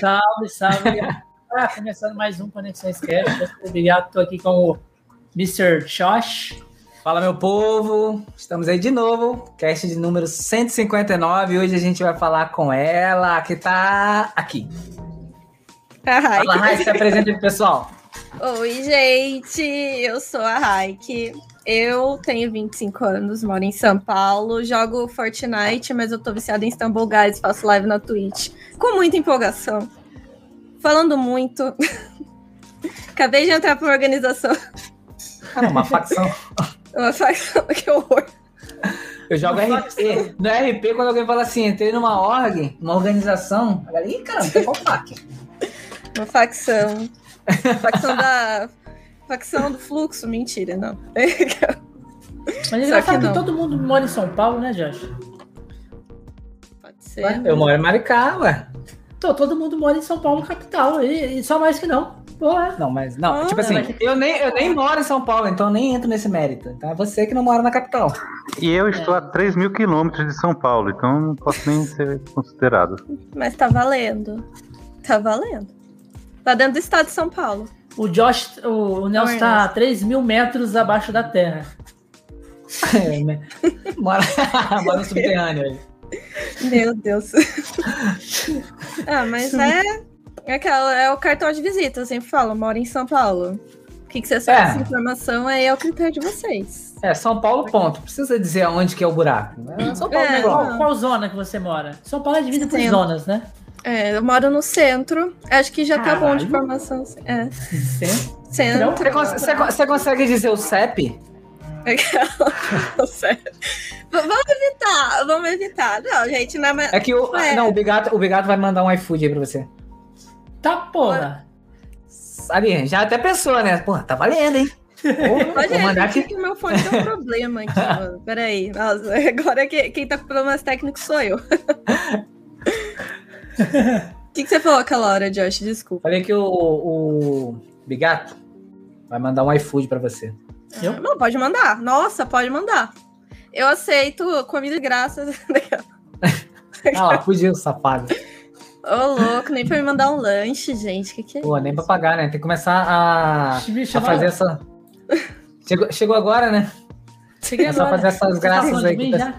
Salve, salve. Ah, começando mais um Conexões Cast. Eu sou o Bigato, estou aqui com o Mr. Josh. Fala, meu povo. Estamos aí de novo. Cast de número 159. Hoje a gente vai falar com ela, que tá aqui. Fala, Raik, se apresenta pro pessoal. Oi, gente. Eu sou a Raik. Eu tenho 25 anos, moro em São Paulo, jogo Fortnite, mas eu tô viciada em Istanbul Guys, faço live na Twitch. Com muita empolgação. Falando muito. Acabei de entrar pra uma organização. Ah, uma facção. Uma facção, que horror. Eu jogo RP. No RP, quando alguém fala assim, entrei numa org, uma organização, a galera, ih, caramba, tem qual fac? Uma facção. facção da. Facção do fluxo, mentira, não. Mas ele Só já que que todo mundo mora em São Paulo, né, Josh? Pode ser. Ué, Eu moro em Maricá, ué. Tô, todo mundo mora em São Paulo, capital. E, e só mais que não. Porra. Não, mas não, Ah, tipo assim, mas- eu nem, eu nem moro em São Paulo, então eu nem entro nesse mérito. Então é você que não mora na capital. E eu estou a 3 mil quilômetros de São Paulo, então não posso nem ser considerado. Mas tá valendo. Tá valendo. Tá dentro do estado de São Paulo. O Josh, o, o Nelson tá a 3 mil metros abaixo da terra. É, né? mora, mora no subterrâneo aí. Meu Deus. ah, mas é, é, aquela, é o cartão de visita, eu sempre falo, moro em São Paulo. O que, que você sabe É. dessa informação aí é o critério de vocês. É, São Paulo, ponto. Precisa dizer aonde que é o buraco. É São Paulo, É, né, Qual, qual zona que você mora? São Paulo é dividido por zonas, né? É, eu moro no centro. Acho que já tá bom de Caralho. informação. É, Centro. centro. Você, cons- você con- você consegue dizer o CEP? Vamos evitar, vamos evitar. Não, gente, não é mais. É que o. É. Não, o Bigato, o Bigato vai mandar um iFood aí pra você. Tá, porra. Sabe, já até pensou, né? Pô, tá valendo, hein? Pô, Olha, mandar aqui aqui. que o meu fone tem um problema aqui, mano. Peraí. Nossa, agora que- quem tá com problemas técnicos sou eu. O que, que você falou aquela hora, Josh? Desculpa. Falei que o, o Bigato vai mandar um iFood pra você. Eu? Não, pode mandar. Nossa, pode mandar. Eu aceito comida de graça. Ah lá, fugiu, safado. Ô, louco, nem pra me mandar um lanche, gente. Que que é Pô, nem pra pagar, né? Tem que começar a, a fazer essa. Chegou, chegou agora, né? Cheguei É só fazer essas tá graças aí que tá-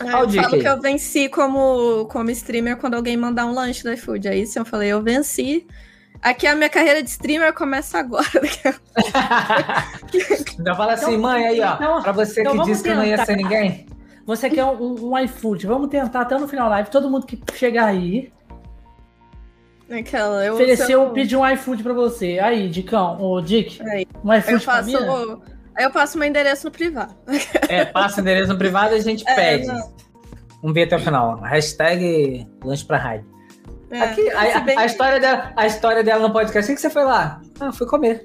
o eu falo aí. que eu venci como, como streamer quando alguém mandar um lanche do iFood. É isso, eu falei, eu venci. Aqui a minha carreira de streamer começa agora. Já fala assim, Então- mãe, aí, ó. então- pra você então que disse que não ia tentar. ser ninguém. Você quer um, um iFood? Vamos tentar até no final da live. Todo mundo que chegar aí Aquela, eu, ofereceu, eu, pedir um iFood pra você. Aí, Dicão, o Dick, Aí. um eu iFood pra faço. mim. Aí eu passo meu endereço no privado. É, passa o endereço no privado e a gente É, pede. não. Vamos ver até o final. Hashtag lanche pra raid. É, Aqui, a, bem a história dela, a história dela no podcast. O que você foi lá? Ah, fui comer.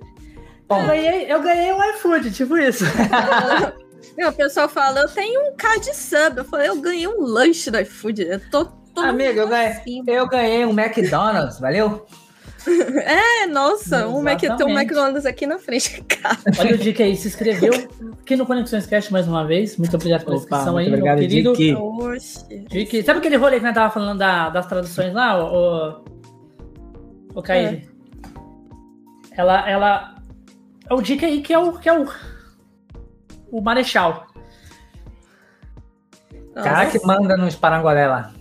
Bom, Eu ganhei, eu ganhei um iFood, tipo isso. Não, o pessoal fala, eu tenho um card sub. Eu falei, eu ganhei um lanche do iFood. Eu tô. tô amigo, eu ganhei, assim. eu ganhei um McDonald's, valeu? É, nossa, um Mac, tem um aqui na frente de casa. Olha o Dick aí, se inscreveu aqui no Conexões Cast mais uma vez. Muito obrigado pela inscrição aí, meu obrigado, querido. Dick. Oxe. Dick. Sabe aquele rolê que nós tava falando da- das traduções lá, o, o, o Caíri? Ela, ela. É o Dick aí que é o. Que é o, o Marechal. Cara que manda nos parangolé lá.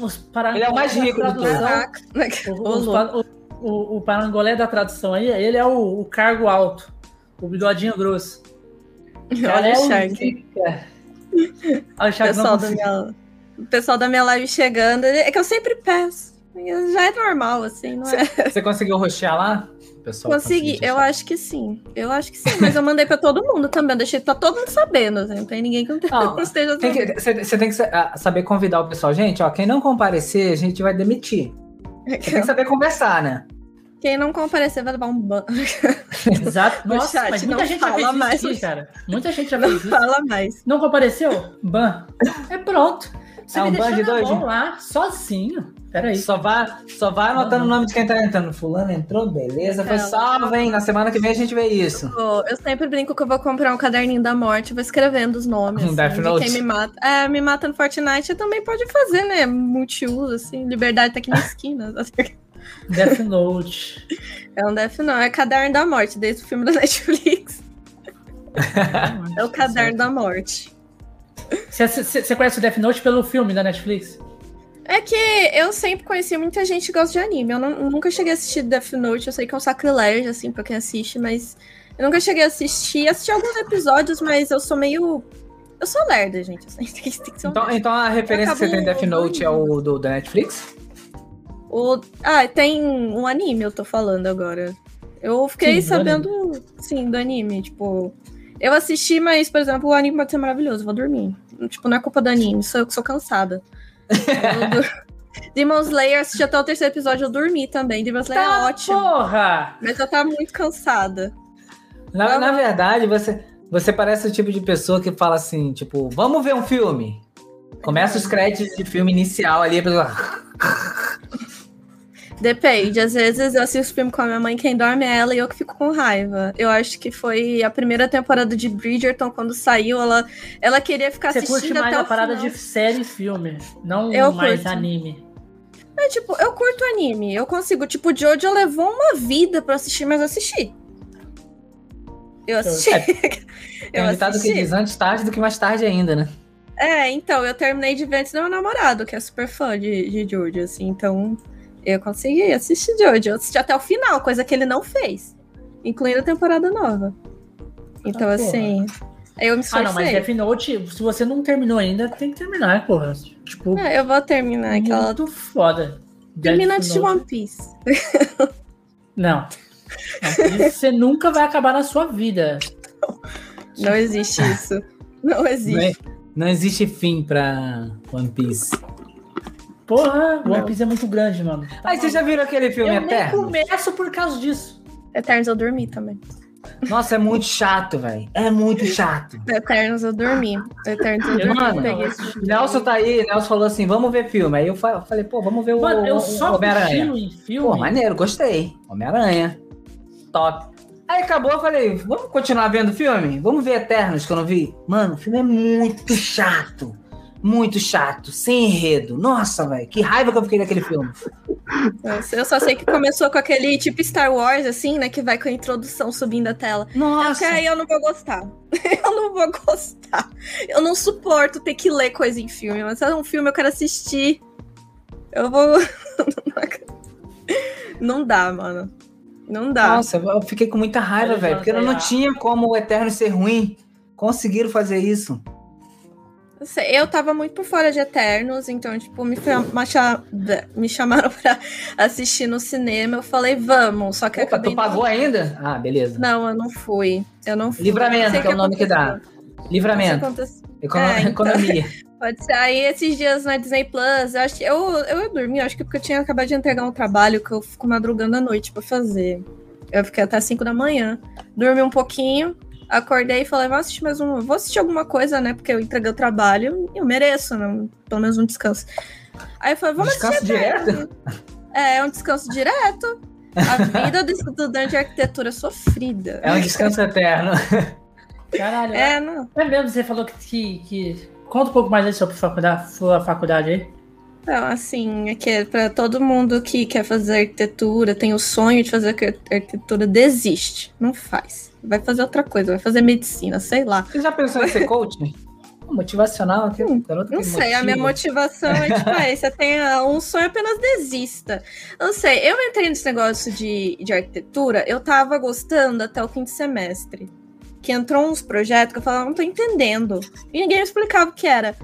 Os para- Ele é o mais rico de tradução- Caraca. O, Ô, os louco. pa- o, o, parangolé da tradução aí, ele é o, o cargo alto, o bigodinho grosso. Olha é o Shark. Olha o Shark pessoal, da minha, o pessoal da minha live chegando. É que eu sempre peço. Já é normal, assim, não é? Você conseguiu roxear lá? Pessoal, Consegui, eu acho que sim. Eu acho que sim, mas eu mandei pra todo mundo também. eu Deixei pra todo mundo sabendo. Assim, não tem ninguém que não, Não, esteja sabendo. Você tem que ah, saber convidar o pessoal. Gente, ó, quem não comparecer, a gente vai demitir. Você tem que saber conversar, né? Quem não comparecer vai levar um ban. Exato. No Nossa, chat, mas muita não gente já fala fez isso mais. aqui, cara. Muita gente já Não fez isso. fala mais. Não compareceu? Ban. É pronto. Você É me um deixou band na dois? lá, sozinho. Peraí. Só vai, só vai anotando o nome de quem tá entrando. Fulano entrou, beleza. Foi Ela. salvo, hein? Na semana que vem a gente vê isso. Eu sempre brinco que eu vou comprar um caderninho da morte, vou escrevendo os nomes Um assim, Death de Note. quem me mata. É, me mata no Fortnite também pode fazer, né? Multiuso, assim, liberdade tá aqui na esquina. Death Note. É um Death Note, é caderno da morte, desde o filme da Netflix. É o caderno da morte. Você, conhece o Death Note pelo filme da Netflix? É que eu sempre conheci muita gente que gosta de anime. Eu não- nunca cheguei a assistir Death Note. Eu sei que é um sacrilégio, assim, pra quem assiste, mas eu nunca cheguei a assistir. Assisti alguns episódios, mas eu sou meio. Eu sou lerda, gente. Então, então a referência que você tem em Death Note é o do, da Netflix? O... Ah, tem um anime, eu tô falando agora. Eu fiquei Sim, do sabendo, sim, do anime. Tipo, eu assisti, mas, por exemplo, o anime pode ser maravilhoso, vou dormir. Tipo, não é culpa do anime, sou eu que sou cansada. Eu Demon Slayer, assisti até o terceiro episódio, eu dormi também. Demon Slayer é Tá, ótimo, porra! mas eu tava muito cansada. Na, na verdade, você, você parece o tipo de pessoa que fala assim, tipo, vamos ver um filme. Começa os créditos de filme inicial ali, a pessoa. Depende, às vezes eu assisto filme com a minha mãe, quem dorme é ela e eu que fico com raiva. Eu acho que foi a primeira temporada de Bridgerton, quando saiu, ela, ela queria ficar Você assistindo curte mais a parada de série e filme, não Eu mais curto. anime. É, tipo, eu curto anime. Eu consigo. Tipo, Jojo levou uma vida pra assistir, mas eu assisti. Eu assisti. Tem eu ditado que assisti. diz antes tarde do que mais tarde ainda, né? É, então, eu terminei de ver antes do meu namorado, que é super fã de, de Jojo, assim. Então, eu consegui assistir Jojo. Eu assisti até o final, coisa que ele não fez. Incluindo a temporada nova. Então, Ah, assim. aí Eu me Ah, não, mas esforcei. Death Note, se você não terminou ainda, tem que terminar, porra. Tipo, É, eu vou terminar aquela. muito foda. Termina antes de. One Piece. Não. Não, você nunca vai acabar na sua vida. Não existe isso. Não Não, é- existe. não existe fim pra One Piece. Porra, One. Piece é muito grande, mano. Aí vocês já viram aquele filme Eu nem Eterno? começo por causa disso. Eternos eu dormi também. Nossa, é muito chato, velho. É muito chato. Eternos eu dormi. Eternos eu Eu dormi. Mano, peguei esse Nelson tá aí, Nelson falou assim: vamos ver filme. Aí eu fa- eu falei, pô, vamos ver o, Mano, eu só Homem-Aranha. cochilo em filme. Pô, maneiro, gostei. Homem-Aranha. Top. Aí acabou, eu falei, vamos continuar vendo o filme? Vamos ver Eternos, que eu não vi. Mano, o filme é muito chato. Muito chato, sem enredo. Nossa, velho, que raiva que eu fiquei daquele filme. Nossa, Eu só sei que começou com aquele tipo Star Wars, assim, né? Que vai com a introdução subindo a tela. Nossa. Porque aí eu não vou gostar. Eu não vou gostar. Eu não suporto ter que ler coisa em filme. Mas se é um filme eu quero assistir. Eu vou. Não dá, mano. Não dá. Nossa, eu fiquei com muita raiva, velho, porque não, tinha como o Eterno ser ruim. Conseguiram fazer isso. Eu tava muito por fora de Eternos, então, tipo, me, me chamaram pra assistir no cinema. Eu falei, vamos. Só que eu Opa, tu não- pagou ainda? Ah, beleza. Não, eu não fui. Eu não fui. Livramento, Não que é o nome que dá. Não Livramento. Econo- É, então. Economia. Pode ser. Aí esses dias na Disney Plus, eu acho que eu, eu dormi, eu acho que porque eu tinha acabado de entregar um trabalho que eu fico madrugando à noite pra fazer. Eu fiquei até 5 da manhã. Dormi um pouquinho, acordei e falei, vou assistir mais um. Vou assistir alguma coisa, né? Porque eu entreguei o trabalho e eu mereço, né? Pelo menos um descanso. Aí eu falei, vamos Descanso assistir. direto? É, é um descanso direto. A vida do estudante de arquitetura é sofrida. É um descanso eterno. Caralho. É, É, não. é mesmo, você falou que, que, que- Conta um pouco mais aí sobre faculdade, sua faculdade aí. Então, assim, é que é pra todo mundo que quer fazer arquitetura, tem o sonho de fazer arqu- arquitetura, desiste. Não faz. Vai fazer outra coisa, vai fazer medicina, sei lá. Você já pensou em ser coach? Motivacional aqui, garoto Não sei, a minha motiva. motivação é tipo, é, você tem ah, um sonho, apenas desista. Não sei, eu entrei nesse negócio de, de arquitetura, eu tava gostando até o quinto semestre. Que entrou uns projetos que eu falava, não tô entendendo. E ninguém me explicava o que era.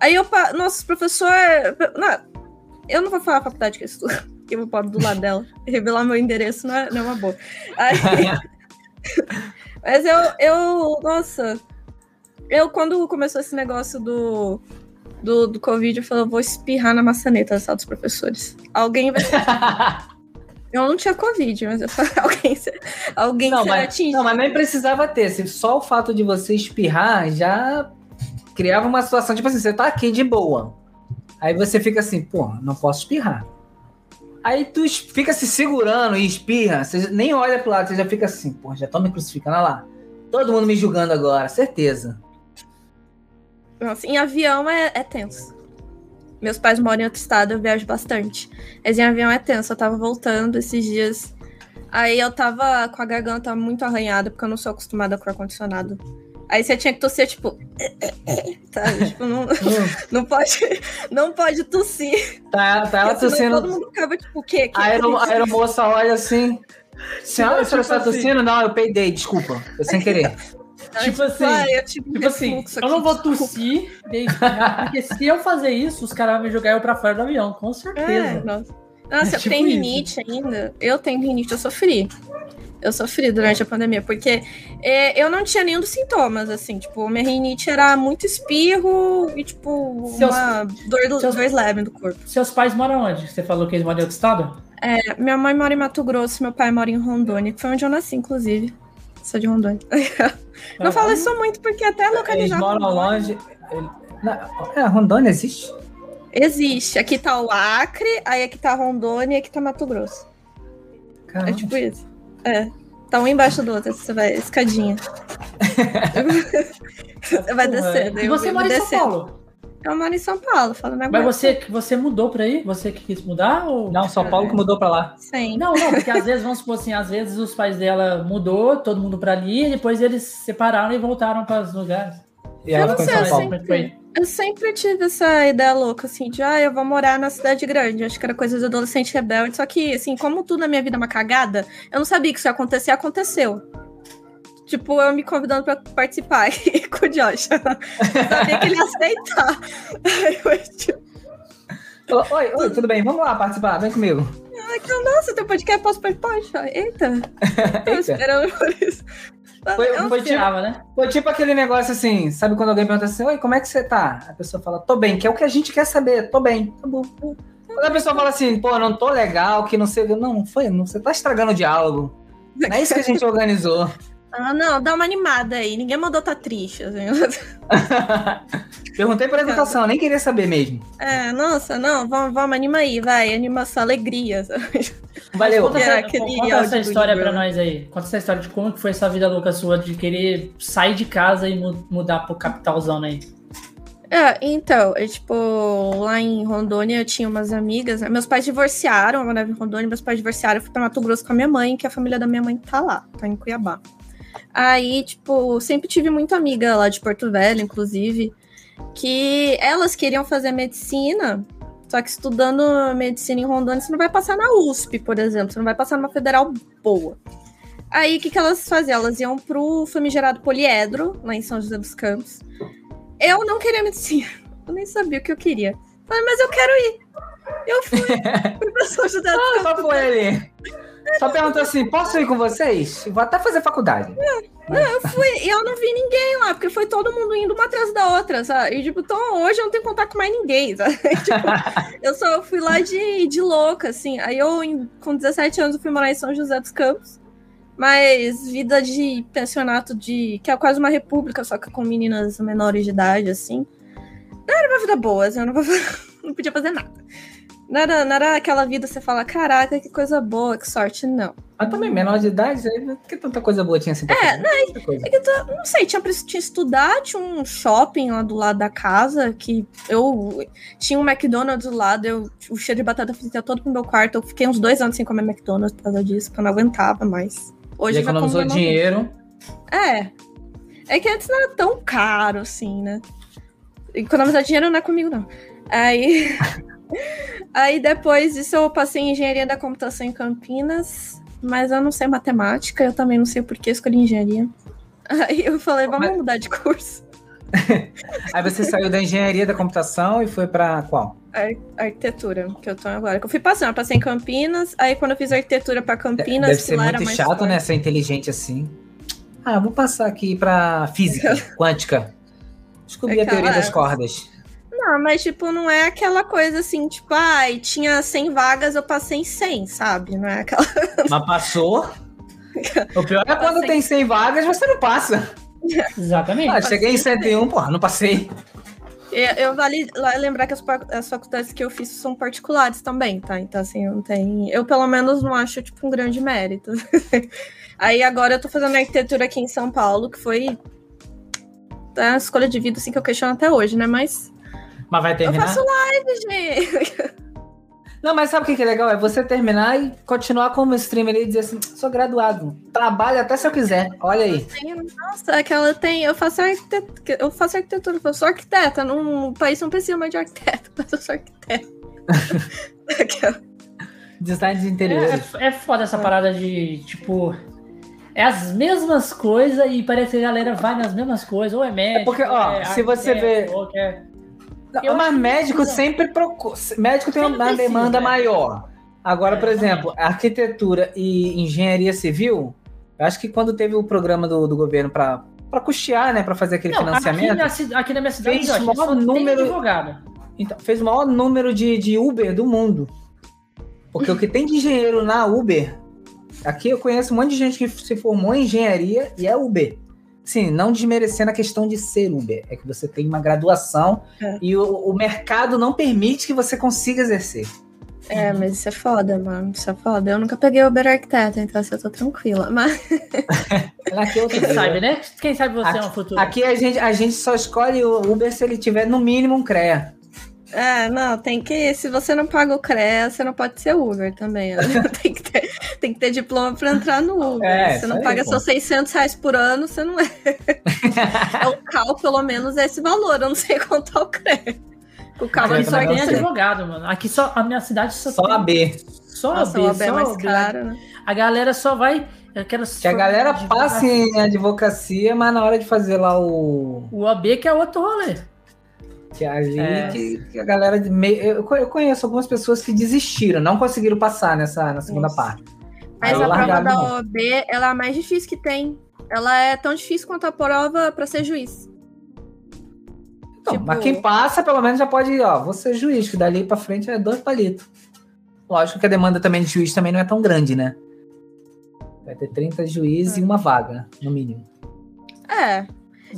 Aí eu, pa- nosso professor. Não, eu não vou falar a faculdade que eu estudo, que eu vou pôr do lado dela. Revelar meu endereço não é, não é uma boa. Aí, mas eu, eu, nossa, eu quando começou esse negócio do, do, do Covid, eu falei, eu vou espirrar na maçaneta da sala dos professores. Alguém vai. eu não tinha Covid, mas eu falei, alguém, alguém Não será mas, atingido. não, mas nem precisava ter. Só o fato de você espirrar já criava uma situação, tipo assim, você tá aqui de boa. Aí você fica assim, pô, não posso espirrar. Aí tu fica se segurando e espirra, você nem olha pro lado, você já fica assim, pô, já tô me crucificando, olha lá. Todo mundo me julgando agora, certeza. Nossa, em avião é, é tenso. Meus pais moram em outro estado, eu viajo bastante. Mas em avião é tenso. Eu tava voltando esses dias. Aí eu tava com a garganta muito arranhada, porque eu não sou acostumada com ar-condicionado. Aí você tinha que tossir, tipo. Sabe? Tipo, não, não, pode, não pode tossir. Tá, tá ela tossindo. Todo mundo ficava, tipo, o quê? Que A aero- a aeromoça olha assim. Senhora, a senhora Tipo está assim. tossindo? Não, eu peidei, desculpa. Foi sem querer. Tipo assim, Ai, eu um Tipo assim, refluxo eu não vou desculpa. tossir, porque se eu fazer isso, os caras vão me jogar eu pra fora do avião, com É, certeza. nossa. Nossa, É eu tipo tenho isso. rinite ainda. Eu tenho rinite, eu sofri. Eu sofri durante a pandemia, porque é, eu não tinha nenhum dos sintomas, assim. Tipo, minha rinite era muito espirro e, tipo, Seus- uma dor, do, seus- dor leve do corpo. Seus pais moram onde? Você falou que eles moram em outro estado? É, minha mãe mora em Mato Grosso, meu pai mora em Rondônia, que foi onde eu nasci, inclusive. Sou de Rondônia. não falo isso muito, porque até Eles localizar moram Rondônia longe. Na- É, Rondônia existe? Existe. Aqui tá o Acre, aí aqui tá Rondônia e aqui tá Mato Grosso. É Caramba. tipo isso. É. Tá um embaixo do outro, você vai, escadinha. Você vai descendo. E você mora em São. Paulo? Eu moro em São Paulo, falo na Mas você, você mudou pra aí? Você que quis mudar? Ou... Não, São Paulo que mudou pra lá. Sim. Não, não, porque às vezes, vamos supor assim, às vezes os pais dela mudou, todo mundo pra ali, e depois eles se separaram e voltaram para os lugares. E ela Eu não ficou em sei, São eu Paulo. Que? Eu sempre tive essa ideia louca, assim, de ah, eu vou morar na cidade grande. Acho que era coisa de adolescente rebelde. Só que, assim, como tudo na minha vida é uma cagada, eu não sabia que isso ia acontecer, aconteceu. Tipo, eu me convidando pra participar com o Josh. Sabia que ele ia aceitar. Eu, tipo, Oi, oi, tudo bem? Vamos lá participar, vem comigo. nossa, teu podcast posso participar? Eita. Tô Eita. esperando por isso. Foi- Eu foi. Tirava, né? Foi tipo aquele negócio assim, sabe quando alguém pergunta assim, oi, como é que você tá? A pessoa fala, tô bem, que é o que a gente quer saber, tô bem, tá bom. Quando a pessoa fala assim, pô, não tô legal, que não sei, não, não foi, não, você tá estragando o diálogo. Não é isso que a gente organizou. Ah, não, dá uma animada aí. Ninguém mandou tá triste. assim. Perguntei por educação, eu nem queria saber mesmo. É, nossa, não, vamos, vamos, anima aí, vai. Animação, alegria. sabe? Valeu. Conta, É, essa, conta essa história pra nós aí. Conta essa história de como que foi essa vida louca sua de querer sair de casa e mu- mudar pro capitalzão aí. É, então, é, tipo, lá em Rondônia eu tinha umas amigas. né? Meus pais divorciaram, eu morava em Rondônia, meus pais divorciaram, eu fui pra Mato Grosso com a minha mãe, que a família da minha mãe tá lá, tá em Cuiabá. Aí, tipo, sempre tive muita amiga lá de Porto Velho, inclusive, que elas queriam fazer medicina, só que estudando medicina em Rondônia, você não vai passar na USP, por exemplo, você não vai passar numa federal boa. Aí, o que, que elas faziam? Elas iam pro famigerado Poliedro, lá em São José dos Campos. Eu não queria medicina. Eu nem sabia o que eu queria. Falei, mas eu quero ir. Eu fui. fui pra São José dos Ah, Campos. só foi ele. Só perguntou assim, posso ir com vocês? Vou até fazer faculdade. Eu fui eu não vi ninguém lá, porque foi todo mundo indo uma atrás da outra, sabe? E, tipo, então hoje eu não tenho contato com mais ninguém, sabe? Tipo, eu só fui lá de, de louca, assim. Aí eu, com 17 anos, fui morar em São José dos Campos. Mas vida de pensionato de. que é quase uma república, só que com meninas menores de idade, assim. Não era uma vida boa, assim, eu não, não podia fazer nada. Não era, não era aquela vida você fala, caraca, que coisa boa, que sorte, não. Mas também, menor de idade, aí, que tanta coisa boa tinha assim pra É? Muita coisa. É que não sei, tinha, tinha estudar, tinha um shopping lá do lado da casa, que eu tinha um McDonald's do lado, eu, o cheiro de batata frita todo pro meu quarto. Eu fiquei uns dois anos sem comer McDonald's por causa disso, porque eu não aguentava mais. Hoje como economizou dinheiro. É. É que antes não era tão caro assim, né? Economizar dinheiro não é comigo, não. Aí. Aí depois disso eu passei em engenharia da computação em Campinas, mas eu não sei matemática, eu também não sei por que escolhi engenharia. Aí eu falei, vamos Mas- mudar de curso. Aí você saiu da engenharia da computação e foi pra qual? Arquitetura, que eu tô agora. Eu fui passando, eu passei em Campinas, aí quando eu fiz arquitetura pra Campinas, Deve ser muito chato, forte. né? Ser inteligente assim. Ah, vou passar aqui pra física quântica. Descobri a Aquela- teoria das cordas. Não, mas tipo, não é aquela coisa assim, tipo, ai, tinha 100 vagas, eu passei em 100, sabe? Não é aquela. Mas passou. O pior é quando tem 100 vagas, você não passa. Exatamente. Ah, cheguei em 101, porra, não passei. Eu, eu vale lembrar que as, as faculdades que eu fiz são particulares também, tá? Então, assim, não tem. Eu, pelo menos, não acho, tipo, um grande mérito. Aí agora eu tô fazendo arquitetura aqui em São Paulo, que foi é uma escolha de vida, assim, que eu questiono até hoje, né? Mas Mas vai eu terminar? faço live, gente. Não, mas sabe o que é legal? É você terminar e continuar como streamer e dizer assim, sou graduado, trabalho até se eu quiser. Olha aí. Tem- Nossa, aquela tem. Eu faço arquitetura, eu faço arquitetura, eu sou arquiteta. Num país não precisa mais de arquiteto, mas eu sou arquiteta. Aquela- Design de interiores. É, é, é foda essa parada de, tipo. É as mesmas coisas e parece que a galera vai nas mesmas coisas, ou é médico. porque, ó, ou se você vê- é- eu mas que médico precisa. sempre procura. Médico tem uma precisa, demanda é. maior. Agora, É, por exemplo, arquitetura e engenharia civil, eu acho que quando teve o programa do, do governo para custear, né, para fazer aquele Não, aqui financiamento, na, ci- aqui na minha cidade, Fez ó, maior número- então, fez o maior número de, de Uber do mundo. Porque o que tem de engenheiro na Uber, aqui eu conheço um monte de gente que se formou em engenharia e é Uber. Sim, não desmerecendo a questão de ser Uber, é que você tem uma graduação É. e o, o mercado não permite que você consiga exercer. É, mas isso é foda, mano. Isso é foda. Eu nunca peguei Uber arquiteto, então assim, eu tô tranquila. Mas Aqui, é Quem sabe, né? Quem sabe você é Aqui- um futuro. Aqui a gente, a gente só escolhe o Uber se ele tiver no mínimo um CREA. É, não, tem que. Se você não paga o CREA, você não pode ser Uber também. né? tem, que ter, tem que ter diploma pra entrar no Uber. É, se isso não aí, paga pô. seus 600 reais por ano, você não é. é o CAL, pelo menos, é esse valor. Eu não sei quanto é o CREA. O CAL Aqui é só tem advogado, mano. Aqui só. A minha cidade só, Só tem. a B. Só Nossa, a o B, AB é só mais a B. caro, né? A galera só vai. Eu quero Que a galera passa em advocacia, mas na hora de fazer lá o. O AB que é outro rolê. Que ali É. que, que a galera. Eu eu conheço algumas pessoas que desistiram, não conseguiram passar nessa na segunda Isso. parte. Mas a prova da. OAB, ela é a mais difícil que tem. Ela é tão difícil quanto a prova pra ser juiz. Então, Tipo- mas quem passa, pelo menos já pode, ó, vou ser juiz, que dali pra frente é dois palitos. Lógico que a demanda também de juiz também não é tão grande, né? Vai ter 30 juízes É. e uma vaga, no mínimo. É,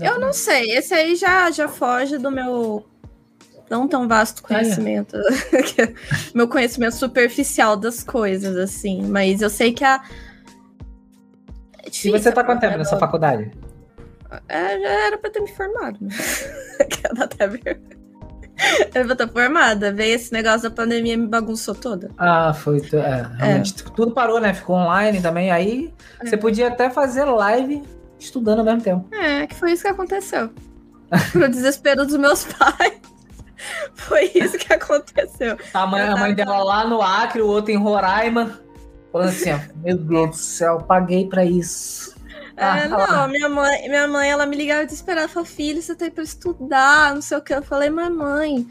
eu não sei. Esse aí já, já foge do meu não tão vasto conhecimento. meu conhecimento superficial das coisas, assim. Mas eu sei que a. É E você tá a quanto tempo prova nessa da- faculdade? É, já era pra ter me formado. né? Era pra estar formada. Veio esse negócio da pandemia e me bagunçou toda. Ah, foi. É, realmente. Tudo parou, né? Ficou online também. Aí É. você podia até fazer live estudando ao mesmo tempo. É, que foi isso que aconteceu. Pro desespero dos meus pais. Foi isso que aconteceu. A mãe, a mãe dela lá no Acre, o outro em Roraima. Falando assim, ó, meu Deus do céu, paguei pra isso. Ah, É, lá. não, minha mãe, minha mãe, ela me ligava desesperada, falou, filho, você tem pra estudar, não sei o que. Eu falei, mas mãe,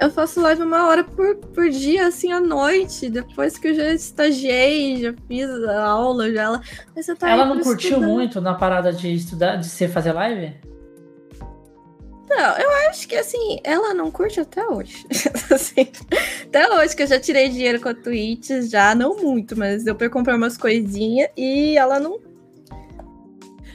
eu faço live uma hora por, por dia, assim, à noite, depois que eu já estagiei, já fiz a aula, já ela... Mas tá Ela não curtiu estudar." muito na parada de estudar, de ser fazer live? Não, eu acho que, assim, ela não curte até hoje. Assim, até hoje, que eu já tirei dinheiro com a Twitch, já, não muito, mas deu pra eu comprar umas coisinhas e ela não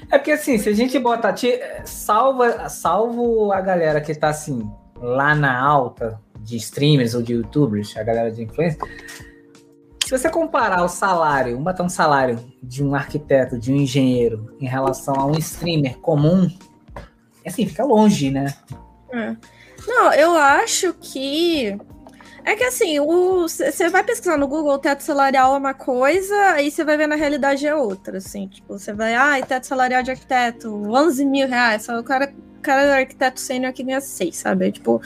É porque assim, se a gente botar. Salva, salvo a galera que tá assim, lá na alta de streamers ou de youtubers, a galera de influência. Se você comparar o salário, um salário de um arquiteto, de um engenheiro, em relação a um streamer comum, assim, fica longe, né? É. Não, eu acho que. É que assim, você vai pesquisar no Google, teto salarial é uma coisa, aí você vai ver na realidade é outra, assim. Tipo, você vai, ah, teto salarial de arquiteto, 11 mil reais, só o cara, cara é arquiteto sênior que ganha 6, sabe? Tipo,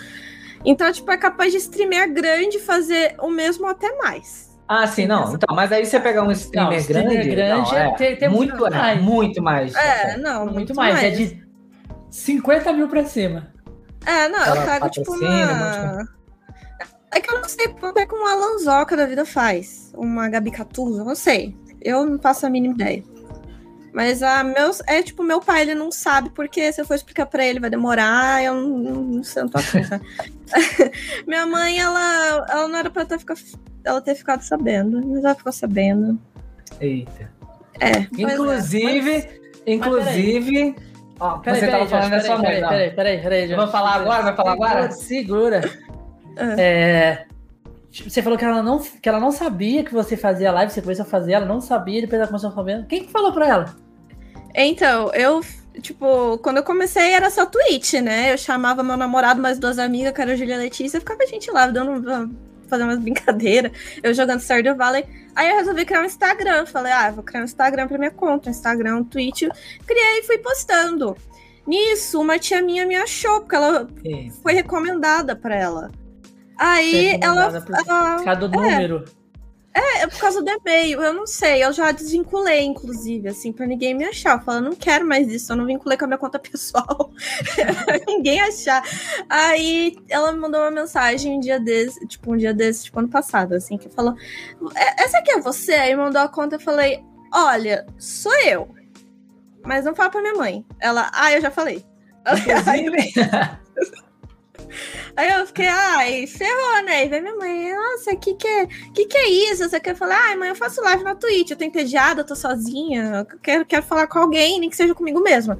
então, tipo, é capaz de streamer grande fazer o mesmo até mais. Ah, sim, não. Então, mas aí você pegar um streamer, Não, streamer grande, grande não, é é, ter- ter muito, muito é, mais. muito mais. É, não, Muito, muito, mais. mais. É de 50 mil pra cima. É, não, Ela eu pago tipo uma. É que eu não sei quanto é que uma Lanzoca da vida faz. Uma Gabi Catuso, eu não sei. Eu não faço a mínima ideia. Mas a meus. É tipo, meu pai, ele não sabe, porque se eu for explicar pra ele, vai demorar, eu não, não, não sei, eu não tô afim? Minha mãe, ela, ela não era pra ter, ficar, ela ter ficado sabendo, mas ela ficou sabendo. Eita. É. é. Inclusive, inclusive, Ó, Peraí, você peraí, tava falando da sua peraí, mãe, ó. peraí, peraí, peraí, Vai falar agora? Vai falar agora? Segura. É, você falou que ela, não, que ela não sabia que você fazia live, você começou a fazer, ela não sabia, depois ela começou a fazer. Quem que falou pra ela? Então, eu, tipo, quando eu comecei era só Twitch, né? Eu chamava meu namorado, mais duas amigas, que era a Julia Letícia, ficava a gente lá, dando, fazendo umas brincadeiras, eu jogando Stardew Valley. Aí eu resolvi criar um Instagram. Falei, ah, vou criar um Instagram pra minha conta, Instagram, um Twitch. Criei e fui postando. Nisso, uma tia minha me achou, porque ela foi recomendada pra ela. Aí ela. Por- ela Por causa do número. é por causa do e-mail, eu não sei. Eu já desvinculei, inclusive, assim, pra ninguém me achar. Eu falo, não quero mais isso, eu não vinculei com a minha conta pessoal. pra ninguém achar. Aí ela me mandou uma mensagem um dia desse, tipo, um dia desse, tipo, ano passado, assim, que falou: "É- Essa aqui é você? Aí mandou a conta eu falei: Olha, sou eu. Mas não fala pra minha mãe. Ela, ah, eu já falei. Inclusive, Aí eu fiquei, ai, ferrou, né? E veio minha mãe, nossa, que que é, que que é isso? Você quer falar, ai, mãe, eu faço live na Twitch, eu tô entediada, eu tô sozinha, eu quero, quero falar com alguém, nem que seja comigo mesma.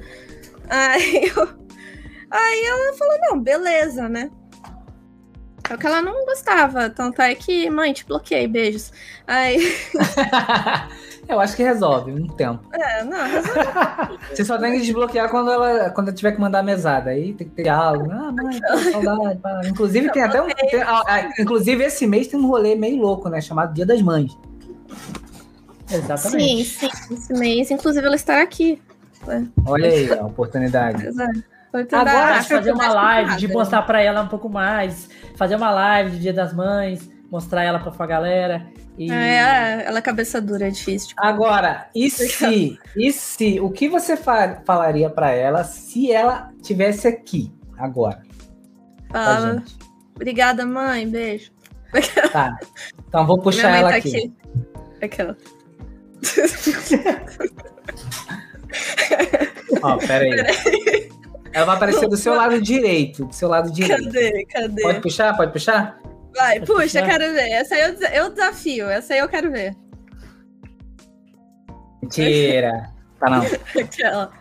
Aí, eu, aí ela falou, não, beleza, né? Só que ela não gostava, tanto é que, mãe, te bloqueei, beijos. Aí, eu acho que resolve um tempo. é, não, Você só tem que desbloquear quando ela, quando ela tiver que mandar a mesada. Aí tem que ter algo. Ah, mãe, pô, saudade. pá. Inclusive, tem até um. tem- ah, ah, inclusive, esse mês tem um rolê meio louco, né? Chamado Dia das Mães. sim, Exatamente. sim, esse mês, inclusive ela estará aqui. Olha aí a oportunidade. Pois é. Agora, fazer uma live, de da- mostrar pra ela um pouco mais. Fazer uma live de Dia das Mães, mostrar ela pra, pra galera. E... É, ela é cabeça dura, é difícil. Tipo, Agora, e se, e se, o que você fa- falaria pra ela se ela tivesse aqui agora? fala, obrigada, mãe, beijo. Tá. Então vou puxar ela tá aqui. Aquela. Ó, pera aí. Ela vai aparecer do seu lado direito. Do seu lado direito. Cadê? Cadê? Pode puxar? Pode puxar? Vai, Pode puxa, quero ver. Essa aí eu, desa- eu desafio, essa aí eu quero ver. Mentira. Tá não. Aquela.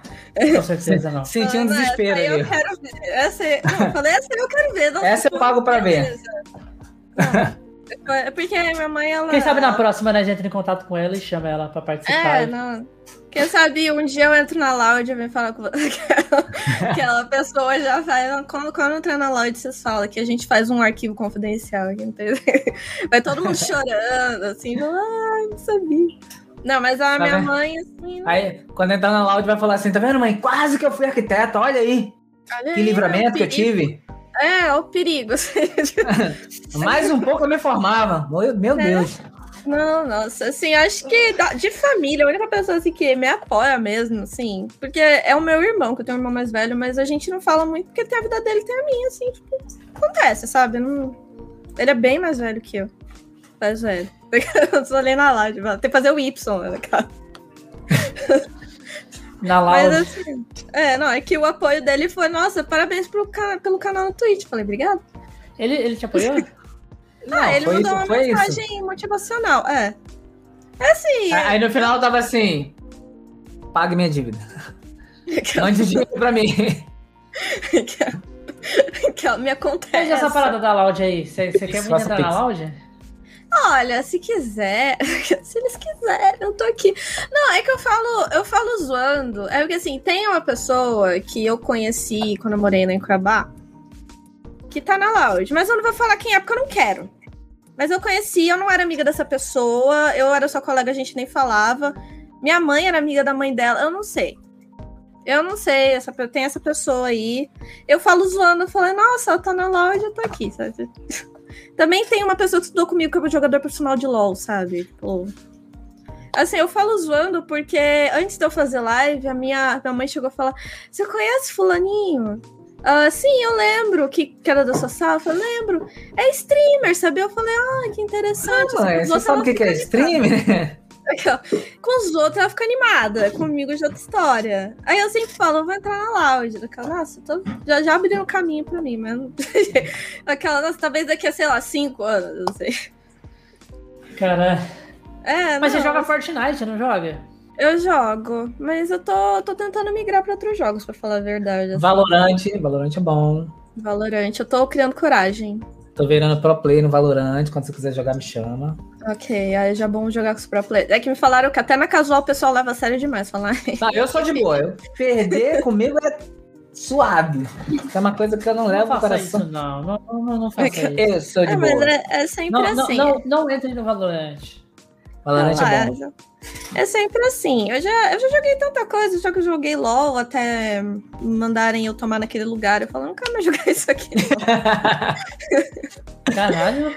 Com certeza não. Senti um desespero essa aí eu quero ver. Essa aí, não, eu falei, essa aí eu quero ver. Não, Essa eu pago pra ver. Não, é porque a minha mãe, ela. Quem sabe na próxima né, a gente entra em contato com ela e chama ela pra participar. É, não. Quem sabe um dia eu entro na loud e venho falar com você. Aquela, aquela pessoa já faz. Quando, quando entrar na loud, vocês falam que a gente faz um arquivo confidencial aqui, entendeu? Vai todo mundo chorando, assim, ai, não sabia. Não, mas a Tá minha vendo? mãe, assim. Aí, quando entrar na loud, vai falar assim: tá vendo, mãe? Quase que eu fui arquiteta. Olha aí. olha Que aí, livramento que eu tive. É, o perigo. Mais um pouco eu me formava. Meu, É. Deus. Não, nossa, assim, acho que de família, a única pessoa assim, que me apoia mesmo, assim, porque é o meu irmão, que eu tenho um irmão mais velho, mas a gente não fala muito porque tem a vida dele, tem a minha, assim, tipo, acontece, sabe? Não... Ele é bem mais velho que eu. Mais velho. Eu sou ali na live, tem que fazer o Y, né, cara? Na Mas live. assim, é, não, é que o apoio dele foi, nossa, parabéns pelo, cana pelo canal no Twitch. Falei, obrigado. Ele, ele te apoiou? Não, ah, ele mandou isso, uma foi isso. mensagem motivacional, é. É assim, Aí aí no final tava assim: pague minha dívida. Mande dinheiro pra mim. que, que me acontece. Mas essa parada da loud aí, você quer muito entrar na loud? Olha, se quiser, se eles quiserem, eu tô aqui. Não, é que eu falo, eu falo zoando. É porque assim, tem uma pessoa que eu conheci quando eu morei em Cuiabá, que tá na lounge, mas eu não vou falar quem é porque eu não quero. Mas eu conheci, eu não era amiga dessa pessoa, eu era sua colega, a gente nem falava. Minha mãe era amiga da mãe dela, eu não sei. Eu não sei, essa, tem essa pessoa aí. Eu falo zoando, eu falei, nossa, ela tá na lounge, eu tô aqui, sabe? Também tem uma pessoa que estudou comigo que é um jogador profissional de LoL, sabe? Tipo, assim, eu falo zoando porque antes de eu fazer live, a minha, minha mãe chegou a falar: Você conhece Fulaninho? Ah, sim, eu lembro que, que era da sua sala. Eu lembro. É streamer, sabe? Eu falei, ah, que interessante. Mãe, os você outros sabe o que, que é fica Com os outros ela fica animada, comigo de outra história. Aí eu sempre falo, eu vou entrar na lounge. Daquela, nossa, tô- já, já abriram um caminho pra mim, mas. Aquela, nossa, talvez daqui a, sei lá, cinco anos, não sei. Cara. É, Mas você não. joga Fortnite, não joga? Eu jogo, mas eu tô, tô tentando migrar pra outros jogos, pra falar a verdade. assim. Valorante, Valorante é bom. Valorant, eu tô criando coragem. Tô virando pro play no Valorante. Quando você quiser jogar, me chama. Ok, aí já é bom jogar com os pro players. É que me falaram que até na casual o pessoal leva a sério demais. Falar, Não, eu sou de boa. Eu perder comigo é suave. É uma coisa que eu não Não levo no coração. isso, não. Não, não, não faça isso. Eu sou de é, mas boa. é, é sempre Não, não, assim. não, não entre no Valorant. Valorante Ah, é bom. É sempre assim. Eu já, eu já joguei tanta coisa, já que eu joguei LOL até mandarem eu tomar naquele lugar. Eu falo, não quero mais jogar isso aqui. Caralho.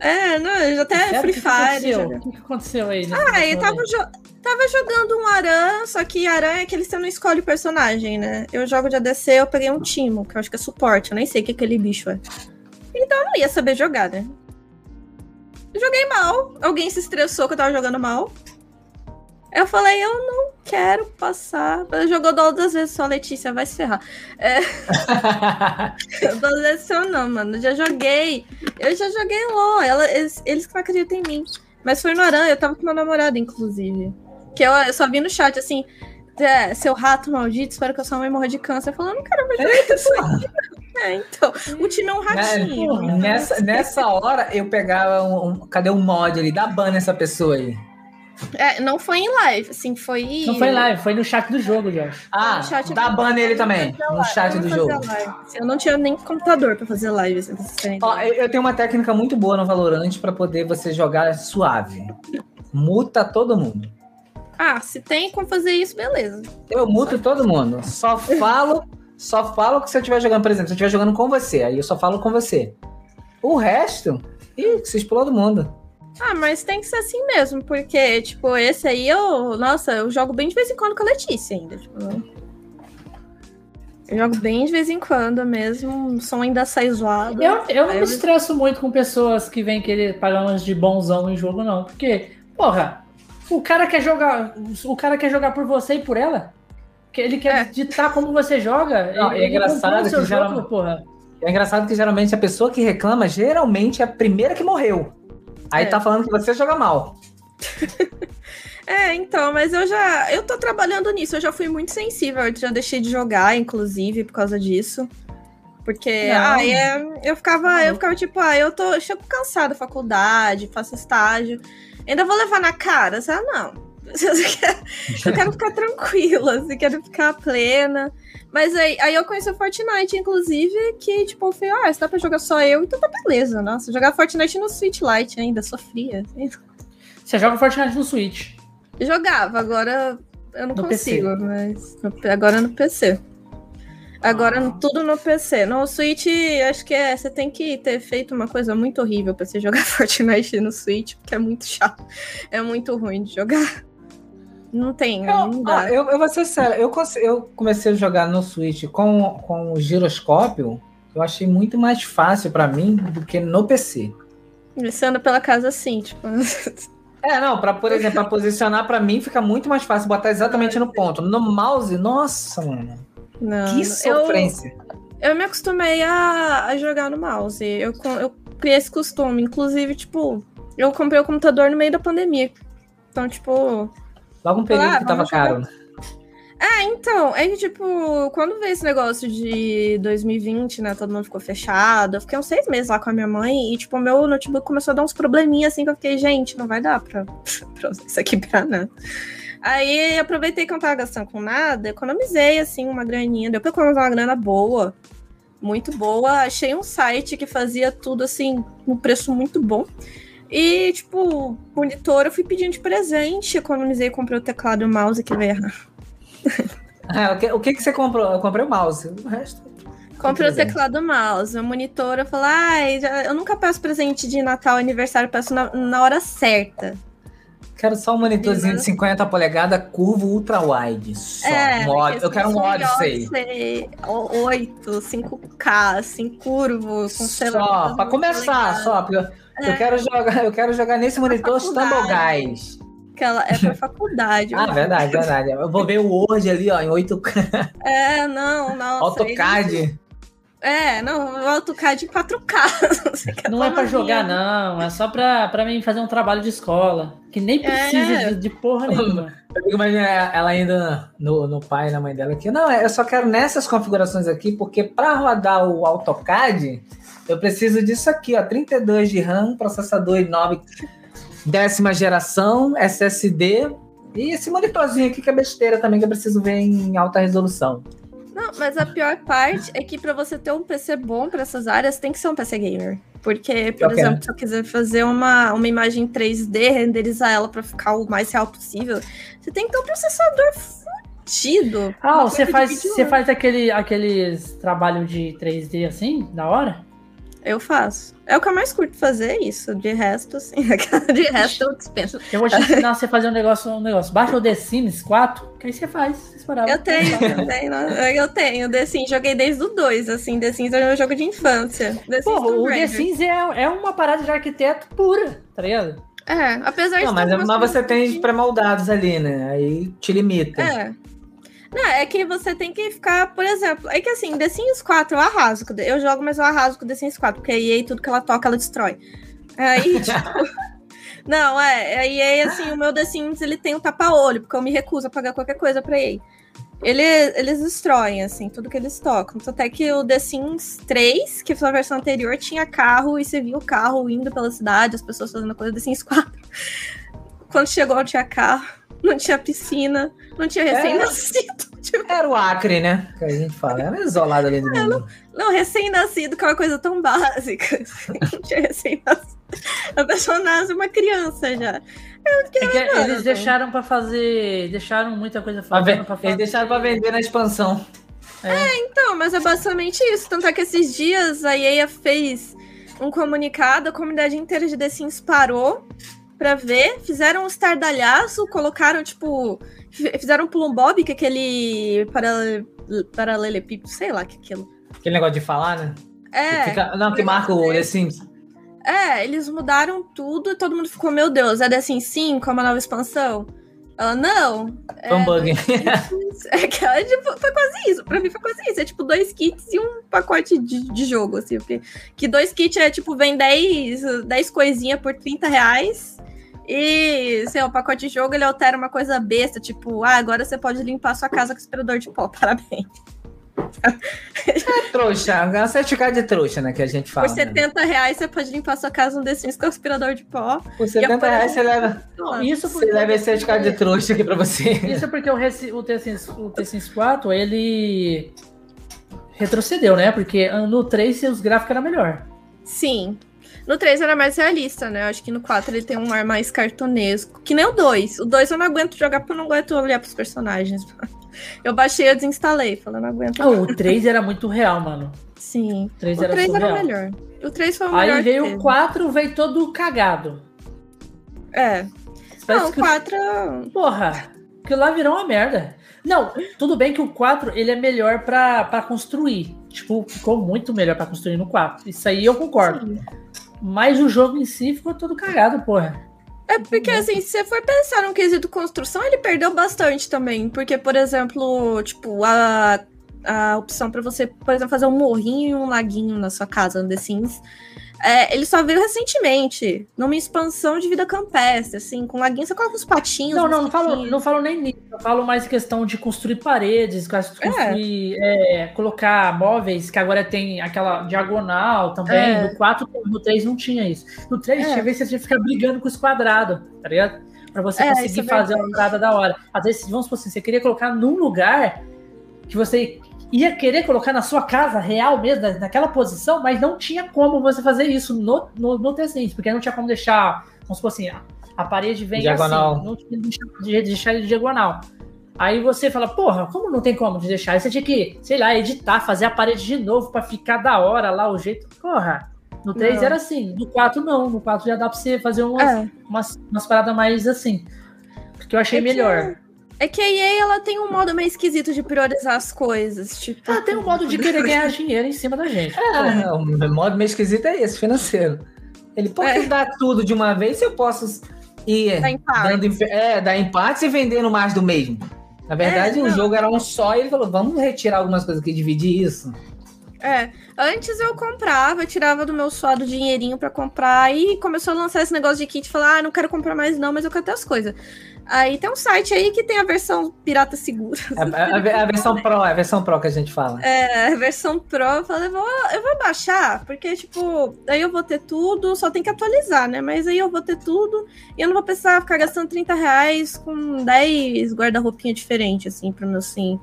é, não, eu já até sério? Free O que que aconteceu? Fire. O que, que aconteceu aí? Ah, eu tava, jo- tava jogando um Aran, só que Aran é aquele que você não escolhe o personagem, né? Eu jogo de ADC, eu peguei um Timo, que eu acho que é suporte, eu nem sei o que aquele bicho é. Então eu não ia saber jogar, né? Joguei mal, alguém se estressou que eu tava jogando mal. Eu falei, eu não quero passar. Jogou duas das vezes só, Letícia, vai se ferrar. É, duas vezes só não, mano. Já joguei. Eu já joguei LOL. Ela, eles, eles não acreditam em mim. Mas foi no Aran, eu tava com meu namorado, inclusive. Que eu, eu só vi no chat assim. "É, seu rato maldito, espero que a sua mãe morra de câncer. Eu falei, eu não quero mais jogar isso aqui. É, então, o time é um ratinho. Né, nessa, nessa hora eu pegava um, um- Cadê o mod ali? Dá ban nessa pessoa aí. É, não foi em live, assim, foi. Não foi live, foi no chat do jogo, Josh. Ah, chat dá ban nele também. No chat do jogo. live. Eu não tinha nem computador pra fazer live, assim, Ó, eu tenho uma técnica muito boa no Valorant pra poder você jogar suave. Muta todo mundo. Ah, se tem como fazer isso, beleza. Eu muto todo mundo. Só falo, só falo que se eu estiver jogando, por exemplo, se eu estiver jogando com você, aí eu só falo com você. O resto, ih, que se explode o mundo. Ah, mas tem que ser assim mesmo, porque, tipo, esse aí eu. Nossa, eu jogo bem de vez em quando com a Letícia ainda. Tipo, eu jogo bem de vez em quando mesmo. O som ainda sai zoado. Eu, eu não me estresso muito com pessoas que vêm querer pagar umas de bonzão em jogo, não. Porque, porra, o cara quer jogar. O cara quer jogar por você e por ela. Que ele quer É. ditar como você joga. Não, ele, é engraçado que jogo, geralmente- porra. É engraçado que geralmente a pessoa que reclama, geralmente é a primeira que morreu. Aí É. tá falando que você joga mal. É, então, mas eu já. Eu tô trabalhando nisso, eu já fui muito sensível, eu já deixei de jogar, inclusive, por causa disso. Porque, Não. ah, é, eu ficava, eu ficava tipo, ah, eu tô. Eu chego cansada da faculdade, faço estágio. Ainda vou levar na cara, sabe? Não. Eu quero, eu ficar tranquila, assim, quero ficar plena. Mas aí, aí eu conheci o Fortnite, inclusive, que, tipo, eu falei, ah, se dá pra jogar só eu, então tá beleza. Nossa, jogar Fortnite no Switch Lite ainda, sofria. Você joga Fortnite no Switch. Jogava, agora eu não No consigo, mas no- agora no PC. Agora no- tudo no PC. No Switch, acho que é, você tem que ter feito uma coisa muito horrível pra você jogar Fortnite no Switch, porque é muito chato. É muito ruim de jogar. Não tem, Eu, não dá. eu, eu vou ser sério, eu, eu comecei a jogar no Switch com, com o giroscópio, eu achei muito mais fácil pra mim do que no PC. Você anda pela casa assim, tipo. É, não, pra, por exemplo, pra posicionar pra mim fica muito mais fácil botar exatamente no ponto. No mouse, nossa, mano, Não, que eu, sofrência. eu me acostumei a, a jogar no mouse. Eu, eu criei esse costume. Inclusive, tipo, eu comprei o computador no meio da pandemia. Então, tipo, Logo um período Ah, que tava caro. né? É, então, é que, tipo, quando veio esse negócio de 2020, né, todo mundo ficou fechado, eu fiquei uns seis meses lá com a minha mãe e, tipo, o meu notebook começou a dar uns probleminhas, assim, que eu fiquei, gente, não vai dar pra, pra isso aqui pra nada. Aí, aproveitei que eu não tava gastando com nada, economizei, assim, uma graninha, deu pra economizar uma grana boa, muito boa, achei um site que fazia tudo, assim, num preço muito bom. E, tipo, monitor eu fui pedindo de presente, economizei, comprei o teclado e o mouse que veio errado. É, o, que, o que que você comprou? Eu comprei o mouse. O resto. Comprei o teclado e o mouse, o monitor, eu falo, ai, já- eu nunca peço presente de Natal, aniversário, peço na, na hora certa. Quero só um monitorzinho de 50 polegadas, curvo ultra wide. Só. É, Um. Eu quero um Odyssey. Odyssey 8, 5K, assim, curvo, com Só, pra começar, só. Porque eu, eu É. quero jogar, eu quero jogar nesse monitor. Stumble Guys. Que ela é pra faculdade. Ah, verdade, verdade. Eu vou ver o Word ali, ó, em 8K. É, não, nossa. AutoCAD. É, não, o AutoCAD em 4K. Você quer Não é pra jogar, não. É só pra, pra mim fazer um trabalho de escola. Que nem precisa É. de, de porra nenhuma. Eu fico imaginando ela ainda no, no pai e na mãe dela aqui. Não, eu só quero nessas configurações aqui, porque para rodar o AutoCAD, eu preciso disso aqui, ó. 32 de RAM, processador i9 décima geração, SSD. E esse monitorzinho aqui que é besteira também, que eu preciso ver em alta resolução. Não, mas a pior parte é que pra você ter um PC bom pra essas áreas, tem que ser um PC gamer. Porque, por Ok. exemplo, se eu quiser fazer uma, uma imagem 3D, renderizar ela pra ficar o mais real possível, você tem que ter um processador fudido. Ah, você faz, você faz aquele, aqueles trabalho de 3D assim, da hora? Eu faço. É o que eu mais curto fazer, isso. De resto, assim. De resto, eu dispenso. Eu vou te ensinar você a fazer um negócio, um negócio. Baixa o The Sims 4, que aí você faz. Esperava. Eu tenho, eu tenho, eu tenho. The Sims, joguei desde o 2, assim. The Sims é meu jogo de infância. The Sims Porra, o The. Sims é, é uma parada de arquiteto pura, tá ligado? É, apesar de Não, mas, mas você tem pré-moldados ali, né? Aí te limita. É. Não, é que você tem que ficar, por exemplo, é que assim, The Sims 4 eu arraso. com The- Eu jogo, mas eu arraso com The Sims 4, porque a EA, tudo que ela toca, ela destrói. Aí, tipo. Não, é, a EA, assim, o meu The Sims, ele tem um tapa-olho, porque eu me recuso a pagar qualquer coisa pra EA. Ele, eles destroem, assim, tudo que eles tocam. Até que o The Sims 3, que foi a versão anterior, tinha carro e você via o carro indo pela cidade, as pessoas fazendo coisa. The Sims 4. Quando chegou, não tinha carro, não tinha piscina, não tinha recém-nascido. Tipo, Era o Acre, né? Que a gente fala. Era isolado ali do mundo. não, recém-nascido, que é uma coisa tão básica. assim, não tinha recém-nascido. A pessoa nasce uma criança já. É que mano. eles deixaram pra fazer. Deixaram muita coisa Pra faltando ver- pra fazer. Eles deixaram pra vender na expansão. Então, mas é basicamente isso. Tanto é que esses dias a EA fez um comunicado, a comunidade inteira de The Sims parou pra ver, fizeram um estardalhaço, colocaram, tipo, fizeram um pulo bob, que é aquele parale- paralelepípedo, sei lá que é aquilo. Aquele negócio de falar, né? É, Fica- não, que marca o The Sims. é, eles mudaram tudo e todo mundo ficou, meu Deus, é The Sims 5, é uma nova expansão? Ela, não, Foi um bug. É que ela, tipo, foi quase isso. Pra mim foi quase isso. É tipo dois kits e um pacote de, de jogo, assim. Porque, que dois kits é tipo, vem 10, 10 coisinhas por 30 reais. E, sei lá, o pacote de jogo ele altera uma coisa besta, tipo, ah, agora você pode limpar sua casa com aspirador de pó. Parabéns. trouxa. É um certificado de trouxa, né? Que a gente fala. por né? 70 reais você pode limpar sua casa no The Sims com aspirador de pó. Por 70 reais você leva, Não, isso porque, você leva esse certificado de trouxa aqui pra você. isso porque o, Reci- o, The Sims, o The Sims 4, ele retrocedeu, né? Porque no 3 os gráficos eram melhor. Sim. No 3 era mais realista, né? Eu acho que no 4 ele tem um ar mais cartunesco. Que nem o 2. O 2 eu não aguento jogar porque eu não aguento olhar pros personagens. Eu baixei e desinstalei, falando, não aguento. Ah, o 3 era muito real, mano. Sim. O 3 O era 3 era o melhor. O 3 foi o melhor. Aí veio o 4, veio todo cagado. É. Parece Não, o que- 4. Porra, aquilo lá virou uma merda. Não, tudo bem que o 4 ele é melhor pra construir. Tipo, ficou muito melhor pra construir no 4. Isso aí eu concordo. Sim. Mas o jogo em si ficou todo cagado, porra. É porque, assim, se você for pensar no quesito construção, ele perdeu bastante também. Porque, por exemplo, tipo, a, a opção pra você, por exemplo, fazer um morrinho e um laguinho na sua casa no The Sims, é, ele só veio recentemente, numa expansão de vida campestre, assim, com laguinho, você coloca os patinhos. Não, não, não falo, não falo nem nisso. Eu falo mais em questão de construir paredes, construir, é, colocar móveis, que agora tem aquela diagonal também. É. No 4, no 3 não tinha isso. No 3 É. tinha vez que você tinha que ficar brigando com os quadrados, tá ligado? Pra você É, conseguir é fazer uma entrada da hora. Às vezes, vamos supor assim, você queria colocar num lugar que você ia querer colocar na sua casa real mesmo, na- naquela posição, mas não tinha como você fazer isso no, no, no porque não tinha como deixar, vamos supor assim, a, a parede vem Diagonal. assim, não tinha de deixar ele diagonal. Aí você fala, porra, como não tem como de deixar? Aí você tinha que, sei lá, editar, fazer a parede de novo pra ficar da hora lá o jeito. Porra, no 3 Não. era assim, no 4 não, no 4 já dá pra você fazer umas, É. umas, umas paradas mais assim. Porque eu achei É que- melhor. É que a EA, ela tem um modo meio esquisito de priorizar as coisas, tipo... Ah, tem um modo de querer ganhar dinheiro em cima da gente. É, o modo meio esquisito é esse, financeiro. Ele pode É. dar tudo de uma vez se eu posso ir Dá empate. é, dar empates e vendendo mais do mesmo. Na verdade, É, o jogo era um só e ele falou: vamos retirar algumas coisas aqui, dividir isso. É, antes eu comprava, eu tirava do meu suado dinheirinho pra comprar e começou a lançar esse negócio de kit, falar, ah, não quero comprar mais não, mas eu quero ter as coisas. Aí tem um site aí que tem a versão pirata segura. A, a- a versão Pro, é a versão Pro que a gente fala. É, a versão Pro, eu falei, vou, eu vou baixar, porque, tipo, aí eu vou ter tudo, só tem que atualizar, né? Mas aí eu vou ter tudo e eu não vou precisar ficar gastando 30 reais com 10 guarda-roupinha diferentes, assim, pro meu sim.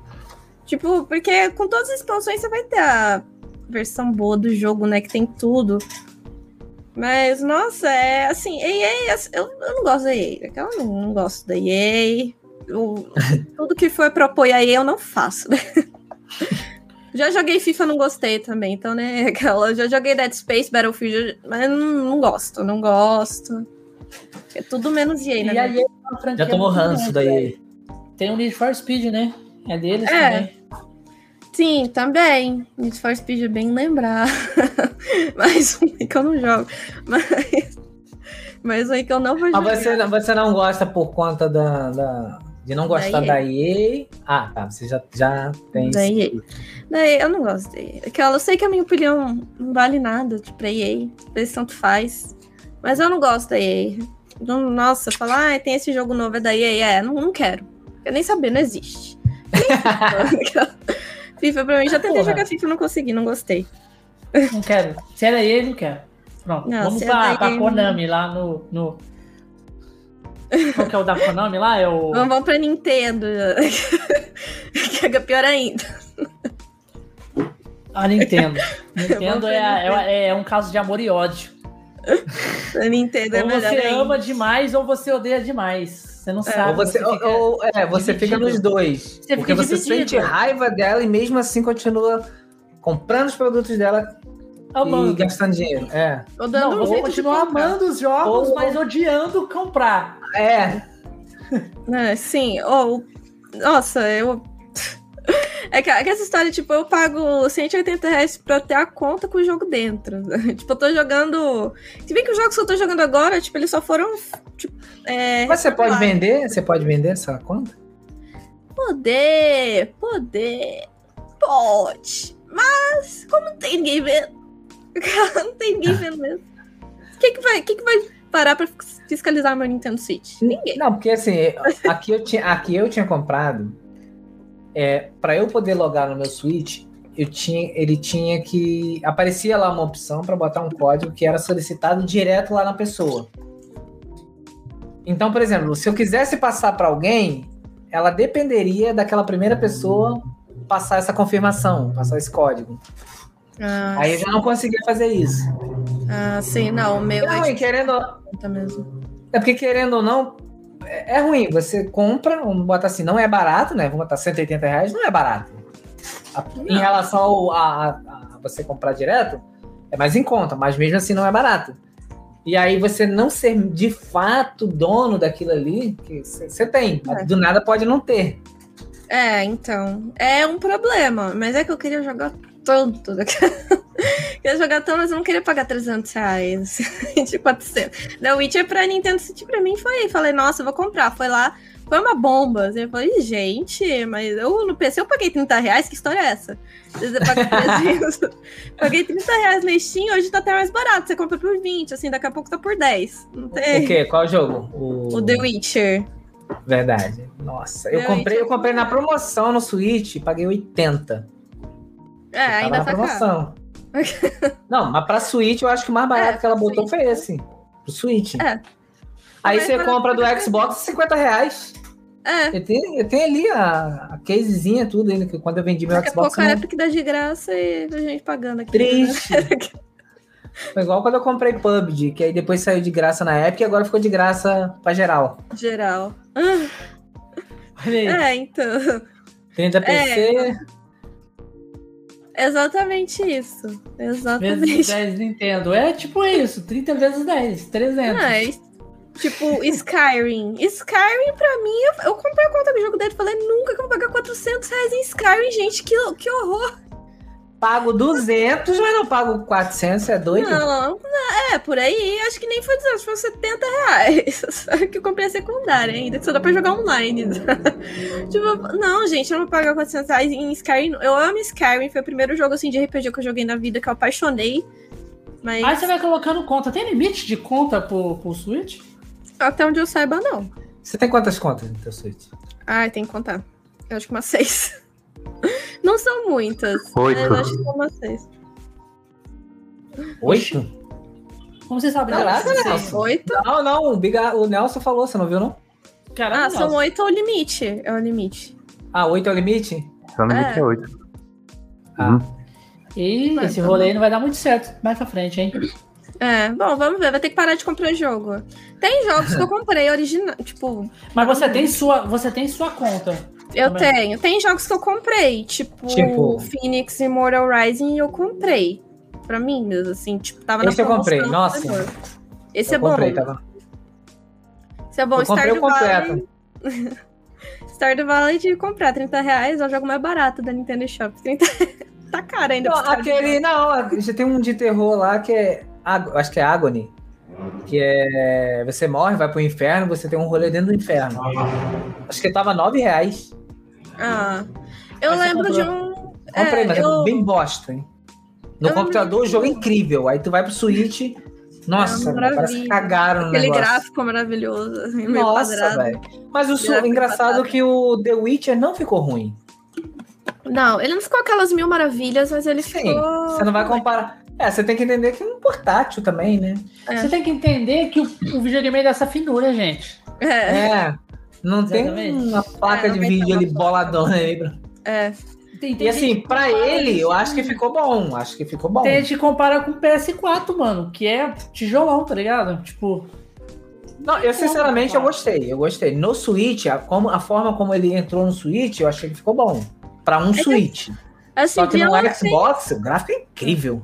Tipo, porque com todas as expansões você vai ter a versão boa do jogo, né? Que tem tudo. Mas, nossa, é assim, EA, eu, eu não gosto da EA. Eu não, não gosto da EA. Eu- tudo que for pra apoiar a EA eu não faço, né? Já joguei FIFA, não gostei também. Então, né, aquela. Já joguei Dead Space, Battlefield, mas não, não gosto, não gosto. É tudo menos EA, né? E aí, é uma franquia Já tomou ranço grande, daí. velho. Tem o Need for Speed, né? É deles É. também. Sim, também. Need for Speed é bem lembrar. mais um que eu não jogo. Mas. Mais um que eu não vou jogar. Mas você, não- você não gosta por conta da, da- de não gostar Da da EA? Ah, tá. Você já, já tem Da isso. EA. Daí, eu não gosto da EA. Aquela, eu sei que a minha opinião não vale nada tipo, pra EA. Esse tanto faz. Mas eu não gosto da EA. Não- Nossa, falar, ah, tem esse jogo novo, é da EA. É, não, não quero. Eu nem saber, não existe. FIFA. Pra mim, já tentei Porra. jogar FIFA, não consegui, não gostei. Não quero. Se era ele, não quero. Pronto. Não, Vamos é pra, pra Konami lá no, no. Qual que é o da Konami lá? É o. Vamos, vamos pra Nintendo. que é pior ainda. A Nintendo. Nintendo é, a- é, é um caso de amor e ódio. A Nintendo é ou melhor você ainda. ama demais ou você odeia demais. Você não sabe. Ou você, fica- ou- é, você fica nos dois. Você porque você dividido. sente raiva dela e mesmo assim continua comprando os produtos dela e amando. gastando dinheiro. É. Ou dando Não, um você continua amando os jogos, Ou- mas odiando comprar. É. É, sim, ou. Nossa, eu. É que, é que essa história, tipo, eu pago 180 reais pra ter a conta com o jogo dentro. tipo, eu tô jogando. Se bem que os jogos que eu tô jogando agora, tipo, eles só foram. Tipo, é, Mas você pode lá. vender? Você pode vender essa conta? Poder, poder. Pode. Mas, como não tem ninguém vendo. não tem ninguém vendo mesmo. Quem que vai, quem que vai parar pra fiscalizar meu Nintendo Switch? Ninguém. Não, porque assim, aqui eu tinha, aqui eu tinha comprado. É, para eu poder logar no meu Switch, eu tinha, ele tinha que aparecia lá uma opção para botar um código que era solicitado direto lá na pessoa. Então, por exemplo, se eu quisesse passar para alguém, ela dependeria daquela primeira pessoa passar essa confirmação, passar esse código. Ah, Aí eu já não conseguia fazer isso. ah, sim, não, o meu Não, é e querendo, mesmo. É porque, querendo ou não, é é ruim. Você compra, vamos botar assim, não é barato, né? Vamos botar 180 reais, não é barato. A- Em relação ao- a, a- você comprar direto, é mais em conta, mas mesmo assim não é barato. E aí você não ser de fato dono daquilo ali, que você tem, mas É. do nada pode não ter. É, então. É um problema. Mas é que eu queria jogar tanto. queria jogar tanto, mas eu não queria pagar 300 reais. de 400. The Witcher pra Nintendo City pra mim foi. Falei, nossa, eu vou comprar. Foi lá. Foi uma bomba. Eu falei, gente, mas eu no PC eu paguei 30 reais. Que história é essa? Eu paguei 300. paguei 30 reais na Steam, hoje tá até mais barato. Você compra por 20, assim, daqui a pouco tá por 10. Não O tem. quê? Qual jogo? O, O The Witcher. Verdade. Nossa, eu comprei, eu comprei na promoção no Switch, paguei 80. É, Tava ainda na tá caro. Não, mas pra Switch eu acho que o mais barato É, que ela botou Switch. foi esse. Pro Switch. É. Aí Mais você compra do Xbox 50 reais. É. Eu tenho, eu tenho ali a, a casezinha, tudo ainda, que quando eu vendi meu Daqui a Xbox. pouco a não- Epic dá de graça e a gente pagando aqui. Triste. Foi igual quando eu comprei PUBG, que aí depois saiu de graça na Epic e agora ficou de graça pra geral. né? Geral. Olha aí. É, então. 30 PC. Exatamente isso. Vezes Exatamente. 10 Nintendo. É tipo isso, 30 vezes 10, 300. Mas, tipo, Skyrim. Skyrim, pra mim, eu, eu comprei a conta do jogo dele e falei, nunca que eu vou pagar 400 reais em Skyrim, gente. Que, que horror. Pago 200, mas não pago 400, é doido? Não, não, é, por aí, acho que nem foi 200, foi 70 reais. Só que eu comprei a secundária ainda, que só dá pra jogar online. tipo, não, gente, eu não vou pagar 400 reais em Skyrim. Eu amo Skyrim, foi o primeiro jogo assim, de RPG que eu joguei na vida, que eu apaixonei. Mas Aí você vai colocando conta. Tem limite de conta pro, pro Switch? até onde eu saiba, não. Você tem quantas contas no teu Switch? Ai, tem que contar. Eu acho que umas seis. Não são muitas. Oito. Mas eu acho que são umas seis. Oito? Como você sabe? Caraca, Nelson? Nelson. Oito? Não, não, o, Biga- o Nelson falou, você não viu, não? Caralho, Ah, são oito é o limite. É o limite. Ah, oito é o limite? Então o limite É. é 8. Ah. Uhum. E Mas esse rolê não vai dar muito certo mais pra frente, hein? É, bom, vamos ver. Vai ter que parar de comprar jogo. Tem jogos que eu comprei original. Tipo, Mas você tem sua, você tem sua conta. Eu Também. tenho. Tem jogos que eu comprei. Tipo, Tipo? Phoenix e Mortal Rising eu comprei. Pra mim mesmo, assim. Tipo, tava Esse na eu comprei, promoção no nossa. Esse eu é bom. comprei, tava. Esse é bom. Eu comprei o Stardew completo. Valley. Stardew Valley de comprar 30 reais é o jogo mais barato da Nintendo Shop. 30... tá caro ainda. Não, aquele, não, já tem um de terror lá que é, Ag- acho que é Agony. Que é, você morre, vai pro inferno, você tem um rolê dentro do inferno. Acho que tava nove reais. Ah, eu Mas lembro de um. Comprei, é, mas é eu- bem bosta, hein? No Eu computador o jogo é incrível. Aí tu vai pro Switch. Nossa, É parece que cagaram no Aquele negócio. gráfico maravilhoso, assim, meio Nossa, velho. Mas o su- engraçado é quadrado. que o The Witcher não ficou ruim. Não, ele não ficou aquelas mil maravilhas, mas ele Sim, ficou. você não vai comparar. É, você tem que entender que é um portátil também, né? É. Você tem que entender que o, o videogame é dessa finura, gente. É, É. Não tem Exatamente. uma placa É, de vídeo ali boladona aí. pra- é. Tem, tem E assim, compara ele, eu acho que com- ficou bom. Acho que ficou bom. Tem gente que compara com o PS4, mano, que é tijolão, tá ligado? Tipo, Não, eu sinceramente eu gostei. Eu gostei. No Switch, a, como, a forma como ele entrou no Switch, eu achei que ficou bom. Pra um Switch. Assim, Só que no Xbox, o gráfico é incrível.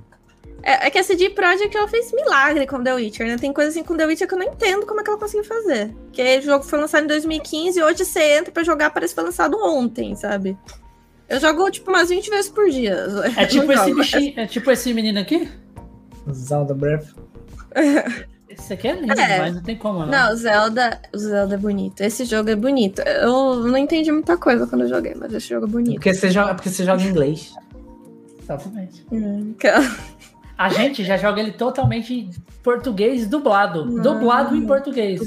É, é que a CD Projekt ela fez milagre com The Witcher, né? Tem coisa assim com The Witcher que eu não entendo como é que ela conseguiu fazer. Porque o jogo foi lançado em 2015 e hoje você entra pra jogar, parece que foi lançado ontem, sabe? Eu jogo, tipo, umas 20 vezes por dia. é tipo esse bichinho, é tipo esse menino aqui. Zelda Breath. Esse aqui é lindo, É. mas não tem como, não. Não, o Zelda, o Zelda é bonito. Esse jogo é bonito. Eu não entendi muita coisa quando eu joguei, mas esse jogo é bonito. Porque você joga, porque você joga em inglês. Exatamente. Hum, que- A gente já joga ele totalmente em português dublado. Não. Dublado em português.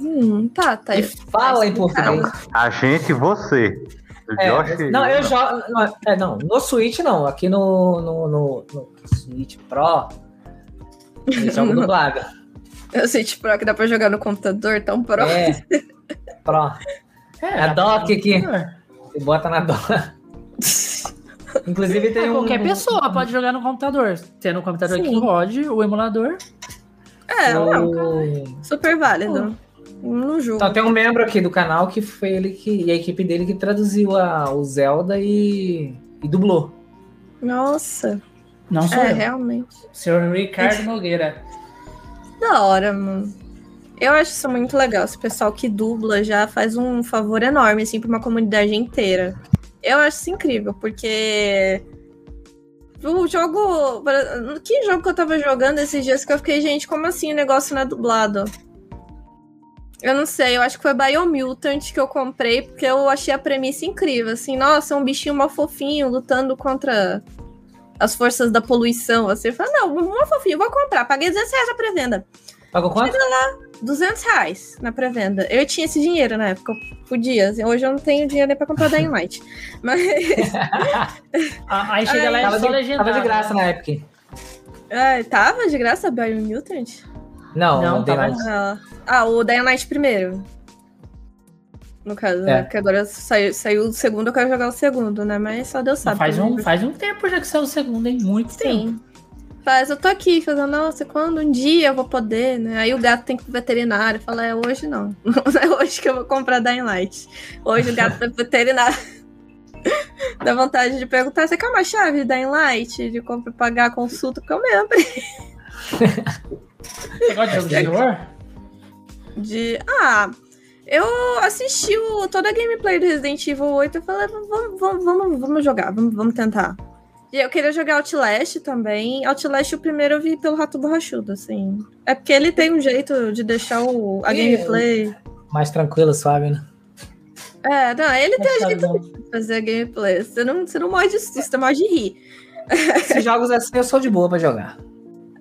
Hum, tá, tá. E fala em português. A gente, você. O É, Josh. não, eu jogo. Não, é, não, no Switch não. Aqui no, no, no, no Switch Pro, eu jogo dublado. Eu sei, tipo, que dá pra jogar no computador, tão pro. É. Pro. É a dock aqui. É, Você bota na dock. Inclusive tem um. qualquer pessoa pode jogar no computador. Tendo um computador que Sim. rode, o emulador. É, não, cara, o- super válido. No jogo. Então, tem um membro aqui do canal que foi ele que. E a equipe dele que traduziu a, o Zelda e, e dublou. Nossa. Não sou É, eu. realmente. Senhor Ricardo Nogueira. Da hora, mano. Eu acho isso muito legal. Esse pessoal que dubla já faz um favor enorme, assim, pra uma comunidade inteira. Eu acho isso incrível, porque. O jogo. Que jogo que eu tava jogando esses dias que eu fiquei, gente, como assim o negócio não é dublado? Eu não sei, eu acho que foi Biomutant que eu comprei, porque eu achei a premissa incrível. Assim, nossa, um bichinho mó fofinho lutando contra as forças da poluição. Assim, eu falei, não, mó fofinho, vou comprar. Paguei 200 reais na pré-venda. Pagou quanto? 200 reais na pré-venda. Eu tinha esse dinheiro na época, eu podia. assim, Hoje eu não tenho dinheiro nem pra comprar Dying Light. Mas, Ah, Aí chega lá e Tava só de, legendado. tava de graça na Epic. ah, tava de graça Biomutant? Não, Não, não, tem tava- mais. Ah, ah, o Light primeiro. No caso, É. né? Porque agora saiu, saiu o segundo, eu quero jogar o segundo, né? Mas só Deus sabe. Faz um, vai faz um tempo já que saiu o segundo, hein? Muito tempo. Faz, eu tô aqui fazendo, nossa, quando um dia eu vou poder, né? Aí o gato tem que ir pro veterinário. Fala, é hoje não. Não é hoje que eu vou comprar Dying Light. Hoje o gato vai pro veterinário. Dá vontade de perguntar, você quer uma chave de Dying Light? De compra, pagar a consulta, porque eu mesmo. Você gosta de jogo de terror? De. Ah, eu assisti o, toda a gameplay do Resident Evil 8 e falei, vamos, vamos, vamos, vamos jogar, vamos, vamos tentar. E eu queria jogar Outlast também. Outlast, o primeiro eu vi pelo Rato Borrachudo, assim. É porque ele tem um jeito de deixar o, a Sim, gameplay. Mais tranquilo, suave, né? É, não, ele tem um jeito tá de fazer a gameplay. Você não, você não morre de susto, você morre de rir. Esses jogos assim eu sou de boa pra jogar.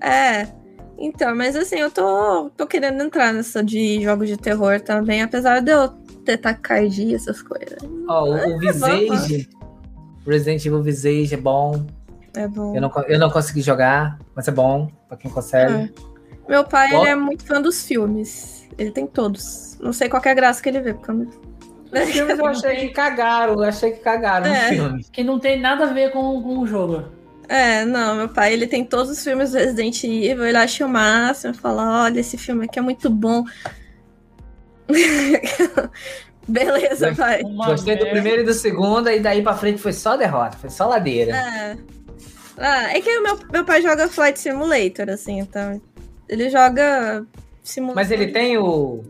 É. Então, mas assim, eu tô, tô querendo entrar nessa de jogos de terror também, apesar de eu ter taquicardia, essas coisas. Ó, o, o Visage, Resident Evil Visage é bom. É bom. Eu não, eu não consegui jogar, mas é bom pra quem consegue. É. Meu pai, ele é muito fã dos filmes. Ele tem todos. Não sei qual que é a graça que ele vê, porque. Os filmes eu achei que cagaram, eu achei que cagaram É. no filme. Que não tem nada a ver com, com o jogo. É, não, meu pai, ele tem todos os filmes do Resident Evil, ele acha o máximo, fala, olha, esse filme aqui é muito bom. Beleza, pai. Gostei do primeiro e do segundo, e daí pra frente foi só derrota, foi só ladeira. É. Ah, é que meu, meu pai joga Flight Simulator, assim, então. Ele joga simulator. Mas ele tem o.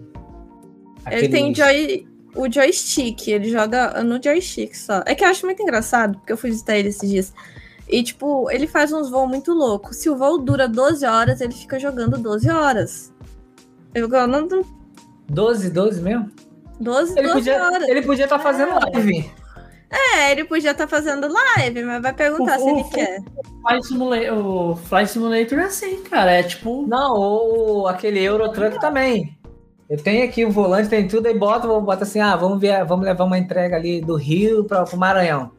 Ele tem joy, o joystick, ele joga no joystick só. É que eu acho muito engraçado, porque eu fui visitar ele esses dias. E, tipo, ele faz uns voos muito loucos. Se o voo dura 12 horas, ele fica jogando 12 horas. Eu não, não 12, 12 mesmo? 12, Ele 12 podia horas. ele podia estar fazendo live. É, ele podia estar fazendo live, mas vai perguntar O- se ele o- quer. Flight Simulator, o Flight Simulator é assim, cara. É tipo. Não, ou aquele Eurotruck também. Eu tenho aqui o volante, tem tudo, aí bota, bota assim, ah, vamos ver, vamos levar uma entrega ali do Rio para o Maranhão.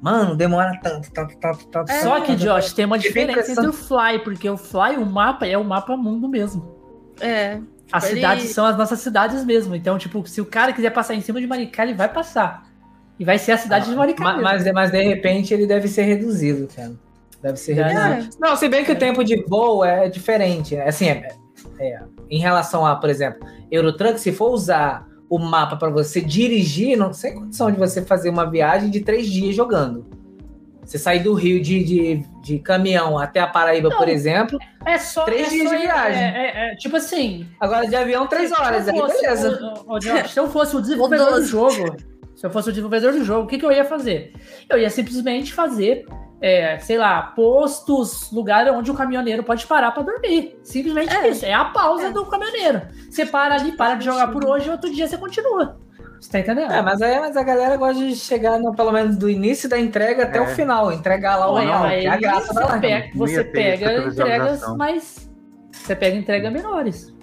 Mano, demora tanto, tanto, tanto, tanto. É. Só que. Josh, tem uma diferença entre o Fly, porque o Fly, o mapa, é o mapa mundo mesmo. É. As Ele- cidades são as nossas cidades mesmo. Então, tipo, se o cara quiser passar em cima de Maricá, ele vai passar. E vai ser a cidade de Maricá. Ma- mesmo. Mas, mas, de repente ele deve ser reduzido, cara. Deve ser É. reduzido. Não, se bem que o tempo de voo é diferente. né? Assim, é- é, em relação a, por exemplo, Eurotruck, se for usar o mapa para você dirigir, não tem condição de você fazer uma viagem de três dias jogando. Você sair do Rio de, de, de caminhão até a Paraíba, Não. por exemplo. É só. Três é dias só- de viagem. É, é- é, tipo assim. Agora de avião, três horas. Aí fosse, beleza. o- o- o se eu fosse o desenvolvedor do jogo, se eu fosse o desenvolvedor do jogo, o que, que eu ia fazer? Eu ia simplesmente fazer, é, sei lá, postos, lugar onde o caminhoneiro pode parar pra dormir. Simplesmente É. isso. É a pausa É. do caminhoneiro. Você para ali, para de jogar por hoje, e outro dia você continua. Você tá entendendo? É, mas, aí, mas a galera gosta de chegar, no, pelo menos, do início da entrega até É. o final. Entregar lá o que é a graça da live. pega, você pega entregas visualização. mais. Você pega entregas menores.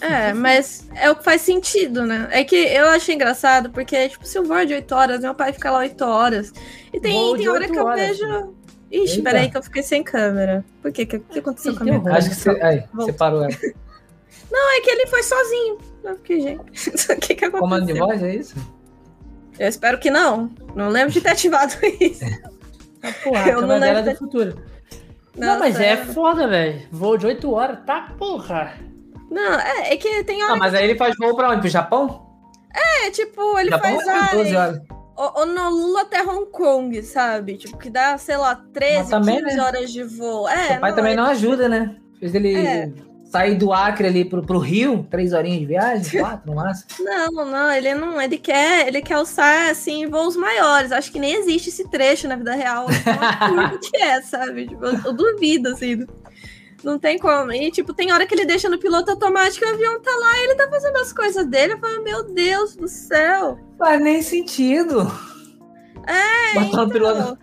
É, mas é o que faz sentido, né? É que eu acho engraçado, porque, tipo, se o voo é de 8 horas, meu pai fica lá 8 horas. E tem, tem hora 8 que eu horas. vejo. Ixi, Eita. peraí que eu fiquei sem câmera. Por quê? O que, que aconteceu Ih, com a minha câmera? Acho que você. Aí, você parou. ela. Não, é que ele foi sozinho. Eu fiquei, gente. O que, que aconteceu? Comando de voz, é isso? Eu espero que não. Não lembro de ter ativado isso. Ah, porra, Eu a não é lembro do futuro. Não, mas Nossa, é foda, velho. Voo de 8 horas, tá porra. Não, é, é que tem hora Não, mas aí ele faz voo pra onde? Pro Japão? que, tipo, ele Japão faz é 12 ai, horas. Honolulu até Hong Kong, sabe? Tipo, que dá, sei lá, 13, Mas também, 15 né? horas de voo. É, Seu pai também é- não ajuda, né? Fez ele É. sair do Acre ali pro, pro Rio, três horinhas de viagem, quatro no máximo. Não, não, ele não, ele quer, ele quer alçar assim voos maiores. Acho que nem existe esse trecho na vida real. Então, absurdo que é, sabe? Tipo, eu, eu duvido, assim. Não tem como. E, tipo, tem hora que ele deixa no piloto automático e o avião tá lá e ele tá fazendo as coisas dele. Eu falo, meu Deus do céu. Faz nem sentido. É, Botar um então. piloto.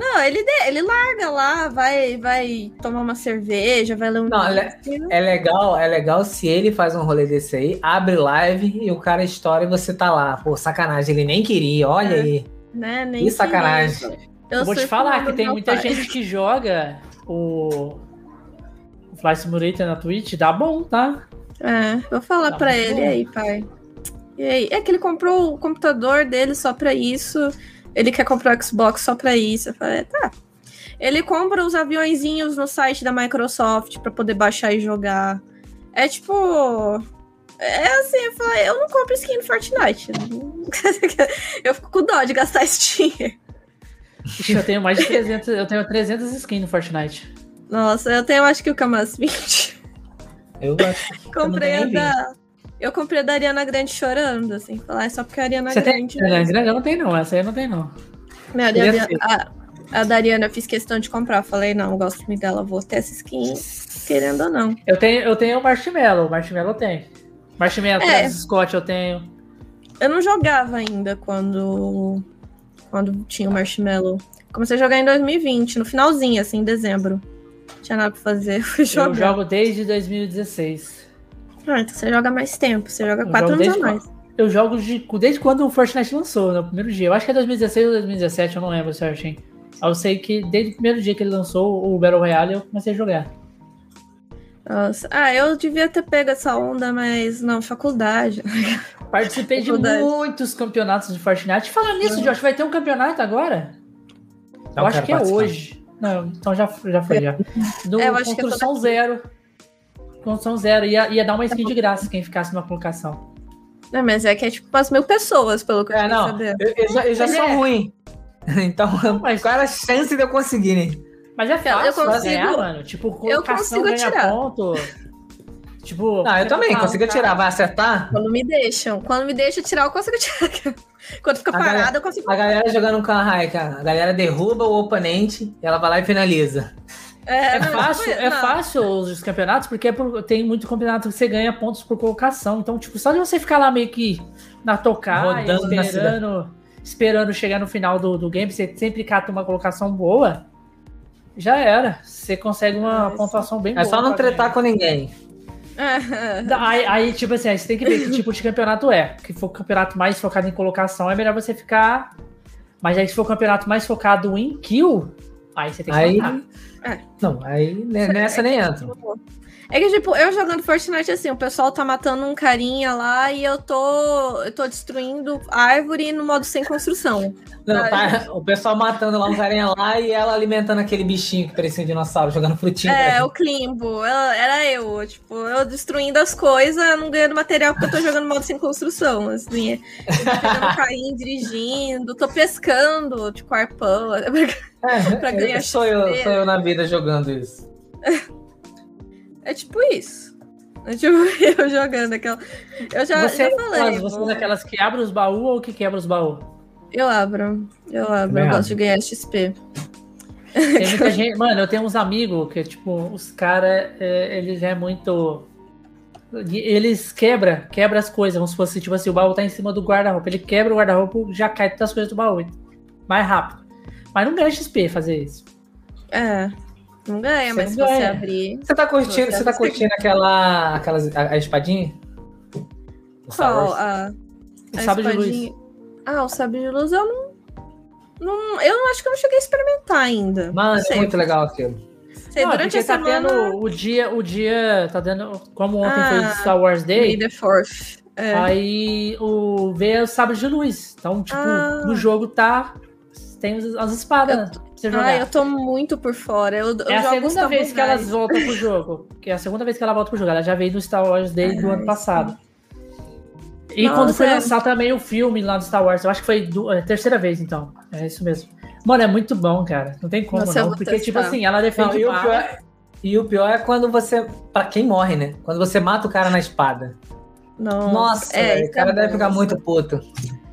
Não, ele, de- ele larga lá, vai, vai tomar uma cerveja, vai ler um Não, assim, É legal, é legal se ele faz um rolê desse aí, abre live e o cara estoura e você tá lá. Pô, sacanagem, ele nem queria, olha É. aí. né? Nem Que sacanagem. Eu, vou te falar que tem muita pai. gente que joga o, o Fly Simulator na Twitch, dá bom, tá? É, vou falar Tá pra ele bom. aí, pai. E aí? É que ele comprou o computador dele só pra isso. Ele quer comprar o Xbox só pra isso. Eu falei, tá. Ele compra os aviãozinhos no site da Microsoft pra poder baixar e jogar. É tipo. É assim, eu falei, eu não compro skin no Fortnite. eu fico com dó de gastar esse dinheiro. Ixi, eu tenho mais de 300, eu tenho 300 skins no Fortnite. Nossa, eu tenho acho que o Camas 20. Eu acho que comprei a eu tenho da. Eu comprei a da Ariana Grande chorando, assim. Falar, é só porque a Ariana Você tem- Grande. Grande, grande eu não tenho não, essa aí eu não tenho não. Minha Queria Ariana, a, A Dariana eu fiz questão de comprar. Falei, não, gosto muito dela, vou ter essa skin, querendo ou não. Eu tenho, eu tenho o Marshmallow, o Marshmallow tem. Marshmallow, É. Scott eu tenho. Eu não jogava ainda quando, quando tinha o Marshmallow. Comecei a jogar em 2020, no finalzinho, assim, em dezembro. Tinha nada pra fazer, fui Eu jogar. jogo desde 2016. Ah, então você joga mais tempo, você joga Eu quatro anos a mais. Eu jogo de- desde quando o Fortnite lançou, no primeiro dia. Eu acho que é 2016 ou 2017, eu não lembro certinho. Eu sei que desde o primeiro dia que ele lançou o Battle Royale, eu comecei a jogar. Nossa. Ah, eu devia ter pego essa onda, mas não, faculdade. Participei de Faculdade. muitos campeonatos de Fortnite. Falando nisso, Josh, vai ter um campeonato agora? Não eu acho que é participar. hoje. Não, então já, já foi, já. Do É, eu acho que eu tô Construção Zero. Construção Zero. Ia, ia dar uma skin de graça quem ficasse numa colocação. Não, mas é que é tipo umas mil pessoas, pelo que eu É, não. sabendo. Eu, eu já, eu já sou é. ruim. Então, Mas- qual era a chance de eu conseguir, né? Mas é fácil eu consigo- ganhar, mano. Tipo, colocação consigo ganha atirar. ponto. Tipo... Não, eu também, consigo tá. tirar. Vai acertar? Quando me deixam. Quando me deixam tirar, eu consigo tirar. Quando fica A galera- parada, eu consigo. A galera jogando com a Raika, a galera derruba o oponente e ela vai lá e finaliza. É, É não, fácil, é fácil os campeonatos, porque é por- tem muito campeonato que você ganha pontos por colocação. Então, tipo, só de você ficar lá meio que na tocar, Rodando na esperando, esperando chegar no final do, do game, você sempre cata uma colocação boa, já era. Você consegue uma pontuação bem É boa. só não tretar com ninguém. É, ganhar. Aí, aí, tipo assim, aí você tem que ver que tipo de campeonato é. Que for campeonato mais focado em colocação, é melhor você ficar. Mas aí, se for campeonato mais focado em kill, aí você tem que Aí. matar. Não, aí nessa nem entra. É que, tipo, eu jogando Fortnite assim, o pessoal tá matando um carinha lá e eu tô. Eu tô destruindo árvore no modo sem construção. Não, tá, o pessoal matando lá um carinha lá e ela alimentando aquele bichinho que parecia um dinossauro, jogando frutinha. pra É, gente. o Klimbo. Ela- Era eu, tipo, eu destruindo as coisas, não ganhando material porque eu tô jogando modo sem construção. Assim, eu tô carrinho, dirigindo, tô pescando, tipo, arpão. É, pra ganhar sou eu, sou eu na vida jogando isso. É tipo isso. É tipo eu jogando aquela. Eu já, Você, já falei. você vou- é daquelas que abre os baús ou que quebra os baús? Eu abro. Eu abro. Eu gosto de ganhar XP. Tem muita gente. Mano, eu tenho uns amigos que, tipo, os caras, eles é muito. Eles quebra, quebra as coisas, como se fosse, tipo assim, o baú tá em cima do guarda-roupa. Ele quebra o guarda-roupa, já cai todas as coisas do baú. Mais rápido. Mas não ganha XP fazer isso. É. Não ganha, Você mas se não você ganha. abrir. Você tá curtindo, Você você tá curtindo aquela, aquelas, a, a espadinha? Star Qual? A, a Sabe de luz. espadinha? Ah, o sabre de luz eu não. não eu não acho que eu não cheguei a experimentar ainda. Mano, é muito legal aquilo. sei não, é durante a tá semana. tendo o dia, o dia, tá dando, como ontem Ah, foi Star Wars May Day, the Fourth. É. aí o veio os sabres de luz. Então, tipo, Ah. no jogo tá, tem as, as espadas pra você jogar. Ah, eu tô muito por fora. Eu, eu É a jogo segunda vez que elas voltam pro jogo. Que é a segunda vez que ela volta pro jogo. Ela já veio do Star Wars desde o Ah, ano passado. E Nossa, quando foi é. lançar também o filme lá do Star Wars, eu acho que foi du- é a terceira vez, então. É isso mesmo. Mano, é muito bom, cara. Não tem como, Nossa, eu não. Porque, testar. tipo assim, ela Não, defende e, o pior, e o pior é quando você. Pra quem morre, né? Quando você mata o cara na espada. Nossa, Nossa, é, o cara é deve ficar muito puto.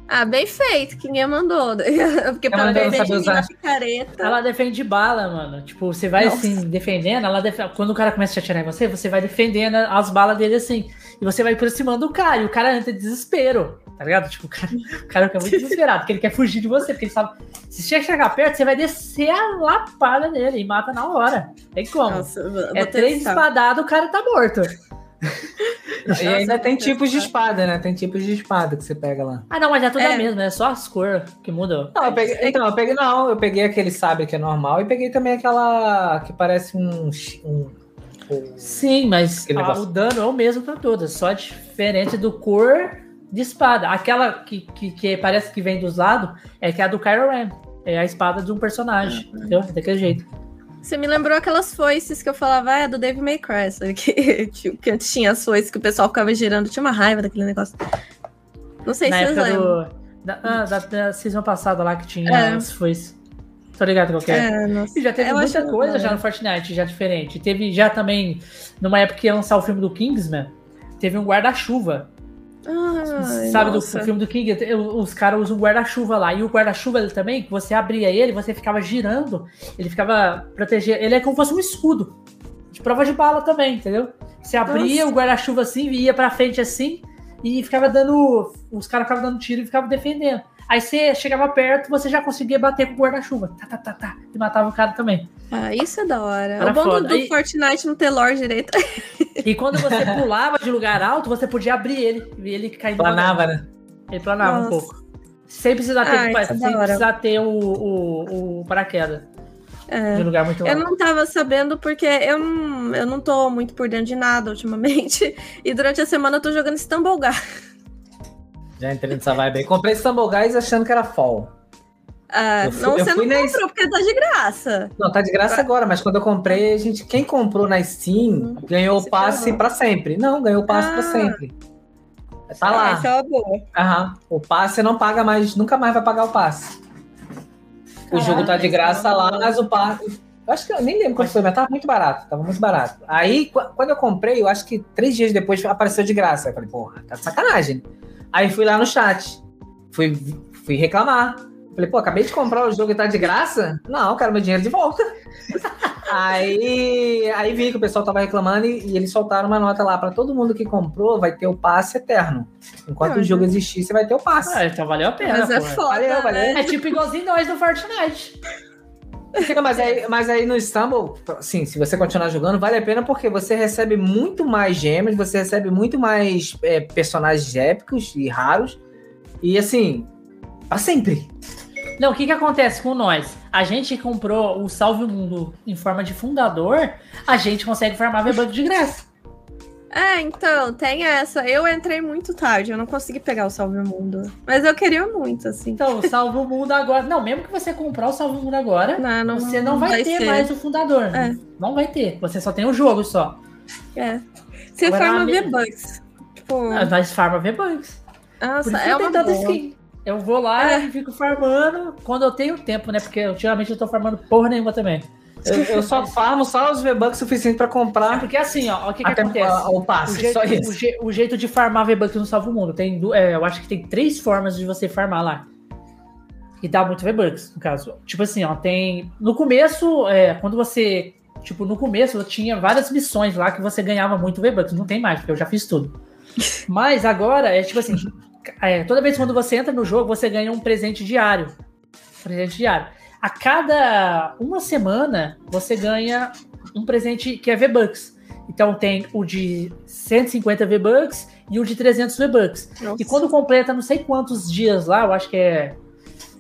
Ah, bem feito, que ninguém mandou. Porque pra não defender sabe usar. na picareta. Ela defende bala, mano. Tipo, você vai Nossa. assim, defendendo, ela def... quando o cara começa a te atirar em você, você vai defendendo as balas dele assim. E você vai aproximando o cara, e o cara entra em desespero. Tá ligado? Tipo, o cara, o cara fica muito desesperado, porque ele quer fugir de você, porque ele sabe. Se você chegar perto, você vai descer a lapada nele e mata na hora. Tem como. Nossa, é três espadadas, o cara tá morto. E ainda tem vou tipos de testar. espada, né? Tem tipos de espada que você pega lá. Ah, não, mas é tudo É. a mesma, é só as cores que mudam. Não, eu peguei, então, eu peguei, não, eu peguei aquele sabre que é normal e peguei também aquela que parece um. um, um- Sim, mas Aquele a- negócio. o dano é o mesmo pra todas, só diferente do cor de espada. Aquela que, que, que parece que vem dos lados é que é a do Kylo Ren. É a espada de um personagem, entendeu? É daquele jeito. Você me lembrou aquelas foices que eu falava, ah, é do Dave May Cry? Que, que antes tinha as foices que o pessoal ficava girando, tinha uma raiva daquele negócio. Não sei Na se vocês lembram. do, da, ah, da, da season passada lá que tinha É. as foices. Tô ligado qual que é. É, nossa. E já teve Eu muita coisa já no Fortnite, já diferente. Teve já também, numa época que ia lançar o filme do Kingsman, teve um guarda-chuva. Ai, sabe, do nossa. filme do King, os caras usam um guarda-chuva lá. E o guarda-chuva ele também, que você abria ele, você ficava girando, ele ficava proteger. Ele é como se fosse um escudo. De prova de bala também, entendeu? Você abria Nossa. o guarda-chuva assim, ia pra frente assim, e ficava dando. Os caras ficavam dando tiro e ficavam defendendo. Aí você chegava perto, você já conseguia bater com o guarda-chuva. Tá, tá, tá, tá. E matava o cara também. Ah, isso é da hora. Era o bom do, foda. do Aí- Fortnite não ter lore direito. E quando você pulava de lugar alto, você podia abrir ele. E ele caindo Planava, né? Ele planava um Nossa. pouco. Sem precisar ter, Ah, isso é sem precisar ter o, o, o paraquedas. É. De um lugar muito Eu não tava sabendo porque eu não, eu não tô muito por dentro de nada ultimamente. E durante a semana eu tô jogando Stumblegar. Já entrei nessa vibe aí. Comprei Stumble Guys achando que era fall. Ah, fui- não, você não na- comprou porque tá de graça. Não, tá de graça agora, mas quando eu comprei, a gente, quem comprou na Steam ganhou Você o passe pagou. pra sempre. Não, ganhou o passe pra Ah. sempre. Tá lá. Essa é uma boa. Aham. O passe não paga mais, nunca mais vai pagar o passe. O Caraca, jogo tá de graça isso é lá, mas o passe. Eu acho que eu nem lembro quanto foi, mas tava muito barato. Tava muito barato. Aí, qu- quando eu comprei, eu acho que três dias depois apareceu de graça. Eu falei, porra, tá de sacanagem. Aí fui lá no chat. Fui, fui reclamar. Falei, pô, acabei de comprar o jogo e tá de graça? Não, quero meu dinheiro de volta. aí, aí vi que o pessoal tava reclamando e, e eles soltaram uma nota lá. Pra todo mundo que comprou, vai ter o passe eterno. Enquanto o jogo existir, você vai ter o passe. Ah, então valeu a pena. Mas é foda, Valeu, valeu. né? É tipo igualzinho nós no Fortnite. Não, mas, aí, mas aí no Stumble, sim, se você continuar jogando, vale a pena porque você recebe muito mais gemas, você recebe muito mais é, personagens épicos e raros. E assim, pra sempre. Não, o que que acontece com nós? A gente comprou o Salve o Mundo em forma de fundador, a gente consegue farmar V-Bucks de graça. É, então, tem essa. Eu entrei muito tarde, eu não consegui pegar o Salve o Mundo. Mas eu queria muito, assim. Então, Salve o Mundo agora... Não, mesmo que você comprar o Salve o Mundo agora, Não, não, você não vai, ter ser. mais o fundador. É. né? Não vai ter. Você só tem o jogo só. É. Você Agora, farma minha- V-Bucks. Tipo, Mas farma V-Bucks. Nossa, é uma boa. skin. Eu vou lá É. e fico farmando quando eu tenho tempo, né? Porque ultimamente eu tô farmando porra nenhuma também. Eu, eu só farmo só os V-Bucks suficientes pra É comprar porque assim, ó, o que, que acontece? a- o O passe. jeito, só o, isso. je- o jeito de farmar V-Bucks no Salvo Mundo. Tem, é, eu acho que tem três formas de você farmar lá. E dá muito V-Bucks, no caso. Tipo assim, ó, tem. No começo, é, quando você. Tipo, no começo eu tinha várias missões lá que você ganhava muito V-Bucks. Não tem mais, porque eu já fiz tudo. Mas agora, é tipo assim. é, toda vez quando você entra no jogo, você ganha um presente diário. Presente diário. A cada uma semana, você ganha um presente que é V-Bucks. Então tem o de 150 V-Bucks e o de 300 V-Bucks. E quando completa não sei quantos dias lá, eu acho que é.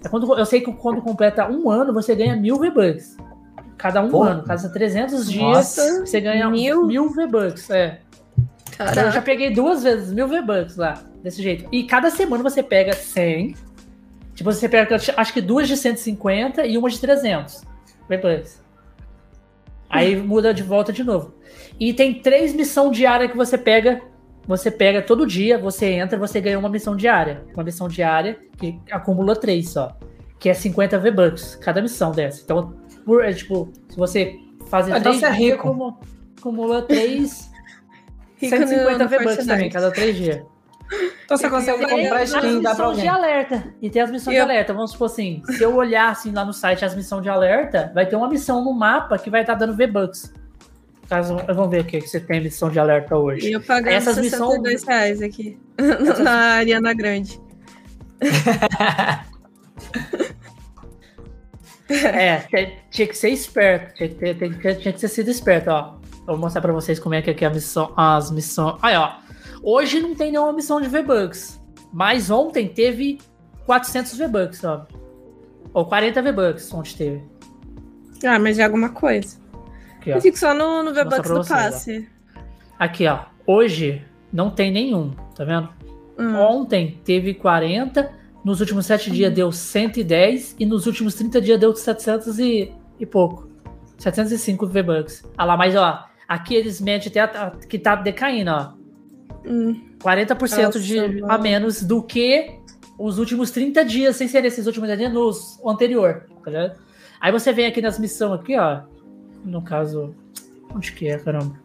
é quando, eu sei que quando completa um ano, você ganha mil V-Bucks. Cada um Pô. ano. Cada 300 dias, Nossa, você ganha mil? mil, V-Bucks. É. Eu já Caraca. peguei duas vezes mil V-Bucks lá, desse jeito. E cada semana você pega 100. Tipo, você pega, acho que duas de 150 e uma de 300 V-Bucks. Aí muda de volta de novo. E tem três missões diárias que você pega. Você pega todo dia, você entra, você ganha uma missão diária. Uma missão diária que acumula três só. Que é 50 V-Bucks, cada missão dessa. Então, por, é, tipo, se você fazer Ah, então três você é rico. acumula, acumula três. Rico no- 150 no V-Bucks também, cada três dias. Então você consegue tem comprar skin e dar pra missões de alguém. alerta. E tem as missões Eu- de alerta. Vamos supor assim, se eu olhar assim lá no site as missões de alerta, vai ter uma missão no mapa que vai estar dando V-Bucks. Caso, vamos ver aqui que você tem missão de alerta E hoje. eu pagando Essas 62 reais aqui. Na Ariana Grande. É, tinha que ser esperto. Tinha que, ter, tinha que ter sido esperto, ó. Eu vou mostrar pra vocês como é que aqui é a missão, as missões. Aí, ó. Hoje não tem nenhuma missão de V-Bucks. Mas ontem teve 400 V-Bucks, ó. Ou 40 V-Bucks ontem teve. Ah, mas de alguma coisa. Aqui. Eu fico só no, no V-Bucks do vocês, ó. passe. Aqui, ó. Hoje não tem nenhum, tá vendo? Hum. Ontem teve 40, nos últimos 7 dias deu 110 e nos últimos 30 dias deu 700 e, e pouco. 705 V-Bucks. Ah lá, mas ó, aqui eles medem até a- que tá decaindo, ó. Hum. 40% de, Nossa, mano. a menos do que os últimos 30 dias, sem ser esses últimos 30 dias, nos, o anterior, tá ligado? Aí você vem aqui nas missões aqui, ó. No caso, onde que é, caramba?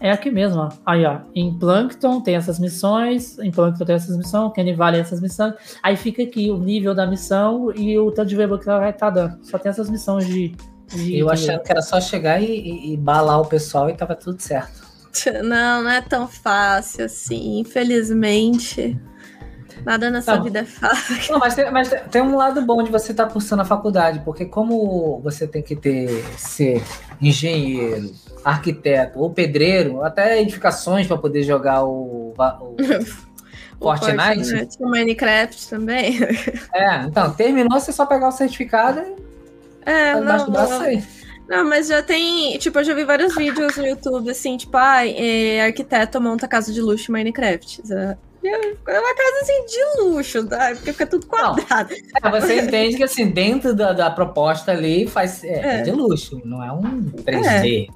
é aqui mesmo, ó. Aí, ó. Em Plankton tem essas missões, em Plankton tem essas missões, Kenny Valley essas missões. Aí fica aqui o nível da missão e o tanto de verbo que ela vai estar dando. Só tem essas missões de. de Eu de- achando que era só chegar e, e, e balar o pessoal e tava tudo certo. Não, não é tão fácil assim, infelizmente. Nada nessa Tá bom. vida é fácil. Não, mas, tem, mas tem um lado bom de você estar cursando a faculdade, porque como você tem que ter ser engenheiro, arquiteto ou pedreiro, até edificações para poder jogar o, o O Fortnite. O Minecraft também. É, então, terminou, você só pegar o certificado e É, tá não, não. Não, mas já tem. Tipo, eu já vi vários vídeos no YouTube, assim, tipo, ai, é, arquiteto monta casa de luxo em Minecraft. É uma casa assim de luxo, tá? Porque fica tudo quadrado. É, você entende que assim, dentro da, da proposta ali faz, é, É. é de luxo, não é um 3D.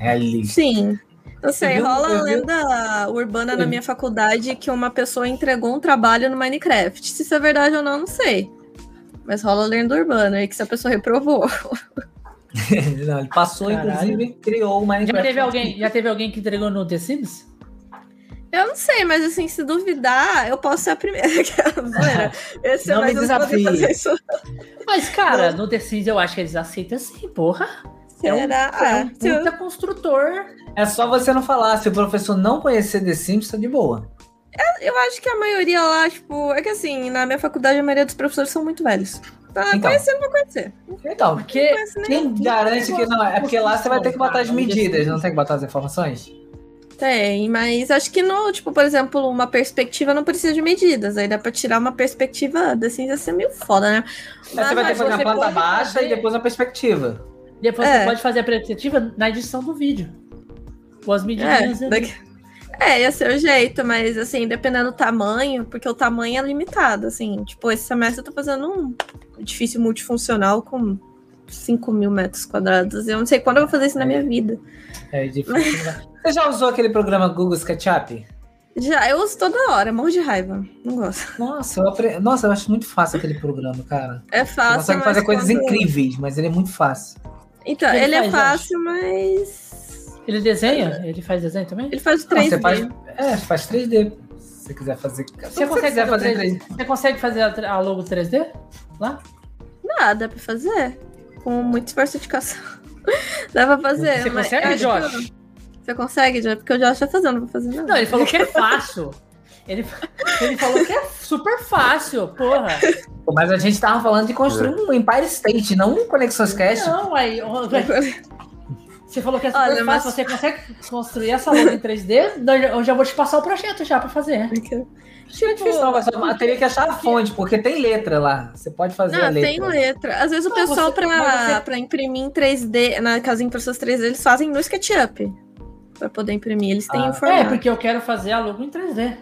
É, ali. Sim. Não sei, viu- rola a lenda urbana na minha faculdade que uma pessoa entregou um trabalho no Minecraft. Se isso é verdade ou não, não sei. Mas rola a lenda urbana aí que essa pessoa reprovou. Não, ele passou, Caralho. inclusive, criou o Minecraft. Já teve, alguém, já teve alguém que entregou no The Sims? Eu não sei, mas assim, se duvidar, eu posso ser a primeira. Zoeira. Esse é Não me mais um desafie. fazer isso. Mas, cara, no The Sims eu acho que eles aceitam sim, porra. É um, Será? é um Ah, se eu- puta construtor. É só você não falar. Se o professor não conhecer The Sims, tá de boa. Eu acho que a maioria lá, tipo, é que assim, na minha faculdade a maioria dos professores são muito velhos. Tá Então. conhecer, não vou conhecer. Então, Porque quem garante que não? É porque lá você vai ter que botar as medidas, não tem que botar as informações? Tem, mas acho que no, tipo, por exemplo, uma perspectiva não precisa de medidas. Aí dá pra tirar uma perspectiva assim, ia ser meio foda, né? Aí você vai ter que mas fazer uma planta baixa fazer- e depois uma perspectiva. Depois É. você pode fazer a perspectiva na edição do vídeo. Com as medidas. É, daqui- é, ia ser o jeito, mas assim, dependendo do tamanho, porque o tamanho é limitado, assim. Tipo, esse semestre eu tô fazendo um edifício multifuncional com 5 mil metros quadrados. Eu não sei quando eu vou fazer isso na minha vida. É difícil. né? Você já usou aquele programa Google SketchUp? Já, eu uso toda hora, morro de raiva. Não gosto. Nossa, eu apre... Nossa, eu acho muito fácil aquele programa, cara. É Você fácil. consegue mas fazer coisas quando- incríveis, mas ele é muito fácil. Então, Ele ele, é faz, fácil, mas. Ele desenha? Ele faz desenho também? Ele faz Não, 3D. você faz, é, faz 3D. Se você quiser fazer. Se Você consegue fazer, fazer 3D. Você consegue fazer a, logo 3D? Lá? Dá, dá pra fazer. Com muito esforço e dedicação. dá pra fazer. Você mas consegue, que Josh? Você consegue, Josh? Porque o Josh tá fazendo, não vou fazer nada. Não, ele falou que é fácil. Ele, ele falou que é super fácil, porra. Mas a gente tava falando de construir um Empire State, não um Conexões Cast. Não, aí. Você falou que é super Olha, mas- fácil. Você consegue construir essa logo em 3D? Então Eu já- vou te passar o projeto já pra fazer. É difícil, não, mas só- teria que achar a fonte, porque tem letra lá. Você pode fazer a Não, letra. tem letra. Às vezes o Não, pessoal, você- pra, mas você- pra imprimir em 3D, na casa de impressoras 3D, eles fazem no SketchUp. Pra poder imprimir. Eles têm Ah. o É, formato. porque eu quero fazer a logo em 3D.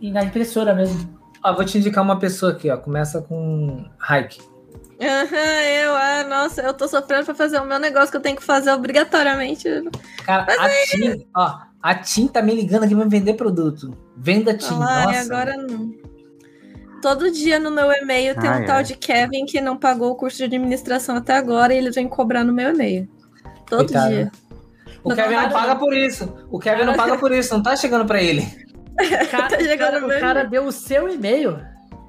E na impressora mesmo. Ó, vou te indicar uma pessoa aqui, ó. Começa com Hike. Aham, eu, ah, nossa, eu tô sofrendo pra fazer o meu negócio que eu tenho que fazer obrigatoriamente. Cara, a Tim, ó, a Tim tá me ligando aqui pra vender produto. Venda Tim. Ah, e Nossa. agora não. Todo dia no meu e-mail tem Ai, um tal ai. de Kevin que não pagou o curso de administração até agora e eles vêm cobrar no meu e-mail. Todo Coitado. dia. O Não, Kevin não paga não. por isso. O Kevin não paga por isso. Não tá chegando pra ele. O cara, Tá chegando cara- o cara deu o seu e-mail.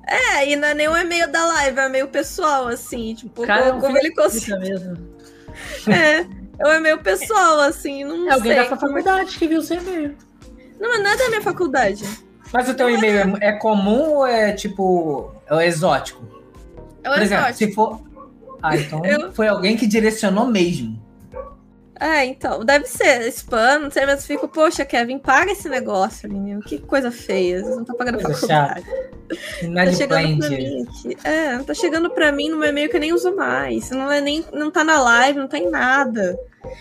É, e não é nem um e-mail da live, é e-mail pessoal, assim, tipo, O cara é um como ele conseguiu. mesmo. É, é um e-mail pessoal, assim, não É alguém sei. da sua faculdade que viu o seu e-mail. Não, mas não é da minha faculdade. Mas o teu e-mail é, é comum ou é tipo. É exótico? É Por um exemplo, exótico. se for. Ah, então Eu- foi alguém que direcionou mesmo. É, então, deve ser spam, não sei, mas eu fico, poxa, Kevin, paga esse negócio, menino. Que coisa feia, vocês não estão pagando Coisa faculdade. Tá chegando pra mim aqui. É, tá chegando pra mim no meu e-mail que eu nem uso mais. Não é nem. Não tá na live, não tá em nada.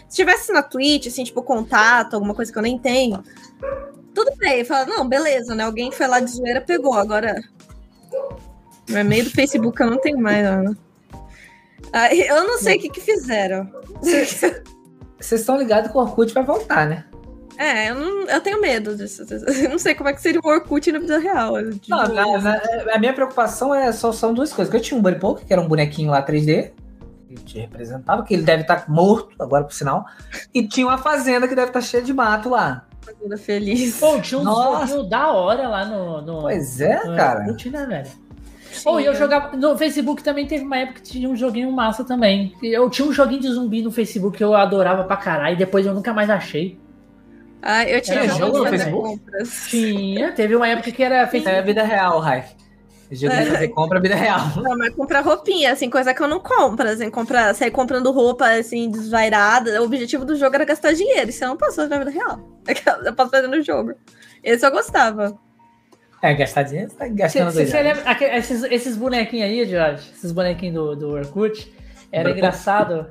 Se tivesse na Twitch, assim, tipo, contato, alguma coisa que eu nem tenho. Tudo bem, fala, não, beleza, né? Alguém foi lá de zoeira, pegou. Agora. No e-mail do Facebook eu não tenho mais, não. Aí, eu não sei o que, que fizeram. Vocês estão ligados que o Orkut vai voltar, né? É, eu, não, eu tenho medo disso. Eu não sei como é que seria o Orkut na vida real. Não, na- a minha preocupação é só são duas coisas. Que eu tinha um Buddy Poke, que era um bonequinho lá 3D. que te representava, que ele deve estar morto, agora por sinal, e tinha uma fazenda que deve estar cheia de mato lá. Fazenda feliz. Pô, tinha um joguinho da hora lá no. no Pois é, no cara. Orkut, né, velho? Pô, e eu jogava. No Facebook também teve uma época que tinha um joguinho massa também. Eu tinha um joguinho de zumbi no Facebook que eu adorava pra caralho, e depois eu nunca mais achei. Ah, eu tinha Era jogo no Facebook? compras. Tinha, teve uma época que era Isso é vida real, Raik. Jogo de fazer compra, vida real. Não, mas comprar roupinha, assim, coisa que eu não compro. Assim, comprar, sair comprando roupa, assim, desvairada. O objetivo do jogo era gastar dinheiro. Isso eu não posso fazer na vida real. Eu posso fazer no jogo. Esse eu gostava. É, gastar dinheiro, você tá gastando Você dois lembra esses, esses bonequinhos aí, Jorge? Esses bonequinhos do, do Orkut? Era engraçado.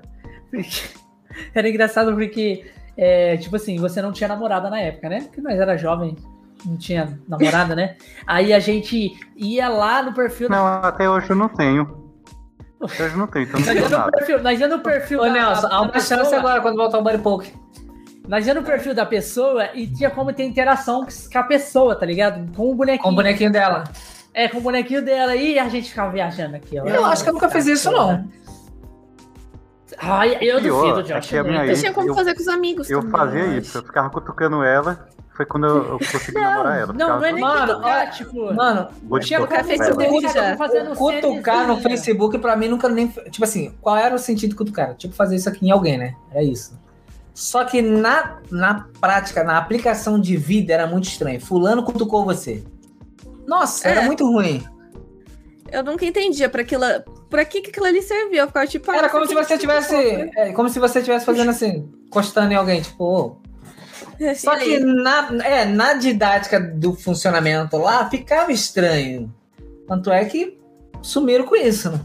porque- era engraçado porque, é, tipo assim, você não tinha namorada na época, né? Porque nós era jovem, não tinha namorada, né? Aí a gente ia lá no perfil. Não, até hoje eu não tenho. Até hoje eu não tenho, então não Nós ia tenho no nada. perfil, nós ia no perfil Ô, Nelson, há uma chance agora quando voltar o Body Poke. Nós ia no perfil da pessoa e tinha como ter interação com a pessoa, tá ligado? Com o bonequinho. Com o bonequinho dela. É, com o bonequinho dela e a gente ficava viajando aqui, ó. Eu acho que eu nunca fiz isso, não. Ai, eu duvido, é Josh. minha Eu tinha como eu- fazer com os amigos Eu também, fazia eu isso, eu ficava cutucando ela. Foi quando eu, eu consegui namorar ela. Não, não é nem Mano, cutucar, olha- tipo... Mano, tinha ela. Facebook já. cutucar no. Facebook pra mim nunca nem. Tipo assim, qual era o sentido de cutucar? Tipo, fazer isso aqui em alguém, né? Era isso. Só que na, na prática, na aplicação de vida, era muito estranho. Fulano cutucou você. Nossa, era É. muito ruim. Eu nunca entendia pra aquilo. Pra que, que aquilo ali servia? Eu ficava tipo. ah, Era isso como se você tivesse. É, como se você estivesse fazendo assim, encostando em alguém, tipo. E Só que na, é, na didática do funcionamento lá, ficava estranho. Tanto é que sumiram com isso, né?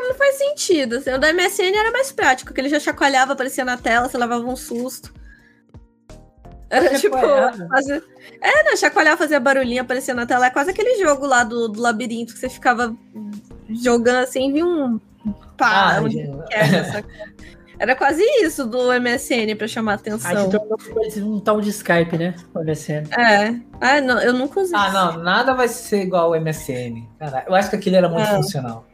Não faz sentido. Assim. O da MSN era mais prático, que ele já chacoalhava, aparecia na tela, você levava um susto. Era tipo. Chacoalhava? Fazer... É, não, chacoalhar, fazia barulhinho, aparecia na tela. É quase aquele jogo lá do, do labirinto que você ficava jogando assim e um pá, Ah, saca? Era quase isso do MSN pra chamar Aí atenção. tornou um tal de Skype, né? Olha assim. É. Ah, não, eu nunca usei. Ah, não, nada vai ser igual ao MSN. Cara, eu acho que aquilo era muito Ah. funcional.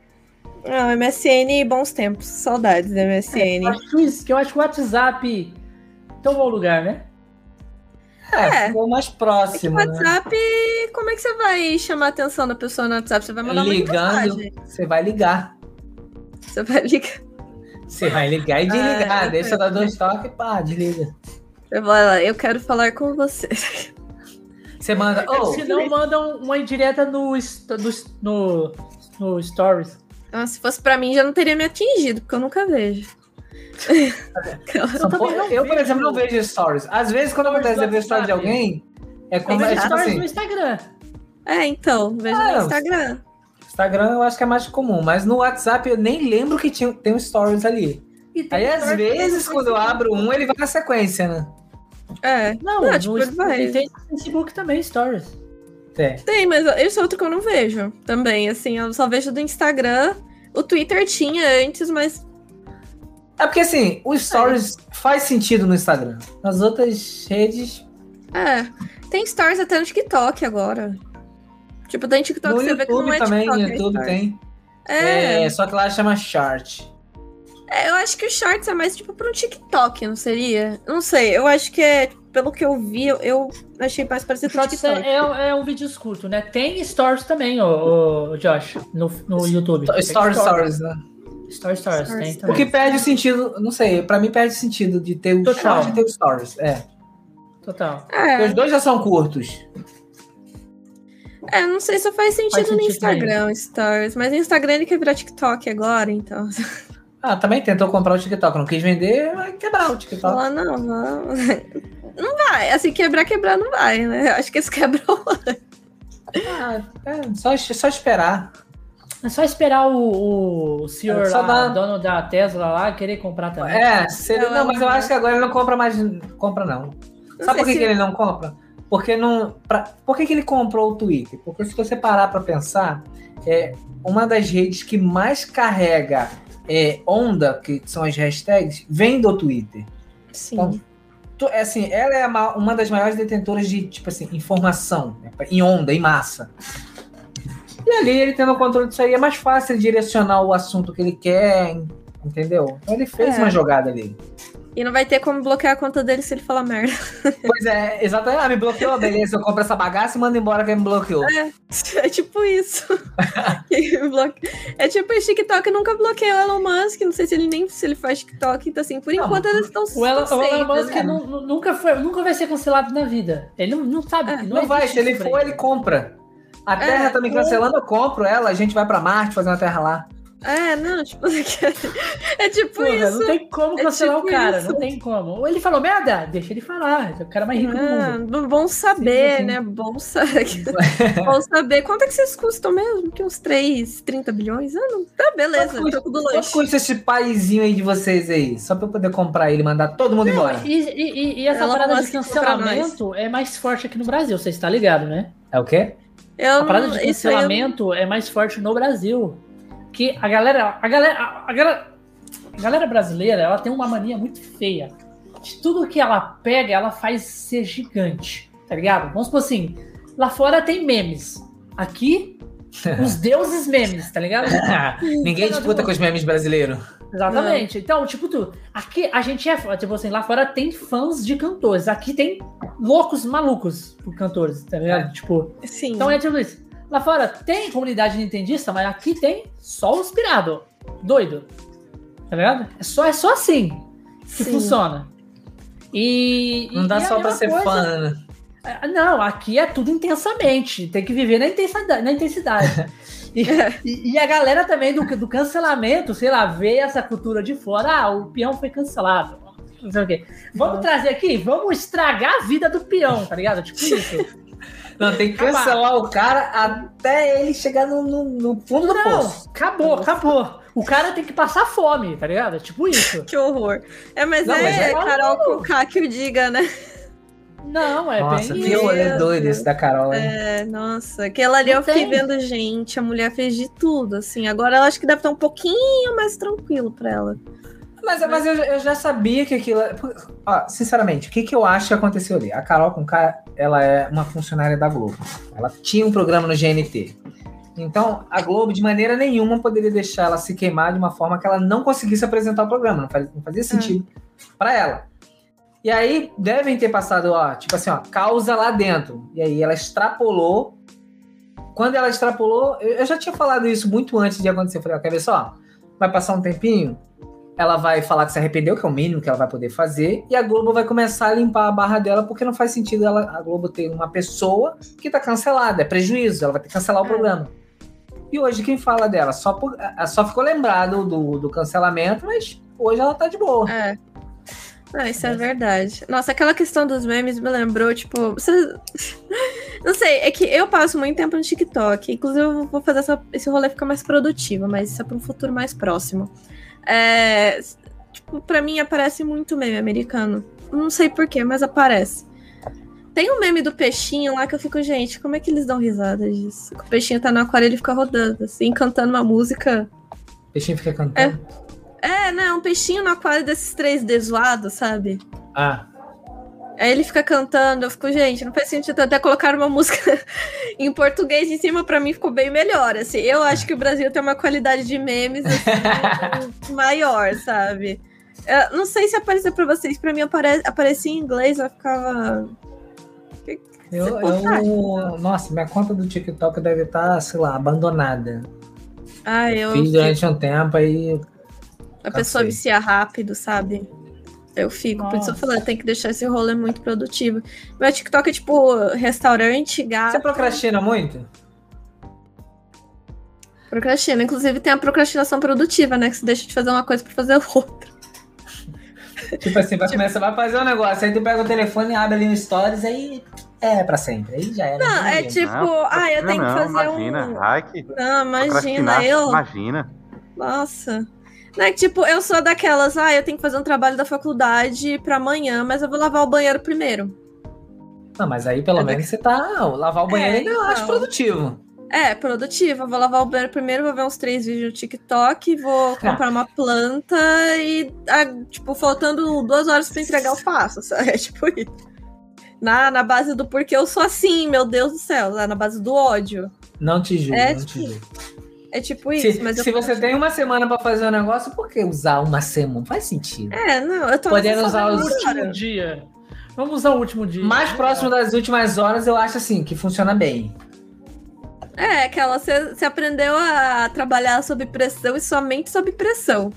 Não, MSN, bons tempos. Saudades da MSN. Eu acho, isso- que eu acho que o WhatsApp tomou o lugar, né? É, É. ficou mais É que o próximo, né? WhatsApp, como é que você vai chamar a atenção da pessoa no WhatsApp? Você vai mandar uma Ligando, mensagem. você vai ligar. Você vai ligar. Você vai ligar e desligar. Ah, Deixa dar dois toques e pá, desliga. Você vai lá, eu quero falar com você. Você manda. Oh, Se não, mandam uma indireta no, no, no, no Stories. Ah, se fosse pra mim, já não teria me atingido, porque eu nunca vejo. Não eu, por exemplo, não vejo stories. Às vezes, quando Stories acontece do eu ver stories de alguém, é como é, tipo stories assim, no Instagram. É, então, vejo Ah, no Instagram. Instagram eu acho que é mais comum, mas no WhatsApp eu nem lembro que tinha, tem um stories ali. E tem Aí, às vezes, no quando eu abro um, ele vai na sequência, né? É. Não, Não, no, tipo, ele vai. e tem no Facebook também, Stories. É. Tem, mas esse é outro que eu não vejo também. Assim, eu só vejo do Instagram. O Twitter tinha antes, mas. É porque assim, o stories faz sentido no Instagram. Nas outras redes, É. Tem stories até no TikTok agora. Tipo, tem TikTok no você vê que não YouTube é também, TikTok, no é YouTube tem. É. É, só que lá chama short. É, eu acho que o Shorts é mais tipo pra um TikTok, não seria? Não sei, eu acho que é, pelo que eu vi, eu, eu achei mais parecido com o Shorts TikTok. é, é um vídeo curto, né? Tem Stories também, ô, ô, Josh, no, no YouTube. Tem Stories, stories, né? Stories, stories, tem também. O que perde o sentido, não sei, pra mim perde o sentido de ter o Total. short e ter o stories. É. Total. Porque Os É, dois já são curtos. é, não sei se faz sentido Faz no sentido Instagram, Stories. Mas no Instagram ele quer virar TikTok agora, então. Ah, também tentou comprar o TikTok, não quis vender, vai quebrar o TikTok. Falar, não, vamos. Não vai, assim, quebrar, quebrar não vai, né? Acho que esse quebrou. Ah, é, só, só esperar. É só esperar o, o senhor É, lá, dá- dono da Tesla lá, querer comprar também. É, se ele- Eu não, mas eu acho que agora ele não compra mais. Compra não. Não Sabe por que, se- que ele não compra? Porque não. Pra, por que, que ele comprou o Twitter? Porque se você parar pra pensar, é uma das redes que mais carrega é, onda, que são as hashtags, vem do Twitter. Sim. Então, Tu- é assim, ela é uma das maiores detentoras de, tipo assim, informação, né, em onda, em massa. E ali, ele tendo o controle disso aí, é mais fácil direcionar o assunto que ele quer, Entendeu? Então ele fez É. uma jogada ali. E não vai ter como bloquear a conta dele se ele falar merda. Pois é, exatamente. Ah, me bloqueou, beleza. Eu compro essa bagaça e mando embora quem me bloqueou. É tipo isso. Que bloque- é tipo o TikTok nunca bloqueou o Elon Musk. Não sei se ele nem se ele faz TikTok. Então, assim, por Não, enquanto eles estão O Elon, o Elon Musk né? nu- nu- nunca, foi, nunca vai ser cancelado na vida. Ele não, não sabe. É, Não vai, existe se ele for, ele compra. A Terra É, tá me cancelando, eu compro ela, a gente vai pra Marte fazer uma Terra lá. É, não, tipo, é tipo Porra, isso. não tem como É cancelar tipo o cara, isso. não tem como. Ou ele falou merda, deixa ele falar. É o cara mais rico do Ah, mundo. bom saber, né? Bom, sa- bom saber. Quanto é que vocês custam mesmo? Que uns 3, 30 bilhões? Ah, não. Tá, beleza. Quanto custa- Troco do Quanto custa esse paizinho aí de vocês aí? Só pra eu poder comprar ele e mandar todo mundo embora. E, e- e- e essa Elon parada de cancelamento é mais forte aqui no Brasil, você está ligado, né? É o quê? Eu A parada não, de aí eu não- cancelamento é mais forte no Brasil. Que a galera, a galera, a galera, a galera brasileira, ela tem uma mania muito feia. De tudo que ela pega, ela faz ser gigante, tá ligado? Vamos supor assim, lá fora tem memes. Aqui, os deuses memes, tá ligado? Ninguém disputa com os memes brasileiros. Exatamente. Então, tipo, tu, aqui a gente é, tipo assim, lá fora tem fãs de cantores. Aqui tem loucos malucos por cantores, tá ligado? Tipo, Sim. então é tipo isso. Lá fora tem comunidade nintendista, mas aqui tem só os pirado. Doido. Tá ligado? É só, é só assim que Sim. funciona. E. Não e- dá e só pra ser coisa- fã, né? Ah, Não, aqui é tudo intensamente. Tem que viver na intensidade. Na intensidade. E, e- e a galera também do, do cancelamento, sei lá, vê essa cultura de fora. Ah, o peão foi cancelado. Não sei o quê. Vamos trazer aqui, vamos estragar a vida do peão, tá ligado? Tipo isso. Não, tem que cancelar o cara até ele chegar no, no- no fundo do Não, poço. acabou, acabou. O cara tem que passar fome, tá ligado? Tipo isso. Que horror. É, mas Não, é, mas é- Carol com K que o diga, né? Não, é Nossa, bem que rolê Deus. doido esse da Carol, hein? É, nossa, aquela ali Não eu fiquei tem. vendo gente, a mulher fez de tudo, assim. Agora ela acho que deve estar um pouquinho mais tranquilo pra ela. Mas, mas eu, eu já sabia que aquilo. Ó, sinceramente, o que, que eu acho que aconteceu ali? A Carol com ela é uma funcionária da Globo. Ela tinha um programa no GNT. Então, a Globo, de maneira nenhuma, poderia deixar ela se queimar de uma forma que ela não conseguisse apresentar o programa. Não fazia, não fazia sentido pra ela. E aí, devem ter passado, ó, tipo assim, ó, causa lá dentro. E aí ela extrapolou. Quando ela extrapolou, eu, eu já tinha falado isso muito antes de acontecer. Eu falei, ó, quer ver só? Vai passar um tempinho, ela vai falar que se arrependeu, que é o mínimo que ela vai poder fazer, e a Globo vai começar a limpar a barra dela, porque não faz sentido ela, a Globo ter uma pessoa que tá cancelada, é prejuízo, ela vai ter que cancelar o É. programa. E hoje quem fala dela? Só, por- a- só ficou lembrado do, do cancelamento, mas hoje ela tá de boa. É. Ah, isso é verdade. Nossa, aquela questão dos memes me lembrou, tipo, você... Não sei, é que eu passo muito tempo no TikTok. Inclusive, eu vou fazer essa- esse rolê ficar mais produtivo, mas isso é para um futuro mais próximo. É, tipo, pra mim aparece muito meme americano. Não sei porquê, mas aparece. Tem um meme do peixinho lá que eu fico, gente, como é que eles dão risada disso? O peixinho tá no aquário e ele fica rodando, assim, cantando uma música. O peixinho fica cantando. É, né? Um peixinho no aquário desses 3D zoado, sabe? Ah, Aí ele fica cantando, eu fico, gente, não faz sentido até colocar uma música em português em cima, pra mim ficou bem melhor, assim. Eu acho que o Brasil tem uma qualidade de memes assim, maior, sabe? Eu não sei se apareceu pra vocês, pra mim apare aparecia em inglês, eu ficava... eu, consegue? eu- Nossa, minha conta do TikTok deve estar, sei lá, abandonada. Ah, eu... Fiz durante um tempo aí. A pessoa Cansei. vicia rápido, sabe? Eu fico, por isso eu Nossa. falei, tem que deixar esse rolê muito produtivo. Meu TikTok é tipo restaurante, gato... Você procrastina muito? Procrastina. Inclusive tem a procrastinação produtiva, né? Que você deixa de fazer uma coisa pra fazer outra. Tipo assim, vai começar, vai fazer um negócio, aí tu pega o telefone e abre ali no Stories, aí é pra sempre. Aí já era. Não, é tipo, ah, eu tenho que não, fazer imagina. um. Ai, que Não, imagina, eu. Imagina. Nossa. É que, tipo, eu sou daquelas, ah, eu tenho que fazer um trabalho da faculdade pra amanhã, mas eu vou lavar o banheiro primeiro. Não, mas aí pelo É menos você tá. Lavar o banheiro É, ainda eu acho então. produtivo. É, produtiva. Eu vou lavar o banheiro primeiro, vou ver uns três vídeos no TikTok, vou comprar uma planta e, ah, tipo, faltando duas horas pra entregar, eu faço, sabe? É tipo isso. Na, na base do porque eu sou assim, meu Deus do céu, lá na base do ódio. Não te julgo, É, não te tipo, julgo. É tipo isso, Se, mas eu se você tem uma semana pra fazer um negócio, por que usar uma semana? Faz sentido. É, não, eu tô Podendo usar O último dia. Vamos usar o último dia. Mais próximo das últimas horas, eu acho assim, que funciona bem. É, aquela, você você aprendeu a trabalhar sob pressão e somente sob pressão.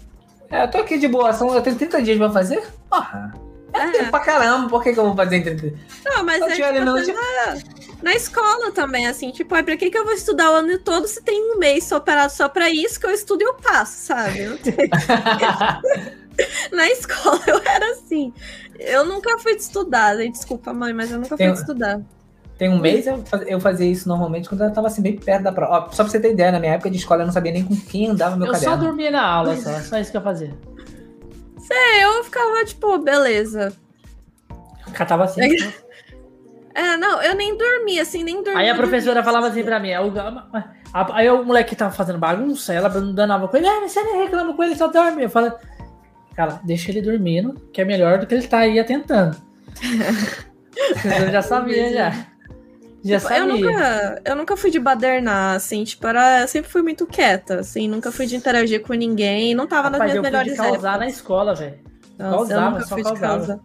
É, eu tô aqui de boa, são, eu tenho 30 dias pra fazer? Porra. É tempo pra caramba, por que, que eu vou fazer em 30 Não, mas é no- você na, na escola também, assim, tipo, ai, pra que, que eu vou estudar o ano todo se tem um mês só parado só pra isso que eu estudo e eu passo, sabe? Tem- na escola eu era assim. Eu nunca fui de estudar, gente, desculpa, mãe, mas eu nunca fui Tem- de estudar. Tem um mês eu, eu fazia isso normalmente quando eu tava assim, bem perto da prova. Ó, só pra você ter ideia, na minha época de escola eu não sabia nem com quem andava meu Eu só caderno. dormia na aula, só. Só isso que eu fazia. É, eu ficava, tipo, beleza. Catava assim. É, não, eu nem dormia, assim, nem dormia. Aí a professora falava assim pra mim, "Ah, o- a- aí o moleque tava fazendo bagunça, ela danava com ele, ah, mas você nem reclama com ele, só dorme. Eu falo, cara, deixa ele dormindo, que é melhor do que ele tá aí atentando. eu já sabia, já. Já Tipo, eu sabia. nunca, eu nunca fui de badernar, assim, tipo, era, eu sempre fui muito quieta, assim, nunca fui de interagir com ninguém, não tava Rapaz, nas eu minhas fui de melhores causar na épocas. escola, velho. Nossa, eu causava, nunca só fui de causava. causar.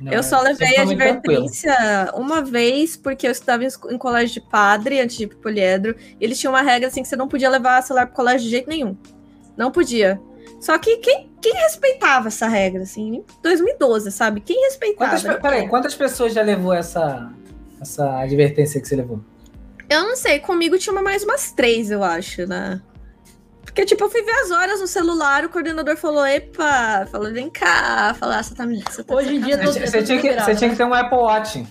Não, eu só levei sempre a foi muito tranquilo. advertência uma vez, porque eu estudava em, colégio de padre, antes de ir pro poliedro. e Eles tinham uma regra assim que você não podia levar celular pro colégio de jeito nenhum. Não podia. Só que quem, quem respeitava essa regra, assim, em 2012, sabe? Quem respeitava? Quantas, pe- peraí, quantas pessoas já levou essa, essa advertência que você levou? Eu não sei, comigo tinha mais umas três, eu acho, né? Porque, tipo, eu fui ver as horas no celular, o coordenador falou, epa, falou, vem cá, falou, ah, você tá me. Você tá Hoje em dia, sacanagem." tô- Você, tinha que, você tinha né? que ter um Apple Watch.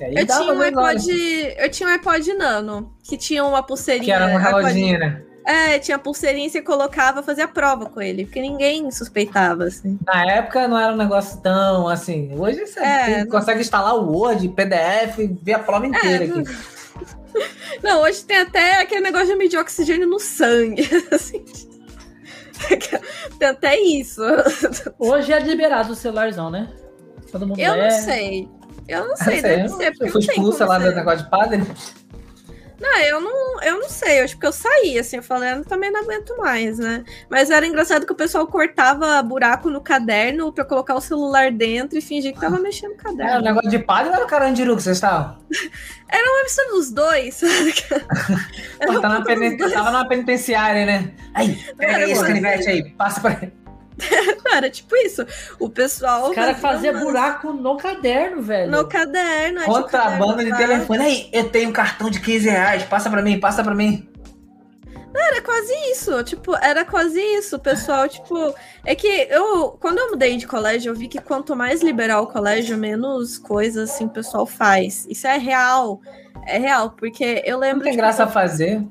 Eu tinha um iPod. Eu tinha um iPod Nano, que tinha uma pulseirinha. Que era um iPod- reloginho, né? É, tinha pulseirinha e você colocava, fazia prova com ele, porque ninguém suspeitava, assim. Na época não era um negócio tão assim. Hoje você É, não- consegue instalar o Word, PDF, ver a prova inteira É, aqui. Não, hoje tem até aquele negócio de medir oxigênio no sangue, assim. Tem até isso. Hoje é liberado o celularzão, né? Todo mundo Eu é. não sei. Eu não sei, Eu deve sei, ser, eu fui não expulsa lá do negócio de padre. Não, eu não, eu não sei, eu acho que eu saí, assim, eu falei, eu também não aguento mais, né? Mas era engraçado que o pessoal cortava buraco no caderno pra colocar o celular dentro e fingir que tava mexendo no É, o caderno. negócio de padre não era o carandiru que vocês estavam. Era mistura dos dois, sabe? Era Pô, um tá na. Tava na penitenciária, né? Aí, pega Era aí esse canivete aí, passa pra ele. Era tipo isso. O pessoal. Os caras fazia faziam umas- buraco no caderno, velho. No caderno. Contrabando de lá. telefone. Aí, eu tenho um cartão de 15 reais, passa pra mim, passa pra mim. Era quase isso, tipo, era quase isso, o pessoal, tipo, é que eu, quando eu mudei de colégio, eu vi que quanto mais liberal o colégio, menos coisas, assim, o pessoal faz, isso é real, é real, porque eu Não lembro, tem tipo, graça a fazer.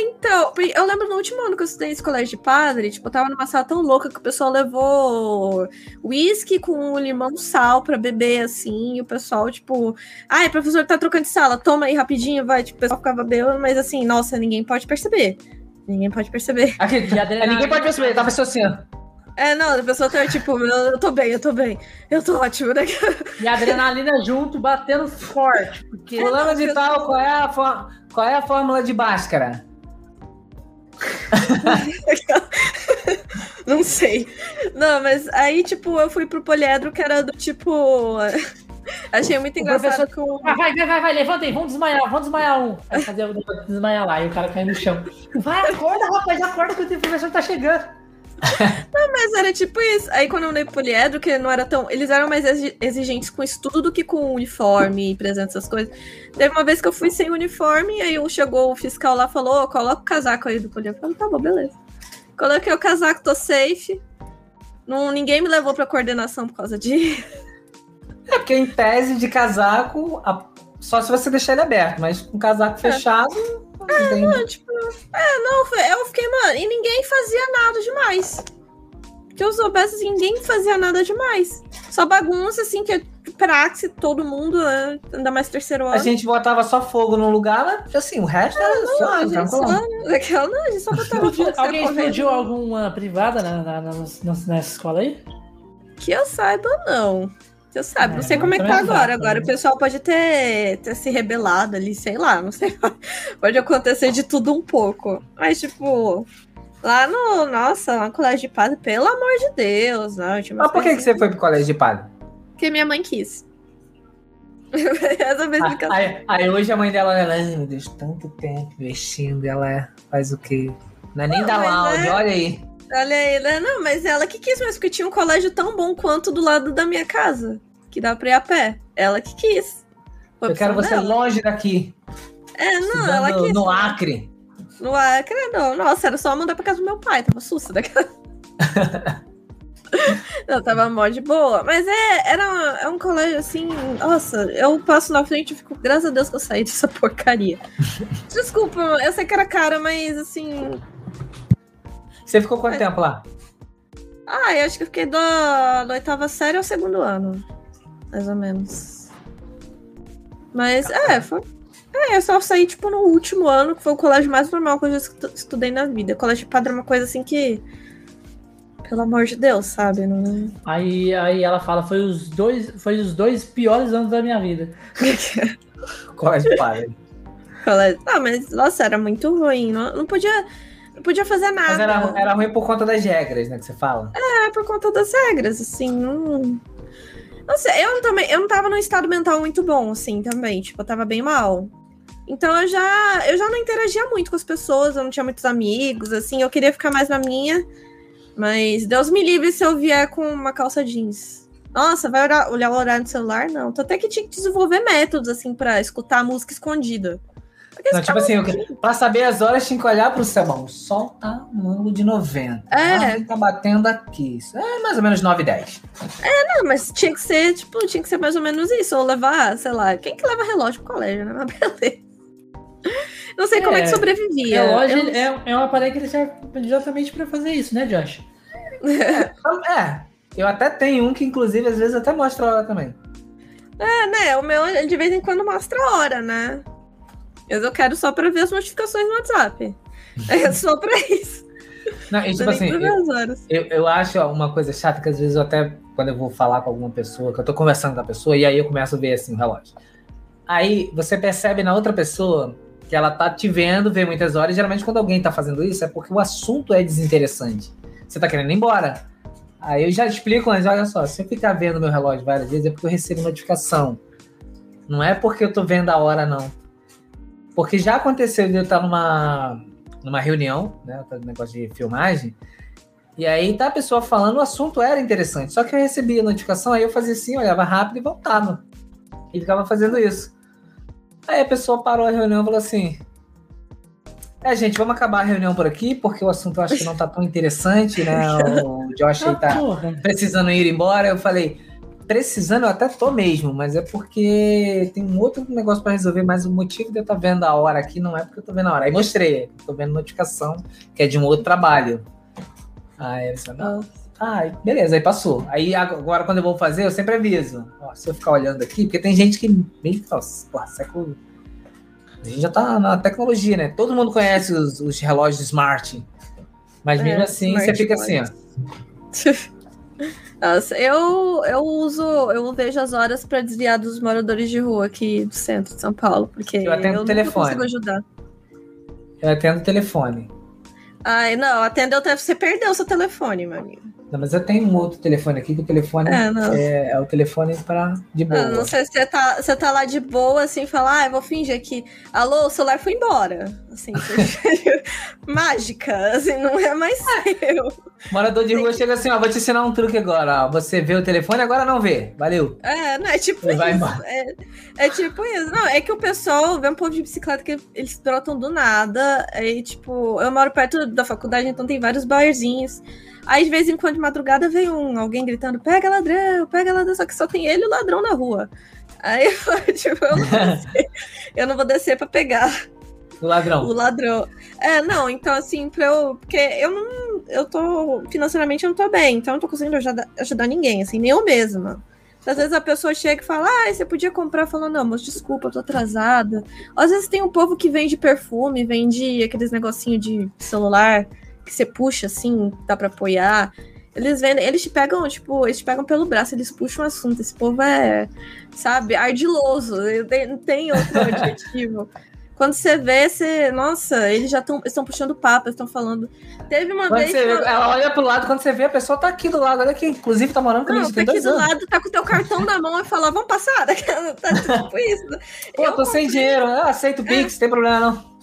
Então, porque eu lembro no último ano que eu estudei nesse colégio de padre, tipo, eu tava numa sala tão louca que o pessoal levou uísque com limão e sal pra beber, assim, e o pessoal, tipo, ai, professor tá trocando de sala, toma aí rapidinho, vai, tipo, o pessoal ficava bebendo, mas assim, nossa, ninguém pode perceber. Ninguém pode perceber. Aqui, adrenalina- ninguém pode perceber, tava assim, ó. É, não, a pessoa tá tipo, eu, tô bem, eu tô bem, eu tô ótimo, né? E a adrenalina junto, batendo forte. Porque Fulano de tal, qual é, a for- qual é a fórmula de Bhaskara? Não sei. Não, mas aí, tipo, eu fui pro poliedro que era do tipo. Achei muito engraçado que o. Vai, vai, vai, vai, vai, levanta aí, vamos desmaiar, vamos desmaiar um. Vai fazer desmaiar lá, e o cara cai no chão. Vai, acorda, rapaz, acorda que o professor tá chegando. Mas era tipo isso. Aí quando eu mudei pro poliedro, que não era tão. Eles eram mais exi- exigentes com estudo do que com uniforme e presença, essas coisas. Teve uma vez que eu fui sem uniforme, aí chegou o fiscal lá e falou: "Ô, coloca o casaco aí do poliedro. Eu falei, tá bom, beleza. Coloquei o casaco, tô safe. Não, ninguém me levou pra coordenação por causa disso. É porque em tese de casaco, a- só se você deixar ele aberto, mas com casaco fechado, não tem. Não, tipo, é, não, eu fiquei, mano, e ninguém fazia nada demais. Que eu soubesse, assim, ninguém fazia nada demais. Só bagunça, assim, que é praxe, todo mundo, né, ainda mais terceiro ano. A gente botava só fogo no lugar, mas assim, o resto era Não, só, a gente só, daquela, não, a gente só botava fogo. Alguém explodiu alguma privada na, na- na- nessa escola aí? Que eu saiba, não. Você sabe, não É, sei como é que tá agora. Agora o pessoal pode ter, ter se rebelado ali, sei lá, não sei. Pode acontecer de tudo um pouco. Mas, tipo, lá no. Nossa, lá no colégio de padre, pelo amor de Deus, não. Mas por que, que você foi pro colégio de padre? Porque minha mãe quis. Essa é a explicação. Aí, aí hoje a mãe dela, ela, ai meu Deus, tanto tempo investindo, ela é- faz o quê? Não é nem dar mas laude, é- olha aí. Olha aí, né? Não, mas ela que quis mesmo, porque tinha um colégio tão bom quanto do lado da minha casa, que dá pra ir a pé. Ela que quis. Foi Eu quero você dela. longe daqui. É, não, estudando ela quis. no Acre. No Acre, não. Nossa, era só mandar pra casa do meu pai, tava sussa daquela. não, tava mó de boa. Mas é, era uma- é um colégio assim. Nossa, eu passo na frente e fico, graças a Deus que eu saí dessa porcaria. Desculpa, eu sei que era cara, mas assim. Você ficou quanto tempo lá? Ah, eu acho que eu fiquei da, da oitava série ao segundo ano. Mais ou menos. Mas, é, foi. É, eu só saí, tipo, no último ano, que foi o colégio mais normal que eu já estu- estudei na vida. Colégio de padre é uma coisa assim que. Pelo amor de Deus, sabe? Não... Aí, aí ela fala, foi os dois, foi os dois piores anos da minha vida. Colégio de padre. colégio. Ah, mas, nossa, era muito ruim. Não, não podia. Não podia fazer nada. Mas era, era ruim por conta das regras, né, que você fala. É, por conta das regras, assim, não. Não sei, eu também, eu não tava num estado mental muito bom, assim, também. Tipo, eu tava bem mal. Então eu já, eu já não interagia muito com as pessoas, eu não tinha muitos amigos, assim, eu queria ficar mais na minha. Mas Deus me livre se eu vier com uma calça jeans. Nossa, vai olhar, olhar o horário no celular? Não. Tô até que tinha que desenvolver métodos, assim, pra escutar música escondida. Não, tipo assim, eu- pra saber as horas tinha que olhar pro céu. Bom, o sol tá no ângulo de 90. É. Tá batendo aqui. Isso é mais ou menos 9 e 10. Não, mas tinha que ser, tipo, tinha que ser mais ou menos isso. Ou levar, sei lá, quem que leva relógio pro colégio, né? Mas beleza. Não sei como é que É, sobrevivia. relógio Eu- é, é um aparelho que ele serve exatamente pra fazer isso, né, Josh? Então, É, eu até tenho um que, inclusive, às vezes até mostra a hora também. É, né? O meu de vez em quando mostra a hora, né? Mas eu quero só pra ver as notificações no WhatsApp. É só pra isso. Não, e, tipo assim, eu, eu, eu acho uma coisa chata que às vezes eu até, quando eu vou falar com alguma pessoa, que eu tô conversando com a pessoa, e aí eu começo a ver assim o relógio. Aí você percebe na outra pessoa que ela tá te vendo, vê muitas horas. Geralmente, quando alguém tá fazendo isso, é porque o assunto é desinteressante. Você tá querendo ir embora. Aí eu já explico antes, olha só, se eu ficar vendo meu relógio várias vezes, é porque eu recebo notificação. Não é porque eu tô vendo a hora, não. Porque já aconteceu de eu estar numa, numa reunião, né? tá no negócio de filmagem, e aí tá a pessoa falando, o assunto era interessante. Só que eu recebia a notificação, aí eu fazia assim, olhava rápido e voltava. E ficava fazendo isso. Aí a pessoa parou a reunião e falou assim: É, gente, vamos acabar a reunião por aqui, porque o assunto eu acho que não tá tão interessante, né? O Josh aí Ah, tá porra. precisando ir embora. Eu falei, precisando eu até tô mesmo, mas é porque tem um outro negócio pra resolver, mas o motivo de eu estar vendo a hora aqui não é porque eu tô vendo a hora. Aí mostrei, tô vendo notificação, que é de um outro trabalho. Aí ele disse, não, ah, beleza, aí passou. Aí agora quando eu vou fazer, eu sempre aviso. Ó, se eu ficar olhando aqui, porque tem gente que mesmo, nossa, porra, século. A gente já tá na tecnologia, né? Todo mundo conhece os, os relógios smart. Mas É, mesmo assim, você fica assim, ó. Nossa, eu, eu uso, eu vejo as horas pra desviar dos moradores de rua aqui do centro de São Paulo, porque Eu atendo nunca telefone. consigo ajudar. Eu atendo o telefone. Ai, não, atendeu, você perdeu seu telefone, meu amigo. Não, mas eu tenho um outro telefone aqui, que o telefone É, não. é, é o telefone para de boa. Ah, não sei se você tá, você tá lá de boa, assim, falar, ah, eu vou fingir que, alô, o celular foi embora. Assim, mágica, assim, não é mais seu. Morador de rua chega assim, ó, vou te ensinar um truque agora, ó. Você vê o telefone, agora não vê. Valeu. É, não, é tipo vai isso. embora. É, é tipo isso. Não, é que o pessoal vê um povo de bicicleta que eles brotam do nada. Aí, tipo, eu moro perto da faculdade, então tem vários barzinhos. Aí, de vez em quando, de madrugada, vem um, alguém gritando, pega ladrão, pega ladrão, só que só tem ele e o ladrão na rua. Aí, eu, tipo, eu não vou descer, eu não vou descer pra pegar O ladrão. o ladrão. É, não, então assim, pra eu. Porque eu não. Eu tô. Financeiramente eu não tô bem, então eu não tô conseguindo ajudar, ajudar ninguém, assim, nem eu mesma. Às vezes a pessoa chega e fala, ah, você podia comprar, falando, não, mas desculpa, eu tô atrasada. Às vezes tem um povo que vende perfume, vende aqueles negocinho de celular que você puxa assim, dá pra apoiar. Eles vendem, eles te pegam, tipo, eles te pegam pelo braço, eles puxam o assunto. Esse povo é, sabe, ardiloso. Não tem outro adjetivo. Quando você vê, você. Nossa, eles já estão puxando papo, estão falando. Teve uma Quando vez. você que ela olha pro lado, quando você vê, a pessoa tá aqui do lado. Olha aqui, inclusive tá morando Não, comigo, tá tem aqui do anos. lado, tá com o teu cartão na mão e fala, vamos passar? Tá tipo isso. Pô, Eu tô sem dinheiro, eu aceito o Pix, não tem problema não.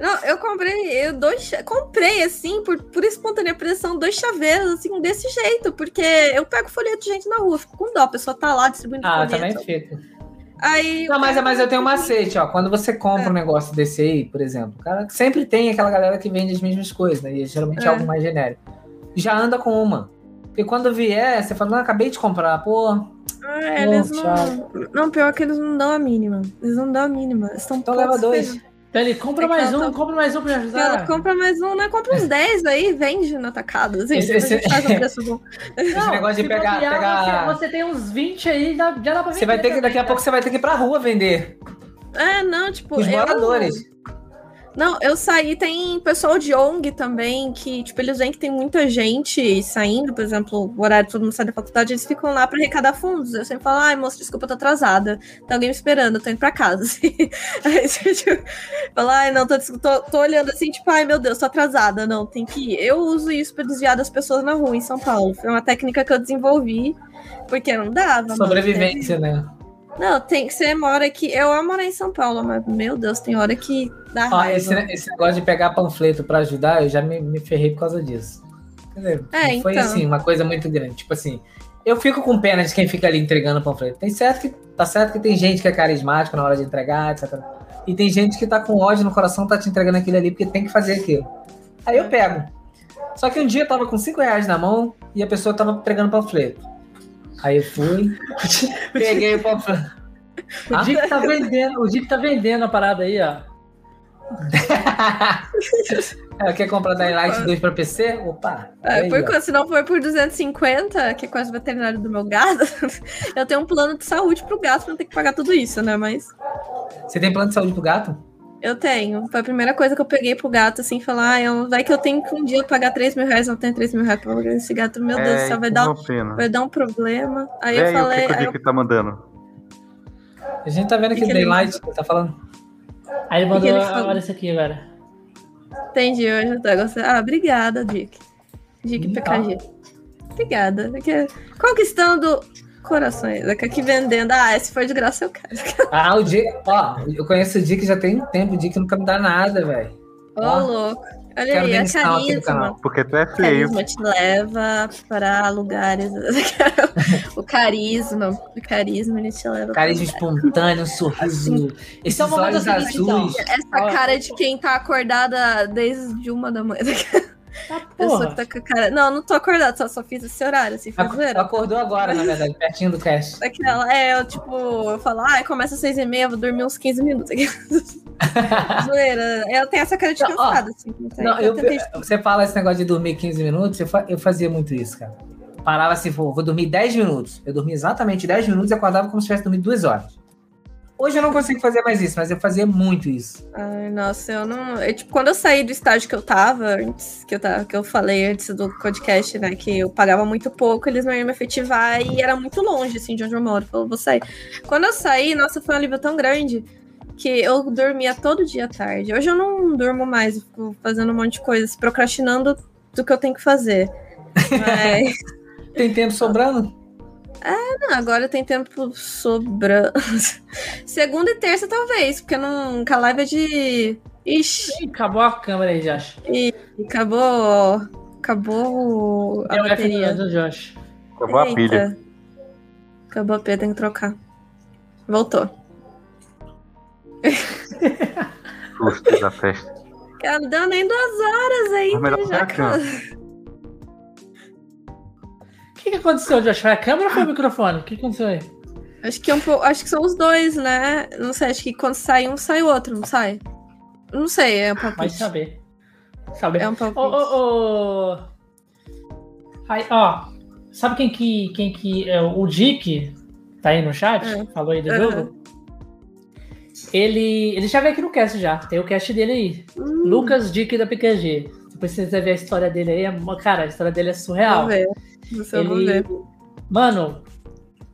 Não, eu comprei, eu dois, comprei assim, por, por espontânea pressão, dois chaveiros, assim, desse jeito, porque eu pego folheto de gente na rua, fico com dó, a pessoa tá lá distribuindo Ah, folheto. também fica. Aí, Não, mas, mas eu tenho um macete, ó. Quando você compra É. um negócio desse aí, por exemplo, cara sempre tem aquela galera que vende as mesmas coisas, né? E geralmente é, É. algo mais genérico. Já anda com uma. Porque quando vier, você fala, não, acabei de comprar, pô. Ah, eles Pô, não. Não, pior que eles não dão a mínima. Eles não dão a mínima. Estão Então leva dois. Então ele compra É mais ela um, tá- compra mais um pra me Ela ajudar. compra mais um, né? Compra uns 10 aí vende no atacado. Assim, Esse- esse- faz um preço bom. Esse negócio de pegar- pegar- Você, você tem uns 20 aí, já, dá pra vender. Você vai ter que, daqui a né? pouco você vai ter que ir pra rua vender. É, não, tipo. Os eu- moradores. Não, eu saí, tem pessoal de ONG também, que, tipo, eles veem que tem muita gente saindo, por exemplo, o horário todo mundo sai da faculdade, eles ficam lá pra arrecadar fundos. Eu sempre falo, ai, moça, desculpa, eu tô atrasada. Tem alguém me esperando, eu tô indo pra casa. assim. Aí você, tipo, fala, ai, não, tô, tô, tô olhando assim, tipo, ai, meu Deus, tô atrasada. Não, tem que ir. Eu uso isso pra desviar das pessoas na rua, em São Paulo. Foi uma técnica que eu desenvolvi, porque não dava. mano. Sobrevivência, né? Não, tem que ser mora aqui. Eu amo morar em São Paulo, mas, meu Deus, tem hora que dá Ó, raiva. esse, esse negócio de pegar panfleto pra ajudar, eu já me, me ferrei por causa disso. Dizer, É, foi então. assim, uma coisa muito grande. Tipo assim, eu fico com pena de quem fica ali entregando panfleto. Tem certo que, tá certo que tem gente que é carismática na hora de entregar, etc. E tem gente que tá com ódio no coração, tá te entregando aquilo ali porque tem que fazer aquilo. Aí eu pego. Só que um dia eu tava com 5 reais na mão e a pessoa tava entregando panfleto. Aí eu fui, peguei o panfleto. O Ah? Dick tá vendendo, o Dick tá vendendo a parada aí, ó. Ela quer comprar Dying Light 2 pra PC? Opa! É, aí, por se não for por 250, que é quase o veterinário do meu gado, eu tenho um plano de saúde pro gato pra não ter que pagar tudo isso, né? Mas Você tem plano de saúde pro gato? Eu tenho. Foi a primeira coisa que eu peguei pro gato, assim, falar, ah, eu, vai que eu tenho que um dia pagar 3 mil reais, não tenho 3 mil reais pra pagar esse gato, meu Deus do é, céu, vai isso dar, é um- pena. vai dar um problema. Aí eu falei, o que, que eu Dick tá mandando. A gente tá vendo aqui Que que Daylight, ele tá falando. Aí ele mandou, ele isso aqui agora. entendi, hoje eu tô gostando. Ah, obrigada, Dick. Dick Hum, PKG. Obrigada. Porque- Conquistando corações. Aqui vendendo. Ah, se for de graça eu quero. Ah, o Dick, ó, eu conheço o Dick já tem um tempo, o Dick nunca me dá nada, velho. Ô, Ó, louco. Olha quero aí, é no carisma. Porque tu é feio. Carisma te leva para lugares. o carisma. O carisma ele te leva. Carisma pra espontâneo, um sorriso, esses Então vamos olhos fazer o seguinte, azuis. então. Essa Ó. cara de quem tá acordada desde uma da manhã. Pessoa porra. que tá com a cara. Não, não tô acordada, só, só fiz esse horário, assim, foi Ac- zoeira. Acordou agora, na verdade, pertinho do cast. Daquela, é, eu tipo, eu falo, ah, começa às seis e meia, vou dormir uns 15 minutos aqui. zoeira. Eu tenho essa cara de Não, ó, cansada, assim. não eu eu, tentei- você fala esse negócio de dormir 15 minutos, eu, fa- eu fazia muito isso, cara. Parava assim, vou, vou dormir 10 minutos. Eu dormia exatamente 10 minutos e acordava como se tivesse dormido 2 horas. Hoje eu não consigo fazer mais isso, mas eu fazia muito isso. Ai, nossa, eu não. Eu, tipo, quando eu saí do estágio que eu tava, antes, que eu, tava, que eu falei antes do podcast, né? Que eu pagava muito pouco, eles não iam me efetivar e era muito longe, assim, de onde eu moro. Falou, vou sair. Quando eu saí, nossa, foi um alívio tão grande que eu dormia todo dia à tarde. Hoje eu não durmo mais, eu fico fazendo um monte de coisas, procrastinando do que eu tenho que fazer. Mas. Tem tempo sobrando? Não, agora tem tempo sobrando. Segunda e terça, talvez, porque não. Que a live é de. Ixi, Ih, Acabou a câmera aí, Josh. acabou. Acabou a É bateria. do Josh. Acabou a pilha. Eita. Acabou a pilha, tem que trocar. Voltou. Susto da festa. Cara, deu nem duas horas melhor né, ser já. ó. O que, que aconteceu, Josh? Foi a câmera ou foi o microfone? O que aconteceu aí? Acho que, é um acho que são os dois, né? Não sei, acho que quando sai um, sai o outro, não sai? Não sei, é um Vai palpite. saber. Saber. É um palpite. Ô, ô, ô. Aí, ó. Sabe quem que. Quem que. É, o Dick tá aí no chat? É. Falou aí do Aham. jogo? Ele. Ele já veio aqui no cast já. Tem o cast dele aí. Hum, Lucas Dick da PKG. Depois você ver a história dele aí. É, cara, a história dele é surreal. Vamos ver. Você eu vou ver. Mano,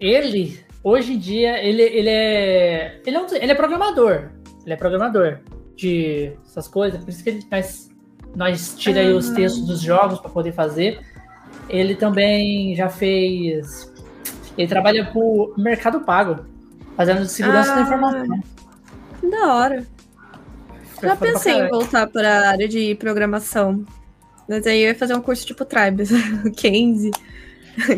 ele, hoje em dia, ele, ele é. Ele é, um- ele é programador. Ele é programador de essas coisas. Por isso que ele, nós, nós tira aí os textos dos jogos para poder fazer. Ele também já fez. Ele trabalha pro Mercado Pago, fazendo segurança da Ah. informação. Que da hora. Já pensei em voltar para a área de programação. Mas aí eu ia fazer um curso tipo Tribes, 15.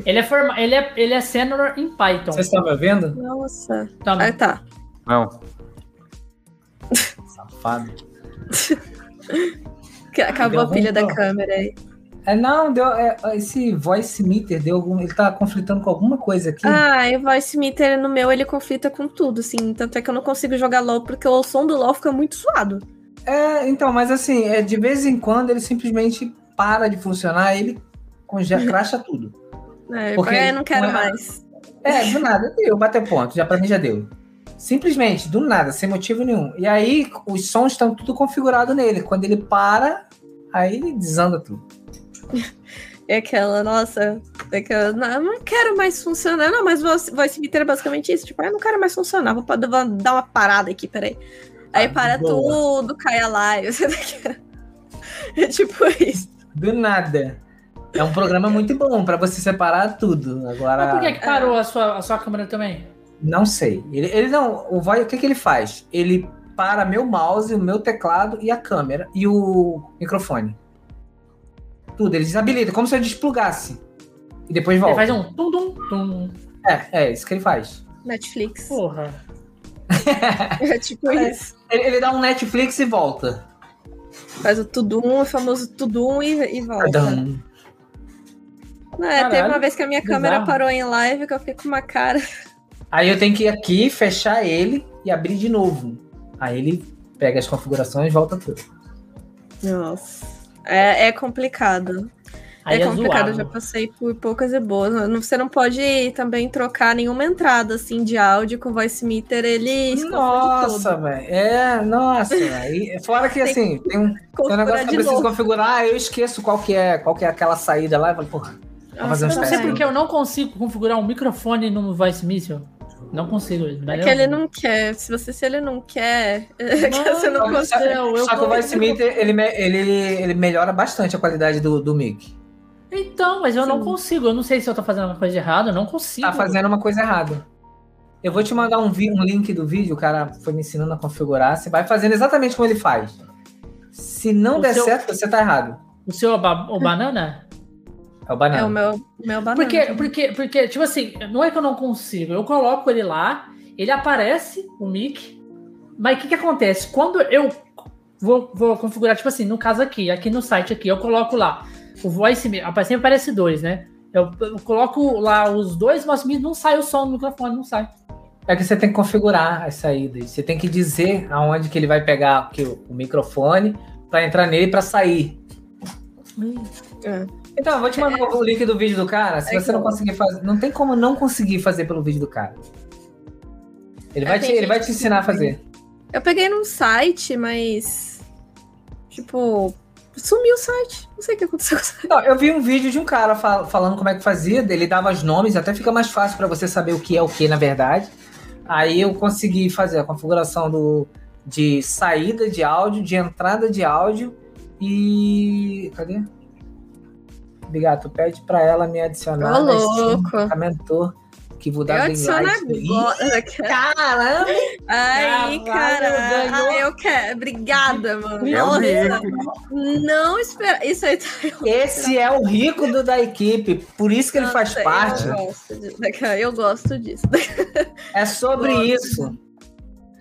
Ele é, forma... ele é, ele é sênior em Python. Vocês estão me ouvindo? Nossa. Tá, Ah, tá. Não. Safado. Que- Acabou a pilha da algum- câmera aí. É, não, deu, é, esse voice meter deu algum. Ele tá conflitando com alguma coisa aqui. Ah, e o voice meter no meu, ele conflita com tudo, assim. Tanto é que eu não consigo jogar LOL porque o som do LOL fica muito suado. É, então, mas assim, é, de vez em quando ele simplesmente para de funcionar, ele congela, cracha tudo. É, Porque eu não quero é- mais. É, do nada, deu, bater ponto, já pra mim já deu. Simplesmente, do nada, sem motivo nenhum. E aí, os sons estão tudo configurado nele. Quando ele para, aí ele desanda tudo. É aquela, nossa, é aquela, não, eu não quero mais funcionar. Não, mas voice, meter é basicamente isso. Tipo, eu não quero mais funcionar, vou, vou dar uma parada aqui, peraí. Aí Ah, para boa. tudo, cai a live. É tipo isso. Do nada. É um programa muito bom pra você separar tudo. Agora, Mas por que, que parou a, sua, a sua câmera também? não sei. Ele, ele não. O voice, o que, que ele faz? Ele para meu mouse, o meu teclado e a câmera e o microfone. Tudo, ele desabilita, como se eu desplugasse. E depois Ele volta. faz um tum tum tum. É, é isso que ele faz. Netflix. Porra. É tipo É. isso. Ele, ele dá um Netflix e volta. Faz o tudum, o famoso tudum e, e volta. Não, é, teve Caralho, uma vez que a minha câmera bizarro. parou em live que eu fiquei com uma cara. Aí eu tenho que ir aqui, fechar ele e abrir de novo. Aí ele pega as configurações e volta tudo. Nossa. É, é complicado. Aí é é, complicado, eu já passei por poucas e boas. Não- Você não pode também trocar nenhuma entrada assim de áudio com voice meter, ele Nossa, velho. É, nossa, velho. Fora que Tem assim, tem um, tem um negócio que eu preciso novo. configurar, eu esqueço qual que é, qual que é aquela saída lá. Eu falo, porra, vou fazer um Eu não sei porque eu não consigo configurar um microfone no Voice Missile. Não consigo. É que ele não quer. Se você se ele não quer, é que você não consegue. eu Só que o Voice Meter, ele, ele, ele melhora bastante a qualidade do, do mic. Então, mas eu não Sim. consigo. Eu não sei se eu tô fazendo uma coisa errada. Eu não consigo. Tá fazendo uma coisa errada. Eu vou te mandar um, um link do vídeo, o cara foi me ensinando a configurar. Você vai fazendo exatamente como ele faz. Se não O der seu- certo, você tá errado. O seu ba- o banana? É o banana. É o meu, meu banana. Porque, porque, porque, tipo assim, não é que eu não consigo. Eu coloco ele lá, ele aparece, o mic. Mas o que, que acontece? Quando eu vou, vou configurar, tipo assim, no caso aqui, aqui no site aqui, eu coloco lá o voice, sempre aparece dois, né? Eu, eu coloco lá os dois voice mic, não sai o som do microfone, não sai. É que você tem que configurar as saídas. Você tem que dizer aonde que ele vai pegar que, o microfone para entrar nele e para sair. É. Então, eu vou te mandar o link do vídeo do cara. Se É você não conseguir fazer, não tem como não conseguir fazer pelo vídeo do cara. Ele vai, É, te, ele vai te ensinar a fazer. Eu peguei num site, mas. Tipo. Sumiu o site. Não sei o que aconteceu com o site. Não, eu vi um vídeo de um cara fal- falando como é que fazia, ele dava os nomes, até fica mais fácil para você saber o que é o que na verdade. Aí eu consegui fazer a configuração do, de saída de áudio, de entrada de áudio e. Cadê? Bigato, pede pra ela me adicionar. Ô, na Steam, louco. Comentou que vou Eu dar bem adiciono like. agora. Caramba! Ai, Caralho, cara. Ai, eu quero. Obrigada, mano. É o Nossa. Não espera. Isso aí tá. Esse é o rico do, da equipe, por isso que ele faz Nossa, parte. Eu gosto, disso. eu gosto disso. É sobre Gosto. isso.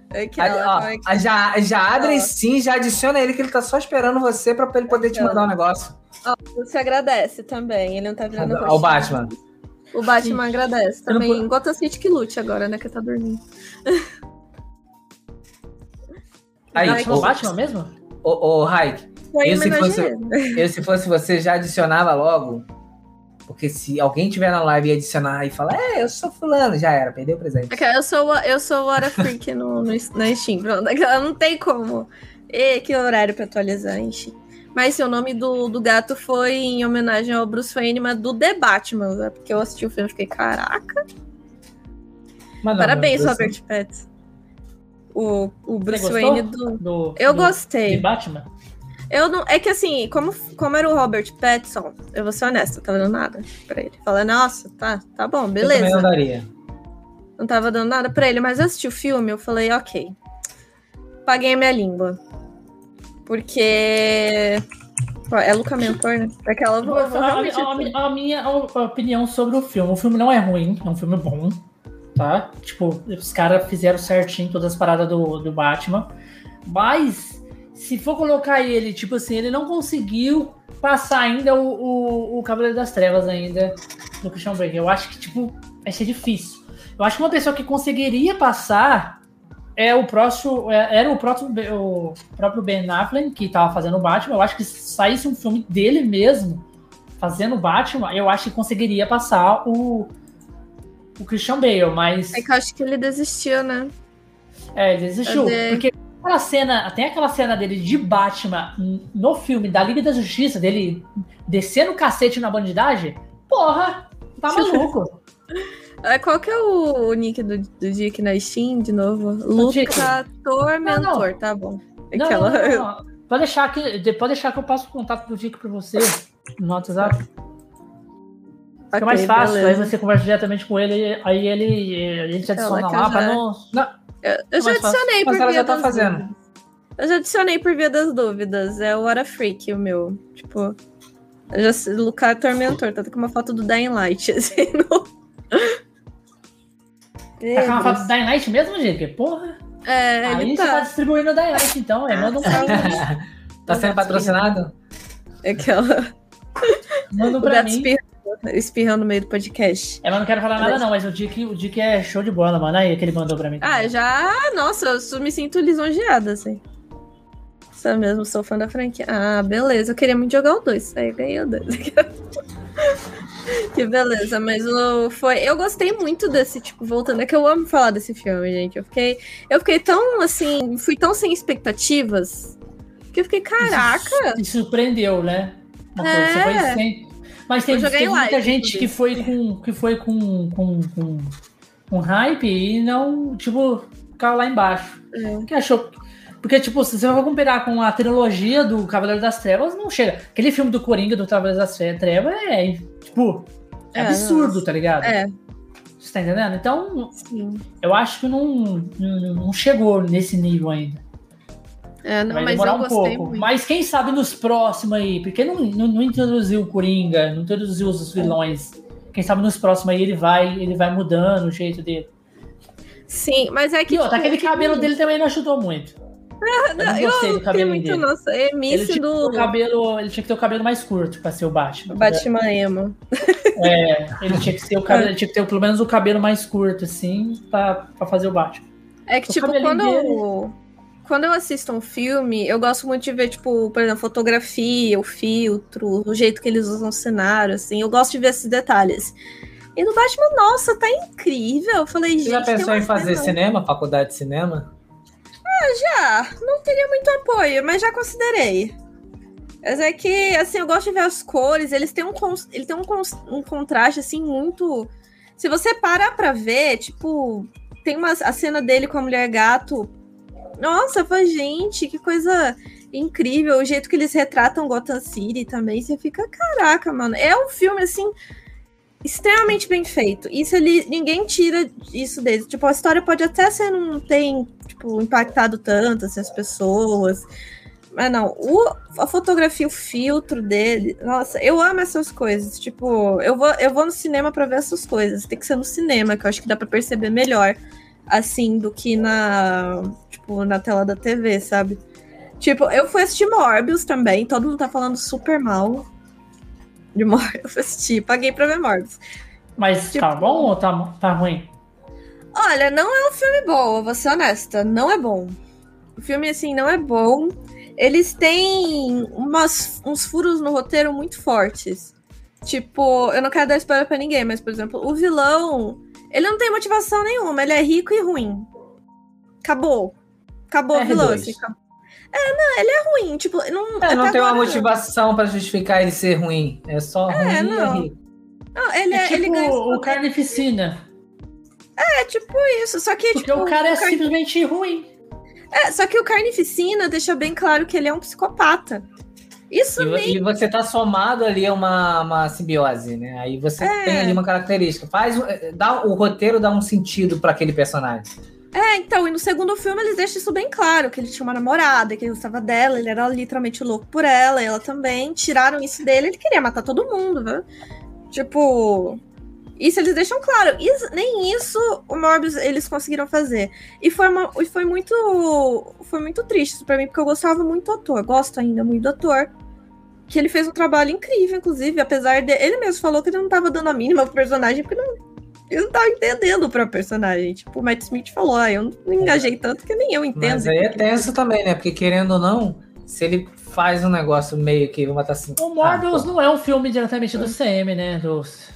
Aquela, Aí, ó, é que- a já, já abre Ó. sim, já adiciona ele que ele tá só esperando você pra ele poder te mandar um negócio. Você agradece também. Ele não tá virando roxo. Batman. O Batman agradece Eu não também. vou- Gotham City que lute agora, né? Que tá dormindo. Aí, ô, Batman mesmo? ô, ô Raik, Eu, se homenageado. eu se fosse você já adicionava logo. Porque se alguém tiver na live e adicionar e falar, é, eu sou fulano, já era, perdeu o presente. Ok, Eu sou, o- eu sou o Hora Freak no, no, na Steam. Pronto, não tem como. E que horário pra atualizar Steam. Mas sim, o nome do, do gato foi em homenagem ao Bruce Wayne, mas do The Batman, né? Porque eu assisti o filme e fiquei, caraca. Não, Parabéns, Robert Pattinson. O, o Bruce Wayne do... Do, Eu do- gostei. De Batman? Eu não. É que assim, como, como era o Robert Pattinson, eu vou ser honesta, eu tava dando nada pra ele. Falei, nossa, tá, tá bom, Eu beleza. não daria. Não tava dando nada pra ele, mas eu assisti o filme, eu falei, ok. Paguei a minha língua. Porque. É Luca Mentor, né? Aquela. eu vou- eu vou A, realmente- a- a- a minha opinião sobre o filme. O filme não é ruim, é um filme bom, tá? Tipo, os caras fizeram certinho todas as paradas do, do Batman. Mas, se for colocar ele, tipo assim, ele não conseguiu passar ainda o, o, o Cavaleiro das Trevas ainda do Christian Bale. Eu acho que, tipo, vai ser difícil. Eu acho que uma pessoa que conseguiria passar é o próximo. é- Era o próprio, o próprio Ben Affleck que tava fazendo o Batman. Eu acho que se saísse um filme dele mesmo fazendo o Batman, eu acho que conseguiria passar o, o Christian Bale, mas É que eu acho que ele desistiu, né? é, ele desistiu. Cadê? Porque aquela cena, tem aquela cena dele de Batman no filme da Liga da Justiça, dele descendo o cacete na bandidagem. Porra, tá maluco. É, Qual que é o, nick do, do Dick na Steam, de novo? Luca Tormentor, tá bom. Aquela... não, não, não. Pode deixar que, pode deixar que eu passo o contato do Dick pra você no WhatsApp. Fica Ok, mais fácil, beleza. aí você conversa diretamente com ele, aí ele a gente adiciona Ela lá eu pra já- não. não Eu, eu já mais fácil. adicionei por via já tá das fazendo. dúvidas. Eu já adicionei por via das dúvidas. É o What a Freak, o meu. Tipo, eu já sei- Lucar Tormentor, tá com uma foto do Dying Light, assim, no... Tá com uma foto do Dying Light mesmo, Dick? Porra. É, aí ele você tá tá. distribuindo o Dying Light, então. Aí manda um pra mim. Tá sendo patrocinado? Aquela. Manda um pra mim. espirrando, espirrando no meio do podcast. É, mas não quero falar nada, não, mas o Dick, o Dick é show de bola, mano. Aí que ele mandou pra mim. Ah, já. Nossa, eu me sinto lisonjeada, assim. Isso mesmo, sou fã da franquia. Ah, beleza. Eu queria muito jogar o 2. Aí ganhei o 2. que beleza, mas o, foi. Eu gostei muito desse, tipo, voltando. É que eu amo falar desse filme, gente. Eu fiquei. Eu fiquei tão assim. Fui tão sem expectativas. Que eu fiquei, caraca! E surpreendeu, né? Uma É. coisa, você foi sem. Mas tem, teve muita live, gente que foi com. que foi com. com, com, com hype e não, tipo, ficava lá embaixo. É. Que achou. Porque, tipo, se você for comparar com a trilogia do Cavaleiro das Trevas, não chega. Aquele filme do Coringa do Cavaleiro das Trevas é, tipo, é, É, absurdo, nossa. tá ligado? É, Você tá entendendo? Então, sim. eu acho que não, não, não chegou nesse nível ainda. É, não, Vai mas demorar um pouco. muito. Mas quem sabe nos próximos aí, porque não, não, não introduziu o Coringa, não introduziu os vilões. Quem sabe nos próximos aí ele vai, ele vai mudando o jeito dele. Sim, mas é que. E outra, tipo, aquele cabelo dele também não ajudou muito. Eu não eu gostei do cabelo muito, dele. nossa, Ele que ter do o cabelo, ele tinha que ter o cabelo mais curto pra ser o Batman. Batman Emo. É, ele tinha que ter o cabelo, ele tinha que ter pelo menos o cabelo mais curto, assim, pra, pra fazer o Batman. É que, O tipo, quando dele- eu, quando eu assisto um filme, eu gosto muito de ver, tipo, por exemplo, fotografia, o filtro, o jeito que eles usam o cenário, assim. Eu gosto de ver esses detalhes. E no Batman, nossa, tá incrível. Eu falei, Você gente. já tem pensou em fazer cinema, faculdade de cinema? Já, não teria muito apoio, mas já considerei. Mas é que, assim, eu gosto de ver as cores, eles têm um, ele tem um, um contraste, assim, muito... Se você parar pra ver, tipo, tem uma, a cena dele com a mulher gato. Nossa, foi gente, que coisa incrível. O jeito que eles retratam Gotham City também, você fica, caraca, mano. É um filme, assim, extremamente bem feito. Isso ele, ninguém tira isso dele. Tipo, a história pode até ser não tem, tipo, impactado tanto assim, as pessoas. Mas não, o, a fotografia, o filtro dele, nossa, eu amo essas coisas. Tipo, eu vou, eu vou no cinema pra ver essas coisas. Tem que ser no cinema, que eu acho que dá pra perceber melhor, assim, do que na, tipo, na tela da TV, sabe? Tipo, eu fui assistir Morbius também, todo mundo tá falando super mal de Morbius. Assistir, paguei pra ver Morbius. Mas Tipo- tá bom ou tá, tá ruim? Olha, não é um filme bom, eu vou ser honesta, não é bom. O filme, assim, não é bom. Eles têm umas, uns furos no roteiro muito fortes. Tipo, eu não quero dar spoiler pra ninguém, mas, por exemplo, o vilão, ele não tem motivação nenhuma, ele é rico e ruim. Acabou. Acabou o vilão, R2. assim, acabou. Ruim. Tipo, não, É, não tem uma motivação pra justificar ele ser ruim. É só ruim e não. é rico. Não, ele, É é, ele tipo ganha esse o. Carnificina. É tipo isso. Só que, Porque tipo, o cara é Carni- simplesmente ruim. é, só que o Carnificina deixa bem claro que ele é um psicopata. Isso E, nem. e você tá somado ali a uma, uma simbiose, né? Aí você É. tem ali uma característica. Faz, dá, o roteiro dá um sentido pra aquele personagem. É, então, e no segundo filme eles deixam isso bem claro, que ele tinha uma namorada, que ele gostava dela, ele era literalmente louco por ela, ela também. Tiraram isso dele, ele queria matar todo mundo, viu? Tipo. Isso eles deixam claro. Isso- nem isso o Morbius eles conseguiram fazer. E foi, uma, e foi muito. Foi muito triste isso pra mim, porque eu gostava muito do ator. Gosto ainda muito do ator. Que ele fez um trabalho incrível, inclusive, apesar de. Ele mesmo falou que ele não tava dando a mínima pro personagem, porque não, ele não tava entendendo o próprio personagem. Tipo, o Matt Smith falou, ah, eu não engajei tanto que nem eu entendo. Mas aí é tenso também, né? Porque querendo ou não, se ele faz um negócio meio que, vamos botar assim. O Morbius ah, não é um filme diretamente do CM, né? Dos...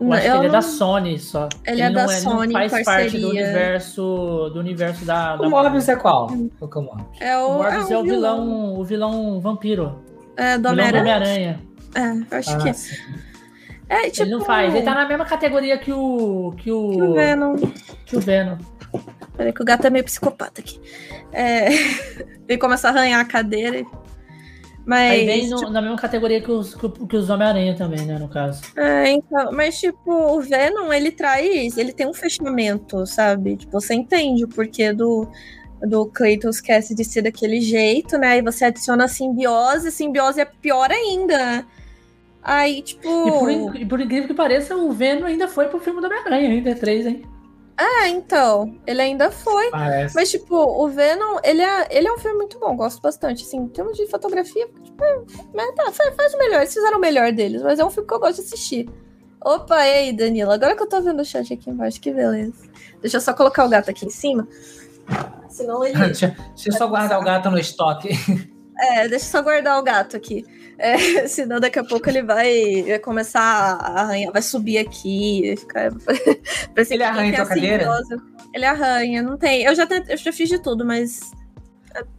Eu acho que Eu ele é não- da Sony só. Ele é da não Sony, faz parte do parceria. universo do universo da, da O Morbius é qual? Qual que é o Morbius? É o, O Morbius é é o o vilão, o vilão vampiro. É, do vilão do Homem-Aranha. Homem-Aranha. É, eu acho Ah, que. sim. É, tipo. Ele não faz. Ele tá na mesma categoria que o. Que o. que o Venom. que o Venom. Peraí, que o gato é meio psicopata aqui. É, ele começa a arranhar a cadeira. e- Mas. Aí vem no- tipo, na mesma categoria que os, que, os Homem-Aranha também, né? No caso. é, então, mas, tipo, o Venom, ele traz. Ele tem um fechamento, sabe? Tipo, você entende o porquê do. Do Clayton Cassidy ser daquele jeito, né? E você adiciona a simbiose, a simbiose é pior ainda. Aí, tipo. E por, e por incrível que pareça, o Venom ainda foi pro filme do Homem-Aranha, ainda é 3, hein? É, então, ele ainda foi. Parece. Mas, tipo, o Venom, ele é, ele é um filme muito bom, gosto bastante. Assim, em termos de fotografia, tipo, é, mas tá, faz, faz o melhor, eles fizeram o melhor deles, mas é um filme que eu gosto de assistir. Opa, e aí, Danilo? Agora que eu tô vendo o chat aqui embaixo, que beleza. Deixa eu só colocar o gato aqui em cima. Senão ele. deixa, deixa eu só guardar o gato no estoque. É, deixa eu só guardar o gato aqui. É, senão daqui a pouco ele vai, vai começar a arranhar, vai subir aqui. Ficar... Ele arranha tua tem cadeira? Ele arranha, não tem. Eu já, eu já fiz de tudo, mas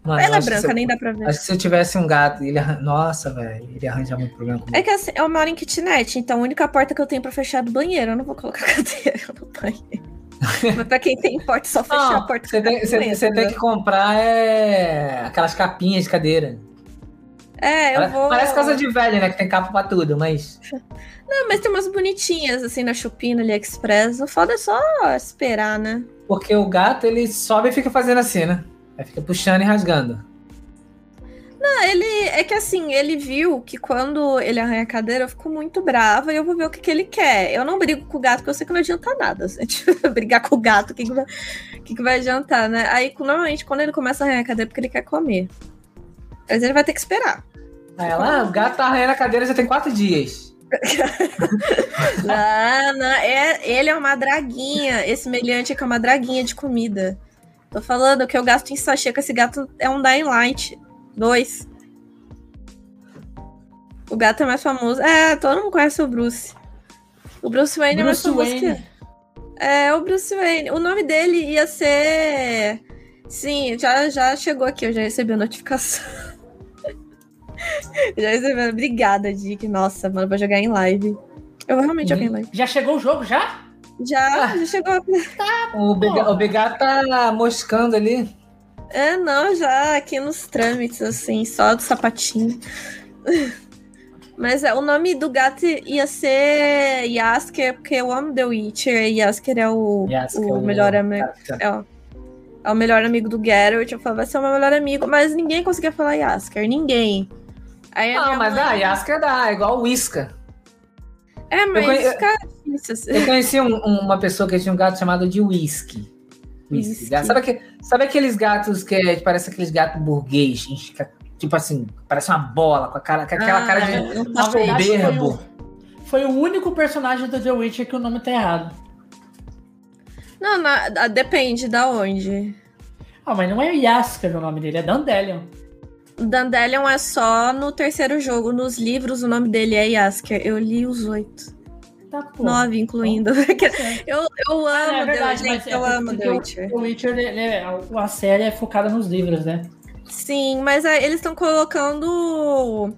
Mano, ela é branca, se- nem dá pra ver. Acho que se eu tivesse um gato, ele arran... Nossa, velho, ele arranja muito problema comigo. É que assim, eu moro em kitnet, então a única porta que eu tenho pra fechar é do banheiro. Eu não vou colocar a cadeira no banheiro. Mas pra quem tem porta, é só fechar a Não, porta. você tem, você, você tem que comprar é, aquelas capinhas de cadeira. É, eu Parece, vou. parece casa de velho, né? Que tem capa pra tudo, mas. Não, mas tem umas bonitinhas, assim, na no AliExpress. O foda é só esperar, né? Porque o gato, ele sobe e fica fazendo assim, né? Aí fica puxando e rasgando. Ah, ele. É que assim, ele viu que quando ele arranha a cadeira, eu fico muito brava e eu vou ver o que, que ele quer. Eu não brigo com o gato, porque eu sei que não adianta nada. assim, tipo, brigar com o gato, o que, que, vai, que, que vai adiantar, né? Aí, normalmente, quando ele começa a arranhar a cadeira, é porque ele quer comer. Mas ele vai ter que esperar. Aí ela, ah, o gato tá arranhando a cadeira já tem quatro dias. Não, não, é, ele é uma draguinha. Esse meliante aqui é uma draguinha de comida. Tô falando que eu gasto em sachê com esse gato é um Dying Light. Dois. O gato é mais famoso. É, todo mundo conhece o Bruce. O Bruce Wayne é mais famoso Wayne. que. É, o Bruce Wayne. O nome dele ia ser. Sim, já, já chegou aqui, eu já recebi a notificação. já recebi. Obrigada, Dick. Nossa, mano, vou jogar em live. Eu vou realmente jogar em live. Já chegou o jogo, já? Já, já chegou. O, Bega, o Begato tá moscando ali. É, não, já aqui nos trâmites, assim, só do sapatinho. Mas é, o nome do gato ia ser Yasker, porque eu amo The Witcher, e Yasker é o, Yasker, o o- melhor amigo. É, é o melhor amigo do Geralt. Eu falei, vai ser o meu melhor amigo, mas ninguém conseguia falar Yasker, ninguém. Aí Não, mas mãe- dá, Yasker dá, é igual o Whisca. É, mas conhe- fica difícil. assim. Eu conheci um- uma pessoa que tinha um gato chamado de Whisky. Whisky. Gato. Sabe, aque- sabe aqueles gatos que é, parece aqueles gatos burguês? que- Tipo assim, parece uma bola, com, a cara, com aquela Ah, cara de verdade, foi berbo. o, foi o único personagem do The Witcher que o nome tá errado. Não, na- a- depende da onde. Ah, mas não é Yasker o nome dele, é Dandelion. O Dandelion é só no terceiro jogo. Nos livros, o nome dele é Yasker. Eu li os oito. Tá, porra. Nove, incluindo. eu, eu Ah, amo é The verdade, Witcher. mas é Eu amo The o- Witcher. O Witcher, ele- ele- a série é focada nos livros, né? Sim, mas é, eles estão colocando.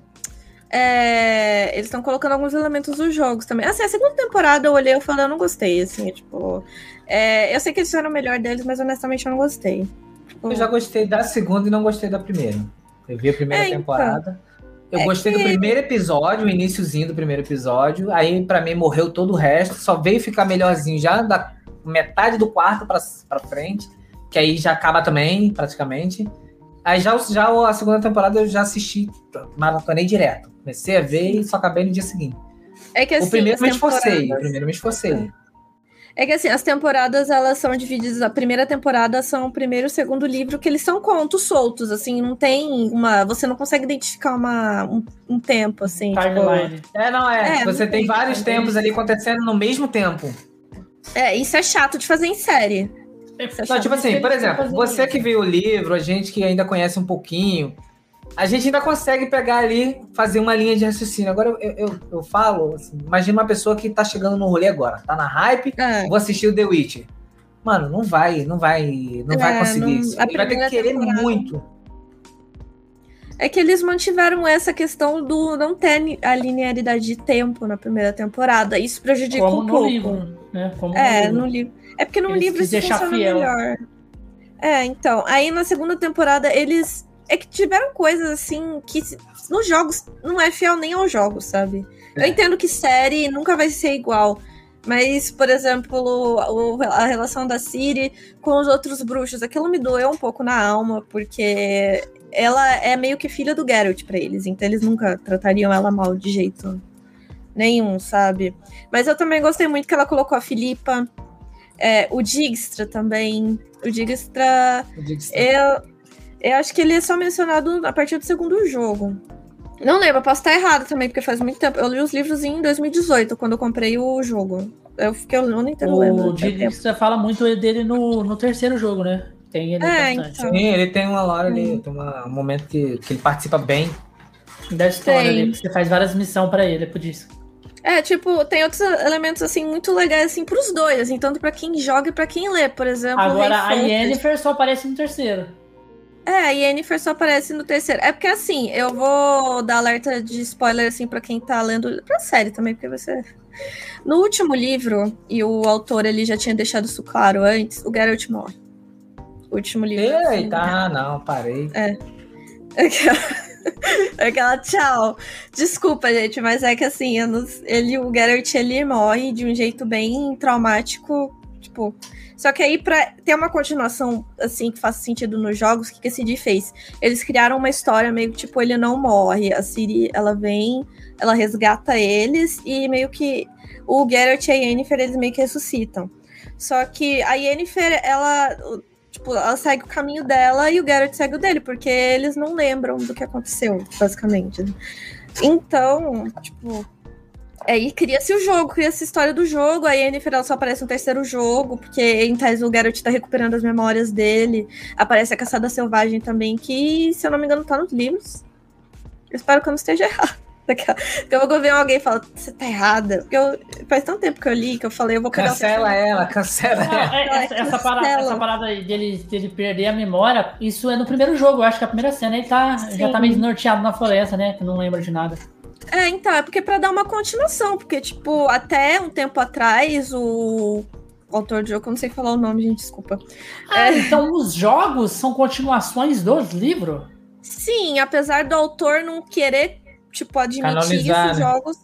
é, eles estão colocando alguns elementos dos jogos também. Assim, a segunda temporada eu olhei e falei, eu não gostei, assim, tipo. é, eu sei que eles fizeram o melhor deles, mas honestamente eu não gostei. Tipo, Eu já gostei da segunda e não gostei da primeira. Eu vi a primeira É, então. Eu É gostei do que- primeiro episódio, o iníciozinho do primeiro episódio. Aí, pra mim, morreu todo o resto. Só veio ficar melhorzinho já da metade do quarto pra, pra frente. Que aí já acaba também, praticamente. Aí já, já a segunda temporada eu já assisti, maratonei direto. Comecei a ver e só acabei no dia seguinte. é que assim, o primeiro me esforcei. O primeiro me esforcei. É que assim, as temporadas elas são divididas. A primeira temporada são o primeiro e o segundo livro, que eles são contos soltos, assim, não tem uma. Você não consegue identificar uma, um, um tempo, assim. tipo- Timeline. É, não, é. É, Você não tem tem, vários tem. tempos ali acontecendo no mesmo tempo. é, isso é chato de fazer em série. Isso é Não, chato. tipo assim, por exemplo, você isso. que viu o livro, a gente que ainda conhece um pouquinho, a gente ainda consegue pegar ali, fazer uma linha de raciocínio. Agora eu, eu, eu falo, assim, imagina uma pessoa que tá chegando no rolê agora, tá na hype, É. vou assistir o The Witcher. Mano, não vai, não vai, não vai É, conseguir não- isso. Ele vai ter que querer temporada- muito. É que eles mantiveram essa questão do não ter a linearidade de tempo na primeira temporada. Isso prejudica Como um no pouco. livro, né? Como É, no no livro. É porque no Eles livro isso funciona fiel. melhor. É, então. Aí na segunda temporada eles. É que tiveram coisas assim que nos jogos não é fiel nem aos jogos, sabe? Eu É. entendo que série nunca vai ser igual. Mas, por exemplo, o- a relação da Ciri com os outros bruxos, aquilo me doeu um pouco na alma, porque ela é meio que filha do Geralt pra eles, então eles nunca tratariam ela mal de jeito nenhum, sabe? Mas eu também gostei muito que ela colocou a Filipa, é, o Dijkstra também. O Dijkstra, Eu digo assim, eu, eu acho que ele é só mencionado a partir do segundo jogo. Não lembro, eu posso estar errado também, porque faz muito tempo. Eu li os livros em 2018, quando eu comprei o jogo. Eu fiquei o ano inteiro lendo. O Didi, você fala muito dele no, no terceiro jogo, né? Tem ele É, bastante. então. Sim, ele tem uma hora ali, tem uma- um momento que, que ele participa bem. Da história Tem. ali, que você faz várias missões pra ele, é por isso. É, tipo, tem outros elementos, assim, muito legais, assim, pros dois, assim, tanto pra quem joga e pra quem lê, por exemplo. Agora, a. Yennefer só aparece no terceiro. É, a Yennefer só aparece no terceiro. É porque, assim, eu vou dar alerta de spoiler, assim, pra quem tá lendo, pra série também, porque você... No último livro, e o autor, ele já tinha deixado isso claro antes, o Geralt morre. O último livro. assim, Eita, ah, não, parei. Aquela, aquela tchau. Desculpa, gente, mas é que assim, não- ele, o Geralt ele morre de um jeito bem traumático, tipo. Só que aí, pra ter uma continuação, assim, que faça sentido nos jogos, o que, que a Ciri fez? Eles criaram uma história meio que, tipo, ele não morre. A Ciri, ela vem, ela resgata eles e meio que o Geralt e a Yennefer, eles meio que ressuscitam. Só que a Yennefer, ela, tipo, ela segue o caminho dela e o Geralt segue o dele, porque eles não lembram do que aconteceu, basicamente. né? Então, tipo, aí cria-se o jogo, cria-se a história do jogo, a Yennefer só aparece no terceiro jogo, porque em tese o Geralt tá recuperando as memórias dele, aparece a Caçada Selvagem também, que, se eu não me engano, tá nos livros. Eu espero que eu não esteja errado. Porque eu vou ver alguém e falar, você tá errada. Porque eu, faz tanto tempo que eu li que eu falei, eu vou pegar Cancela ela, cancela Não, ela. é- essa, essa parada, cancela. essa parada aí dele, dele perder a memória, isso é no primeiro jogo. Eu acho que a primeira cena ele tá, já tá meio desnorteado na floresta, né? Que não lembra de nada. É, então, é porque pra dar uma continuação, porque, tipo, até um tempo atrás, o, o autor do jogo, eu não sei falar o nome, gente, desculpa. Ah, É. então os jogos são continuações dos livros? Sim, apesar do autor não querer, tipo, admitir Canonizar, esses né? jogos,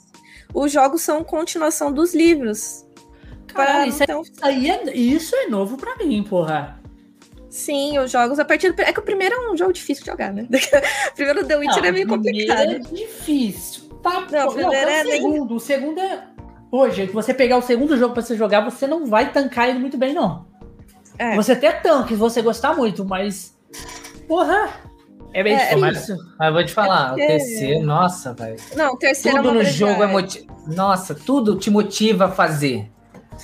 os jogos são continuação dos livros. Pra- isso, é- então, isso é, isso é novo pra mim, porra. sim, os jogos, a partir do, É que o primeiro é um jogo difícil de jogar, né? primeiro The Witcher Não, é meio o complicado. É difícil. Tá, Não, pô, o primeiro é é o bem- segundo. O segundo é. Hoje, se você pegar o segundo jogo pra você jogar, você não vai tancar ele muito bem, não. É. Você até tanca se você gostar muito, mas. Porra! É bem É, difícil. Mas eu vou te falar, porque- o terceiro, nossa, velho. Não, o terceiro é Tudo uma no jogo é motivo. Nossa, tudo te motiva a fazer.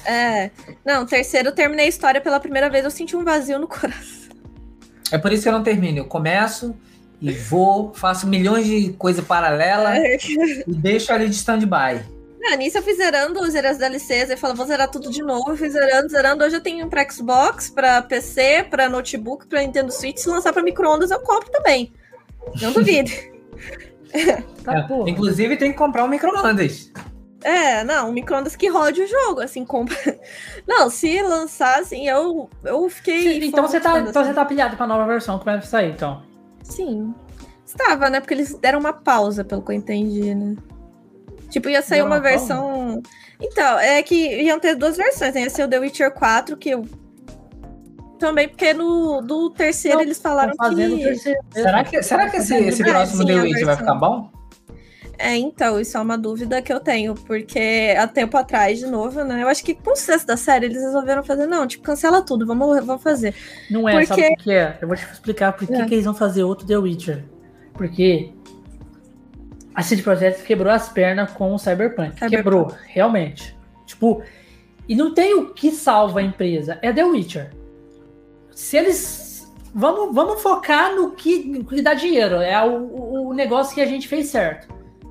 É. Não, o terceiro eu terminei a história pela primeira vez, eu senti um vazio no coração. É por isso que eu não termino. Eu começo e vou, faço milhões de coisas paralelas e deixo ali de stand-by. Ah, nisso eu fui zerando, eu zerei as DLCs, eu falo, vou zerar tudo de novo, eu fui zerando, zerando. Hoje eu tenho pra Xbox, pra PC, pra notebook, pra Nintendo Switch. Se lançar pra micro-ondas, eu compro também. Não duvide. Tá, É, inclusive tem que comprar um micro-ondas. É, não, um micro-ondas que rode o jogo, assim, compra. Não, se lançassem, eu, eu fiquei. Então você tá, então assim. você tá pilhado pra nova versão que vai sair, então. Sim. Estava, né? Porque eles deram uma pausa, pelo que eu entendi, né? Tipo, ia sair uma, uma pausa? versão. Então, é que iam ter duas versões. né? Ia ser o The Witcher 4, que eu. Também, porque no do terceiro Não, eles falaram Tão fazendo o que. terceiro. Será que, será que esse, esse É, próximo sim, The a Witch vai ficar bom? É, então, isso é uma dúvida que eu tenho, porque há tempo atrás, de novo, né? Eu acho que com o sucesso da série, eles resolveram fazer, não, tipo, cancela tudo, vamos, vamos fazer. Não é, Porque- sabe o que é? Eu vou te explicar por que, É. que eles vão fazer outro The Witcher. Porque a CD Projekt quebrou as pernas com o Cyberpunk. Cyberpunk. Quebrou, realmente. Tipo, e não tem o que salva a empresa, é The Witcher. Se eles. Vamos, vamos focar no que, no que dá dinheiro. É o- o negócio que a gente fez certo.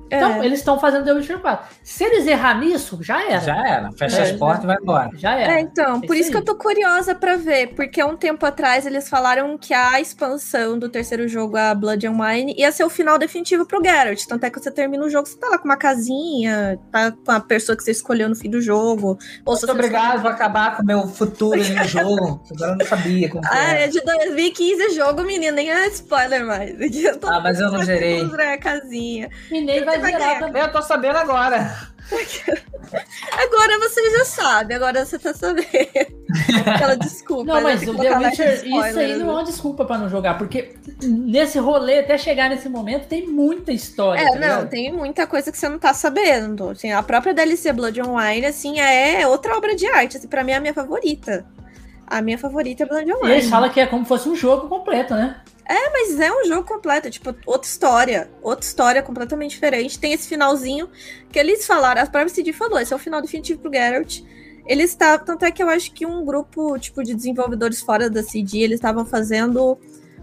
Então, É. eles estão fazendo The Witcher 4. Se eles errar nisso, já era. Já, Já era. Fecha É, as portas e vai embora. era. É, então, por Isso que eu tô curiosa pra ver, porque há um tempo atrás eles falaram que a expansão do terceiro jogo, a Blood and Wine, ia ser o final definitivo pro Geralt. Tanto é que você termina o jogo, você tá lá com uma casinha, tá com a pessoa que você escolheu no fim do jogo. Ou se Muito obrigado, vou acabar com o meu futuro no jogo. Agora eu não sabia como Ah, é de 2015 o jogo, menino, nem é spoiler mais. Eu tô Ah, mas eu não gerei. A casinha. E nem vai zerar ganhar. também. Eu tô sabendo agora. Agora você já sabe, agora você tá sabendo. Aquela desculpa. Não, né? mas Tem o que The colocar mais Witcher, isso aí não é uma desculpa pra não jogar, porque nesse rolê, até chegar nesse momento, tem muita história. É, tá não, ligado? tem muita coisa que você não tá sabendo. Assim, a própria DLC Blood and Wine, assim, é outra obra de arte. Assim, pra mim é a minha favorita. A minha favorita é Blood and E eles falam que é como se fosse um jogo completo, né? Mas é um jogo completo, tipo, outra história. Outra história completamente diferente. Tem esse finalzinho que eles falaram, a própria CD falou, esse é o final definitivo pro Geralt. Eles estavam, tanto é que eu acho que um grupo, tipo, de desenvolvedores fora da CD, eles estavam fazendo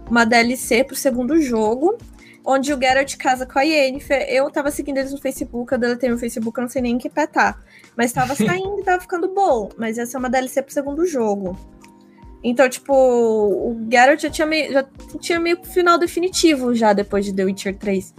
uma DLC pro segundo jogo, onde o Geralt casa com a Yennefer. Eu tava seguindo eles no Facebook, eu deletei meu Facebook, eu não sei nem em que pé tá. Mas tava saindo e tava ficando bom. Mas essa é uma DLC pro segundo jogo. Então, tipo, o Geralt já tinha meio, já tinha meio que final definitivo já depois de The Witcher 3.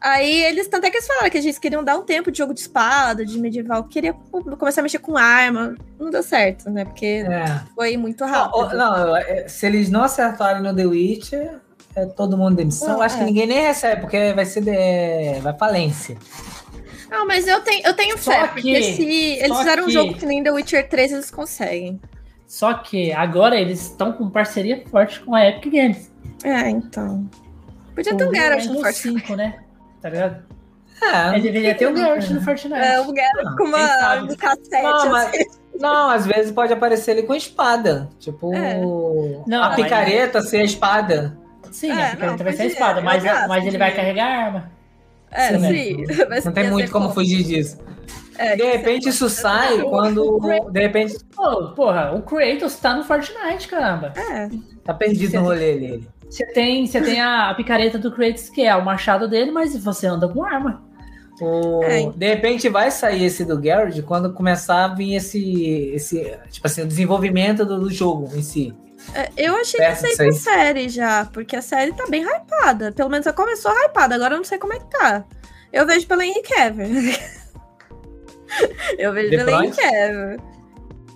Aí eles, tanto é que eles falaram que eles queriam dar um tempo de jogo de espada, de medieval, queria começar a mexer com arma. Não deu certo, né? Porque É. foi muito Não, rápido. ó, não, é, se eles não acertarem no The Witcher, é todo mundo demissão. Não, Acho que é. ninguém nem recebe, porque vai ser de, vai falência. Não, mas eu tenho, eu tenho Só fé, que- porque se eles fizeram um que- jogo que nem The Witcher 3, eles conseguem. Só que agora eles estão com parceria forte com a Epic Games. É, então. Podia ter um Geralt no Fortnite. 5, né? Tá ligado? É, Mas deveria ter um Geralt no Fortnite. É, o Geralt Não, com uma um cassete. Não, mas- assim. Não, às vezes pode aparecer ele com espada. Tipo, É. Não, a mas- picareta ser a espada. Sim, É, a picareta não, vai ser a espada, eu mas, mas ele vai carregar a arma. É, Sim, né? sim. Mas Não tem muito como fugir disso. É, De ser repente isso sai quando. De repente Pô, porra, o Kratos tá no Fortnite, caramba. É, tá perdido no rolê dele. Você tem, você tem a, a picareta do Kratos, que é o machado dele, mas você anda com arma. O- É. De repente vai sair esse do Garrett quando começar a vir esse, esse tipo assim, o desenvolvimento do, do jogo em si. É, eu achei que ia Perto sair aí. série já, porque a série tá bem hypada. Pelo menos ela começou hypada, agora eu não sei como é que tá. Eu vejo pela Henry Cavill. Eu vejo The Henry Price? Cavill.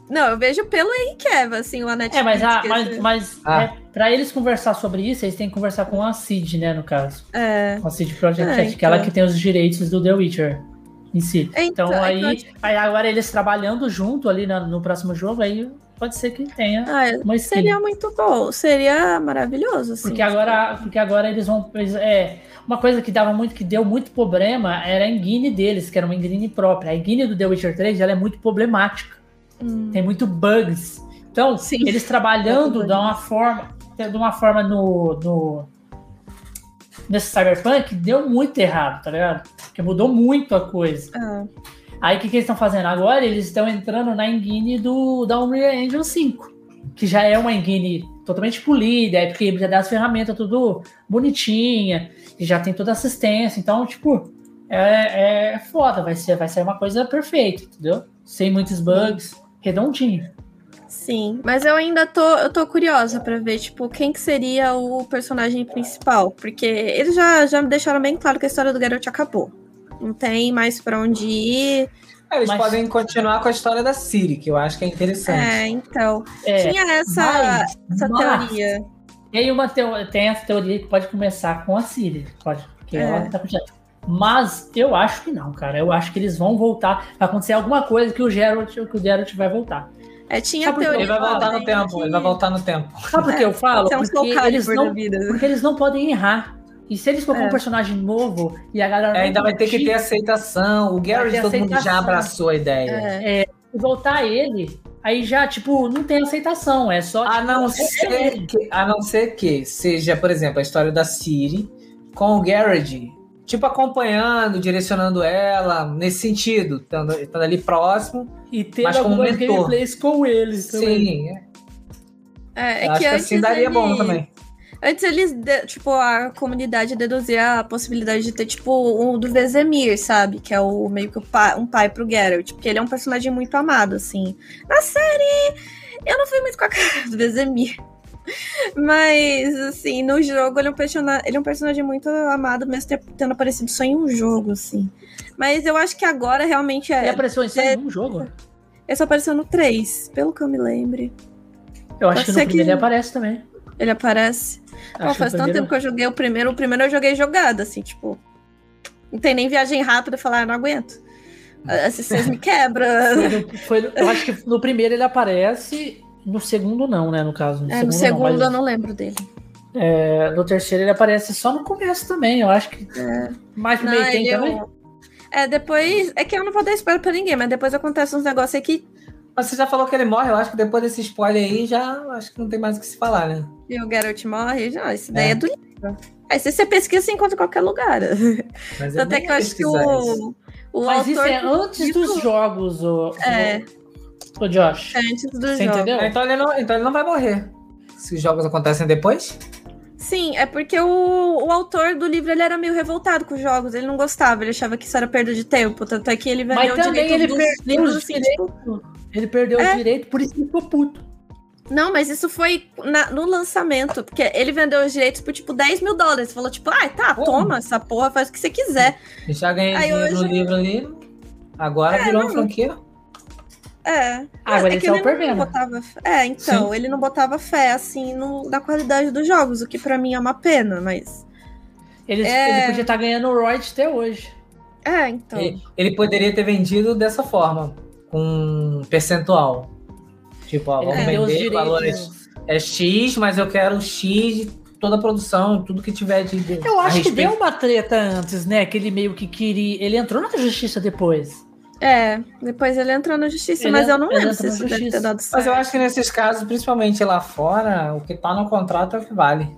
Não, eu vejo pelo Henry Cavill, assim, o Netflix. É, mas, a, mas, mas Ah. é, pra eles conversar sobre isso, eles têm que conversar com a Cid, né, no caso. É. Com a Cid Project É, Red, que é ela então. que tem os direitos do The Witcher em si. Então, Então, é aí, acho- aí agora eles trabalhando junto ali na- no próximo jogo, aí pode ser que tenha Ah, uma skin. seria muito bom, seria maravilhoso, assim. Porque agora, porque agora eles vão. é, uma coisa que dava muito, que deu muito problema era a engine deles, que era uma engine própria. A engine do The Witcher 3 ela é muito problemática. Hum. Tem muito bugs. Então, Sim. eles trabalhando de uma forma. De uma forma no. no nesse Cyberpunk deu muito errado, tá ligado? Porque mudou muito a coisa. Ah, Aí o que, que eles estão fazendo? Agora eles estão entrando na engine do, da Unreal Engine 5, que já é uma engine totalmente polida, é porque já dá as ferramentas tudo bonitinha, e já tem toda assistência. Então, tipo, é, é foda, vai ser, vai ser uma coisa perfeita, entendeu? Sem muitos bugs, redondinho. Sim, mas eu ainda tô, eu tô curiosa pra ver, tipo, quem que seria o personagem principal. Porque eles já, já deixaram bem claro que a história do Geralt acabou. Não tem mais pra onde ir. É, Eles Mas- podem continuar com a história da Siri, que eu acho que é interessante. É, então. É, Tinha essa, mas- essa mas- teoria. Tem, uma teo- tem essa teoria que pode começar com a Siri, pode, porque É. ela tá. Mas eu acho que não, cara. Eu acho que eles vão voltar. Vai acontecer alguma coisa que o Geralt, que o Geralt vai voltar. É, tinha Sabe teoria. Ele vai voltar no tempo, que- ele vai voltar no tempo. Sabe por que eu falo? Um Porque eles, não, vida. porque eles não podem errar. E se eles colocam É. um personagem novo e a galera É, ainda vai ter que ter aceitação. O Garrett, todo mundo já aceitação. abraçou a ideia. É. voltar ele, aí já, tipo, não tem aceitação. É só. A não, tipo, ser que, a não ser que seja, por exemplo, a história da Siri com o Garrett, tipo, acompanhando, direcionando ela, nesse sentido, estando, estando ali próximo. E ter algumas gameplays com ele também. Sim, é. É, é acho que assim daria ele- bom também. Antes eles, de- tipo, a comunidade deduzia a possibilidade de ter, tipo, um do Vezemir, sabe? Que é o meio que o pai, um pai pro Geralt. Porque ele é um personagem muito amado, assim. Na série, eu não fui muito com a cara do Vezemir. Mas, assim, no jogo ele é um, persona- ele é um personagem muito amado, mesmo tendo aparecido só em um jogo, assim. Mas eu acho que agora realmente Ele é. apareceu em só é- um jogo. Ele só apareceu no 3, pelo que eu me lembre. Eu acho Pode que no que- primeiro ele aparece também. Ele aparece. Pô, Acho faz tanto primeiro- tempo que eu joguei o primeiro. O primeiro eu joguei jogada, assim, tipo. Não tem nem viagem rápida falar, ah, não aguento. Vocês me quebram. Foi foi eu acho que no primeiro ele aparece, no segundo não, né, no caso. No É, no segundo, segundo não, eu mas, não lembro dele. é, no terceiro ele aparece só no começo também, eu acho que É. mais pro meio tem ele- também. É, depois. É que eu não vou dar spoiler pra ninguém, mas depois acontece uns negócios aí que. Mas você já falou que ele morre, eu acho que depois desse spoiler aí, já acho que não tem mais o que se falar, né? e o Geralt morre. Não, isso daí É. é, do livro. Aí se você pesquisa, você encontra em qualquer lugar. Mas Até bom que eu acho que o. O Mas autor isso é do antes livro- dos jogos, o, É. o, Josh. É antes do Você jogo. entendeu? Então ele, não, então ele não vai morrer. Se os jogos acontecem depois? Sim, é porque o, o autor do livro ele era meio revoltado com os jogos, ele não gostava, ele achava que isso era perda de tempo, tanto é que ele vendeu o direito ele dos perdeu livros, os assim, direitos. tipo, Ele perdeu É. o direito, por isso ele ficou puto. Não, mas isso foi na- no lançamento, porque ele vendeu os direitos por tipo 10 mil dólares. Falou, tipo, ai, tá, Pô. toma essa porra, faz o que você quiser. Já ganhei Aí dinheiro no hoje- livro ali. Agora virou uma franquia. É. Agora é ele que ele não botava. É, então, ele não botava fé, assim, no, na qualidade dos jogos, o que pra mim é uma pena, mas. Ele, É. ele podia estar ganhando o royalties até hoje. É, então. Ele, ele poderia ter vendido dessa forma, com um percentual. Tipo, ó, vamos os vender, o valor é, é X, mas eu quero X de toda a produção, tudo que tiver de. de- Eu acho que deu uma treta antes, né? Que ele meio que queria. Ele entrou na justiça depois. É, depois ele entrou na justiça, Ele mas eu não ele lembro se isso deve ter justiça. dado certo. Mas eu acho que nesses casos, principalmente lá fora, o que tá no contrato é o que vale.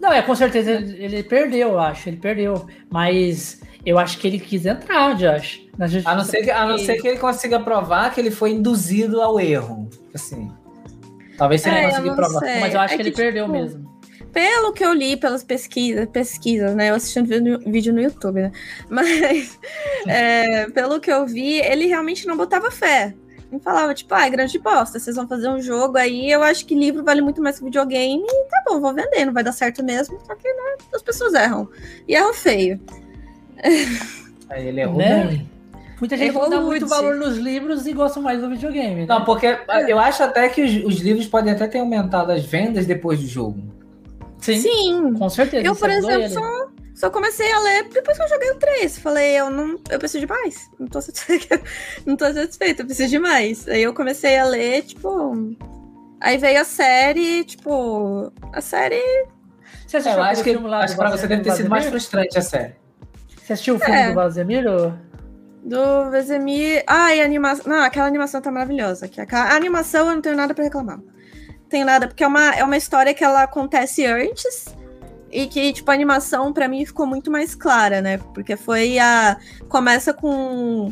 Não, é com certeza ele, ele perdeu, eu acho. Ele perdeu. Mas eu acho que ele quis entrar, Josh. Na justiça. A não ser que, a não porque- ser que ele consiga provar que ele foi induzido ao erro. Assim. Talvez se ele É, conseguir provar. sei. Mas eu acho É que ele que, perdeu tipo, mesmo. Pelo que eu li pelas pesquisas, pesquisas, né? Eu assistindo vídeo no, vídeo no YouTube, né? Mas é, pelo que eu vi, ele realmente não botava fé. Ele falava, tipo, ah, é grande bosta, vocês vão fazer um jogo aí, eu acho que livro vale muito mais que videogame, e tá bom, vou vender, não vai dar certo mesmo, só que, né, as pessoas erram. E erram feio. Aí ele errou Né? bem. Muita gente Errou não dá muito valor nos livros e gosta mais do videogame. Né? Não, porque eu acho até que os, os livros podem até ter aumentado as vendas depois do jogo. Sim, Sim. com certeza. Eu, por ajudou exemplo, só, só comecei a ler depois que eu joguei o 3. Falei, eu não. Eu preciso de mais. Não tô satisfeita. não tô satisfeita, eu preciso de mais. Aí eu comecei a ler, tipo. Aí veio a série, tipo. A série. Você É, assistiu eu acho que, filme lá acho que pra você deve ter sido mais frustrante a série. Você assistiu o filme É. do Vazemir? ou- Do Vezemir. Ai, a animação. Não, aquela animação tá maravilhosa. Aquela... A animação eu não tenho nada pra reclamar. Tenho nada, porque é uma, é uma história que ela acontece antes. E que, tipo, a animação pra mim ficou muito mais clara, né? Porque foi a. Começa com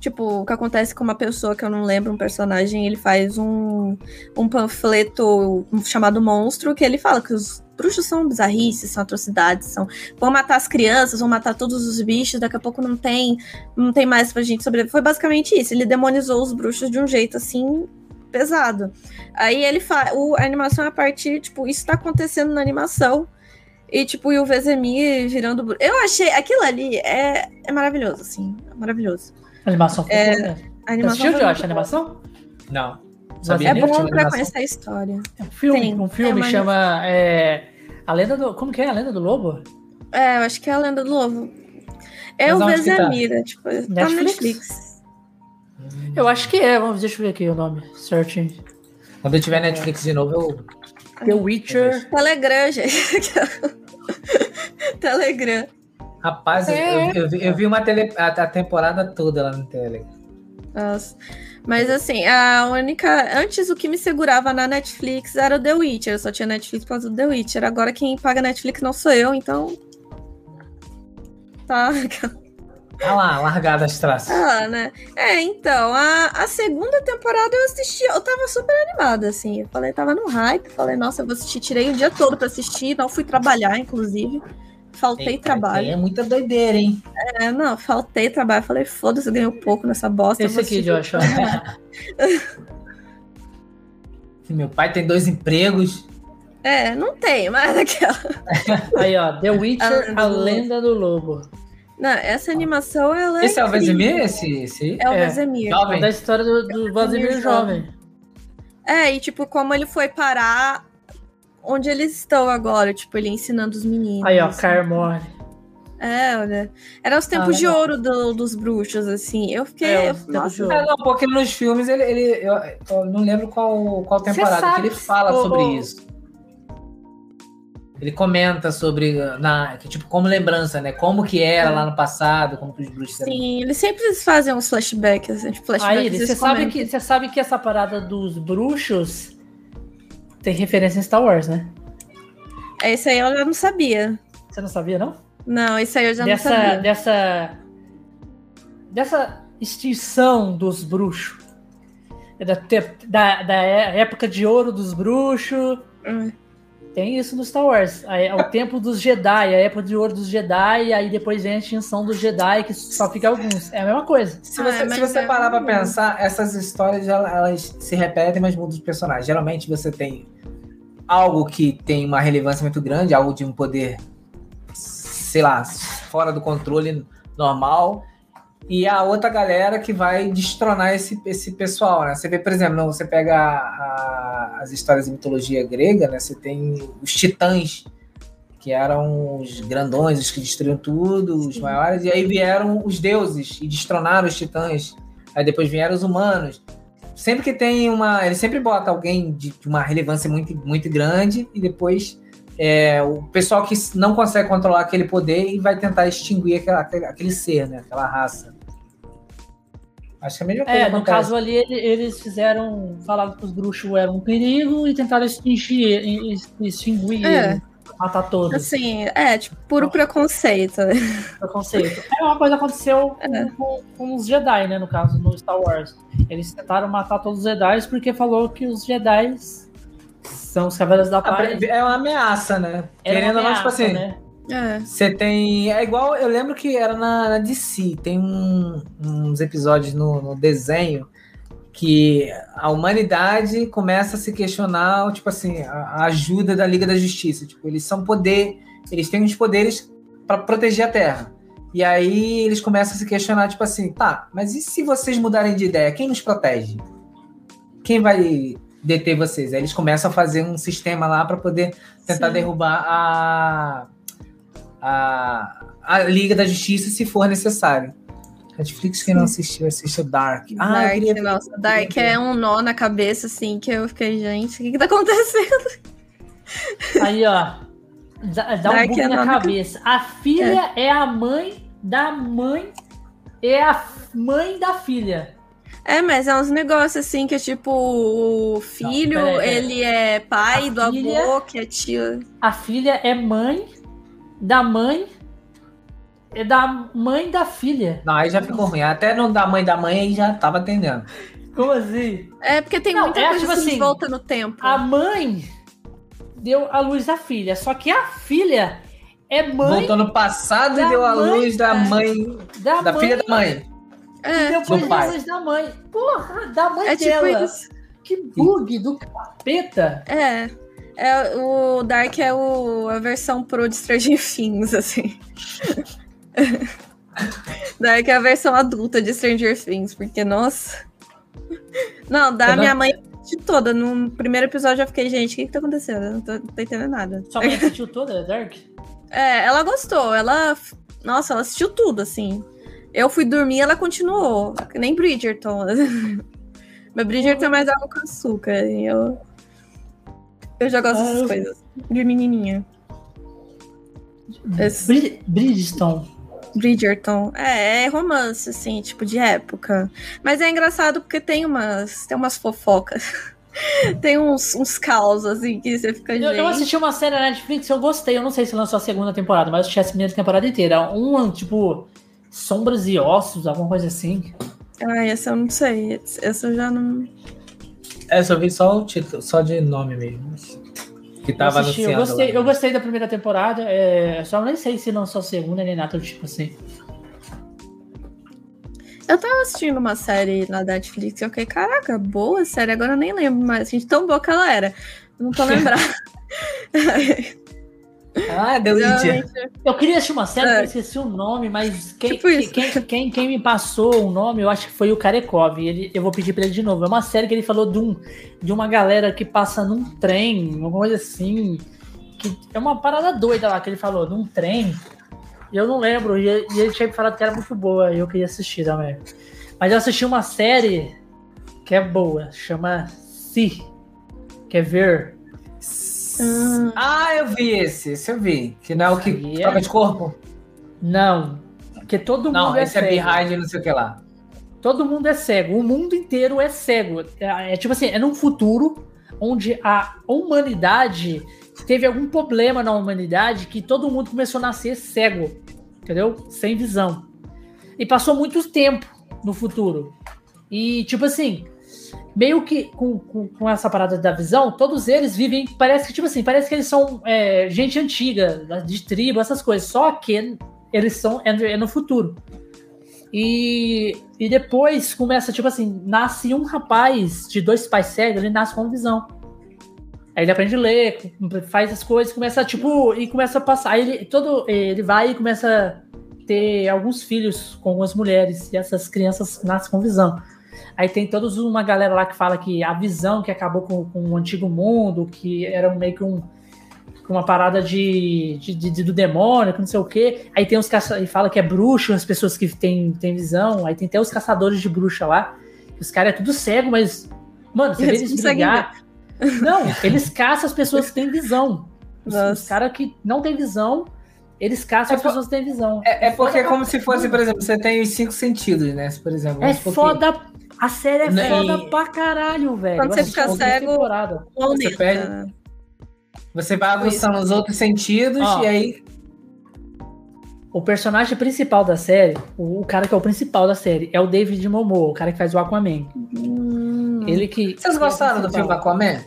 Tipo, o que acontece com uma pessoa que eu não lembro, um personagem, ele faz um, um panfleto chamado Monstro, que ele fala que os bruxos são bizarrices, são atrocidades, são. Vão matar as crianças, vão matar todos os bichos, daqui a pouco não tem, não tem mais pra gente sobreviver. Foi basicamente isso. Ele demonizou os bruxos de um jeito assim. Pesado. Aí ele faz. A animação é a partir, tipo, isso tá acontecendo na animação. E, tipo, e o Vezemir virando. Eu achei. Aquilo ali é, é maravilhoso, assim. É maravilhoso. A animação foi É, boa, né? A animação Assistiu, foi Josh, a animação? Não. Sabia É bom pra animação. conhecer a história. É um filme, Tem, um filme é, chama é, A Lenda do. Como que é? A Lenda do Lobo? É, eu acho que é a Lenda do Lobo. É Mas o que tá? Vezemir, tipo, tá no Netflix? Eu acho que é, vamos, deixa eu ver aqui o nome. Certinho. Quando eu tiver Netflix de novo, eu. The Witcher. Telegram, gente. Telegram. Rapaz, eu- É. eu, eu vi, eu vi uma tele, a, a temporada toda lá no Telegram. Nossa. Mas assim, a única. Antes o que me segurava na Netflix era o The Witcher. Eu só tinha Netflix por causa do The Witcher. Agora quem paga Netflix não sou eu, então. Tá. Olha lá, largada as traças. Ah, né? É, então, a, a segunda temporada eu assisti, eu tava super animada, assim. Eu falei, tava no hype, falei, nossa, eu vou assistir, tirei o dia todo pra assistir, não fui trabalhar, inclusive. Faltei Eita, trabalho. É muita doideira, hein? É, não, faltei trabalho. Falei, foda-se, eu ganhei um pouco nessa bosta. Esse aqui. Josh. Meu pai tem dois empregos. É, não tem, mas aquela. Aí, ó. The Witcher, A A do Lenda do Lobo. Não, essa animação, ela é. Esse é o incrível. Vezemir? Esse, esse? É o É. Vezemir. Jovem? Da história do, do Vladimir jovem. Jovem. É, e tipo, como ele foi parar onde eles estão agora, tipo, ele ensinando os meninos. Aí, ó, assim. Carmore. É, olha. Era os tempos Ah, de ouro do- dos bruxos, assim. Eu fiquei. É, eu- nossa. É, não, porque nos filmes ele. ele eu, eu não lembro qual, qual temporada sabe que ele fala ô, sobre isso. Ele comenta sobre. Na, tipo, como lembrança, né? Como que era lá no passado, como que os bruxos eram. Sim, eles sempre fazem uns flashbacks, assim, tipo, flashbacks. Aí, você sabe, que, você sabe que essa parada dos bruxos tem referência em Star Wars, né? Esse aí eu já não sabia. Você não sabia, não? Não, esse aí eu já dessa, não sabia. dessa dessa extinção dos bruxos É da, da, da é- época de ouro dos bruxos Hum. Tem isso no Star Wars. É o tempo dos Jedi a época de ouro dos Jedi aí depois vem a extinção dos Jedi que só fica alguns. É a mesma coisa. Se Ah, você, mas se você é- parar pra pensar, essas histórias ela- elas se repetem, mas mudam os personagens. Geralmente você tem algo que tem uma relevância muito grande, algo de um poder, sei lá, fora do controle normal, e a outra galera que vai destronar esse, esse pessoal, né? Você vê, por exemplo, você pega a- a- as histórias de mitologia grega, né? Você tem os titãs, que eram os grandões, os que destruíam tudo, os Sim. maiores, e aí vieram os deuses e destronaram os titãs. Aí depois vieram os humanos. Sempre que tem uma. Ele sempre bota alguém de de uma relevância muito, muito grande e depois é, o pessoal que não consegue controlar aquele poder e vai tentar extinguir aquela- aquele, ser, né? Aquela raça. Acho que é a mesma coisa. é no caso ali ele- eles fizeram falaram que os bruxos eram um perigo e tentaram extinguir ex- extinguir É. ele, matar todos Assim, é, tipo, puro preconceito. preconceito. É uma coisa que aconteceu É. com, com os Jedi, né? No caso, no Star Wars. Eles tentaram matar todos os Jedi porque falou que os Jedi são os Cavaleiros da Paz. É uma ameaça, né? Era uma Querendo ou não, tipo assim. né? É. Você tem. É igual. Eu lembro que era na, na DC. Tem um- uns episódios no, no desenho que a humanidade começa a se questionar, tipo assim, a, a ajuda da Liga da Justiça. Tipo, eles são poder. Eles têm uns poderes para proteger a Terra. E aí eles começam a se questionar, tipo assim, tá, mas e se vocês mudarem de ideia? Quem nos protege? Quem vai deter vocês? Aí eles começam a fazer um sistema lá para poder tentar Sim. derrubar a, a, a Liga da Justiça se for necessário. Netflix, quem não assistiu, assista o Dark. Ah, Dark, queria... nossa, Dark é um nó na cabeça, assim, que eu fiquei, gente, o que que tá acontecendo? Aí, ó. Dá, dá um bug é na nome- cabeça. A filha é. a mãe da mãe. É a mãe da filha. É, mas é uns negócios assim que é tipo, o filho, peraí. ele é pai A do filha- avô, que é tio. A filha é mãe da mãe. é da mãe da filha. Não, aí já ficou ruim. Até não da mãe da mãe aí já tava atendendo. Como assim? É porque tem Não, muita é coisa tipo assim, de volta no tempo. A mãe deu a luz à filha, só que a filha é mãe Voltou no passado da e deu a luz da é. mãe, da, da mãe filha da mãe. E É, depois pai. a luz da mãe. Porra, da mãe é tipo dela. isso. Que bug do capeta. É. É, o Dark é o, a versão pro de Stranger Things, assim. Dark é a versão adulta de Stranger Things, porque, nossa. Não, da não- minha mãe de toda. No primeiro episódio eu fiquei, gente, o que, que tá acontecendo? Eu não tô, não tô entendendo nada. Sua mãe assistiu toda, Dark? É, ela gostou, ela. Nossa, ela assistiu tudo, assim. Eu fui dormir ela continuou. Que nem Bridgerton. Mas Bridgerton é mais água com açúcar. e Eu, eu já gosto Ah, dessas eu- coisas. De menininha. Esse- Brid Bridgestone. Bridgerton. É, é romance, assim, tipo, de época. Mas é engraçado porque tem umas, tem umas fofocas. tem uns, uns caos, assim, que você fica, Eu, gente... eu assisti uma série na Netflix, eu gostei. Eu não sei se lançou a segunda temporada, mas eu assisti a primeira temporada inteira. Um, tipo, Sombras e Ossos, alguma coisa assim. Ai, essa eu não sei. Essa eu já não... É, só vi só o título, só de nome mesmo. Que tava eu, assisti, eu, gostei, eu gostei da primeira temporada, é, só nem sei se lançou a segunda nem nada do tipo assim. Eu tava assistindo uma série na Netflix e eu fiquei, caraca, boa série, agora eu nem lembro mais, gente, tão boa que ela era. Não tô lembrando. Ah, deu Índia. Realmente, Eu queria assistir uma série, É. eu esqueci o nome, mas quem, Tipo quem, quem, quem me passou o nome, eu acho que foi o Karekov. Ele, eu vou pedir pra ele de novo. É uma série que ele falou de, um, de uma galera que passa num trem, uma coisa assim. Que é uma parada doida lá que ele falou, num trem. E eu não lembro, e, e ele tinha me falado que era muito boa, e eu queria assistir também. Mas eu assisti uma série que é boa, chama Si. Quer ver? Hum, Ah, eu vi esse, esse eu vi. Que não é o que troca de corpo? Não. Porque todo Não, mundo é esse é cego. behind não sei o que lá. Todo mundo é cego. O mundo inteiro é cego. É, é tipo assim, é num futuro onde a humanidade teve algum problema na humanidade que todo mundo começou a nascer cego, entendeu? Sem visão. E passou muito tempo no futuro. E tipo assim, meio que com, com, com essa parada da visão, todos eles vivem, parece que tipo assim, parece que eles são é, gente antiga, de tribo, essas coisas. Só que eles são é, é no futuro. E, e depois começa, tipo assim, nasce um rapaz de dois pais cegos, ele nasce com visão. Aí ele aprende a ler, faz as coisas, começa, tipo, e começa a passar. Aí ele, todo, ele vai e começa a ter alguns filhos com algumas mulheres, e essas crianças nascem com visão. Aí tem todos uma galera lá que fala que a visão que acabou com, com o antigo mundo, que era meio que um, uma parada de, de, de- do demônio, que não sei o quê. Aí tem os caça e fala que é bruxo, as pessoas que têm, têm visão. Aí tem até os caçadores de bruxa lá. Os caras é tudo cego, mas. Mano, você vê Eles conseguem brigar. Não, eles caçam as pessoas que têm visão. Os, os caras que não têm visão, eles caçam É as pessoas que têm visão. É, é porque é como se fosse, por exemplo, você tem os cinco sentidos, né? Por exemplo, É foda. A série é Né, foda pra caralho, velho. Quando você fica cego-. Aumenta, perde-? Você vai aguçando os outros sentidos Ó. e aí. O personagem principal da série, o, o cara que é o principal da série, é o David Momoa, o cara que faz o Aquaman. Hum, Ele que. Vocês gostaram do filme Aquaman?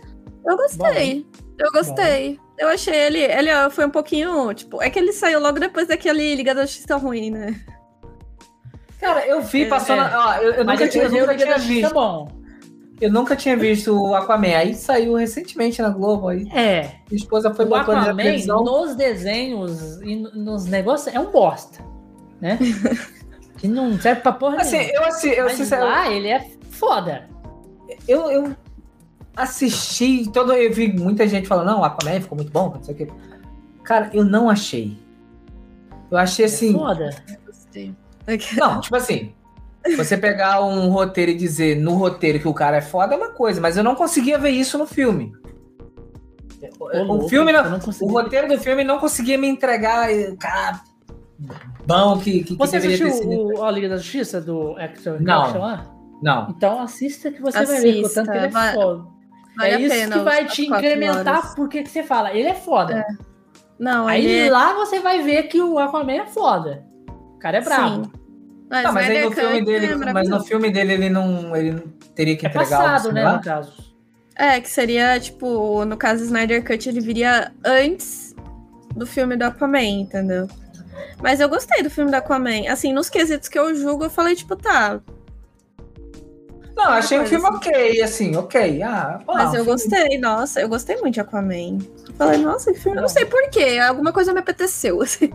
Eu gostei. Eu gostei. Eu achei ele. Ele foi um pouquinho. Tipo, é que ele saiu logo depois daquele Liga da Justiça ruim, né? Cara, eu vi É, passando. é. Ó, eu, eu nunca, tinha, eu nunca tinha é visto. bom. Eu nunca tinha visto o Aquaman. Aí saiu recentemente na Globo. Aí É. minha esposa foi O botando na Aquaman, televisão. nos desenhos e no- nos negócios, é um bosta. Né? que não serve pra porra Assim, nenhuma. eu, assim, eu, Mas sincero, lá ele é foda. eu, eu assisti, todo, eu vi muita gente falando, não, o Aquaman ficou muito bom, não sei o que. Cara, eu não achei. Eu achei É assim. foda. Não, tipo assim. Você pegar um roteiro e dizer no roteiro que o cara é foda é uma coisa, mas eu não conseguia ver isso no filme. Ô, O louco, filme não, não o roteiro do filme não conseguia me entregar cara bom que, que, que Você deveria assistiu sido. o, a Liga da Justiça do Hector Não. Lá? Não. Então assista que você vai ver, o tanto que ele é Assista, vai- foda. Vale é isso pena. que vai te incrementar horas. porque que você fala, ele é foda. Não, Aí ele. lá você vai ver que o Aquaman é foda. Cara é brabo. Sim. Mas, Tá, mas aí no filme dele, é mas no filme dele ele não, ele não teria que É entregar passado, o né, no caso. É, que seria, tipo, no caso Snyder Cut, ele viria antes do filme do Aquaman, entendeu? Mas eu gostei do filme do Aquaman. Assim, nos quesitos que eu julgo, eu falei, tipo, tá. Não, achei um coisa filme ok, assim, ok. Ah, pô, Mas eu gostei, nossa, eu gostei muito de Aquaman. Eu falei, nossa, que filme. Eu não sei porquê, alguma coisa me apeteceu, assim.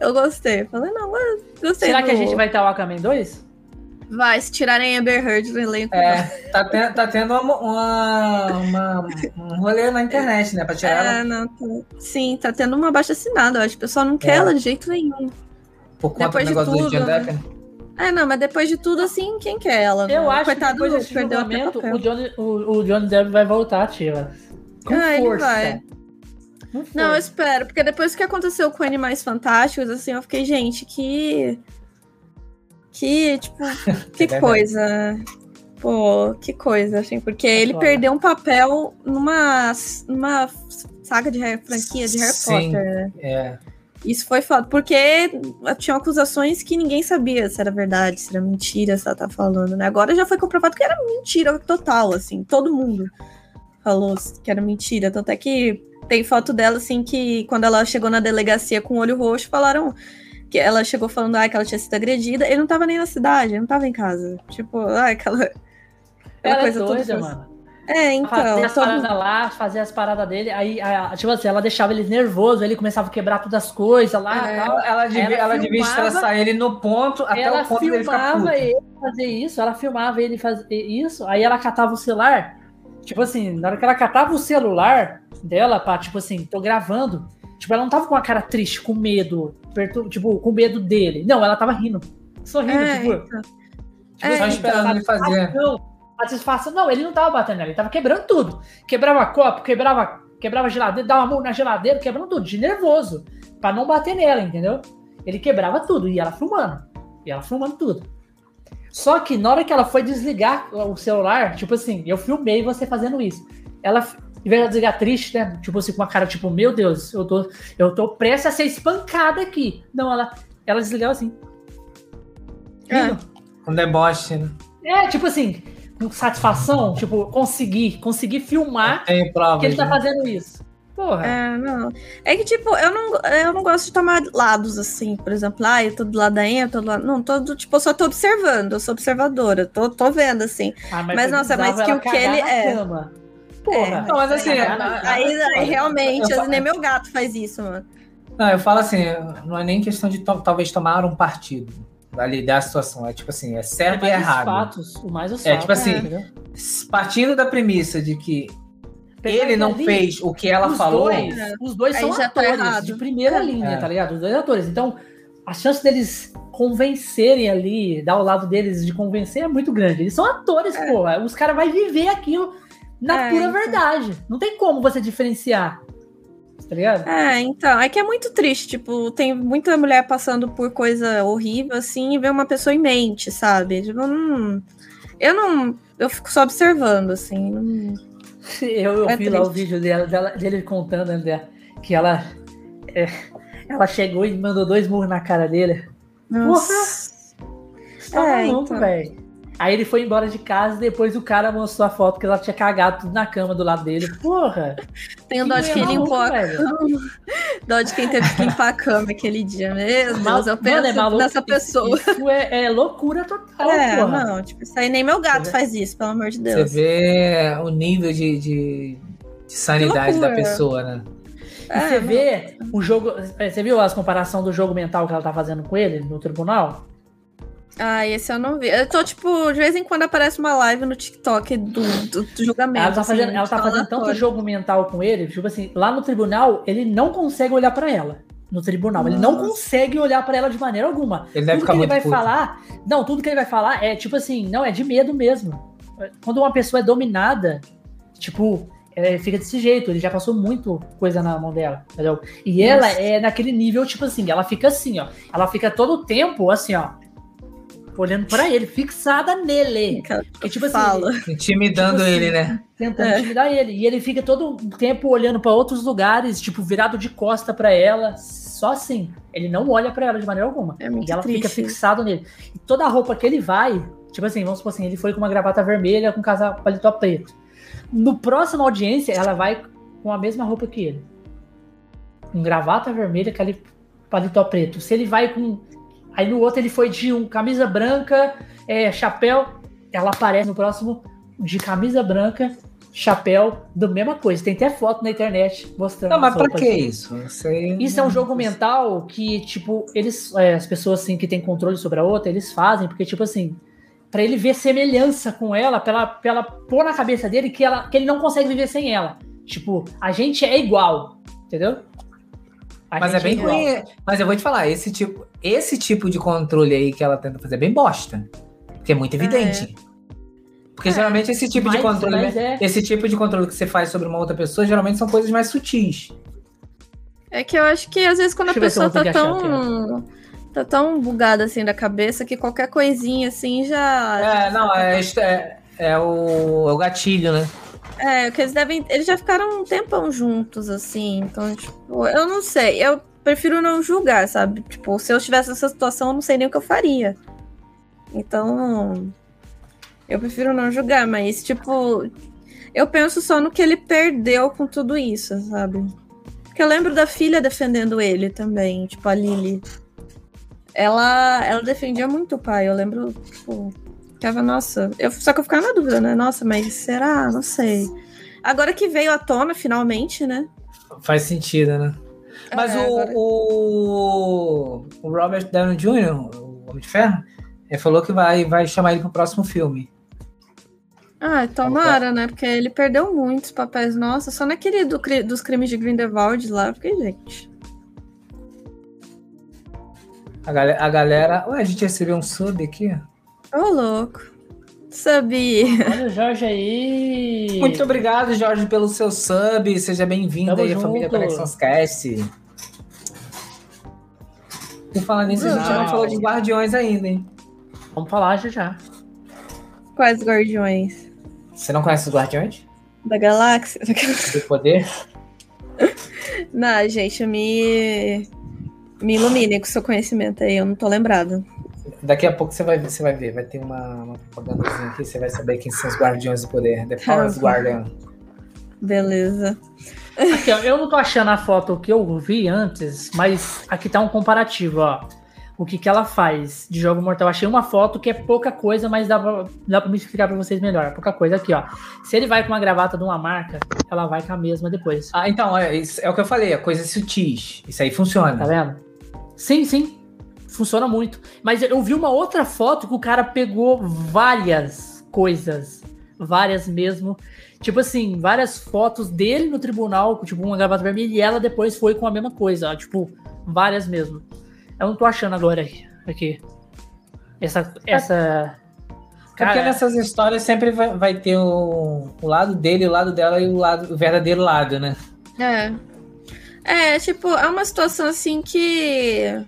Eu gostei. Eu falei, não, mas gostei. Será do- que a gente vai ter o Aquaman 2? Vai, se tirarem Amber Heard do elenco. É, tá, ten- tá tendo uma, uma, uma- um rolê na internet, né? Pra tirar ela É, não, tá- sim, tá tendo uma baixa assinada. Eu acho que o pessoal não quer É. ela de jeito nenhum. por conta depois do de negócio do tudo, John né? Depp. né? É, não, mas depois de tudo, assim, quem quer ela? Eu né? acho Coitado, que depois desse julgamento, o Johnny, o, o Johnny Depp vai voltar ativa. Com Ah, ele força. vai. Com Não, eu espero, porque depois que aconteceu com Animais Fantásticos, assim, eu fiquei, gente, que. Que, tipo, que verdade. coisa. Pô, que coisa, assim, porque ele foda. perdeu um papel numa, numa saga de Harry, franquia de Harry Sim. Potter, né? É. Isso foi foda, porque tinham acusações que ninguém sabia se era verdade, se era mentira, se ela tá falando, né? Agora já foi comprovado que era mentira total, assim, todo mundo falou que era mentira. Tanto é que tem foto dela, assim, que quando ela chegou na delegacia com o olho roxo, falaram que ela chegou falando ah, que ela tinha sido agredida. Ele não tava nem na cidade, ele não tava em casa. Tipo, ah, aquela. aquela Ela é coisa toda doida, forçada. mano. É, fazer então. as todo- paradas lá, fazer as paradas dele, aí, a- tipo assim, ela deixava ele nervoso, ele começava a quebrar todas as coisas lá É. tal. Ela, ela devia, Ela ela devia estressar ele no ponto, até o ponto dele ficar puto. filmava ele fazer isso, ela filmava ele fazer isso, aí ela catava o celular, tipo assim, na hora que ela catava o celular dela, pra, tipo assim, tô gravando, tipo, ela não tava com a cara triste, com medo, pertur- tipo, com medo dele. Não, ela tava rindo, sorrindo, É, tipo, então. tipo É, Só assim, esperando ele fazer. Satisfação. Não, ele não tava batendo nela, ele tava quebrando tudo. Quebrava copo, quebrava, quebrava geladeira, dava mão na geladeira, quebrando tudo, de nervoso. Pra não bater nela, entendeu? Ele quebrava tudo, e ela filmando. E ela filmando tudo. Só que na hora que ela foi desligar o celular, tipo assim, eu filmei você fazendo isso. Ela, em vez de desligar triste, né? Tipo assim, com uma cara tipo, meu Deus, eu tô, eu tô prestes a ser espancada aqui. Não, ela, ela desligava assim. É. Com deboche, né? É, tipo assim, satisfação, tipo, conseguir, conseguir filmar prova. que ele tá né? fazendo isso. Porra. É, não. É que, tipo, eu não, eu não gosto de tomar lados, assim, por exemplo, ah, eu tô do lado da Anne, eu tô do lado. Não, todo, tipo, eu só tô observando, eu sou observadora, tô, tô vendo, assim. Ah, mas, foi nossa, mas que o que ele é. cama. Porra. Não, mas assim. Aí, aí eu realmente, falo- assim, nem meu gato faz isso, mano. Não, eu falo assim, não é nem questão de to- talvez tomar um partido ali da situação. É tipo assim, é certo e mais os errado. fatos, o mais os É, fatos, tipo assim, entendeu? Partindo da premissa de que ele não ali, fez o que ela os falou, Dois, os dois são tá atores errado. de primeira É. linha, É. tá ligado? Os dois atores. Então, a chance deles convencerem ali, dar o lado deles de convencer é muito grande. Eles são atores, É. porra. Os caras vão viver aquilo na É, pura então. verdade. Não tem como você diferenciar. Tá ligado? É, então, é que é muito triste, tipo, tem muita mulher passando por coisa horrível, assim, e vê uma pessoa em mente, sabe? Tipo, não, eu não, eu fico só observando, assim, não- Eu, eu É vi lá o triste. vídeo dela, dela- dele contando André, que ela, é, ela chegou e mandou dois murros na cara dele. Nossa. Você tá É, maluco, então. velho. Aí ele foi embora de casa e depois o cara mostrou a foto que ela tinha cagado tudo na cama do lado dele. Porra! Tenho dó de quem limpou a velho. dó de quem teve que limpar a cama aquele dia. Meu Deus, Mal- eu Mano, penso é maluco. nessa pessoa. Isso, é, é loucura total, É, porra. não, tipo, isso aí nem meu gato Você faz isso, pelo amor de você Deus. vê o nível de, de, de sanidade da pessoa, né? E É, você não. vê o jogo. Você viu as comparação do jogo mental que ela tá fazendo com ele no tribunal? Ah, esse eu não vi. Eu tô, tipo, de vez em quando aparece uma live no TikTok do, do, do julgamento. Ela tá fazendo, assim, ela tá de fazendo tanto jogo mental com ele, tipo assim, lá no tribunal, ele não consegue olhar pra ela. No tribunal, ele não Nossa. consegue olhar pra ela de maneira alguma. Ele deve tudo ficar que ele vai puto. falar, não, tudo que ele vai falar é tipo assim, não, é de medo mesmo. Quando uma pessoa é dominada, tipo, é, fica desse jeito, ele já passou muito coisa na mão dela, entendeu? E ela é naquele nível, tipo assim, ela fica assim, ó, ela fica todo o tempo assim, ó, olhando pra ele, fixada nele. Que, tipo assim, fala. Intimidando Tipo assim, ele, né? Tentando É. intimidar ele. E ele fica todo o tempo olhando pra outros lugares, tipo, virado de costa pra ela, só assim. Ele não olha pra ela de maneira alguma. É muito e ela fica triste. fixado nele. E toda a roupa que ele vai, tipo assim, vamos supor assim, ele foi com uma gravata vermelha com casa paletó preto. No próximo audiência, ela vai com a mesma roupa que ele. Com gravata vermelha, cali- paletó preto. Se ele vai com. Aí no outro ele foi de um camisa branca, é, chapéu. Ela aparece no próximo de camisa branca, chapéu, da mesma coisa. Tem até foto na internet mostrando. Não, mas as pra que isso? Isso, aí Isso é um jogo mental que, tipo, eles, é, as pessoas assim que têm controle sobre a outra, eles fazem, porque, tipo assim, pra ele ver semelhança com ela, pra ela, pra ela pôr na cabeça dele que, ela, que ele não consegue viver sem ela. Tipo, a gente é igual, entendeu? A Mas é bem ruim. Mas eu vou te falar, esse tipo, esse tipo de controle aí que ela tenta fazer é bem bosta. Porque é muito evidente. Porque É. geralmente esse tipo de Mas- controle. mas é- Esse tipo de controle que você faz sobre uma outra pessoa, geralmente são coisas mais sutis. É que eu acho que às vezes quando Deixa a pessoa tá tão. tá tão bugada assim da cabeça que qualquer coisinha assim já. É, não, é, é, é o, é o gatilho, né? É, que eles devem. Eles já ficaram um tempão juntos, assim. Então, tipo, eu não sei. Eu prefiro não julgar, sabe? Tipo, se eu estivesse nessa situação, eu não sei nem o que eu faria. Então. Eu prefiro não julgar, mas, tipo. Eu penso só no que ele perdeu com tudo isso, sabe? Porque eu lembro da filha defendendo ele também, tipo, a Lily. Ela, ela defendia muito o pai. Eu lembro, tipo, ficava, nossa. Eu, só que eu ficava na dúvida, né? Nossa, mas será? Não sei. Agora que veio à tona, finalmente, né? Faz sentido, né? Mas É, o, agora- o, o Robert Downey Jr., o Homem de Ferro, ele falou que vai, vai chamar ele pro próximo filme. Ah, tomara, né? Porque ele perdeu muitos papéis. Nossa, só naquele do dos crimes de Grindelwald lá. Porque, gente. A galera, a galera. Ué, a gente recebeu um sub aqui. Ô, louco. Sabia. Olha o Jorge aí. Muito obrigado, Jorge, pelo seu sub. Seja bem-vindo aí à junto. família Conexões Cast. Por falar nisso, a gente Não. não falou de Guardiões ainda, hein? Vamos falar já já. Quais guardiões? Você não conhece os Guardiões? Da galáxia? Do poder? Não, gente, me. Me ilumine com o seu conhecimento aí, eu não tô lembrada. Daqui a pouco você vai, ver- você vai ver. Vai ter uma, uma propagandazinha aqui, você vai saber quem são os Guardiões do Poder. The Powers Tá. Guardian. Beleza. Aqui, ó, eu não tô achando a foto que eu vi antes, mas aqui tá um comparativo, ó. O que que ela faz de jogo mortal. Eu achei uma foto que é pouca coisa, mas dá pra, dá pra me explicar pra vocês melhor. Pouca coisa aqui, ó. Se ele vai com uma gravata de uma marca, ela vai com a mesma depois. Ah, então, é, isso é o que eu falei, a coisa sutis. Isso aí funciona. Tá vendo? Sim, sim. Funciona muito. Mas eu vi uma outra foto que o cara pegou várias coisas. Várias mesmo. Tipo assim, várias fotos dele no tribunal, com tipo uma gravata vermelha, e ela depois foi com a mesma coisa. ó, Tipo, várias mesmo. Eu não tô achando agora aqui. aqui. Essa. Essa. Porque Cara, nessas histórias sempre vai, vai ter o, o lado dele, o lado dela e o, lado, o verdadeiro lado, né? É. É, tipo, é uma situação assim que.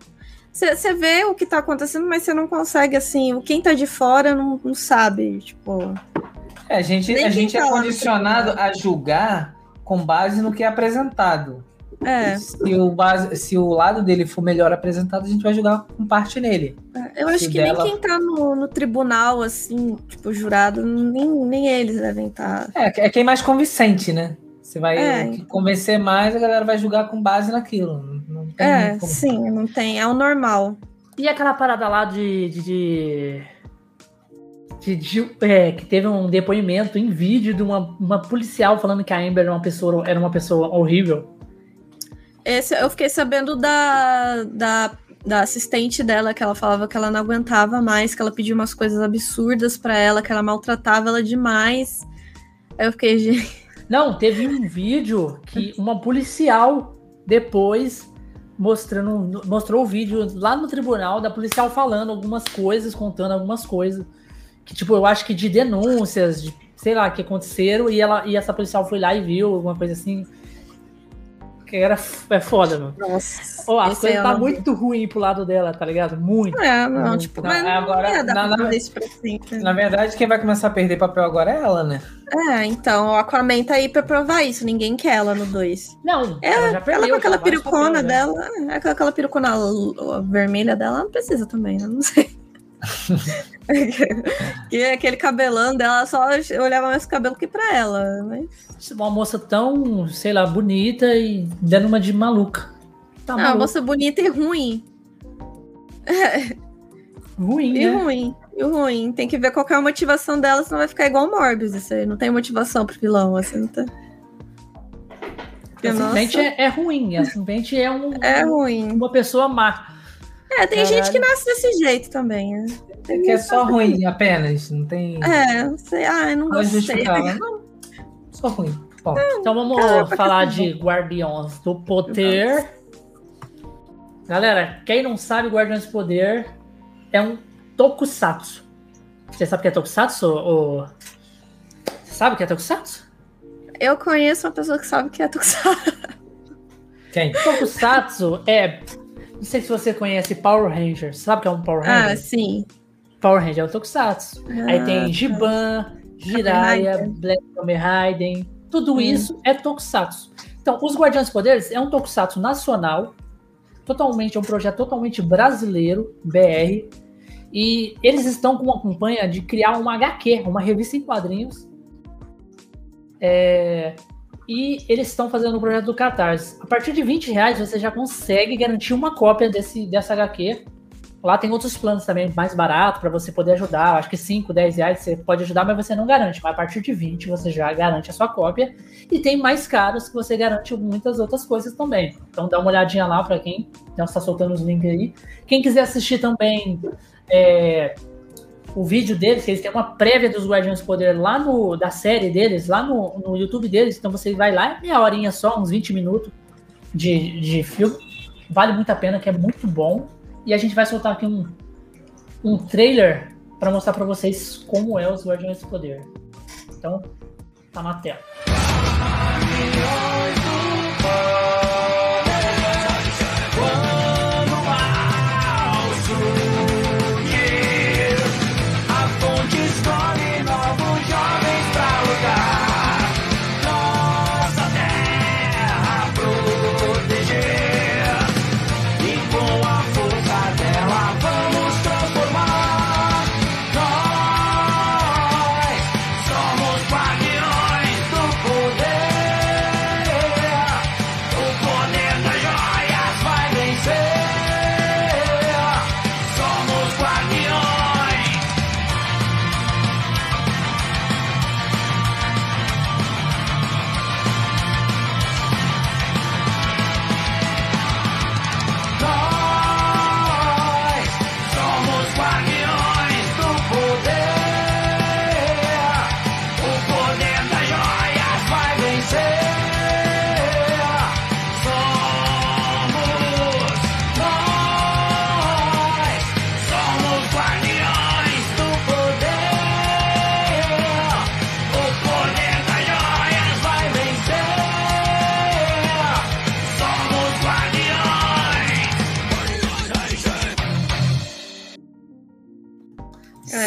Você vê o que tá acontecendo, mas você não consegue, assim. o Quem tá de fora não, não sabe. Tipo. É, a gente, a gente é tá no condicionado a julgar com base no que é apresentado. É. Se o, base, se o lado dele for melhor apresentado, a gente vai julgar com parte nele. Eu acho Se que dela- nem quem tá no, no tribunal, assim, tipo, jurado, nem, nem eles devem estar. É, é quem é mais convincente, né? Você vai É. o que convencer mais, a galera vai julgar com base naquilo. Não, não tem É, como- sim, não tem. É o normal. E aquela parada lá de. de, de- de- de- é, que teve um depoimento em vídeo de uma, uma policial falando que a Amber era uma pessoa, era uma pessoa horrível. Esse, eu fiquei sabendo da, da, da assistente dela, que ela falava que ela não aguentava mais, que ela pedia umas coisas absurdas pra ela, que ela maltratava ela demais. Aí eu fiquei, gente. Não, teve um vídeo que uma policial depois mostrando mostrou o vídeo lá no tribunal da policial falando algumas coisas, contando algumas coisas que tipo, eu acho que de denúncias, de, sei lá, que aconteceram e ela e essa policial foi lá e viu alguma coisa assim. Que era é foda, mano. Nossa. Esse coisas eu tá não muito ruim pro lado dela, tá ligado? Muito. É, não, Muito. tipo, Não, mas não agora- dar na- na- pra sempre. Na verdade, quem vai começar a perder papel agora é ela, né? É, então, o Aquaman tá aí pra provar isso. Ninguém quer ela no 2. Não, É, ela já perdeu. Ela com aquela perucona papéis, né? dela, é, com aquela perucona vermelha dela, não precisa também, né? Não sei. Que aquele cabelão dela só olhava mais pro cabelo que pra ela. Mas... Uma moça tão, sei lá, bonita e dando uma de maluca. Tá Não, uma moça bonita e ruim. ruim, E né? ruim. E ruim. Tem que ver qual é a motivação dela, senão vai ficar igual o Morbius. Isso aí. Não tem motivação pro vilão, assim, não tem. Porque, Simplesmente é, é ruim. Simplesmente é, um, é ruim. uma pessoa má. É, tem Caralho. gente que nasce desse jeito também. né? É que é só ruim apenas. Não tem. É, não sei. Ai, não Não gostei. justificava. Não, só ruim. Bom, Então vamos Caraca, falar de Guardiões do Poder. Galera, quem não sabe, Guardiões do Poder é um tokusatsu. Você sabe o que é tokusatsu? Ou... Você sabe o que é tokusatsu? Eu conheço uma pessoa que sabe que é Tokusatsu. quem? Tokusatsu é. Não sei se você conhece Power Rangers. Sabe o que é um Power Ah, Ranger? sim. Power Ranger é o Tokusatsu. Aí Ah, tem Giban, Jiraiya, Rider. Black Kamen Raiden. Tudo Hum. isso é Tokusatsu. Então, os Guardiões dos Poderes é um Tokusatsu nacional. Totalmente, é um projeto totalmente brasileiro, BR. E eles estão com uma campanha de criar uma HQ, uma revista em quadrinhos. É, E eles estão fazendo o projeto do Catarse. A partir de 20 reais você já consegue garantir uma cópia desse, dessa HQ. Lá tem outros planos também mais barato para você poder ajudar. Acho que 5, 10 reais você pode ajudar, mas você não garante. Mas a partir de 20 você já garante a sua cópia. E tem mais caros que você garante muitas outras coisas também. Então dá uma olhadinha lá para quem já está soltando os links aí. Quem quiser assistir também é, o vídeo deles, que eles têm uma prévia dos Guardiões do Poder lá no da série deles, lá no, no YouTube deles. Então você vai lá, é meia horinha só, uns 20 minutos de, de filme. Vale muito a pena, que é muito bom. E a gente vai soltar aqui um, um trailer para mostrar para vocês como é os Guardiões do Poder. Então, tá na tela. A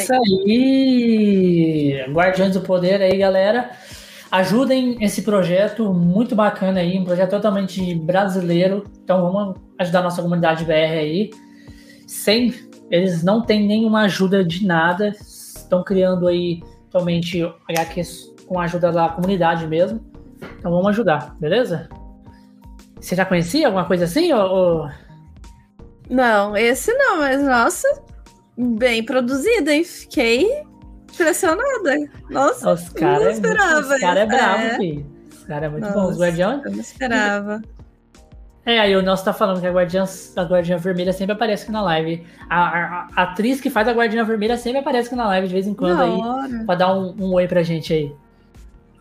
Isso aí! Guardiões do Poder aí, galera. Ajudem esse projeto muito bacana aí, um projeto totalmente brasileiro. Então vamos ajudar a nossa comunidade BR aí. Sem eles não têm nenhuma ajuda de nada. Estão criando aí totalmente HQs com a ajuda da comunidade mesmo. Então vamos ajudar, beleza? Você já conhecia alguma coisa assim? Ou, Não, esse não, mas nossa, bem produzida, hein? Fiquei impressionada. Nossa, Os caras não esperava. Os caras é bravo, É. filho. Os caras é muito Nossa. bom. Os Guardiões. Eu não esperava. É, aí o Nelson tá falando que a Guardiã, a Guardiã Vermelha sempre aparece aqui na live. A, a- a atriz que faz a Guardiã Vermelha sempre aparece aqui na live de vez em quando Da aí. hora. Pra dar um, um oi pra gente aí.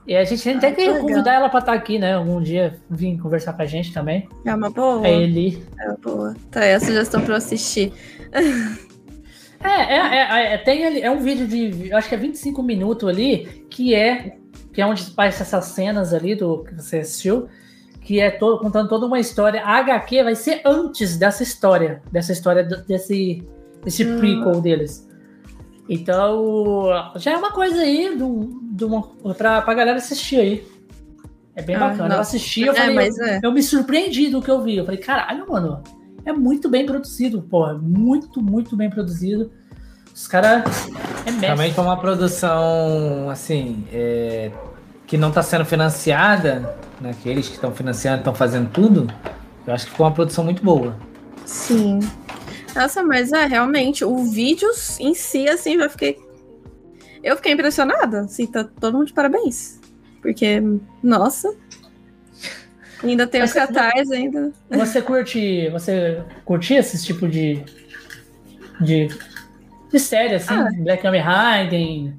E a gente tem Ah, que que legal. convidar ela pra estar aqui, né? Algum dia vir conversar com a gente também. É uma boa. É ele. É uma boa. Tá aí a sugestão pra eu assistir. É, é, é, é, tem ali, é um vídeo de, acho que é 25 minutos ali, que é, que é onde aparecem essas cenas ali do que você assistiu, que é to- contando toda uma história. A HQ vai ser antes dessa história, dessa história desse, desse Hum. prequel deles. Então, já é uma coisa aí do, do uma, pra, pra galera assistir aí. É bem Ah, bacana. não. Eu assisti, eu É, falei, mas é. eu me surpreendi do que eu vi. Eu falei, caralho, mano, é muito bem produzido, porra. Muito, muito bem produzido. Os caras é mestre. Também foi uma produção, assim, é, que não está sendo financiada, né? que eles que estão financiando estão fazendo tudo. Eu acho que foi uma produção muito boa. Sim. Nossa, mas é realmente, o vídeo em si, assim, eu fiquei. Eu fiquei impressionada. Assim, tá todo mundo de parabéns. Porque, nossa. Ainda tem Mas os catarse ainda. Você curte. Você curtia esse tipo de. de. de série, assim? Ah. Black Kamen Raiden,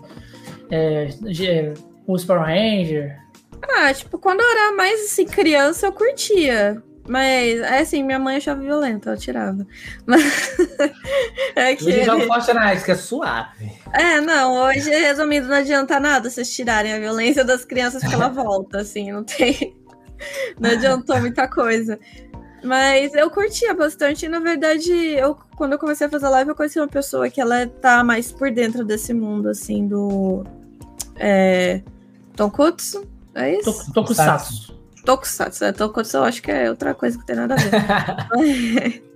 é, G- os Power Ranger. Ah, tipo, quando eu era mais assim, criança, eu curtia. Mas, é assim, minha mãe achava violenta, ela tirava. Mas. é que. Hoje joga Fortnite, que é suave. É, não, hoje, resumindo, não adianta nada vocês tirarem a violência das crianças porque ela volta, assim, não tem. Não adiantou muita coisa. Mas eu curtia bastante, e na verdade, eu, quando eu comecei a fazer live, eu conheci uma pessoa que ela tá mais por dentro desse mundo, assim, do. É. É isso? Saço. Tokusatsu. É, Tokusatsu eu acho que é outra coisa que tem nada a ver.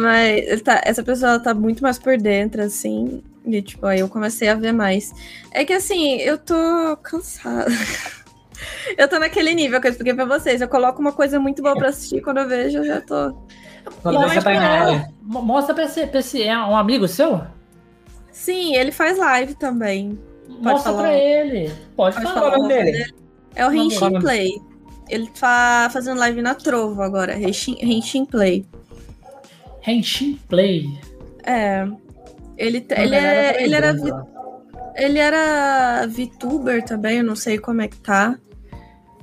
Mas tá- essa pessoa ela tá muito mais por dentro, assim. E, tipo, aí eu comecei a ver mais. É que, assim, eu tô cansada. Eu tô naquele nível que eu expliquei pra vocês. Eu coloco uma coisa muito boa pra assistir, quando eu vejo, eu já tô. Quando você tá em. Mo- Mostra pra esse, pra esse. É um amigo seu? Sim, ele faz live também. Mostra falar. pra ele. Pode, Pode falar. É o nome dele? É o Henshin. Play. Ele tá fazendo live na Trovo agora. Henshin, Play. Henshin Play. É. Ele, Não ele, é, pra ele, era, né? ele era VTuber também, eu não sei como é que tá.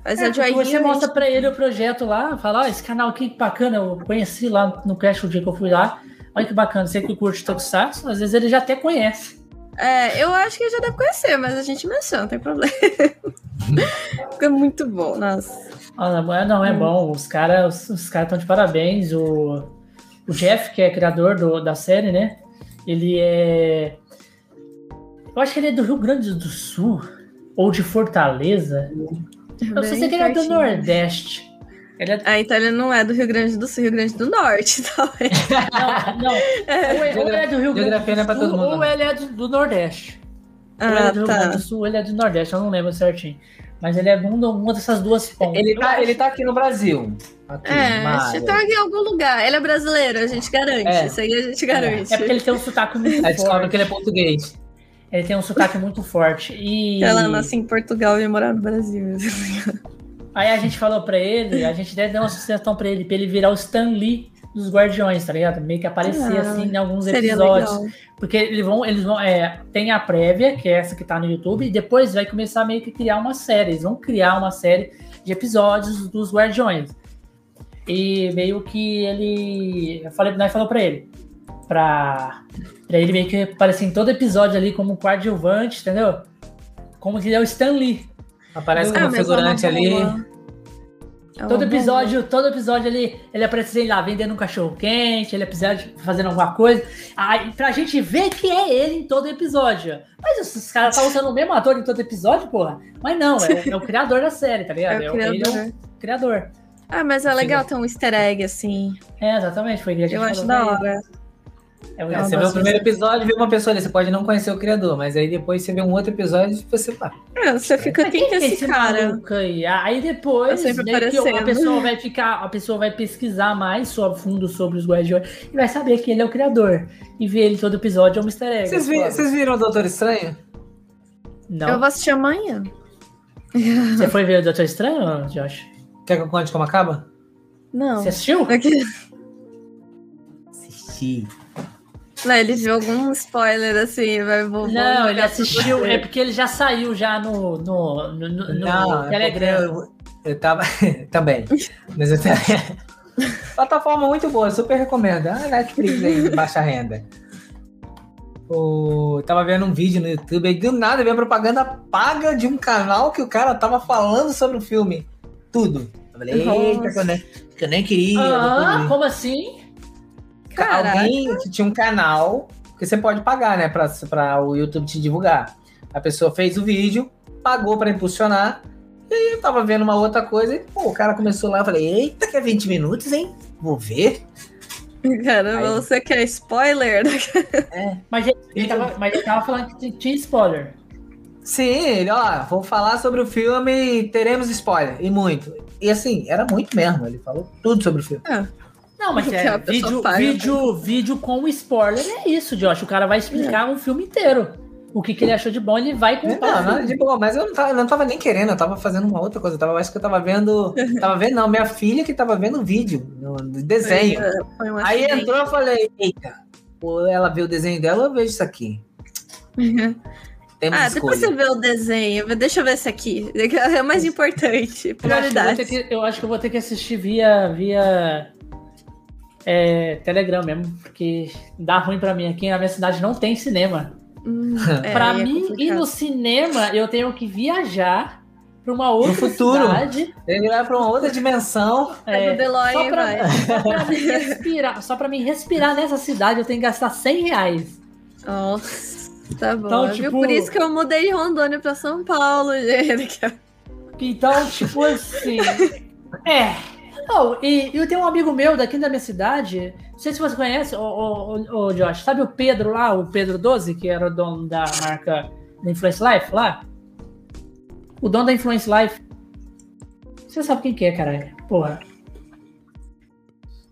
Mas É, é, Joy você Hill, mostra pra ele o projeto lá, fala, ó, esse canal aqui que bacana, eu conheci lá no Crash o dia que eu fui lá. Olha que bacana, você que curte Tokusatsu, às vezes ele já até conhece. É, eu acho que ele já deve conhecer, mas a gente menciona, não tem problema. Fica muito bom, nossa. Ah, não, é- não, é Hum. bom, os caras os caras estão de parabéns. O, o Jeff, que é criador do- da série, né? Ele é. Eu acho que ele é do Rio Grande do Sul, ou de Fortaleza. Eu só sei que ele é do. Nordeste. Ele é. Ah, então ele não é do Rio Grande do Sul, Rio Grande do Norte, talvez. Não, não. Ou, é, ou ele é do Rio Grande é do todo Sul, mundo, ou não. ele é do, do Nordeste. ou ele é Ah, do Rio Grande tá. do Sul, ele é do Nordeste, eu não lembro certinho. Mas ele é um, uma dessas duas pontas. Ele tá, ele tá aqui no Brasil. Aqui, É, área. tá em algum lugar. Ele é brasileiro, a gente garante. É. Isso aí a gente garante. É porque ele tem um sotaque muito Aí descobre forte. que ele é português. Ele tem um sotaque muito forte. E Ela nasceu em Portugal e morar no Brasil. aí a gente falou pra ele, a gente deve dar uma sugestão pra ele, pra ele virar o Stan Lee dos Guardiões, tá ligado? Meio que aparecer Ah, assim em alguns episódios. legal. Porque eles vão, eles vão, é, tem a prévia, que é essa que tá no YouTube, e depois vai começar meio que criar uma série. Eles vão criar uma série de episódios dos Guardiões. E meio que ele. Eu falei, nós falou pra ele. Pra, pra ele meio que aparecer em todo episódio ali como coadjuvante, entendeu? Como que ele é o Stan Lee. Aparece Ah, como é uma figurante ali. É uma Todo episódio, todo episódio ele, ele aparece, sei lá, vendendo um cachorro quente, ele episódio fazendo alguma coisa. Aí, pra gente ver que é ele em todo episódio. Mas esses caras estão usando o mesmo ator em todo episódio, porra. Mas não, é o, é o criador da série, tá ligado? É o Ele é criador. o criador. Ah, mas é legal ter um easter egg, assim. É, exatamente, foi o que a gente Eu acho da hora. É o É, é você vê o primeiro episódio, vê uma pessoa ali, você pode não conhecer o criador, mas aí depois você vê um outro episódio e você pá. É, você fica, quem que é esse cara? Aí, aí depois Tá meio que a pessoa vai ficar, a pessoa vai pesquisar mais sobre fundo sobre os Guardiões e vai saber que ele é o criador. E ver ele todo episódio é um easter egg. Vocês, vi- vocês viram o Doutor Estranho? Não. Eu vou assistir amanhã. Você foi ver o Doutor Estranho, Josh? Quer que eu conte como acaba? Não. Você assistiu? Aqui- Assisti. Não, ele viu algum spoiler assim, vai vou, Não, ele assistiu. É porque ele já saiu já no, no, no, no- no Não, é Telegram. eu, eu tava. também. Mas eu tava. Plataforma muito boa, super recomendo. Ah, Netflix aí, de baixa renda. O... eu Tava vendo um vídeo no YouTube e do nada veio a propaganda paga de um canal que o cara tava falando sobre o filme. Tudo. Eu falei, eita, que eu nem, que eu nem queria. Ah, como assim? Caraca. Alguém que tinha um canal, que você pode pagar, né, pra, pra o YouTube te divulgar. A pessoa fez o vídeo, pagou pra impulsionar, e aí eu tava vendo uma outra coisa, e pô, o cara começou lá, eu falei, eita, que é 20 minutos, hein? Vou ver. Caramba, Aí- você quer spoiler? Mas ele, tava, mas ele tava falando que tinha spoiler. Sim, ele, ó, vou falar sobre o filme e teremos spoiler, e muito. E assim, era muito mesmo, ele falou tudo sobre o filme. Não, mas é, vídeo, vídeo, vídeo com spoiler é isso, Josh. O cara vai explicar um filme inteiro. O que, que ele achou de bom, ele vai contar. Não, não, de boa, mas eu não tava, eu não tava nem querendo, eu tava fazendo uma outra coisa. Eu tava, acho que eu tava vendo. Tava vendo, não, minha filha que tava vendo o vídeo, no, no desenho. Foi um Aí acidente. entrou, eu falei, eita, ela vê o desenho dela, eu vejo isso aqui. Temos Ah, depois escolha. você vê o desenho. Deixa eu ver esse aqui. É o mais importante. Eu acho, que eu vou ter Prioridades. que, eu acho que eu vou ter que assistir via, via é, Telegram mesmo, porque dá ruim pra mim. Aqui na minha cidade não tem cinema. Hum, é, pra aí é mim, ir complicado. no cinema, eu tenho que viajar pra uma outra futuro. cidade. Ele vai pra uma outra dimensão. É, DeLorean só, e pra mim respirar, só pra mim respirar nessa cidade, eu tenho que gastar 100 reais. Nossa, tá bom. Então, tipo- Por isso que eu mudei de Rondônia pra São Paulo, gente. Então, tipo assim. é. Não, e eu tenho um amigo meu daqui da minha cidade. Não sei se você conhece, ô, ô, ô, ô, Josh. Sabe o Pedro lá, o Pedro 12, que era o dono da marca da Influence Life lá? O dono da Influence Life. Você sabe quem que é, caralho? Porra.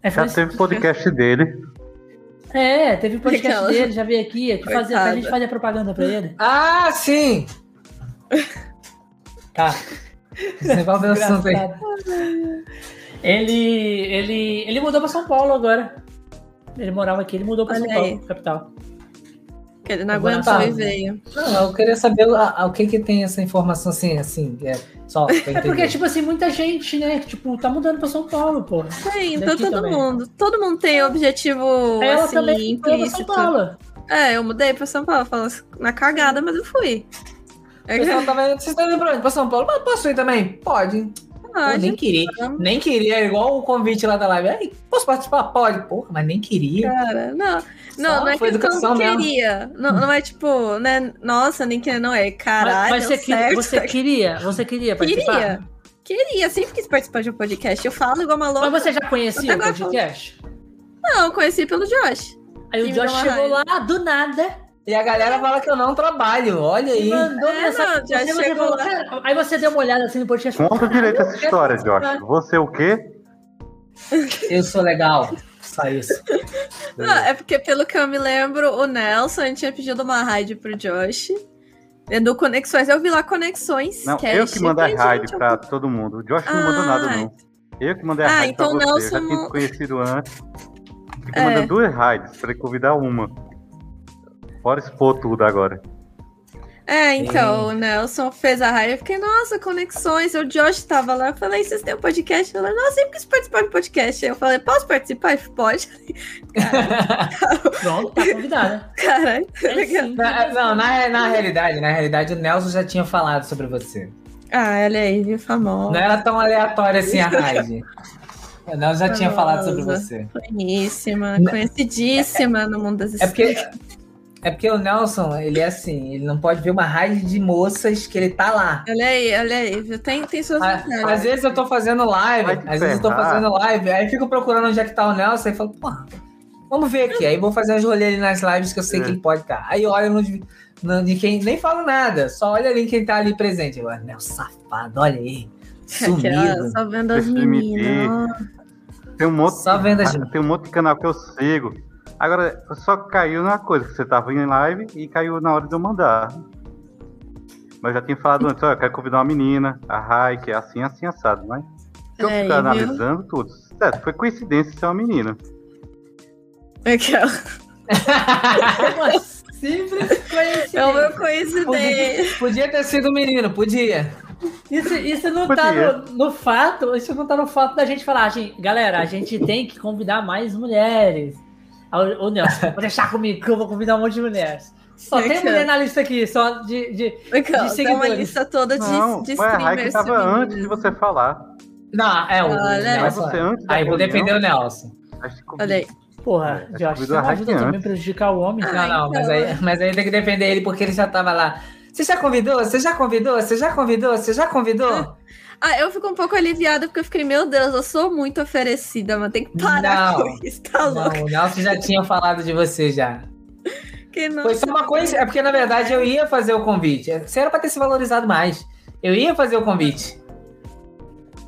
É, Já teve podcast dele. É, teve o podcast dele, já veio aqui, fazia, a gente fazia propaganda pra ele. Ah, sim! Tá. Desenvolve o assunto aí. Ele, ele, ele mudou pra São Paulo agora. Ele morava aqui, ele mudou pra Olha São Paulo, aí. capital. Que ele não aguentou e sala. veio. Não, eu queria saber a- a- o que que tem essa informação assim, assim, é, só É porque, tipo assim, muita gente, né, tipo, tá mudando pra São Paulo, pô. Tem, então todo também. mundo. Todo mundo tem objetivo Ela assim, também pra São implícito. Paulo. É, eu mudei pra São Paulo, falo assim, na cagada, mas eu fui. O pessoal tava, vocês estão indo pra onde? Pra São Paulo? Mas posso ir também? Pode. Pô, Ah, nem queria. Nem queria, é igual o convite lá da live. Aí, posso participar? Pode. Porra, mas nem queria. cara, não. Não, Só não é foi que eu não educação queria. Não, não é tipo, né? Nossa, nem queria, não é. Caralho, mas, mas você, que- você queria, você queria participar? Queria. Queria, sempre quis participar de um podcast. Eu falo igual uma louca. Mas você já conhecia o podcast? Não, conheci pelo Josh. Aí o Josh chegou raiva. lá do nada E a galera fala que eu não trabalho. Olha aí. mandou É, mensagem. não, já Aí você chegou falou, Aí você deu uma olhada assim no podcast. Conta direito "Caralho, essa eu história, quero participar." Josh. Você o quê? Eu sou legal. Só isso. Não, é porque, pelo que eu me lembro, o Nelson a gente tinha pedido uma raid pro Josh. É Do Conexões, eu vi lá Conexões. Não, Cast, eu que mandei raid pra todo mundo. O Josh não Ah, mandou nada, não. Eu que mandei a Ah, raid então pra o você. Eu já Nelson tinha não- conhecido antes. Fiquei É. mandando duas raids pra ele convidar uma. Fora expor tudo agora. É, então, o Nelson fez a raid. Eu fiquei, nossa, Conexões. O Josh tava lá. Eu falei, vocês têm um podcast? Eu falei, nossa, sempre quis participar de podcast. Aí eu falei, posso participar? Ele falou, pode. Pronto, tá convidada. Caralho. É sim. Na- não, na, na realidade, na realidade, o Nelson já tinha falado sobre você. Ah, olha aí, viu, famoso. Não era tão aleatório assim a. O Nelson já tinha falado sobre Famosa. você. Conhecíssima, conhecidíssima no mundo das É porque, é porque o Nelson, ele é assim, ele não pode ver uma raid de moças que ele tá lá. Olha aí, olha aí? Tem, tem suas À- vantagens. Às vezes eu tô fazendo live, Vai às vezes eu tô fazendo live, aí fico procurando onde é que tá o Nelson e falo, porra, vamos ver aqui. Aí vou fazer uns rolês ali nas lives que eu sei É. que ele pode estar. Aí olha no, no- de quem, nem falo nada, só olha ali quem tá ali presente. Eu, Nelson, safado, olha aí. Aquela, Sumido. só vendo as meninas. Tem um monte, Só vendo a gente. tem um monte de canal que eu sigo. Agora, só caiu numa coisa, que você tava em live e caiu na hora de eu mandar. Mas já tinha falado antes, olha, eu quero convidar uma menina, a Rai, que é assim, assim, assado, mas se eu É, ficar viu? analisando tudo, certo, foi coincidência ser uma menina. Aquela. Uma simples coincidência. É o meu coincidência. Podia, podia ter sido um menino, podia. Isso, isso não tá Podia. no, no fato, isso não tá no fato da gente falar, gente, galera, a gente tem que convidar mais mulheres. O Nelson, vou deixar comigo que eu vou convidar um monte de mulheres. Só tem mulher na lista aqui, só de. de... Aquela, de tem uma seguidores. lista toda de, Não, de streamers tava antes de você falar. Não, é o. Mas Nelson. você antes da Aí vou defender o Nelson. acho que Olha aí. Porra, É, eu acho que convidou você não ajuda também a prejudicar o homem. Ah, Não, não, mas então. aí, mas aí tem que defender ele porque ele já tava lá. Você já convidou? Você já convidou? Você já convidou? Você já convidou? Ah, eu fico um pouco aliviada porque eu fiquei, meu Deus, eu sou muito oferecida, mas tem que parar Não. com isso, tá louco? Não, o Nelson já tinha falado de você já. Que não. Foi só uma coisa, é porque na verdade eu ia fazer o convite. Você era pra ter se valorizado mais. Eu ia fazer o convite.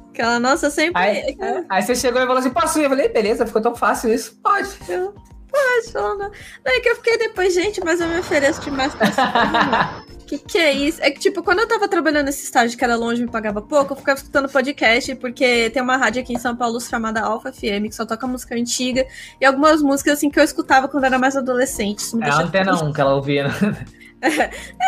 Aquela, nossa, eu sempre. Aí, aí você chegou e falou assim: posso ir? Eu falei, beleza, ficou tão fácil isso. Pode. Pode falar, não. É que eu fiquei depois, gente, mas eu me ofereço demais pra. Que que é isso? É que, tipo, quando eu tava trabalhando nesse estágio que era longe e me pagava pouco, eu ficava escutando podcast, porque tem uma rádio aqui em São Paulo chamada Alfa FM, que só toca música antiga, e algumas músicas, assim, que eu escutava quando era mais adolescente. Isso me É a antena 1 que ela ouvia. né?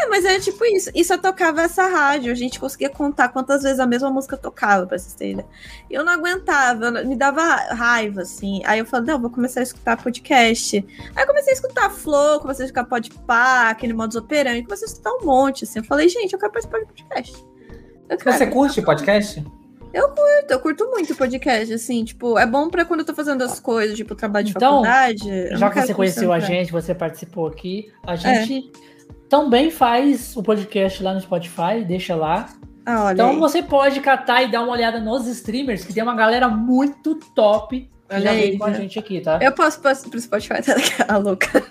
É, mas é tipo isso. E só tocava essa rádio. A gente conseguia contar quantas vezes a mesma música tocava, pra vocês terem ideia. E eu não aguentava, eu não- me dava raiva, assim. Aí eu falei, não, vou começar a escutar podcast. Aí eu comecei a escutar Flow, comecei a escutar Podpah, aquele modus operandi, comecei a escutar um monte, assim. Eu falei, gente, eu quero participar de podcast. Eu quero. Você curte podcast? Eu curto muito podcast, assim, tipo, é bom pra quando eu tô fazendo as coisas, tipo, trabalho de Então, faculdade. eu Já que você conheceu a gente, você participou aqui, a gente também faz o podcast lá no Spotify, deixa lá. Ah, olha Então aí. você pode catar e dar uma olhada nos streamers, que tem uma galera muito top que já aí, veio com a já. gente aqui, tá? Eu posso passar pro Spotify, tá a louca.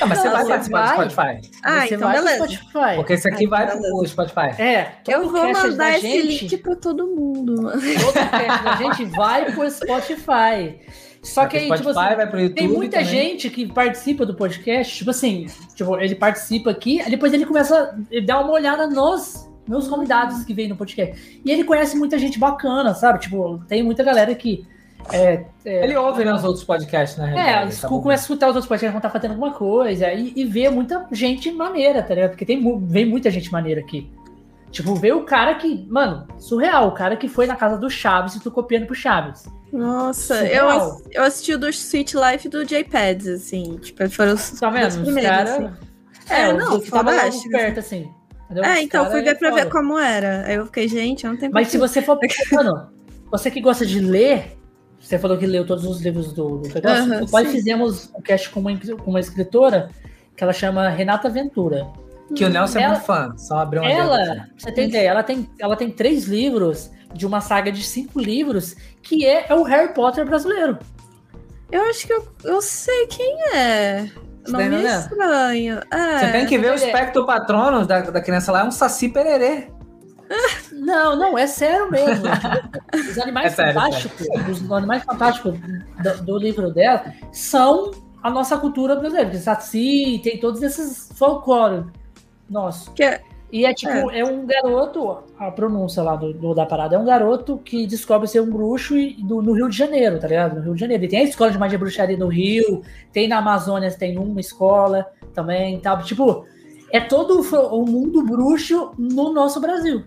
Não, mas você Não, vai você participar do vai. Spotify. Ah, Você então vai beleza. Spotify. Porque esse aqui Ai, vai beleza. pro Spotify. É, todo Eu vou da mandar esse gente, link pra todo mundo. Todo cast da gente vai pro Spotify. Só Vai que aí, Spotify, tipo assim, vai pro YouTube Tem muita também. gente que participa do podcast, tipo assim, tipo, ele participa aqui, depois ele começa a dar uma olhada nos meus convidados que vêm no podcast. E ele conhece muita gente bacana, sabe? Tipo, tem muita galera que. É, é, Ele ouve né, os outros podcasts, na é, realidade. escu- tá bom? começa a escutar os outros podcasts quando tá fazendo alguma coisa e, e vê muita gente maneira, tá ligado? Porque tem, vem muita gente maneira aqui. Tipo, vê o cara que, mano, surreal, o cara que foi na casa do Chaves e tu copiando pro Chaves. Nossa, eu, Surreal. eu assisti o do Sweet Life do JPads, assim. Tipo, foram os, Tá vendo? os Os primeiros, caras. assim. É, É, o não, que tava logo perto, assim. entendeu? É, Os então, cara fui ver é pra ver foda. como era. Aí eu fiquei, gente, eu não tenho Mas se você for. Mano, você que gosta de ler, você falou que leu todos os livros do, do negócio. Aham, Nós fizemos um cast com uma, com uma escritora que ela chama Renata Ventura. Que o Nelson é Ela- muito fã. Só abrir uma Ela, pra você tem ideia, ela tem, ela tem três livros de uma saga de cinco livros que é, é o Harry Potter brasileiro. Eu acho que eu, eu sei quem é. Não tá me é estranho. É. Você tem que ver o espectro patrono da, da criança lá, é um saci pererê. Não, não, é sério mesmo. Os animais É sério, fantásticos, os animais fantásticos do, do livro dela são a nossa cultura brasileira. Porque Saci tem todos esses folclore nosso. Que é- E é tipo, é. um garoto, a pronúncia lá do, do- da parada, é um garoto que descobre ser um bruxo e, do- no Rio de Janeiro, tá ligado? No Rio de Janeiro. E tem a escola de magia e bruxaria no Rio, tem na Amazônia, tem uma escola também, tá? Tipo, é todo o o mundo bruxo no nosso Brasil.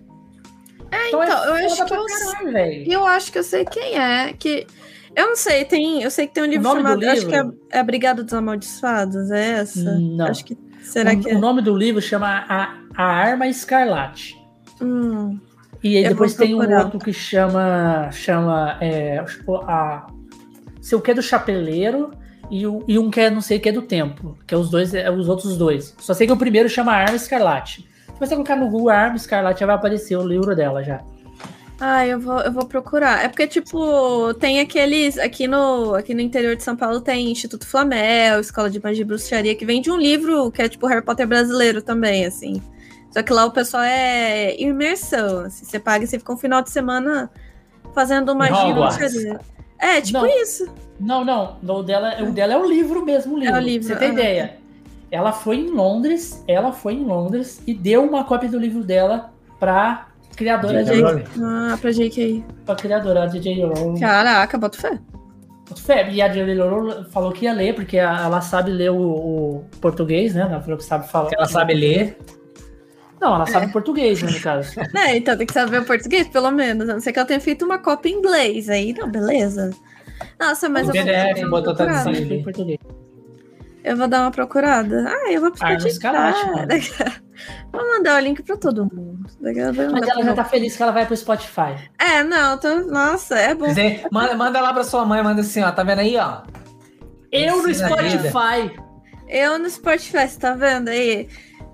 É, então, eu acho que eu caralho. Eu acho que eu sei quem é. Que. Eu não sei, tem. Eu sei que tem um livro chamado. Acho que é, livro? é a Brigada dos Amaldiçoados, é essa? Não. Acho que. Será o, que é? o nome do livro chama A, a Arma Escarlate. Hum, E aí depois tem um outro que chama. chama é, a, sei o que é do Chapeleiro e, o- e um que é não sei o que é do Tempo. Que é os dois, é os outros dois. Só sei que o primeiro chama Arma Escarlate. Se você colocar no Google Arma Escarlate, já vai aparecer o livro dela já. Ah, eu vou, eu vou procurar. É porque, tipo, tem aqueles. Aqui no, aqui no interior de São Paulo tem Instituto Flamel, Escola de Magia e Bruxaria, que vem de um livro que é tipo Harry Potter brasileiro também, assim. Só que lá o pessoal é imersão. Assim, você paga e você fica um final de semana fazendo magia e bruxaria. É, tipo Não. isso. Não, não. O dela, o dela é o livro mesmo, o livro. É o livro, Pra Você tem ah. ideia? Ela foi em Londres, ela foi em Londres e deu uma cópia do livro dela pra criadora J.K. de. Ah, pra JK. pra criadora a DJ Rowling. Caraca, boto fé. Fé, E a DJ Rowling falou que ia ler, porque ela sabe ler o, o português, né? Ela falou que sabe falar. Ela sabe ler. Não, ela sabe português, né, no caso. É, então tem que saber o português, pelo menos. A não ser que ela tenha feito uma cópia em inglês. Aí, não, beleza. Nossa, mas O eu vou, PDF, botou tradução. Ler português. Eu vou dar uma procurada. Ah, eu vou Spotify. Escarlate, mano. Vou mandar o link pra todo mundo. Mas ela já tá feliz que ela vai pro Spotify. É, não, tô... nossa, é bom. Dizer, manda, manda lá pra sua mãe, manda assim, ó. Tá vendo aí, ó? Eu no. Spotify. Eu no Spotify, você tá vendo aí?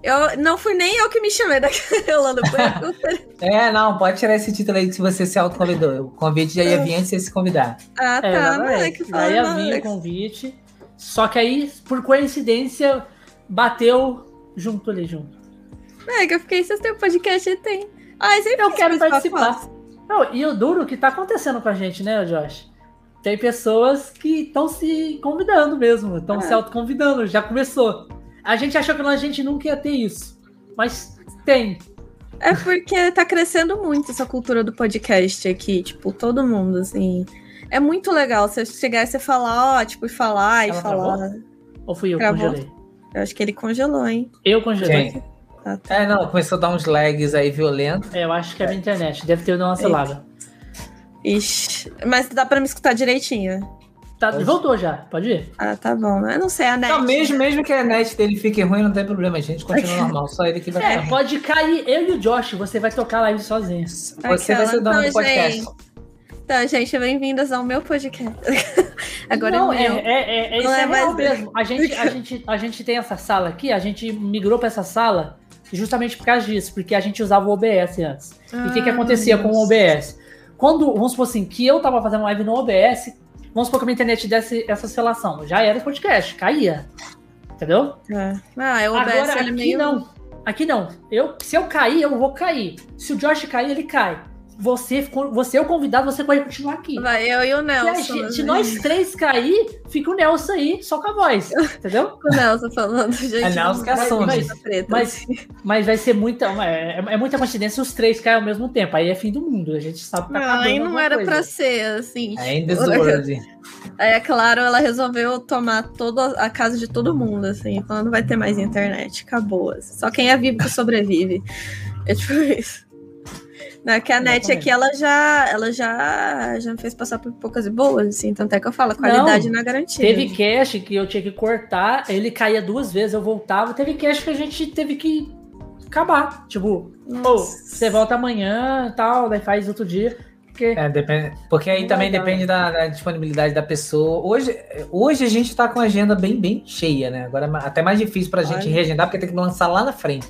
Eu, não fui nem eu que me chamei daquela, que- É, não, pode tirar esse título aí que você se autoconvidou. O convite já ia vir antes de você se convidar. Ah, É, tá, não é que Já fala, ia vir é o convite. Só que aí, por coincidência, bateu junto ali, junto. É que eu fiquei, vocês têm um podcast e tem. Ai, sempre Eu quero participar. participar. Não, e o duro que tá acontecendo com a gente, né, Josh? Tem pessoas que estão se convidando mesmo, estão É. se autoconvidando, já começou. A gente achou que a gente nunca ia ter isso, mas tem. É porque tá crescendo muito essa cultura do podcast aqui, tipo, todo mundo, assim. É muito legal você chegar e você falar, ó, tipo, e falar e Ela falar. Ou fui eu que Travou? congelei? Eu acho que ele congelou, hein? Eu congelei. Quem? Ah, tá. É, não, começou a dar uns lags aí violentos. É, eu acho que é a minha internet, deve ter dado uma selada. Ixi. Mas dá pra me escutar direitinho. Tá, voltou já, pode ir? Ah, tá bom. Eu não sei, a net. Não, mesmo, mesmo que a net dele fique ruim, não tem problema, a gente continua normal. Só ele que vai É, pode cair eu e o Josh, você vai tocar a live sozinho. Você vai ser Aquela- dono do Não, podcast. gente. Então, gente, bem-vindas ao meu podcast. Agora não, é é, meu. é, é, é, isso Não é é mais- mesmo. A gente, a, gente, a gente tem essa sala aqui, a gente migrou pra essa sala justamente por causa disso, porque a gente usava o OBS antes. e o que, que Ah, acontecia com o OBS? Quando, vamos supor assim, que eu tava fazendo live no OBS, vamos supor que a minha internet desse essa oscilação, já era podcast, caía. Entendeu? É. Ah, é o OBS, Agora ele aqui meio... não. Aqui não. Eu, se eu cair, eu vou cair. Se o Josh cair, ele cai. Você, você é o convidado, você pode continuar aqui. Vai, eu e o a Nelson. gente- se né? nós três cair, fica o Nelson aí, só com a voz. Entendeu? O Nelson falando, gente. É Nelson que assume. Mas, Mas, assim. mas vai ser muita. É, é muita coincidência os três caem ao mesmo tempo. Aí é fim do mundo. A gente sabe que tá Não, aí não era coisa. pra ser, assim. É in tipo. Aí, é claro, ela resolveu tomar toda a casa de todo mundo, assim. Falando, não vai ter mais internet. Acabou. assim. Só quem é vivo que sobrevive. É tipo isso. Né, que a net aqui, ela já, ela já, já me fez passar por poucas e boas, assim. Tanto é que eu falo, a qualidade não, é garantida. Teve cache que eu tinha que cortar, ele caía duas vezes, eu voltava. Teve cache que a gente teve que acabar. Tipo, você volta amanhã e tal, daí faz outro dia. Porque É, depende, porque aí Não também depende da, da disponibilidade da pessoa. Hoje, hoje a gente tá com a agenda bem, bem cheia, né? Agora é até mais difícil pra gente Olha. reagendar, porque tem que lançar lá na frente.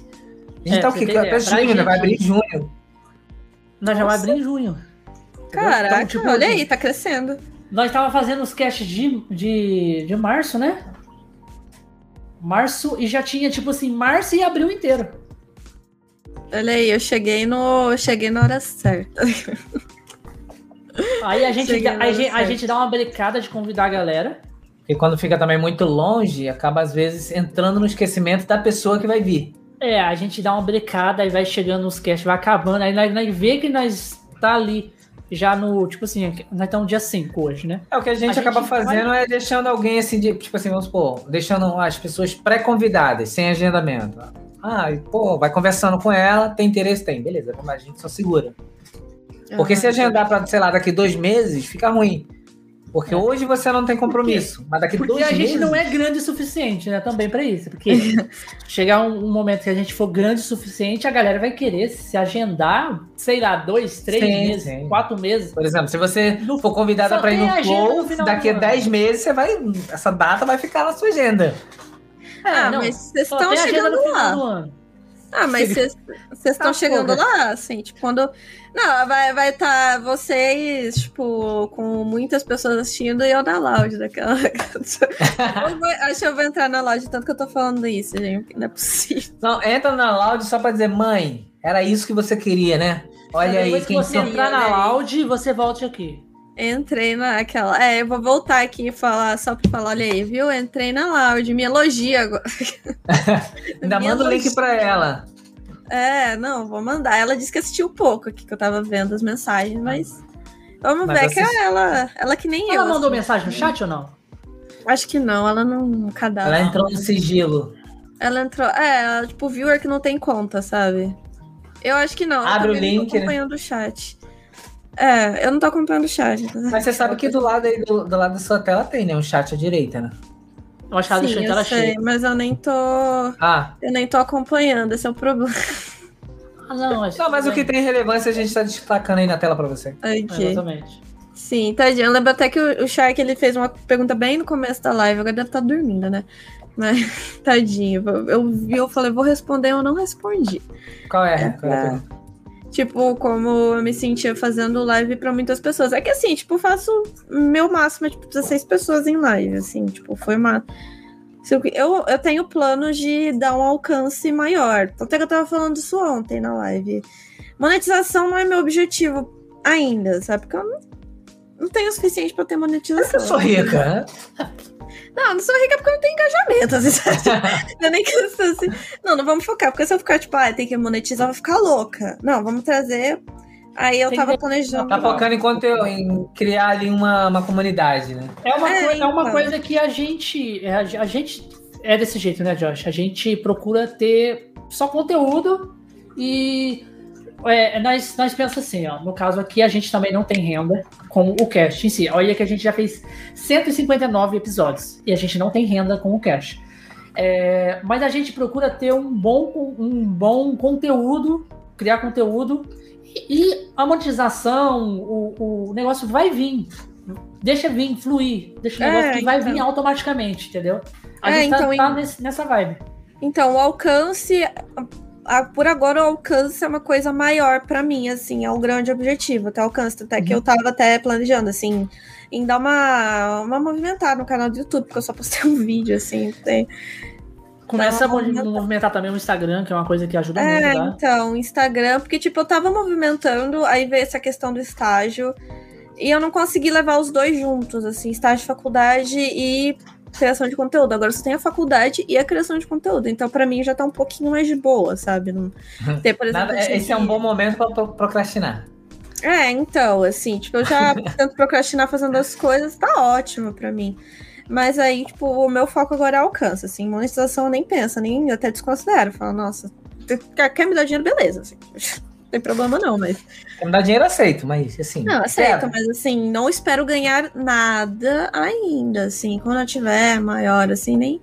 A gente É, tá o quê? Até pra junho, né? Vai abrir em junho. Nós já vai Nossa. abrir em junho. entendeu? Caraca, Então, tipo, olha aí, tá crescendo. Nós tava fazendo os caches de, de, de março, né? Março, e já tinha, tipo assim, março e abril inteiro. Olha aí, eu cheguei no. eu cheguei na hora certa. Aí a gente, a, gente, a gente dá uma brecada de convidar a galera. Porque quando fica também muito longe, acaba às vezes entrando no esquecimento da pessoa que vai vir. É, a gente dá uma brecada, aí vai chegando os caches, vai acabando, aí nós, nós vê que nós tá ali já no, tipo assim, nós estamos dia 5 hoje, né? É o que a gente A acaba gente fazendo é deixando alguém assim, de, tipo assim, vamos supor, deixando as pessoas pré-convidadas, sem agendamento. Ah, e, pô, vai conversando com ela, tem interesse? Tem, beleza, mas a gente só segura. Porque se agendar pra, sei lá, daqui dois meses, fica ruim. Porque É. hoje você não tem compromisso, mas daqui Porque dois a gente meses... não é grande o suficiente, né? Também pra isso. Porque chegar um, um momento que a gente for grande o suficiente, a galera vai querer se agendar, sei lá, dois, três Sim, meses, sim. quatro meses. Por exemplo, se você No- for convidada para ir no Flow, final daqui a. 10 meses você vai. Essa data vai ficar na sua agenda. Ah, É, não, mas vocês estão chegando no final lá. Ah, mas vocês estão Ah, chegando porra. lá, assim, tipo, quando. Não, vai vai tá vocês, tipo, com muitas pessoas assistindo e eu na lounge daquela. Eu vou- Acho que eu vou entrar na lounge, tanto que eu tô falando isso, gente. Não é possível. Não, entra na loud só pra dizer, mãe, era isso que você queria, né? Olha aí, que quem você entrar na aí. loud, você volte aqui. Entrei naquela. É, eu vou voltar aqui e falar, só pra falar, olha aí, viu? Entrei na lounge, me elogia agora. Ainda Me manda o link pra ela. É, não, vou mandar. Ela disse que assistiu pouco aqui, que eu tava vendo as mensagens, mas. Vamos Mas ver que ela, ela que nem Ela eu. mandou assim. mensagem no chat ou não? Acho que não, ela não cadastra. Ela entrou no sigilo. Ela entrou. É, ela, tipo, viewer que não tem conta, sabe? Eu acho que não. Abre eu o link, né? acompanhando o chat. É, eu não tô acompanhando o chat. tá? Mas você sabe que do lado aí, do, do lado da sua tela tem, né? Um chat à direita, né? Eu acho que ela Sim, eu tela sei, cheia. mas eu nem tô. Ah, Eu nem tô acompanhando, esse é o problema. Ah, não, Não, mas o que tem relevância a gente tá destacando aí na tela pra você. Aqui. Exatamente. Sim, tadinho. Eu lembro até que o, o Shark ele fez uma pergunta bem no começo da live, agora deve estar dormindo, né? Mas, tadinho. Eu- Eu vi, eu falei, vou responder, eu não respondi. Qual é? Qual é a É. pergunta? Tipo, como eu me sentia fazendo live pra muitas pessoas. É que assim, tipo, faço meu máximo, é tipo, 16 pessoas em live, assim, tipo, foi uma. Eu, eu, tenho planos de dar um alcance maior. Até que eu tava falando isso ontem na live. Monetização não é meu objetivo ainda, sabe? Porque eu não, não tenho o suficiente pra ter monetização. Eu sou rica, né? Não, não sou rica porque eu não tenho engajamento, assim, sabe? Não é nem assim. Não, não vamos focar, porque se eu ficar, tipo, ah, tem que monetizar, eu vou ficar louca. Não, vamos trazer. Aí eu Tem tava que- planejando. Tá focando em conteúdo, em criar ali uma, uma comunidade, né? É uma, É, coi- é uma então. coisa que a gente, é, a, a gente é desse jeito, né, Josh? A gente procura ter só conteúdo e é, nós, nós pensamos assim, ó. No caso aqui, a gente também não tem renda com o cast em si. Olha que a gente já fez 159 episódios e a gente não tem renda com o cast. É, mas a gente procura ter um bom, um bom conteúdo, criar conteúdo e, e a monetização, o, o negócio vai vir. Deixa vir, fluir. Deixa o É, negócio que vai então. vir automaticamente, entendeu? A É, gente tá- então, tá, nesse- nessa vibe. Então, o alcance. A- por agora, o alcance é uma coisa maior pra mim, assim, é um grande objetivo, até alcance. Até que eu tava até planejando, assim, em dar uma, uma movimentada no canal do YouTube, porque eu só postei um vídeo, assim. Tem... Começa a movimentar também o Instagram, que é uma coisa que ajuda É, muito, tá? então, Instagram, porque, tipo, eu tava movimentando, aí veio essa questão do estágio, e eu não consegui levar os dois juntos, assim, estágio, faculdade e criação de conteúdo. Agora só tenho a faculdade e a criação de conteúdo, então pra mim já tá um pouquinho mais de boa, sabe? Não ter, por exemplo, Nada- é- esse é um bom momento pra pro- procrastinar. É, então, assim, tipo, eu já tento procrastinar fazendo as coisas, tá ótimo pra mim. Mas aí, tipo, o meu foco agora é alcance, assim, monetização eu nem pensa, nem até desconsidero. Falo, nossa, quer me dar dinheiro, beleza, assim. Não tem problema não, mas. Quer me dar dinheiro, aceito, mas assim. Não, aceito, mas assim, não espero ganhar nada ainda, assim, quando eu tiver maior, assim, nem.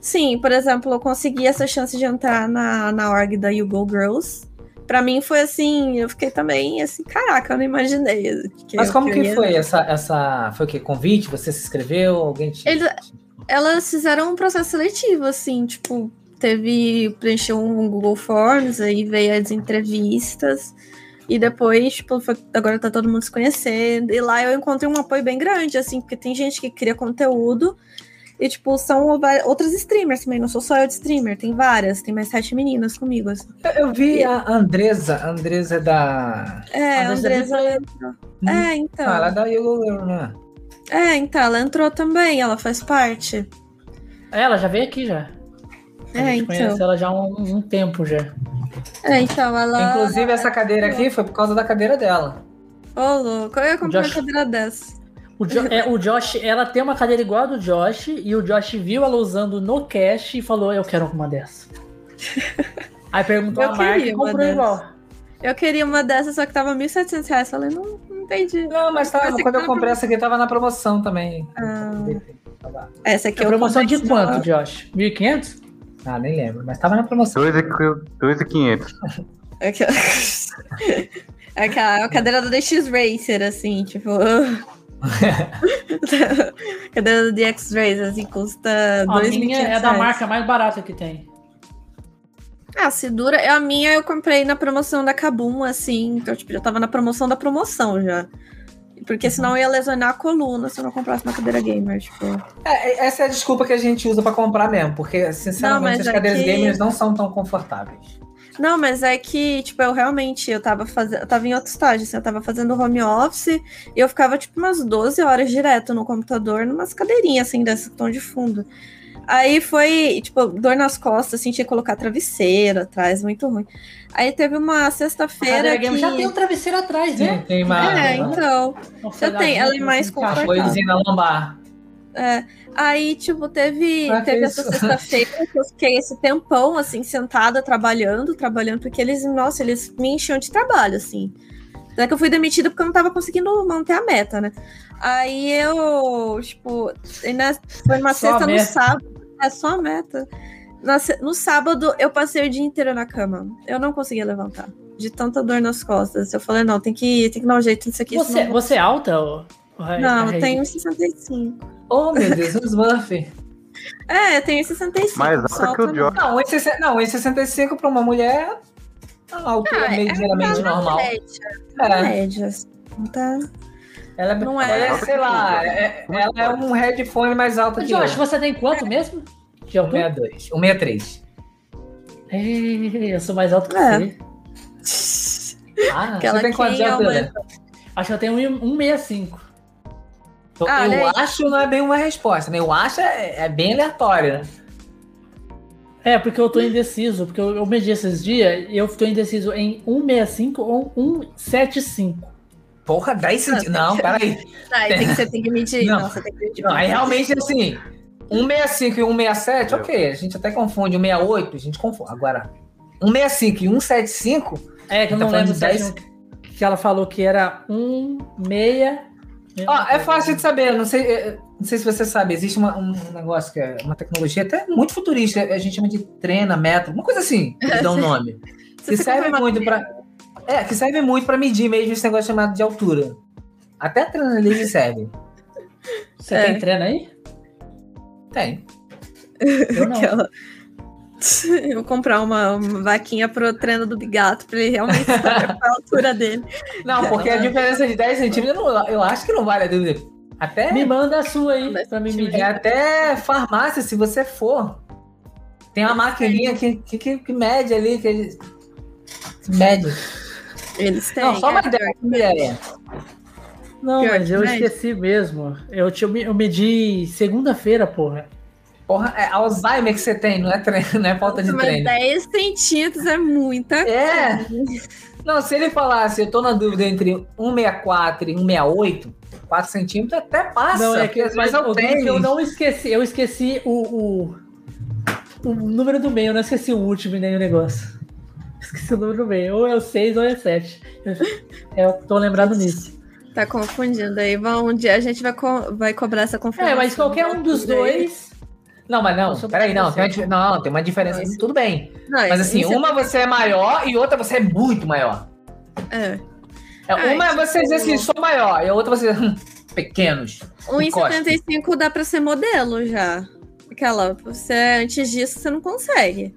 Sim, por exemplo, eu consegui essa chance de entrar na, na org da You Go Girls. Pra mim foi assim, eu fiquei também assim, caraca, eu não imaginei. Mas eu como que foi essa, essa. Foi o quê? Convite? Você se inscreveu? Alguém te. Eles- elas fizeram um processo seletivo, assim, tipo, teve, preencheu um Google Forms, aí veio as entrevistas, e depois, tipo, foi- agora tá todo mundo se conhecendo, e lá eu encontrei um apoio bem grande, assim, porque tem gente que cria conteúdo, e, tipo, são outras streamers também, não sou só eu de streamer, tem várias, tem mais sete meninas comigo, assim. Eu vi a Andresa, a Andresa da. É, a Andresa Replay. entrou. É, então. Ah, ela é da Girl, né? É, então, ela entrou também, ela faz parte. É, Ela já veio aqui já. A É, gente então. conhece ela já há um, um tempo já. É, então, ela... Inclusive, essa cadeira aqui foi por causa da cadeira dela. Ô, louco, eu ia comprar uma Josh. cadeira dessa. O, Jo- é, o Josh, ela tem uma cadeira igual a do Josh, e o Josh viu ela usando no cast e falou: Eu quero uma dessa. Aí perguntou Eu a marca e queria uma comprou dessa. igual. Eu queria uma dessas, só que tava 1.700 reais. Falei, não, não entendi. Não, mas tava, quando eu comprei essa aqui, tava na promoção também. Ah. Essa aqui É eu promoção de comprei quanto, Josh? 1.500? Ah, nem lembro, mas tava na promoção. 2,500. Aquela... Aquela a cadeira do DX Racer, assim, tipo. cadeira do DX Racer, assim, custa A 2.500 minha é da marca mais barata que tem. Ah, se dura. A minha eu comprei na promoção da Kabum, assim. Então, tipo, já tava na promoção da promoção já. Porque senão eu ia lesionar a coluna se eu não comprasse uma cadeira gamer, tipo. É, essa é a desculpa que a gente usa pra comprar mesmo, porque, sinceramente, mas as cadeiras aqui- gamers não são tão confortáveis. Não, mas é que, tipo, eu realmente, eu tava fazendo, eu tava em outro estágio, assim, eu tava fazendo home office e eu ficava, tipo, umas 12 horas direto no computador, numas cadeirinhas, assim, dessas que estão de fundo. Aí foi, tipo, dor nas costas, assim, tinha que colocar travesseiro atrás, muito ruim. Aí teve uma A sexta-feira que... já tem um travesseiro atrás, né? Tem, tem uma, É, então, Nossa, Já tem, ela é mais confortável. coisinha na lombar. É, aí, tipo, teve, que teve essa sexta-feira que eu fiquei esse tempão, assim, sentada, trabalhando, trabalhando, porque eles, nossa, eles me enchiam de trabalho, assim. Até que eu fui demitida porque eu não tava conseguindo manter a meta, né? Aí eu, tipo, e na- foi uma Só a sexta no sábado, é só a meta. no sábado eu passei o dia inteiro na cama. Eu não conseguia levantar. De tanta dor nas costas. Eu falei, não, tem que, tem que dar um jeito nisso aqui. Você, você é alta? Ra- Não, eu tenho 65. Oh, meu Deus, os Smurf. É, eu tenho 65. Mais alta só que o George. Não, 1,60 não, 1,65 pra uma mulher é uma altura Ah, é- medianamente tá na normal. Média, É. média. assim, Não tá... Ela, Não ela é. é, sei lá, é- ela é um headphone mais alto que eu. Josh, você tem quanto mesmo? De altura? 162, 163. Ei, Eu sou mais alto que É. você. Ah, Aquela você tem quanto de é altura? Acho que eu tenho um- 1,65. Então, Ah, eu acho não é bem uma resposta, né? Eu acho é, é bem aleatório, né? É, porque eu tô indeciso. Porque eu, eu medi esses dias e eu tô indeciso em 1,65 ou 1,75. Porra, 10 centímetros. Não, peraí. Tá, aí tem que, você tem que medir. Não. Você tem que medir. Não, aí realmente assim, 165 e 167, ok, a gente até confunde. 168, a gente confunde. Agora, 165 e 175, É, que eu Tá não lembro de se era 10? um- que ela falou que era 1,6. ó, é fácil de saber, não sei, é, não sei se você sabe, existe uma- um negócio que é uma tecnologia até muito futurista, a gente chama de trena, metro, uma coisa assim, que dá um nome. Você que serve muito pra. É, que serve muito pra medir mesmo esse negócio chamado de altura. Até a trena livre serve. Você É. tem treino aí? Tem. Eu não. Aquela- Eu vou comprar uma, uma vaquinha pro treino do Bigato pra ele realmente saber qual é a altura dele. Não, porque a diferença de 10 centímetros eu, eu acho que não vale a dúvida. Até Me manda a sua aí pra me medir. até farmácia, se você for. Tem uma maquininha que, que, que, mede ali, que ele. que mede. Eles têm. Não, só uma é, ideia. Não, Pior mas eu mede. esqueci mesmo. Eu, te- eu me- eu medi segunda-feira, porra. Porra, é Alzheimer que você tem, não é, treino, não é falta de mas treino. 10 centímetros é muita É. Não, se ele falasse, eu tô na dúvida entre 164 e 168, 4 centímetros até passa. Não, é que mas às vezes eu, eu tenho. eu não esqueci. Eu esqueci o, o, o número do meio, eu não esqueci o último e nem o negócio. Esqueci o número meio. Ou é o 6 ou é o 7. Eu, tô lembrado nisso. Tá confundindo aí. Vão, um dia a gente vai, co- vai cobrar essa confirmação. É, mas qualquer um dos dois. Não, mas não, peraí, não, tem uma, não, tem uma diferença. Não, isso- Tudo bem. Não, Mas assim, é- uma você é maior e outra você é muito maior. É. É, Ah, uma é tipo- você dizer assim, sou maior, e a outra você, hum, pequenos. Encosta. 1,75 dá pra ser modelo já. Aquela, você antes disso você não consegue.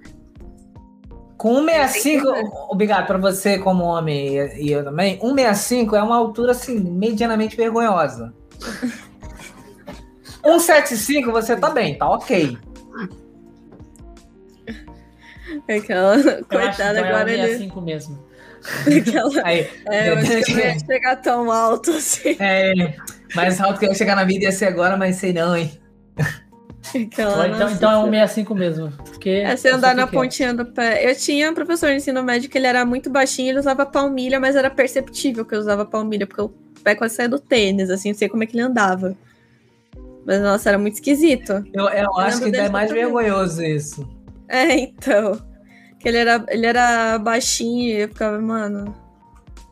Com 165, obrigado pra você como homem e eu também, 165 é uma altura assim, medianamente vergonhosa. 175 você tá bem, tá ok. Aquela, Eu acho que coitada, então é agora ele. 65 mesmo. Aquela, Aí, é, eu acho que não ia chegar tão alto assim. é, mais alto que eu chegar na vida ia ser agora, mas sei não, hein. Aquela, então, nossa então é um Senhora. 65 mesmo. Porque É, você eu andar na pontinha do pé. Eu tinha um professor de ensino médio que ele era muito baixinho, ele usava palmilha, mas era perceptível que eu usava palmilha, porque o pé quase saía do tênis, assim, não sei como é que ele andava. Mas, nossa, era muito esquisito. Eu, eu acho lembro que ainda é mais vergonhoso isso. É, então. Que ele era, ele era baixinho e eu ficava, mano.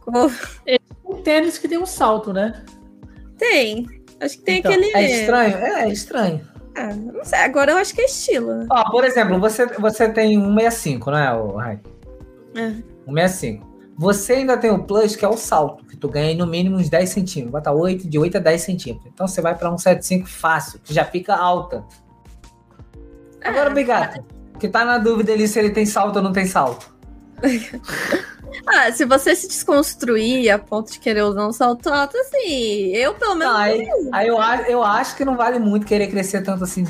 como- Um tênis que tem um salto, né? Tem. Acho que tem Então, aquele. É estranho? É, é estranho. Ah, não sei, agora eu acho que é estilo. né? Ó, por exemplo, você, você tem 165, não é, o Rai? É. 165. Você ainda tem o plus, que é o salto, que tu ganha no mínimo uns 10 centímetros. Bota 8, de 8 a 10 centímetros. Então você vai pra 175 fácil, que já fica alta. Agora, É. Bigato, que tá na dúvida ali se ele tem salto ou não tem salto. Ah, se você se desconstruir a ponto de querer usar um salto alto, assim, eu pelo menos. Não, aí aí eu, a- eu acho que não vale muito querer crescer tanto assim.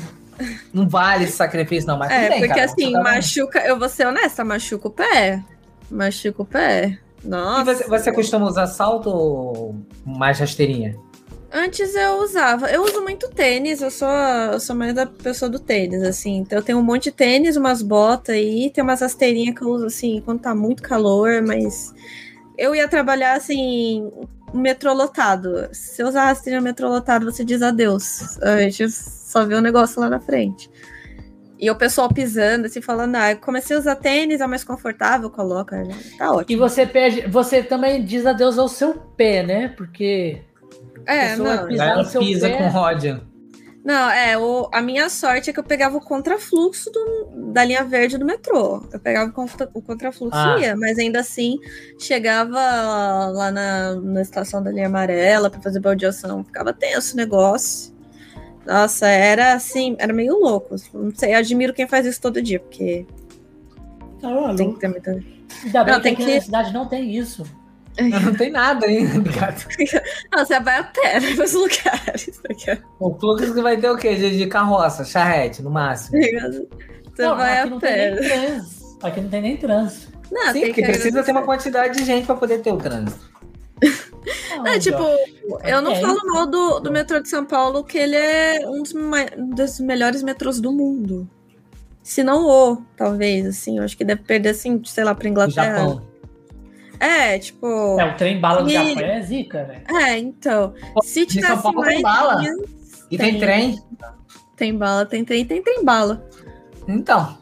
Não vale esse sacrifício, não. Mas é, bem, porque cara, assim, tá machuca. Eu vou ser honesta, machuca o pé. Machuca o pé. E Nossa. você, você costuma usar salto ou mais rasteirinha? Antes eu usava. Eu uso muito tênis, eu sou, eu sou mais da pessoa do tênis, assim. Então eu tenho um monte de tênis, umas botas aí, tem umas rasteirinhas que eu uso assim quando tá muito calor, mas eu ia trabalhar assim, metrô lotado. Se eu usar rasteirinha metrô lotado, você diz adeus. A gente só vê o negócio lá na frente. E o pessoal pisando, assim, falando, ah, comecei a usar tênis, é mais confortável, coloca, tá E ótimo. você perde. Você também diz adeus ao seu pé, né? Porque. É, não. pisar Ela no seu pisa pé. com ródio. Não, é, o, a minha sorte é que eu pegava o contrafluxo do, da linha verde do metrô. Eu pegava o, contra, o contrafluxo Ah. e ia, mas ainda assim chegava lá na, na estação da linha amarela pra fazer baldeação. Ficava tenso o negócio. Nossa, era assim, era meio louco. Não sei, eu admiro quem faz isso todo dia, porque Tá tem que ter muita. Ainda bem Não, que que- na cidade não tem isso. Não tem nada ainda, gato. Você vai a pé né, pros lugares. tá? O que vai ter o quê? De, carroça, charrete, no máximo. Você Não, vai aqui a não tem nem pé. Aqui não tem nem trânsito. Não, Sim, porque que precisa ter uma quantidade de gente pra poder ter o trânsito. Não, É, tipo, eu não falo mal do, do metrô de São Paulo, que ele é um dos, dos melhores metrôs do mundo. Se não o, talvez, assim. Eu acho que deve perder, assim, sei lá, pra Inglaterra. Japão. É, tipo. É, o trem bala do E- Japão é zica, velho. É, então. Se de São tivesse Paulo mais tem bala. linhas, E tem, Tem. trem. tem bala, tem trem, tem trem bala. Então.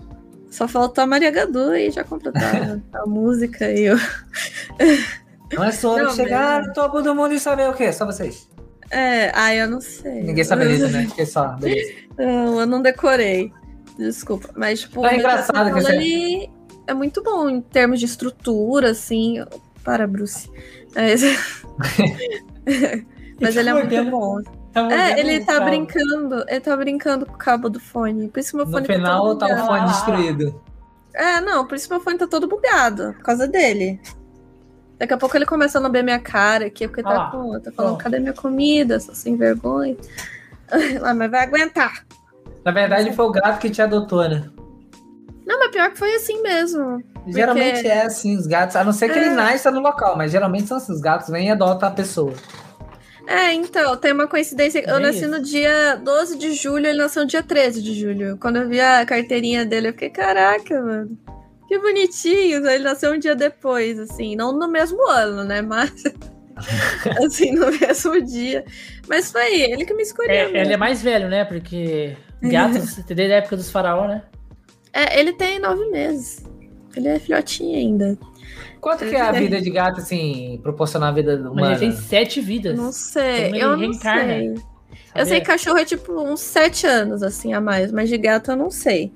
Só faltou a Maria Gadu e já completava a música e o. Não é sobre Não, chegar mas- no topo do mundo e saber o quê? Só vocês. É, ai, eu não sei. Ninguém sabe a letra, né? Fiquei só. Beleza. Não, eu não decorei. Desculpa. Mas, tipo, É engraçado que você- ele é muito bom em termos de estrutura, assim. Para, Bruce. Mas, mas ele é muito bom. É, ele tá brincando. Ele tá brincando com o cabo do fone. Por isso meu No fone final tá tá o fone Ah. destruído. É, não, por isso meu fone tá todo bugado. Por causa dele. Daqui a pouco ele começa a lamber minha cara aqui, porque Ah lá. tá, com, tá falando, Pronto. cadê minha comida? Sou sem vergonha. Ah, mas vai aguentar. Na verdade, foi o gato que te adotou, né? Não, mas pior que foi assim mesmo. Geralmente é assim, os gatos, a não ser que ele É. nasça no local, mas geralmente são assim, os gatos vêm e adotam a pessoa. É, então, tem uma coincidência. Eu É nasci isso. no dia 12 de julho, ele nasceu no dia 13 de julho. Quando eu vi a carteirinha dele, eu fiquei, caraca, mano. Que bonitinho. Ele nasceu um dia depois, assim. Não no mesmo ano, né? Mas. assim, no mesmo dia. Mas foi ele que me escolheu. É, né? ele é mais velho, né? Porque gatos, desde a época dos faraó, né? É, ele tem nove meses. Ele é filhotinho ainda. Quanto que é a vida de gato, assim, proporcionar a vida Mas humana? ele tem sete vidas. Não sei. Como Eu não reencarna, sei. Eu sei que cachorro é tipo uns sete anos, assim, a mais, mas de gato eu não sei.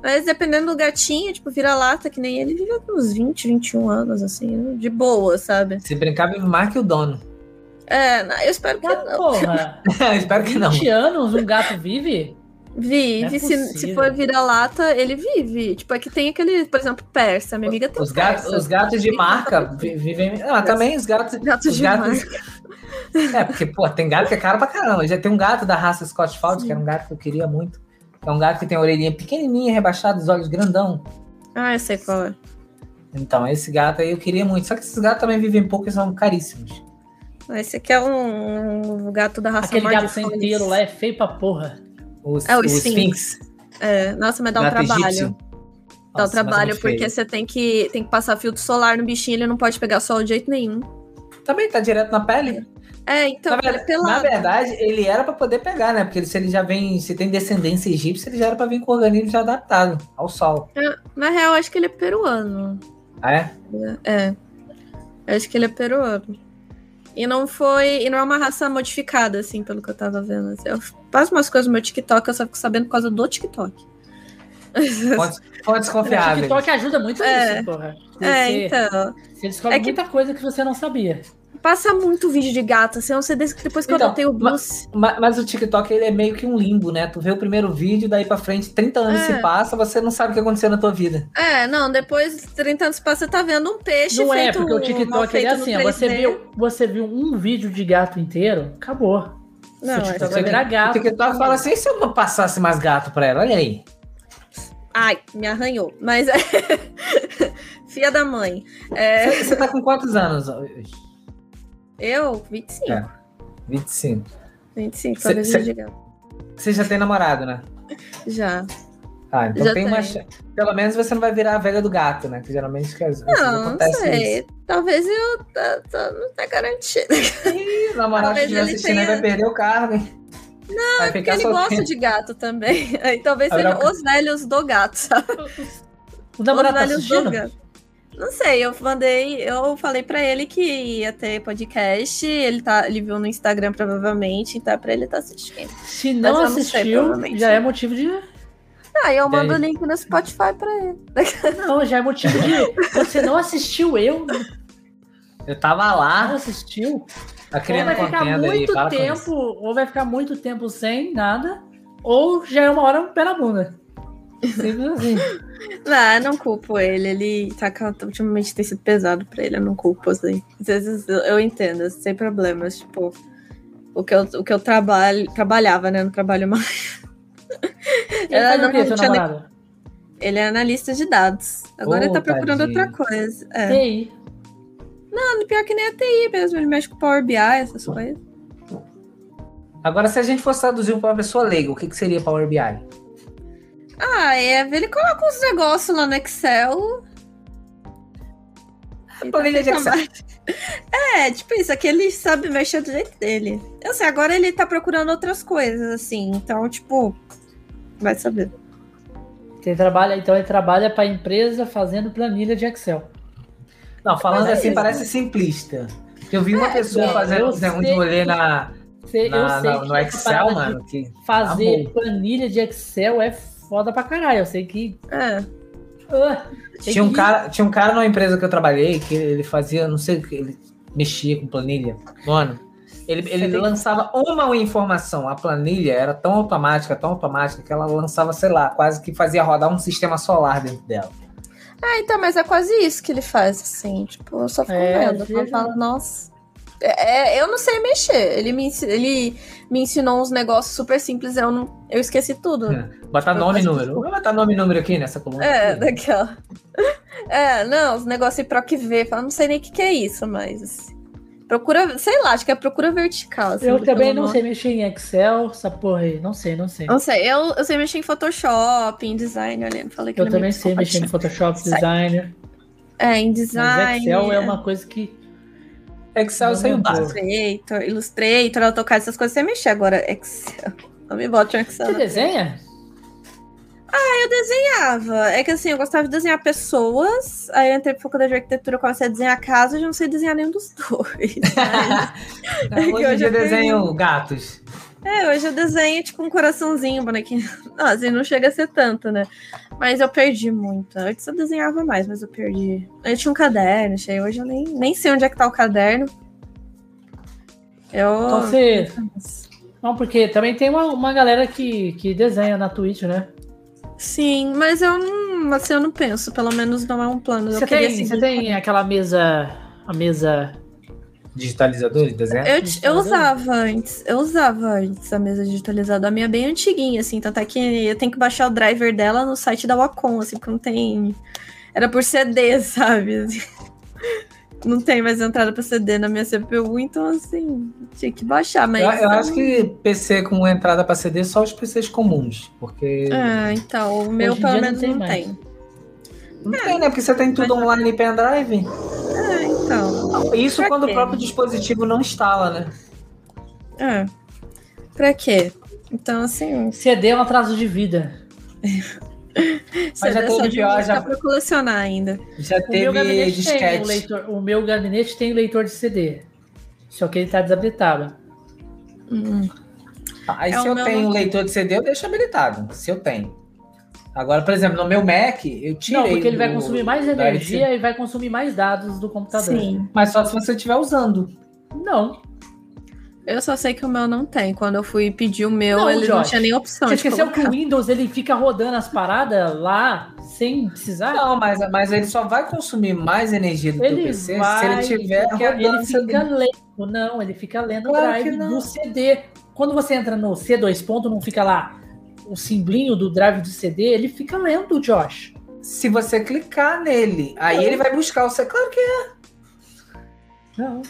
Mas dependendo do gatinho, tipo, vira-lata, que nem ele, vive uns 20, 21 anos, assim, de boa, sabe? Se brincar, vive mais que o dono. É, não, eu espero que Mas, não. porra, Espero que não. 20 anos um gato vive? Vive, é se, se for vira-lata, ele vive. Tipo, aqui tem aquele, por exemplo, persa. Minha amiga tem Os gatos, persa. os gatos de marca vi- vivem. Ah, também os gatos. Gatos os de gatos. É, porque, pô, tem gato que é caro pra caramba. Já tem um gato da raça Scott Fold, que era um gato que eu queria muito. É um gato que tem a orelhinha pequenininha, rebaixada, os olhos grandão. Ah, eu sei qual é. Então, esse gato aí eu queria muito. Só que esses gatos também vivem pouco e são caríssimos. Ah, Esse aqui é um, um gato da raça Aquele gato inteiro lá é feio pra porra. Os, É, o o Sphinx. É, nossa, mas dá um trabalho. egípcio. Dá um Nossa, é trabalho, muito porque feio. você tem que, tem que passar filtro solar no bichinho, ele não pode pegar sol de jeito nenhum. Também tá direto na pele. É, então, na, ele é verdade, na verdade, ele era pra poder pegar, né? Porque se ele já vem, se tem descendência egípcia, ele já era pra vir com o organismo já adaptado ao sol. Na real, acho que ele é peruano. Ah, é? É. Acho que ele é peruano. E não foi. E não é uma raça modificada, assim, pelo que eu tava vendo. Eu faço umas coisas no meu TikTok, eu só fico sabendo por causa do TikTok. Fontes, fontes O. TikTok ajuda muito É. nisso, porra. Você, É, então. você descobre É que- muita coisa que você não sabia. Passa muito vídeo de gato, assim, eu sei desde que depois que eu Então, adotei o ma- Bruce. Ma- Mas, o TikTok ele é meio que um limbo, né? Tu vê o primeiro vídeo, daí pra frente, 30 anos É. se passa, você não sabe o que aconteceu na tua vida. É, não, depois de 30 anos passa, você tá vendo um peixe Não é, feito porque o TikTok ele é assim, você 3D. viu, você viu um vídeo de gato inteiro, acabou. Não, Seu é- TikTok vai virar O gato. TikTok fala assim, e se eu não passasse mais gato pra ela? Olha aí. Ai, me arranhou. Mas é. Filha da mãe. É, Você, você tá com quantos anos? hoje? Eu, 25. É. 25. 25, Cê- só desejo cê- de gato. Você já tem namorado, né? Já. Ah, então Já tem uma tenho. chance. Pelo menos você não vai virar a velha do gato, né? Que geralmente que vezes Não, não acontece sei. isso. Talvez eu tá, tá- não tá garantido. Ih, namorado que estiver ele assistindo tenha- vai perder o cargo, hein? Não, vai Porque ele gosta de gato também. Aí talvez seja os velhos do gato, sabe? O namorado os tá velhos do assistindo? gato. Não sei, eu mandei, eu falei pra ele que ia ter podcast, ele tá, ele viu no Instagram provavelmente, então é pra ele tá assistindo. Se não Mas não sei, assistiu, provavelmente. já é motivo de. Não, Ah, eu mando o link no Spotify pra ele. Não, já é motivo de. Você não assistiu eu, não Eu tava lá, assistiu. tá Ou criando vai ficar aí, muito para com tempo, ou vai ficar muito tempo sem nada, ou já é uma hora pé na bunda. Simples assim. Não, eu não culpo ele. Ele tá ultimamente tem sido pesado pra ele, eu não culpo, assim. Às vezes eu, entendo, sem problemas. Tipo, o que eu, o que eu trabalho, trabalhava, né? Eu Não trabalho mais. Ele Ela não tinha nem-? Ele é analista de dados. Agora Ô, ele tá procurando tadinho. outra coisa. É. TI. Não, pior que nem a TI mesmo. Ele mexe com Power BI, essas coisas. Agora, se a gente fosse traduzir pra uma pessoa leiga, o que, que seria Power BI? Ah, é. Ele coloca uns negócios lá no Excel. E tá planilha de mais. É, tipo isso, aqui ele sabe mexer do jeito dele. Eu sei, agora ele tá procurando outras coisas, assim. Então, tipo, vai saber. Ele trabalha, então ele trabalha para empresa fazendo planilha de Excel. Não, falando Mas é assim isso. parece simplista. Eu vi uma pessoa não, fazendo eu um rolê na, na- na- que no Excel, mano. Que, Fazer bom. planilha de Excel é foda pra caralho. Eu sei que. É. ah, tem tinha, um que- cara, tinha um cara numa empresa que eu trabalhei que ele fazia, não sei o que, ele mexia com planilha. Mano, ele, ele lançava uma informação. A planilha era tão automática, tão automática, que ela lançava, sei lá, quase que fazia rodar um sistema solar dentro dela. Ah, então, mas é quase isso que ele faz, assim. Tipo, eu só fico É, vendo. Eu falo, nossa. É, é, eu não sei mexer. Ele me, ele me ensinou uns negócios super simples, eu não. Eu esqueci tudo. Botar Eu nome e número. isso. Vou botar nome e número aqui nessa coluna. É, aqui. daquela. É, não, os negócios de PROC V, fala, não sei nem o que, que é isso, mas. assim, procura, sei lá, acho que é procura vertical. assim, Eu também não nome. sei mexer em Excel, essa porra aí. Não sei, não sei. Não sei, eu, eu sei mexer em Photoshop, em design, olha, falei que Eu é também sei mexer em. Photoshop, designer. É, em Mas design. Excel é uma coisa que. Excel me básico. Illustrator, Illustrator, AutoCAD, essas coisas você mexer. Agora, Excel. Não me bote um Excel. Você desenha? Eu desenhava. É que assim, eu gostava de desenhar pessoas. Aí eu entrei pra faculdade de arquitetura, comecei a desenhar casa, já não sei desenhar nenhum dos dois. Mas- Hoje em hoje dia eu tenho- desenho gatos. É, hoje eu desenho tipo um coraçãozinho, bonequinho. Não, assim, não chega a ser tanto, né? Mas eu perdi muito. Antes eu desenhava mais, mas eu perdi. Eu tinha um caderno, achei. Hoje eu nem, nem sei onde é que tá o caderno. Eu. Então você. Não, porque também tem uma, uma galera que, que desenha na Twitch, né? Sim, mas eu não. Assim, eu não penso, pelo menos não é um plano. Você eu queria tem, seguir você tem aquela mesa. A mesa. Digitalizador de desenho? Eu, eu usava antes, eu usava antes a mesa digitalizada, a minha é bem antiguinha, assim, tanto é que eu tenho que baixar o driver dela no site da Wacom, assim, porque não tem. Era por CD, sabe? Não tem mais entrada pra CD na minha CPU, então assim, tinha que baixar, mas. Eu, eu acho que PC com entrada para CD só os PCs comuns. Porque. Ah, então, o meu pelo dia não menos tem não tem. Não tem, né? Porque você tem tudo online em pendrive. Ah, então. Isso Pra quando quê? o próprio dispositivo não instala, né? Ah. Pra quê? Então, assim, CD é um atraso de vida. Mas já CD teve pior, já- pra colecionar ainda. Já O meu teve gabinete tem um disquete. leitor. O meu gabinete tem leitor de CD. Só que ele tá desabilitado. Hum. Aí É, se o eu tenho um leitor de CD, eu deixo habilitado. Se eu tenho. Agora, por exemplo, no meu Mac, eu tirei. Não, porque ele vai consumir mais energia e vai consumir mais dados do computador. Sim. Mas só se você estiver usando. Não. Eu só sei que o meu não tem. Quando eu fui pedir o meu, Não, ele não tinha nem opção Você esqueceu que o colocar. Windows ele fica rodando as paradas lá sem precisar? Não, mas, mas ele só vai consumir mais energia do Ele PC vai, se ele estiver fica, rodando ele CD. fica lendo, não, ele fica lendo o Claro drive do CD. Quando você entra no C2 ponto, não fica lá o símbolinho do drive do CD, ele fica lendo, Josh. Se você clicar nele, aí ele vai buscar o seu. Claro que é, Não.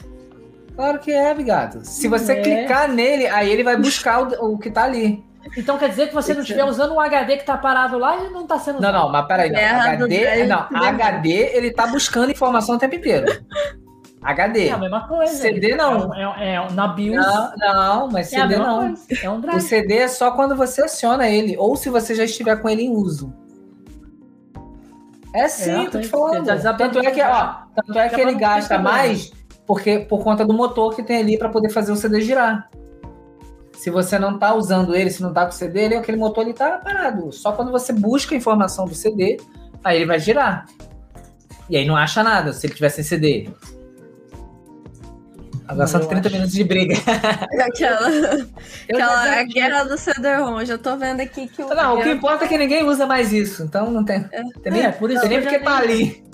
claro que é, Bigato. Se você É. clicar nele, aí ele vai buscar o, o que tá ali. Então quer dizer que você não estiver usando o HD que tá parado lá e não tá sendo Não, não, mas peraí, não. HD, drive. não, HD, ele tá buscando informação o tempo inteiro. HD. É a mesma coisa. CD não. É, é, é, na BIOS. Não, não, mas é CD não. coisa. É um O drive. CD é só quando você aciona ele, ou se você já estiver com ele em uso. É sim, É, tô te tem- falando. já desabilitou. Tanto é que, ó, tanto é que ele gasta mais porque, por conta do motor que tem ali para poder fazer o CD girar. Se você não tá usando ele, se não tá com o CD, ele, aquele motor ele tá parado. Só quando você busca a informação do CD, aí ele vai girar. E aí não acha nada se ele tiver sem CD. Agora são Eu 30 acho. minutos de briga. Aquela, Eu aquela já- a guerra do CD-ROM. Já tô vendo aqui que o. Não, o que importa é que ninguém usa mais isso. Então não tem, tem nem, É, por isso nem que eu porque já tá ali.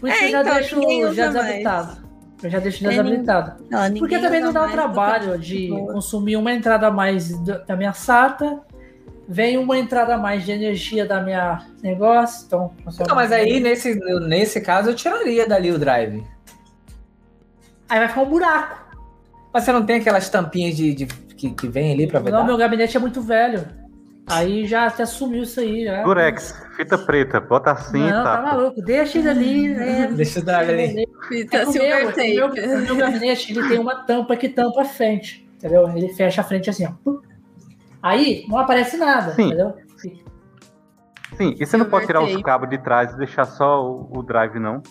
Por isso É, eu já então, deixo já mais. desabilitado. Eu já deixo É, desabilitado. Não, Porque também não dá o trabalho que- de Boa. consumir uma entrada a mais da da minha SATA, vem uma entrada a mais de energia da minha negócio, então... Não, mas aí nesse, nesse caso eu tiraria dali o drive. Aí vai ficar um buraco. Mas você não tem aquelas tampinhas de, de- que, que vem ali pra vedar? Não, meu gabinete é muito velho. Aí já até sumiu isso aí. Já. Durex, fita preta, bota assim e Não, tá tapa. maluco. Deixa ele ali. né? Deixa o drive ali. Fita É meu, silver o meu, tape. o meu gabinete ele tem uma tampa que tampa a frente. Entendeu? Ele fecha a frente assim, ó. Aí não aparece nada, Sim. entendeu? Sim, e você não pode tirar os cabos de trás e deixar só o, o drive, não?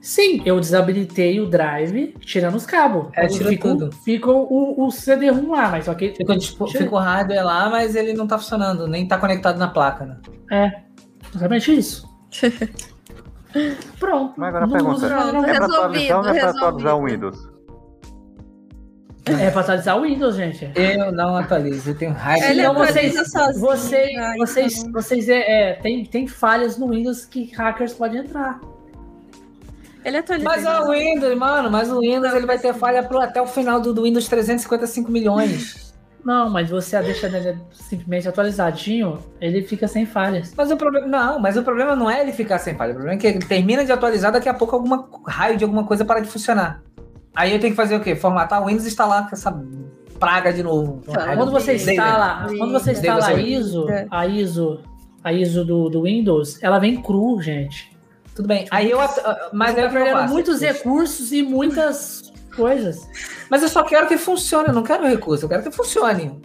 Sim, eu desabilitei o drive, tirando os cabos. É, tirou fica, tudo. Fica o, o CD-ROM lá, mas só que. Fica, tipo, fica o hardware lá, mas ele não tá funcionando, nem tá conectado na placa, né? É, exatamente isso. Pronto. Mas agora a pergunta, não, é pra atualizar ou não é pra atualizar o Windows? É pra atualizar o Windows, gente. Eu não atualizo, eu tenho raiva. Ele Então atualiza sozinho. Vocês, vocês, Então- vocês é, é, tem, tem falhas no Windows que hackers podem entrar. Ele atualiza. Mas o Windows, mano, mas o Windows ele vai ter falha pro, até o final do, do Windows 355 milhões. Não, mas você deixa ele simplesmente atualizadinho, ele fica sem falhas. Mas o problema. Não, mas o problema não é ele ficar sem falha. O problema é que ele termina de atualizar, daqui a pouco alguma raio de alguma coisa para de funcionar. Aí eu tenho que fazer o quê? Formatar o Windows e instalar com essa praga de novo. Tá. Quando você instala, dei. quando você Dei instala você. a ISO, É. a ISO, a ISO do, do Windows, ela vem cru, gente. Tudo bem. Aí eu. Mas eu perdendo muitos recursos e muitas coisas. Mas eu só quero que funcione, eu não quero recurso, eu quero que funcione.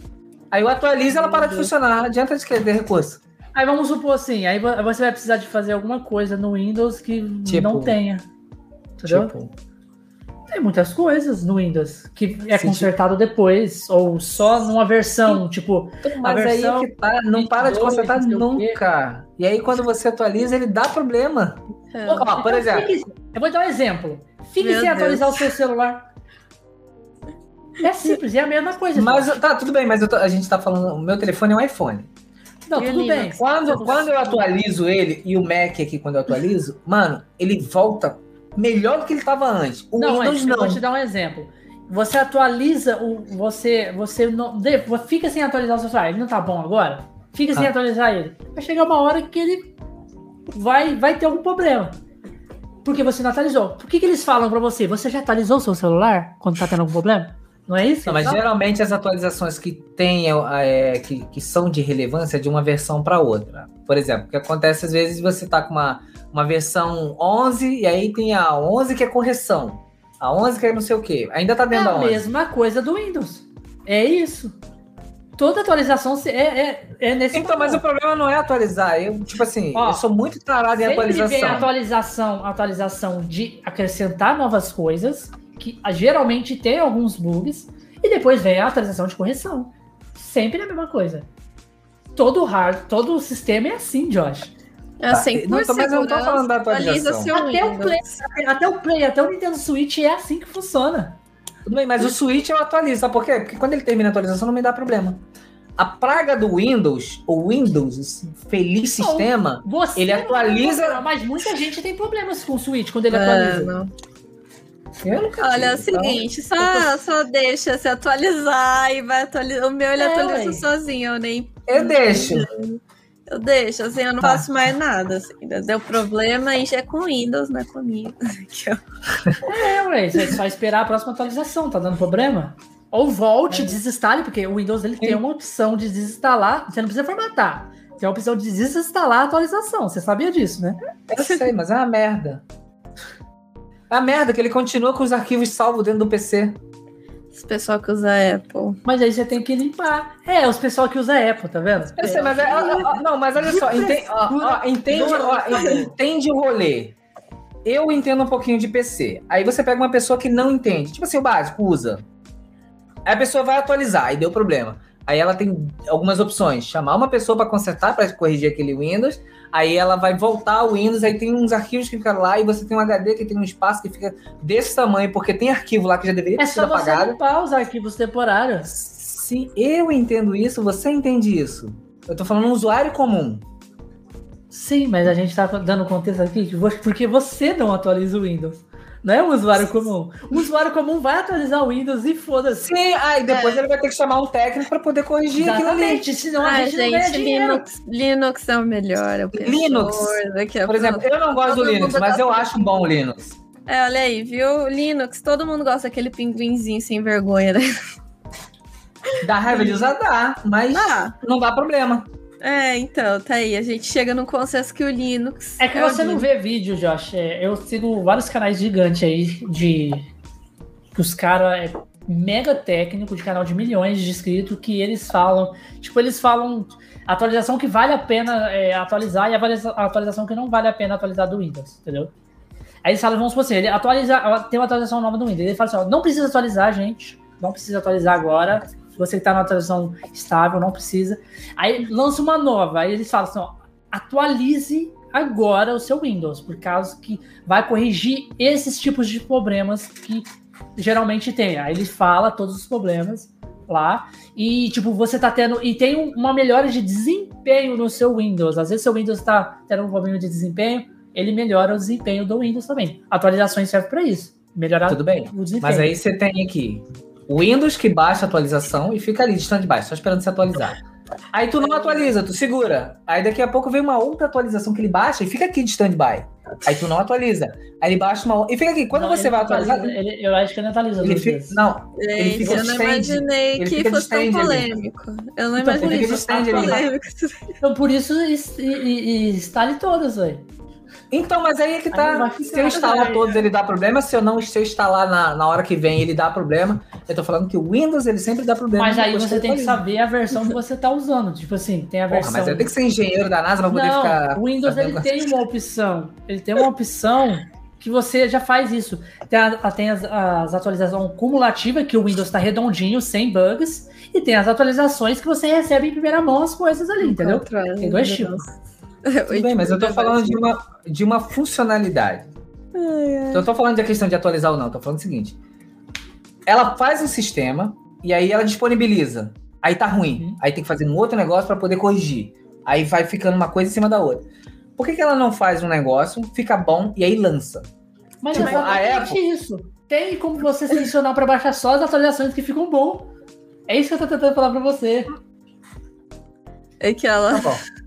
Aí eu atualizo ela para de funcionar. Não adianta de querer recurso. Aí vamos supor assim, aí vo- você vai precisar de fazer alguma coisa no Windows que Tipo- não tenha. Entendeu? Tipo, Tem muitas coisas no Windows que é Sim, consertado depois, ou só numa versão, tipo, mas versão aí que tá, não para de 22, consertar nunca. E aí quando você atualiza, ele dá problema. É. Ó, por Então, exemplo, fique- eu vou dar um exemplo. Fique Meu sem atualizar Deus. o seu celular. É simples, é a mesma coisa. Mas gente. tá, tudo bem, mas eu tô- a gente tá falando. O meu telefone é um iPhone. não, e tudo bem. Quando, quando eu atualizo ele e o Mac aqui, quando eu atualizo, mano, ele volta melhor do que ele tava antes. O Não, Windows mas eu vou não. te dar um exemplo. Você atualiza o. Você. Você não. de- Fica sem atualizar o seu celular. Ele não tá bom agora? Fica sem Ah. atualizar ele. Vai chegar uma hora que ele vai, vai ter algum problema. Porque você não atualizou. Por que, que eles falam pra você? Você já atualizou o seu celular quando tá tendo algum problema? Não é isso? Não, mas geralmente as atualizações que tem, é, que, que são de relevância é de uma versão para outra. Por exemplo, o que acontece às vezes você tá com uma, uma versão 11 e aí tem a 11 que é correção. A 11 que é não sei o quê. Ainda tá É dentro a da 11. mesma coisa do Windows. É isso. Toda atualização é, é, é nesse Então, mas o problema não é atualizar. Eu, tipo assim, Ó, eu sou muito tarado em atualização. vem atualização, atualização de acrescentar novas coisas, que ah, geralmente tem alguns bugs, e depois vem a atualização de correção. Sempre a mesma coisa. Todo hard, todo sistema é assim, Josh. É assim, Não, por mas eu não tô falando da atualiza atualização. seu Até o, play, até, até o Play, até o Nintendo Switch é assim que funciona. Tudo bem, mas o Switch eu atualizo, sabe por quê? Porque quando ele termina a atualização não me dá problema. A praga do Windows, o Windows, esse feliz sistema, Você Ele atualiza- problema, mas muita gente tem problemas com o Switch quando ele É, atualiza. não. eu nunca Olha, é o então- seguinte, só, só deixa se atualizar e vai atualizar. O meu ele É, atualiza ué. sozinho, eu nem. Eu deixo. Eu deixo, assim, eu não Tá. faço mais nada. Assim, deu problema e já é com Windows, não é comigo. Eu- É, ué, você só esperar a próxima atualização, tá dando problema? Ou volte, É. desinstale, porque o Windows ele tem uma opção de desinstalar, você não precisa formatar. Tem a opção de desinstalar a atualização, você sabia disso, né? Eu sei, mas é uma merda. É uma merda que ele continua com os arquivos salvos dentro do PC. Esse pessoal que usa Apple. Mas aí você tem que limpar. É, os pessoal que usa Apple, tá vendo? Eu sei, mas é, ó, ó, não, mas olha só, enten- ó, ó, entende, ó, entende o rolê. Eu entendo um pouquinho de PC. Aí você pega uma pessoa que não entende. Tipo assim, o básico, usa. Aí a pessoa vai atualizar, aí deu problema. Aí ela tem algumas opções: chamar uma pessoa para consertar, para corrigir aquele Windows. Aí ela vai voltar ao Windows, aí tem uns arquivos que ficam lá, e você tem um HD que tem um espaço que fica desse tamanho, porque tem arquivo lá que já deveria É ter sido só você apagado. limpar os arquivos temporários. Se eu entendo isso, você entende isso. Eu tô falando um usuário comum. Sim, mas a gente tá dando contexto aqui porque você não atualiza o Windows. Não é um usuário comum. O usuário comum vai atualizar o Windows e foda-se. Sim, aí depois ele vai ter que chamar um técnico para poder corrigir aquilo ali. Exatamente, senão a Ai, gente, gente. Linux, Linux é o melhor. É Linux. a Por exemplo, pouco- eu não gosto do Todo Linux, mundo mas eu acho um bom o Linux. É, olha aí, viu? Linux, todo mundo gosta daquele pinguinzinho sem vergonha, né? Dá raiva de usar, dá, mas Ah, não dá problema. É, então, tá aí. A gente chega num consenso que o Linux. É que o você não vê vídeo, Josh. É, Eu sigo vários canais gigantes aí de. que os caras é mega técnico, de canal de milhões de inscritos, que eles falam. Tipo, eles falam atualização que vale a pena é, atualizar e a atualização que não vale a pena atualizar do Windows, entendeu? Aí eles falam, vamos supor assim, ele atualiza, tem uma atualização nova do Windows. Ele fala assim, ó, não precisa atualizar, gente. Não precisa atualizar agora. Você que tá na atualização estável, não precisa. Aí lança uma nova. Aí eles falam assim, ó, atualize agora o seu Windows, por causa que vai corrigir esses tipos de problemas que geralmente tem. Aí ele fala todos os problemas lá e tipo você tá tendo e tem um- uma melhora de desempenho no seu Windows. Às vezes seu Windows tá tendo um problema de desempenho, ele melhora o desempenho do Windows também. Atualizações servem para isso, melhorar Tudo bem. o desempenho. Mas aí você tem aqui Windows que baixa a atualização e fica ali de stand-by, só esperando se atualizar. Aí tu não atualiza, tu segura. Aí daqui a pouco vem uma outra atualização que ele baixa e fica aqui de stand-by. Aí tu não atualiza. Aí ele baixa uma outra. E fica aqui. Quando Não, você ele vai atualiza- atualizar. ele- eu acho que ele atualiza Ele fica. Não, ele Gente, fica eu não imaginei Ele que fosse tão stand ali. polêmico. Eu não Então, imaginei que fosse tão polêmico. Então por isso e, e, e instale todas, velho. Então, mas aí é que tá. Se eu instalar né? todos, ele dá problema. Se eu não se eu instalar na, na hora que vem, ele dá problema. Eu tô falando que o Windows ele sempre dá problema. Mas aí você tem que saber a versão que você tá usando. Tipo assim, tem a Porra, versão. mas eu tenho que ser engenheiro da NASA pra poder não, ficar. o Windows ele tem uma opção. Ele tem uma opção que você já faz isso. Tem, a- tem as, as atualizações cumulativas, que o Windows tá redondinho, sem bugs. E tem as atualizações que você recebe em primeira mão as coisas ali, entendeu? Tem dois tipos. Tudo bem, mas eu tô falando de uma, de uma funcionalidade. Então, eu tô falando de questão de atualizar ou não. eu Tô falando o seguinte: ela faz um sistema e aí ela disponibiliza. Aí tá ruim. Uhum. Aí tem que fazer um outro negócio para poder corrigir. Aí vai ficando uma coisa em cima da outra. Por que, que ela não faz um negócio, fica bom e aí lança? Mas Tipo, é a exatamente isso. Tem como você selecionar para baixar só as atualizações que ficam bom. É isso que eu tô tentando falar pra você. É que ela, Tá bom.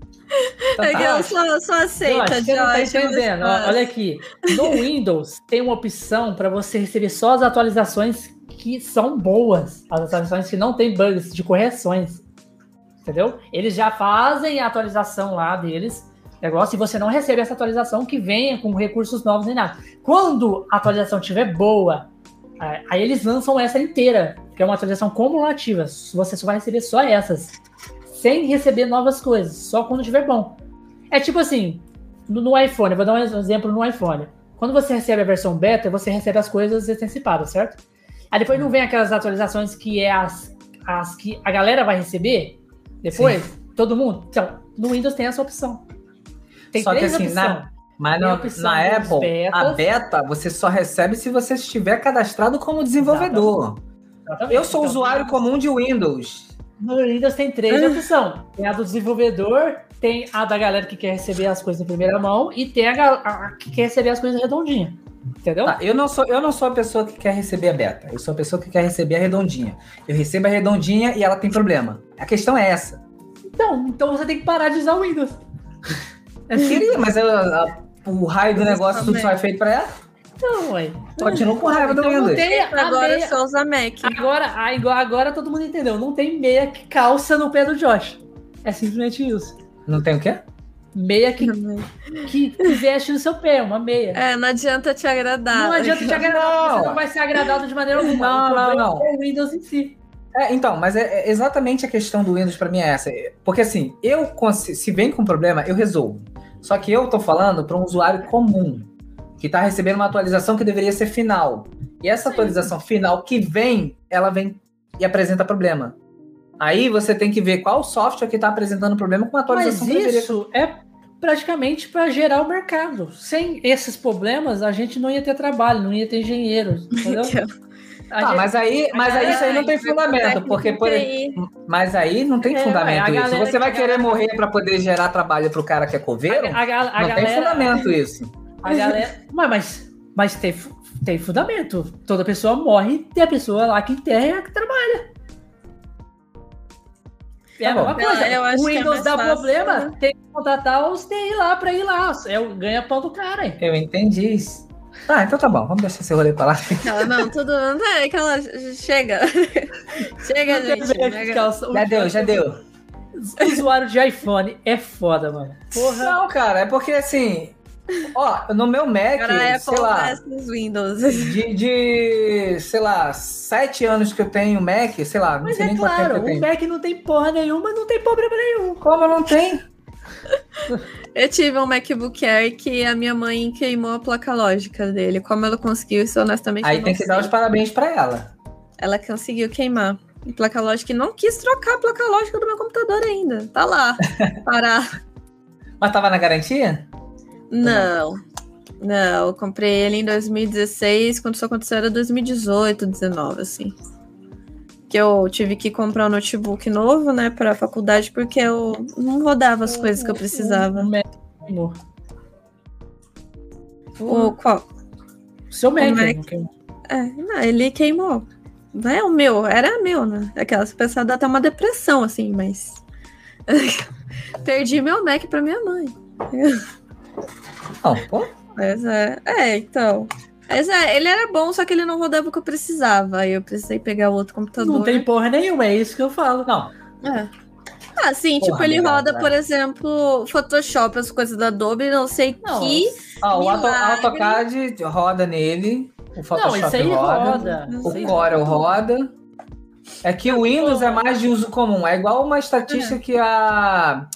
Então é que tá. só, só Eu você não tá entendendo. Olha aqui. No Windows tem uma opção para você receber só as atualizações que são boas. As atualizações que não tem bugs de correções. Entendeu? Eles já fazem a atualização lá deles. Negócio, e você não recebe essa atualização que venha com recursos novos nem nada. Quando a atualização estiver boa, aí aí eles lançam essa inteira, que é uma atualização cumulativa. Você só vai receber só essas, sem receber novas coisas, só quando estiver bom. É tipo assim, no, no iPhone, vou dar um exemplo no iPhone. Quando você recebe a versão beta, você recebe as coisas antecipadas, certo? Aí depois não vem aquelas atualizações que é as, as que a galera vai receber depois, todo mundo. Então, no Windows tem essa opção. Tem Só que três assim, opções. na- Mas na, opção na Apple, betas. a beta você só recebe se você estiver cadastrado como desenvolvedor. Exatamente. Eu sou Então, usuário comum de Windows. No Windows tem três opções. Tem a do desenvolvedor, tem a da galera que quer receber as coisas em primeira mão e tem a, a que quer receber as coisas redondinhas. Entendeu? Tá, eu, não sou, eu não sou a pessoa que quer receber a beta. Eu sou a pessoa que quer receber a redondinha. Eu recebo a redondinha e ela tem problema. A questão é essa. Então, então você tem que parar de usar o Windows. Eu queria, mas eu- a- o raio do negócio tudo só é feito pra ela. Não, ué. Continuo com raiva do Então Windows. Agora meia... só usa Mac. Agora, agora, agora todo mundo entendeu. Não tem meia que calça no pé do Josh. É simplesmente isso. Não tem o quê? Meia que, que, que veste no seu pé, uma meia. É, não adianta te agradar. Não adianta te agradar, Não. porque você não vai ser agradado de maneira alguma. Não, não, não. É o Windows em si. É, então, mas é, é exatamente a questão do Windows pra mim é essa. Porque assim, eu se vem com problema, eu resolvo. Só que eu tô falando para um usuário comum que tá recebendo uma atualização que deveria ser final. E essa atualização final que vem, ela vem e apresenta problema. Aí você tem que ver qual software que está apresentando problema com a Mas atualização deveria isso é praticamente para gerar o mercado. Sem esses problemas, a gente não ia ter trabalho, não ia ter engenheiros, entendeu? Ah, gente- mas aí, mas aí isso aí não tem fundamento, porque por, mas aí não tem É, fundamento a isso. Você vai querer galera- morrer para poder gerar trabalho pro cara que é coveiro? a, a, a não tem fundamento isso. A galera, mas, mas, mas tem, tem fundamento. Toda pessoa morre e tem a pessoa lá que enterra é a que trabalha. É Tá a bom. mesma coisa. Eu acho o que é Windows mais dá fácil, problema, né? tem que contratar os TI lá pra ir lá. É o ganha-pão do cara. hein? Eu entendi isso. Tá, então tá bom. Vamos deixar esse rolê pra lá. Ela, não, tudo. Não, é aquela. Chega. Chega, gente. chega. Já deu, já deu. Usuário de iPhone é foda, mano. Porra. Não, cara, é porque assim. Ó, no meu Mac, Agora a Apple sei lá, Windows. de, de, sei lá, sete anos que eu tenho Mac, sei lá, não Mas sei é nem quanto tempo claro, eu o tenho. Mac não tem porra nenhuma, não tem problema nenhum. Como não tem? Eu tive um MacBook Air que a minha mãe queimou a placa lógica dele. Como ela conseguiu isso, honestamente. Aí não tem que dar sei. os parabéns pra ela. Ela conseguiu queimar. a placa lógica e não quis trocar a placa lógica do meu computador ainda. Tá lá. Parar. Mas tava na garantia? Não. Não, eu comprei ele em 2016, quando isso aconteceu era 2018, 19, assim. Que eu tive que comprar um notebook novo, né, pra faculdade, porque eu não rodava as coisas que eu precisava. O amor. O qual? Seu Mac. Mac. É, não, ele queimou. Não é o meu, era meu, né? Aquelas pessoas dá até uma depressão, assim, mas. Perdi meu Mac pra minha mãe. Não, pô. Mas é. É, então. Mas é, ele era bom, só que ele não rodava o que eu precisava. Aí eu precisei pegar outro computador. Não tem porra nenhuma, é isso que eu falo. Não, É. Ah, sim, Porra, tipo, ele legal, roda, cara. por exemplo, Photoshop, as coisas da Adobe, não sei Não, que. Ó, o. AutoCAD roda nele, o Não, Photoshop isso aí roda, roda. o Corel roda. É que o Windows é mais de uso comum. É igual uma estatística que a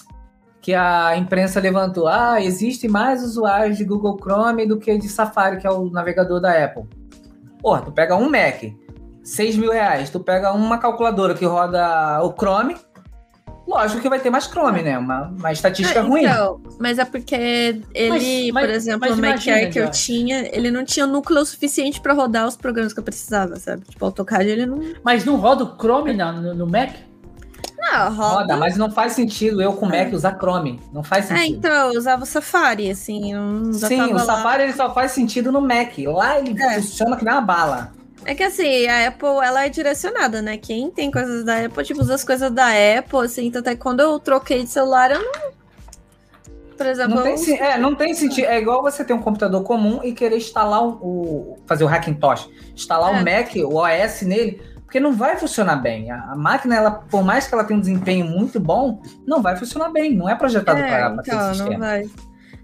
que a imprensa levantou. Ah, existem mais usuários de Google Chrome do que de Safari, que é o navegador da Apple. Porra, tu pega um Mac, 6 mil reais. Tu pega uma calculadora que roda o Chrome, lógico que vai ter mais Chrome, né? Uma, uma estatística ruim. então, mas é porque ele, Mas- mas- por exemplo, mas o Mac Air que eu tinha, ele não tinha núcleo suficiente pra rodar os programas que eu precisava, sabe? Tipo, o AutoCAD ele não. Mas não roda o Chrome na- no, no Mac? Não, roda. Roda, mas não faz sentido eu com Mac usar Chrome. Não faz É, sentido. então, eu usava o Safari, assim, Sim, o lá. Safari ele só faz sentido no Mac. Lá ele É. funciona que nem uma bala. É que assim, a Apple, ela é direcionada, né? Quem tem coisas da Apple, tipo, usa as coisas da Apple, assim, então até quando eu troquei de celular, eu não... Por exemplo, Não tem, eu- é, não tem sentido. É igual você ter um computador comum e querer instalar o. o- fazer o Hackintosh. Instalar É. o Mac, o OS nele, porque não vai funcionar bem. A, máquina, ela, por mais que ela tenha um desempenho muito bom, não vai funcionar bem. Não é projetado É, para então, não sistema. vai.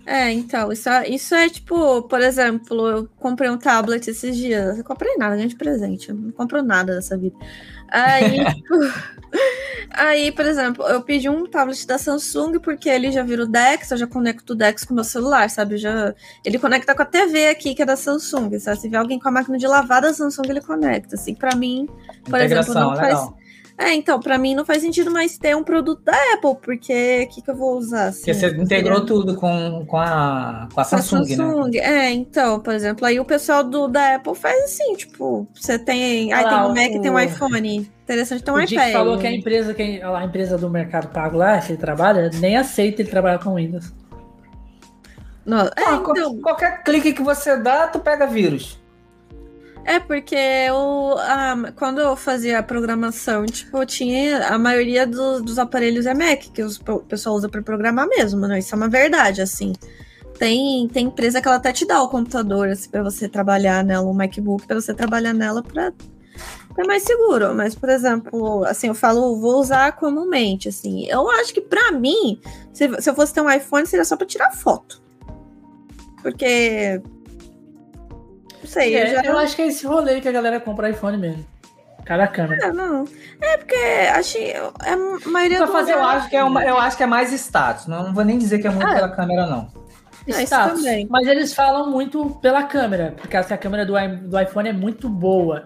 É, então, isso é, isso é tipo, por exemplo, eu comprei um tablet esses dias. Eu comprei nada, ganhei de presente. Eu não compro nada dessa vida. Aí, tipo, aí, por exemplo, eu pedi um tablet da Samsung porque ele já vira o Dex, eu já conecto o Dex com o meu celular, sabe? Eu já, ele conecta com a TV aqui, que é da Samsung. Sabe? Se vier alguém com a máquina de lavar da Samsung, ele conecta. Assim, pra mim, por exemplo, Integração, não faz, legal. É, então, pra mim não faz sentido mais ter um produto da Apple, porque o que, que eu vou usar? Assim, Porque você integrou tudo com, com, a, com a com a Samsung, né? Samsung. É, então, por exemplo, aí o pessoal do, da Apple faz assim, tipo, você tem. Aí Ah, tem um o- Mac e tem um iPhone. Interessante ter um o Dick iPad. falou que a empresa, que, a empresa do Mercado Pago lá, que ele trabalha, nem aceita ele trabalhar com Windows. Não, é, Ah, então, Qualquer clique que você dá, tu pega vírus. É porque eu, ah, quando eu fazia a programação, tipo, eu tinha a maioria do- dos aparelhos é Mac, que os- o pessoal usa para programar mesmo, né? Isso é uma verdade, assim. Tem, tem empresa que ela até te dá o computador assim, para você trabalhar nela, um MacBook, para você trabalhar nela para é mais seguro. Mas, por exemplo, assim, eu falo, vou usar comumente, assim. Eu acho que pra mim, se, se eu fosse ter um iPhone, seria só pra tirar foto. Porque. Não sei, eu É, já. eu acho que é esse rolê que a galera compra iPhone mesmo. Cada câmera. É, não. É porque achei. É a maioria Pra fazer, eu acho que é uma, eu acho que é mais status. Não, não vou nem dizer que é muito Ah, pela câmera, não. Ah, isso Status. também. Mas eles falam muito pela câmera, porque a câmera do, do iPhone é muito boa.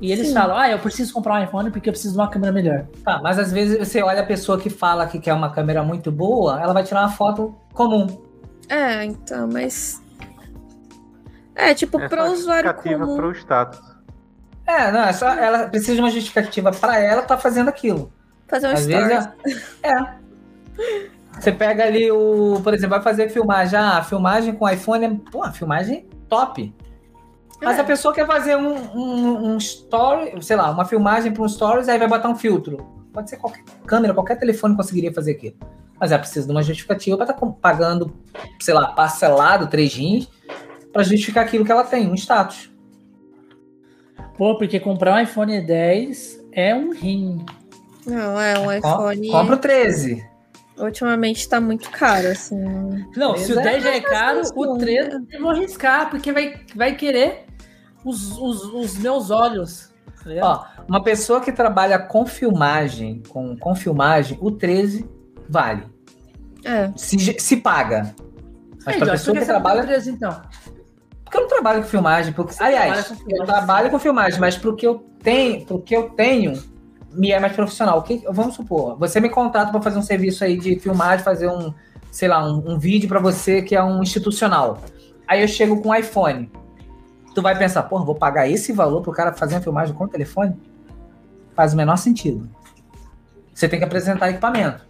E eles Sim. falam, ah, eu preciso comprar um iPhone porque eu preciso de uma câmera melhor. Tá, mas às vezes você olha a pessoa que fala que quer uma câmera muito boa, ela vai tirar uma foto comum. É, então, mas. É, tipo, É para o usuário justificativa comum. pro status. É, não, é só ela precisa de uma justificativa pra ela tá fazendo aquilo. Fazer um Às story. vezes é. é. Você pega ali o, por exemplo, vai fazer filmagem, ah, a filmagem com iPhone é, pô, a filmagem top. Mas É. a pessoa quer fazer um, um, um story, sei lá, uma filmagem para um stories, aí vai botar um filtro. Pode ser qualquer câmera, qualquer telefone conseguiria fazer aquilo. Mas ela precisa de uma justificativa para estar pagando, sei lá, parcelado, três rins, para justificar aquilo que ela tem, um status. Pô, porque comprar um iPhone 10 é um rim. Não, é um Com- iPhone. Compra o 13. Ultimamente tá muito caro, assim. Não, se o é. 10 já é caro, o não. 13 eu vou arriscar, porque vai, vai querer os, os, os meus olhos. tá? Ó, uma pessoa que trabalha com filmagem, com, com filmagem, o 13 vale. É. Se, se paga. Mas Aí, pra pessoa que o trabalha. 13 então? Porque eu não trabalho com filmagem. Porque, aliás, com eu filmagem, trabalho sim. com filmagem, mas pro que eu tenho, pro que eu tenho, me é mais profissional. Que, vamos supor, você me contrata para fazer um serviço aí de filmagem, fazer um, sei lá, um, um vídeo para você que é um institucional. Aí eu chego com um iPhone. Tu vai pensar, porra, vou pagar esse valor pro cara fazer uma filmagem com o telefone? Faz o menor sentido. Você tem que apresentar equipamento.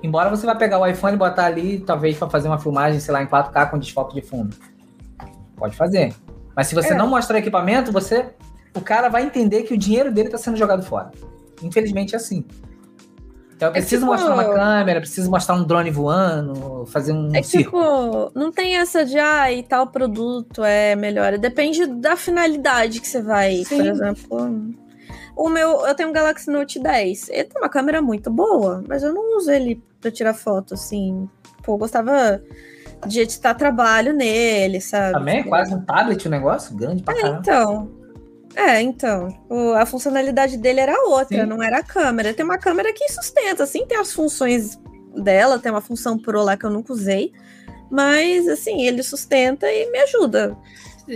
Embora você vai pegar o iPhone e botar ali, talvez para fazer uma filmagem, sei lá, em 4K com desfoque de fundo. Pode fazer. Mas se você É. não mostrar equipamento, você. O cara vai entender que o dinheiro dele está sendo jogado fora. Infelizmente é assim. Então eu É preciso tipo- mostrar uma câmera, preciso mostrar um drone voando, fazer um É que, circo. tipo, não tem essa de, ah, e tal produto é melhor. Depende da finalidade que você vai. Sim. Por exemplo, o meu, eu tenho um Galaxy Note 10. Ele tem uma câmera muito boa, mas eu não uso ele pra tirar foto, assim. Pô, eu gostava de editar trabalho nele, sabe? Também é quase um tablet o negócio, grande pra caramba. Então. É, então. o- a funcionalidade dele era outra, Sim. não era a câmera. Tem uma câmera que sustenta, assim, tem as funções dela, tem uma função pro lá que eu nunca usei. Mas, assim, ele sustenta e me ajuda.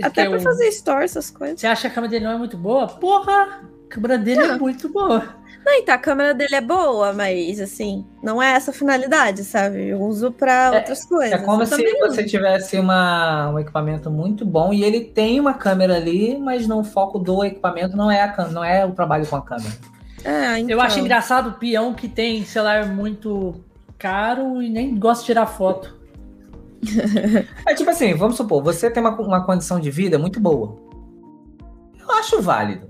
Até Que pra o- fazer story, essas coisas. Você acha que a câmera dele não é muito boa? Porra! A câmera dele é muito boa. Não, então, a câmera dele é boa, mas, assim, não é essa a finalidade, sabe? Eu uso pra É- outras coisas. É como se você uso. tivesse uma, um equipamento muito bom e ele tem uma câmera ali, mas não o foco do equipamento não é a não é o trabalho com a câmera. É, então. Eu acho engraçado o peão que tem celular muito caro e nem gosta de tirar foto. É tipo assim, vamos supor, você tem uma, uma condição de vida muito boa. Eu acho válido.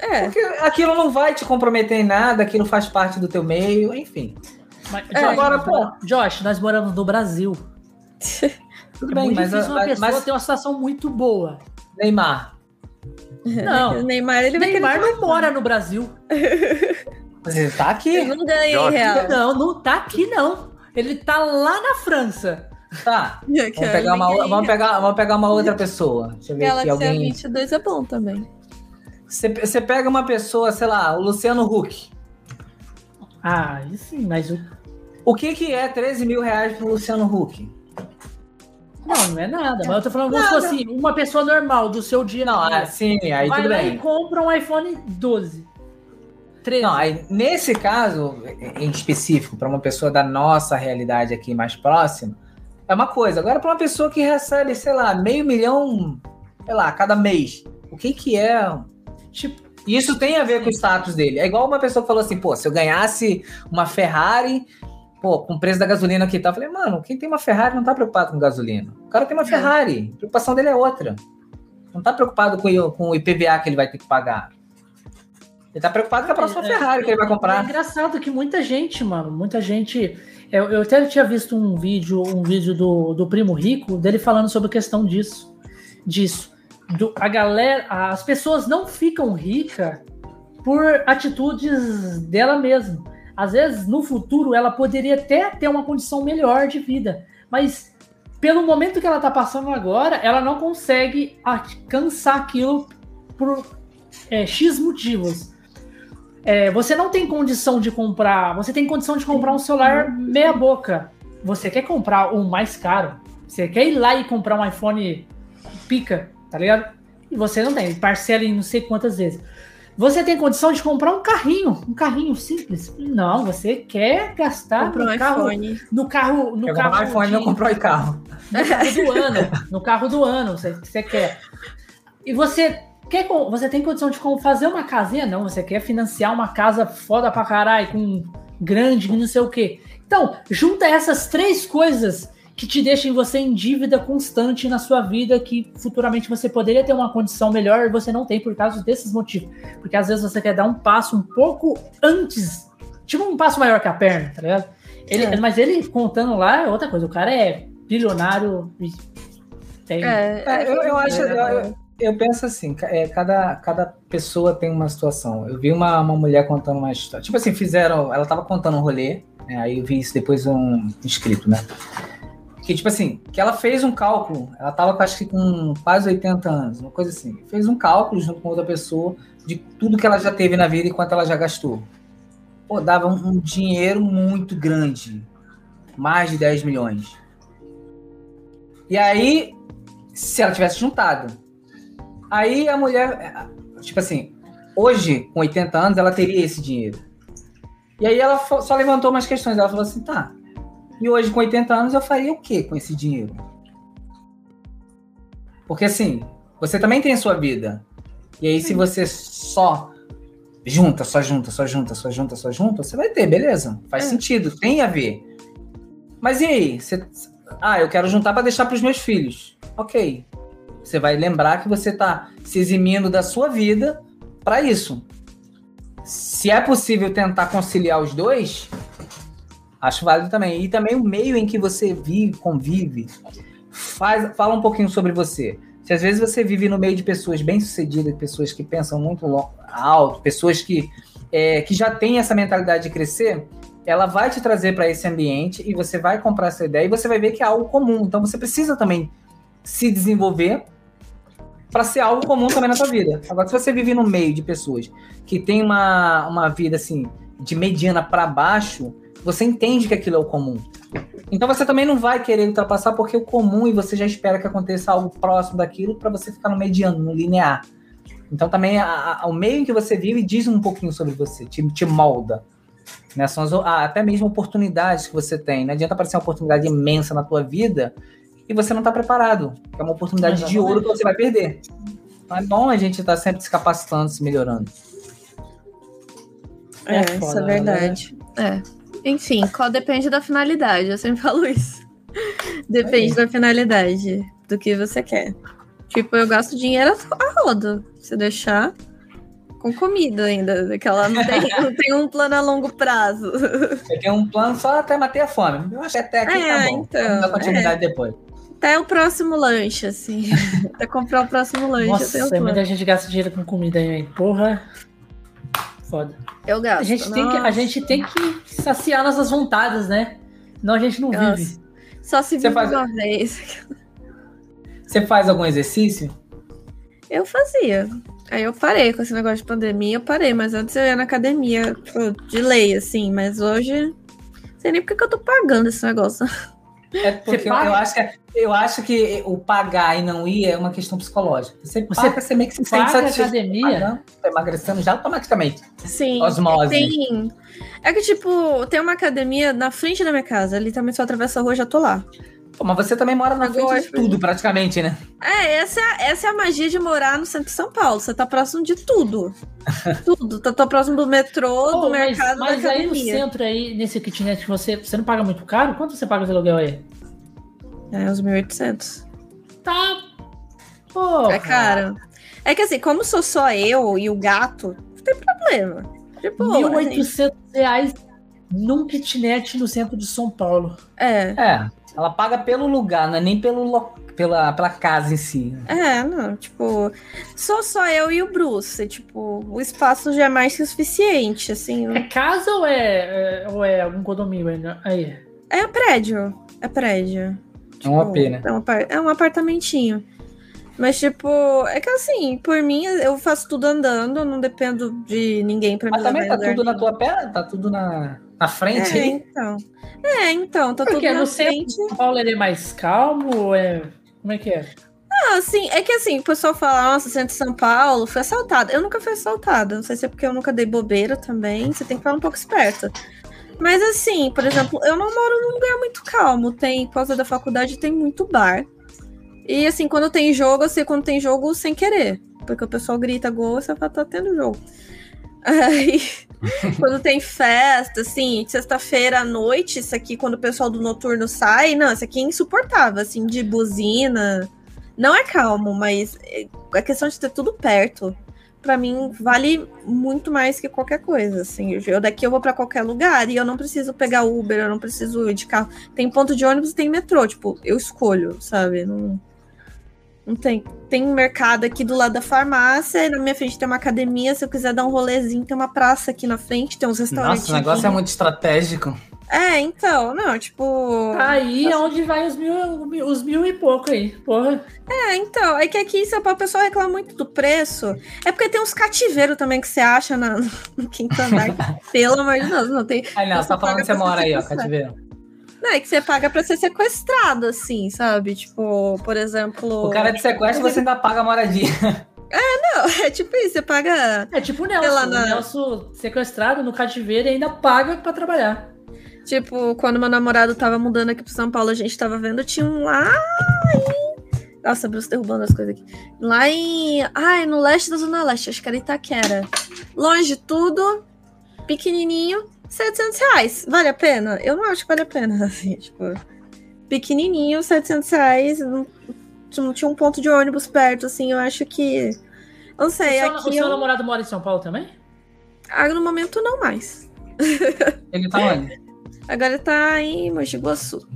É, Porque aquilo não vai te comprometer em nada, aquilo faz parte do teu meio, enfim. Mas, É, Josh, agora, nós pô. Josh, nós moramos no Brasil. Tudo é bem, muito mas, difícil uma mas, pessoa mas ter uma situação muito boa. Neymar, Não. o Neymar, ele Neymar não mora no Brasil. você tá aqui, Ele não ganha em real. Não, não tá aqui, não. Ele tá lá na França. tá? Vamos pegar, uma, vamos, pegar, vamos pegar uma outra pessoa. Deixa eu ver aqui Galaxy alguém. A22 é bom também. Você, pega uma pessoa, sei lá, o Luciano Huck. Ah, aí sim, mas o. O que, que é 13 mil reais pro Luciano Huck? Não, não é nada. Mas eu tô falando, supor assim, uma pessoa normal do seu dia. Não, dia, assim, aí vai tudo lá bem. e compra um iPhone 12. 13. Não, aí, nesse caso em específico, para uma pessoa da nossa realidade aqui mais próxima, é uma coisa. Agora, para uma pessoa que recebe, sei lá, meio milhão, sei lá, cada mês, o que que é? Tipo, Isso tem a ver com o status dele. É igual uma pessoa que falou assim, pô, se eu ganhasse uma Ferrari, pô, com o preço da gasolina aqui e tal, eu falei, mano, quem tem uma Ferrari não tá preocupado com gasolina. O cara tem uma É. Ferrari, a preocupação dele é outra. Não tá preocupado com, o- com o IPVA que ele vai ter que pagar. Ele tá preocupado com a próxima É, Ferrari que ele vai É comprar. engraçado que muita gente, mano, muita gente. Eu, eu até tinha visto um vídeo, um vídeo do, do Primo Rico, dele falando sobre a questão disso. Disso. Do, a galera. As pessoas não ficam ricas por atitudes dela mesma. Às vezes, no futuro, ela poderia até ter uma condição melhor de vida. Mas pelo momento que ela tá passando agora, ela não consegue alcançar aquilo por é, X motivos. É, você não tem condição de comprar. Você tem condição de comprar um celular meia boca. Você quer comprar o mais caro. Você quer ir lá e comprar um iPhone pica, tá ligado? E você não tem. Parcela em não sei quantas vezes. Você tem condição de comprar um carrinho, um carrinho simples. Não, você quer gastar Comprou um no carro, iPhone. no carro, no Eu carro, iPhone e não de- comprou carro. no carro do ano, no carro do ano, você, você quer. E você quer, você tem condição de fazer uma casinha? Não, você quer financiar uma casa foda pra caralho, com grande, não sei o quê. Então, junta essas três coisas que te deixem você em dívida constante na sua vida, que futuramente você poderia ter uma condição melhor e você não tem por causa desses motivos. Porque às vezes você quer dar um passo um pouco antes, tipo um passo maior que a perna, tá ligado? Ele, É. Mas ele contando lá é outra coisa. O cara é bilionário e tem. É, É, eu, eu acho. é, Eu, eu- eu penso assim, é, cada, cada pessoa tem uma situação. Eu vi uma, uma mulher contando uma história. Tipo assim, fizeram. Ela tava contando um rolê, né, aí eu vi isso depois um escrito, né? Que, tipo assim, que ela fez um cálculo, ela tava acho que com quase 80 anos, uma coisa assim. Fez um cálculo junto com outra pessoa de tudo que ela já teve na vida e quanto ela já gastou. Pô, dava um, um dinheiro muito grande. Mais de 10 milhões. E aí, se ela tivesse juntado. Aí a mulher, tipo assim, hoje, com 80 anos, ela teria esse dinheiro. E aí ela só levantou umas questões. Ela falou assim, tá. E hoje, com 80 anos, eu faria o quê com esse dinheiro? Porque assim, você também tem a sua vida. E aí, se você só junta, só junta, só junta, só junta, só junta, você vai ter, beleza. Faz É. sentido, tem a ver. Mas e aí? Você- ah, eu quero juntar para deixar para os meus filhos. Ok. Você vai lembrar que você está se eximindo da sua vida para isso. Se é possível tentar conciliar os dois, acho válido também. E também o meio em que você vive, convive, faz, fala um pouquinho sobre você. Se às vezes você vive no meio de pessoas bem-sucedidas, pessoas que pensam muito alto, pessoas que, é, que já têm essa mentalidade de crescer, ela vai te trazer para esse ambiente e você vai comprar essa ideia e você vai ver que é algo comum. Então você precisa também se desenvolver para ser algo comum também na sua vida. Agora, se você vive no meio de pessoas que tem uma, uma vida assim de mediana para baixo, você entende que aquilo é o comum. Então você também não vai querer ultrapassar porque é o comum e você já espera que aconteça algo próximo daquilo para você ficar no mediano, no linear. Então também a- a- o meio em que você vive diz um pouquinho sobre você, te, te molda. Né? São as, ah, até mesmo oportunidades que você tem. Não adianta aparecer uma oportunidade imensa na tua vida e você não está preparado. É uma oportunidade de Exatamente. ouro que você vai perder. Então é bom a gente estar sempre se capacitando, se melhorando. É, É isso foda, é verdade. É. Enfim, qual depende da finalidade, eu sempre falo isso. Depende da finalidade, do que você quer. Tipo, eu gasto dinheiro a rodo. Se deixar com comida ainda. Daquela não tem, não tem um plano a longo prazo. Você tem um plano só até matar a fome. Eu acho que até aqui É, tá bom. então, Vamos dar continuidade depois. Até o próximo lanche, assim. Até comprar o próximo lanche. Nossa, tenho muita plano. gente gasta dinheiro com comida aí? Porra. Foda. Eu gasto. A gente, tem que, a gente tem que saciar nossas vontades, né? Senão a gente não Nossa. vive. Só se vive faz- uma vez. Você faz algum exercício? Eu fazia. Aí eu parei com esse negócio de pandemia, eu parei, mas antes eu ia na academia, tipo, de lei, assim, mas hoje. Não sei nem porque que eu tô pagando esse negócio. É porque eu, acho que, eu acho que o pagar e não ir é uma questão psicológica. Você, Você paga, você meio que se sente satisfeito. academia. Pagando, emagrecendo já automaticamente. Sim. Osmose. Tem. É que, tipo, tem uma academia na frente da minha casa. Ali também só atravessa a rua já tô lá. Pô, mas você também mora na Agora, frente de tudo, praticamente, né? É, essa, é a- essa é a magia de morar no centro de São Paulo. Você tá próximo de tudo. tudo. Tá, tá próximo do metrô, Pô, do mas mercado, mas da aí no academia. centro aí, nesse kitnet, você, você não paga muito caro? Quanto você paga de aluguel aí? É, uns 1.800. Tá. Pô. É caro. É que assim, como sou só eu e o gato, não tem problema. De boa. assim. 1.800 reais num kitnet no centro de São Paulo. É. É, ela paga pelo lugar, não é nem pelo lo- pela, pela casa em si. É, não, tipo, sou só eu e o Bruce, tipo, o espaço já é mais que o suficiente, assim, É casa ou é, é- ou é algum condomínio ainda? Aí. é prédio, é prédio. É um AP, né? É um, é um apartamentinho. Mas, tipo, é que assim, por mim, eu faço tudo andando, eu não dependo de ninguém pra me Mas também tá tudo na tua perna? Tá tudo na, na frente É, então. É, então, tá Porque tudo na no centro frente. São Paulo ele é mais calmo ou é. Como é que é? Ah, assim, é que assim, o pessoal fala, nossa, centro de São Paulo, foi assaltada. Eu nunca fui assaltada. Não sei se é porque eu nunca dei bobeira também. Você tem que falar um pouco esperta. Mas assim, por exemplo, eu não moro num lugar muito calmo. Tem, por causa da faculdade, tem muito bar. E assim, quando tem jogo, eu sei quando tem jogo sem querer. Porque o pessoal grita gol, você fala, tá tendo jogo. Aí, quando tem festa, assim, sexta-feira à noite, isso aqui, quando o pessoal do noturno sai, não, isso aqui é insuportável, assim, de buzina. Não é calmo, mas é, a questão de ter tudo perto, pra mim, vale muito mais que qualquer coisa, assim. Eu daqui eu vou pra qualquer lugar e eu não preciso pegar Uber, eu não preciso ir de carro. Tem ponto de ônibus e tem metrô, tipo, eu escolho, sabe? Não, não tem. Tem um mercado aqui do lado da farmácia, e na minha frente tem uma academia, se eu quiser dar um rolezinho, tem uma praça aqui na frente, tem uns restaurantes. Nossa, o negócio é muito estratégico. É, então, não, tipo. Tá aí é onde vai os mil, os mil e pouco aí, porra. É, então, é que aqui em São Paulo o pessoal reclama muito do preço. É porque tem uns cativeiros também que você acha na, no quinto andar. Pelo amor de Deus, não tem. Aí não, você tá falando que você mora aí, ó, cativeiro. Não, é que você paga pra ser sequestrado, assim, sabe? Tipo, por exemplo. O cara de sequestro você ainda paga a moradia. Não, é tipo isso, você paga. É tipo o Sei lá, Nelson. na- O Nelson sequestrado no cativeiro e ainda paga pra trabalhar. Tipo, quando meu namorado tava mudando aqui pro São Paulo, a gente tava vendo, tinha um lá em... Nossa, Bruce derrubando as coisas aqui. Lá em... Ai, no leste da Zona Leste, acho que era Itaquera. Longe de tudo, pequenininho, 700 reais. Vale a pena? Eu não acho que vale a pena, assim, tipo... Pequenininho, 700 reais, não, não tinha um ponto de ônibus perto, assim, eu acho que... eu Não sei, o seu, o aqui seu eu... namorado mora em São Paulo também? Ah, no momento não mais. Ele tá onde? Agora tá em Mogi Guaçu,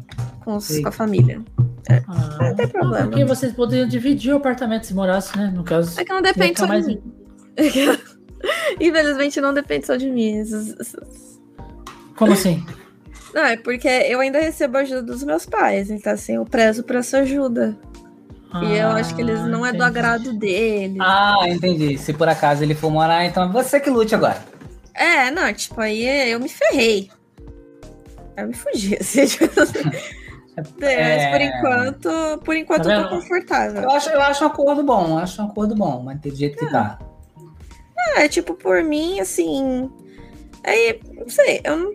com, os- com a família. Ah, Não tem problema. Porque vocês poderiam dividir o apartamento se morasse, né? No caso. É que não depende só de mais- mim. Infelizmente não depende só de mim. Essas- essas- Como assim? Não, é porque eu ainda recebo ajuda dos meus pais, então assim, eu prezo por essa ajuda. e eu acho que eles Ah, não é do entendi. agrado deles. Ah, entendi. Se por acaso ele for morar, então é você que lute agora. É, não, tipo, aí eu me ferrei. Eu me fugi, assim. tipo, Mas por enquanto, por enquanto Tá eu tô confortável. Eu acho, eu acho um acordo bom, eu acho um acordo bom, manter do jeito que tá. É, tipo, por mim, assim. Aí, não sei, eu não-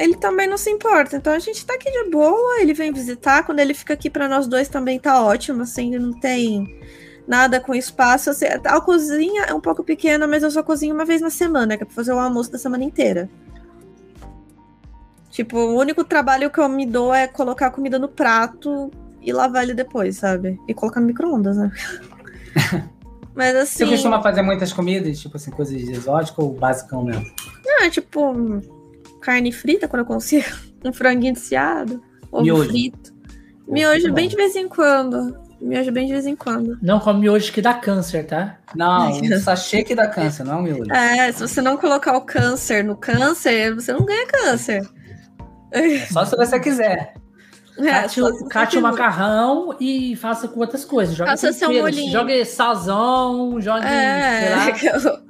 ele também não se importa. Então a gente tá aqui de boa, ele vem visitar. Quando ele fica aqui pra nós dois também tá ótimo, assim, não tem nada com espaço. Assim, a cozinha é um pouco pequena, mas eu só cozinho uma vez na semana, que é pra fazer o almoço da semana inteira. Tipo, o único trabalho que eu me dou é colocar a comida no prato e lavar ele depois, sabe? E colocar no micro-ondas, né? Mas assim. Você costuma fazer muitas comidas, tipo assim, coisas exóticas ou basicão mesmo? Não, é tipo carne frita quando eu consigo. Um franguinho desfiado. Ovo Miojo. frito. Miojo Muito bem bom. de vez em quando. Miojo bem de vez em quando. Não come hoje que dá câncer, tá? Não, um sachê que dá câncer, não é um miolo. É, se você não colocar o câncer no câncer, você não ganha câncer. É só se você quiser. É, Cate, cate o macarrão e faça com outras coisas. Joga Faça seu tempero. Jogue sazão, jogue. É, sei lá.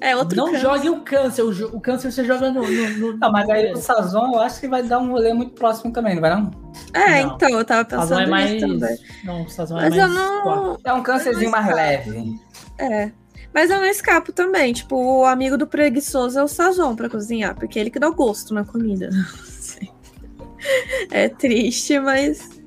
É outro Não câncer. jogue o câncer. O, câncer você joga no. no, no- Não, mas aí o Sazon eu acho que vai dar um rolê muito próximo também, não vai não? É, Não. então, eu tava Sazão pensando é mais. nisso também. Não, o sazão é Mas mais. eu não. É um câncerzinho mais Mas- leve. É. Mas eu não escapo também. Tipo, o amigo do preguiçoso é o Sazon pra cozinhar, porque é ele que dá o gosto na comida. é triste, mas, Mas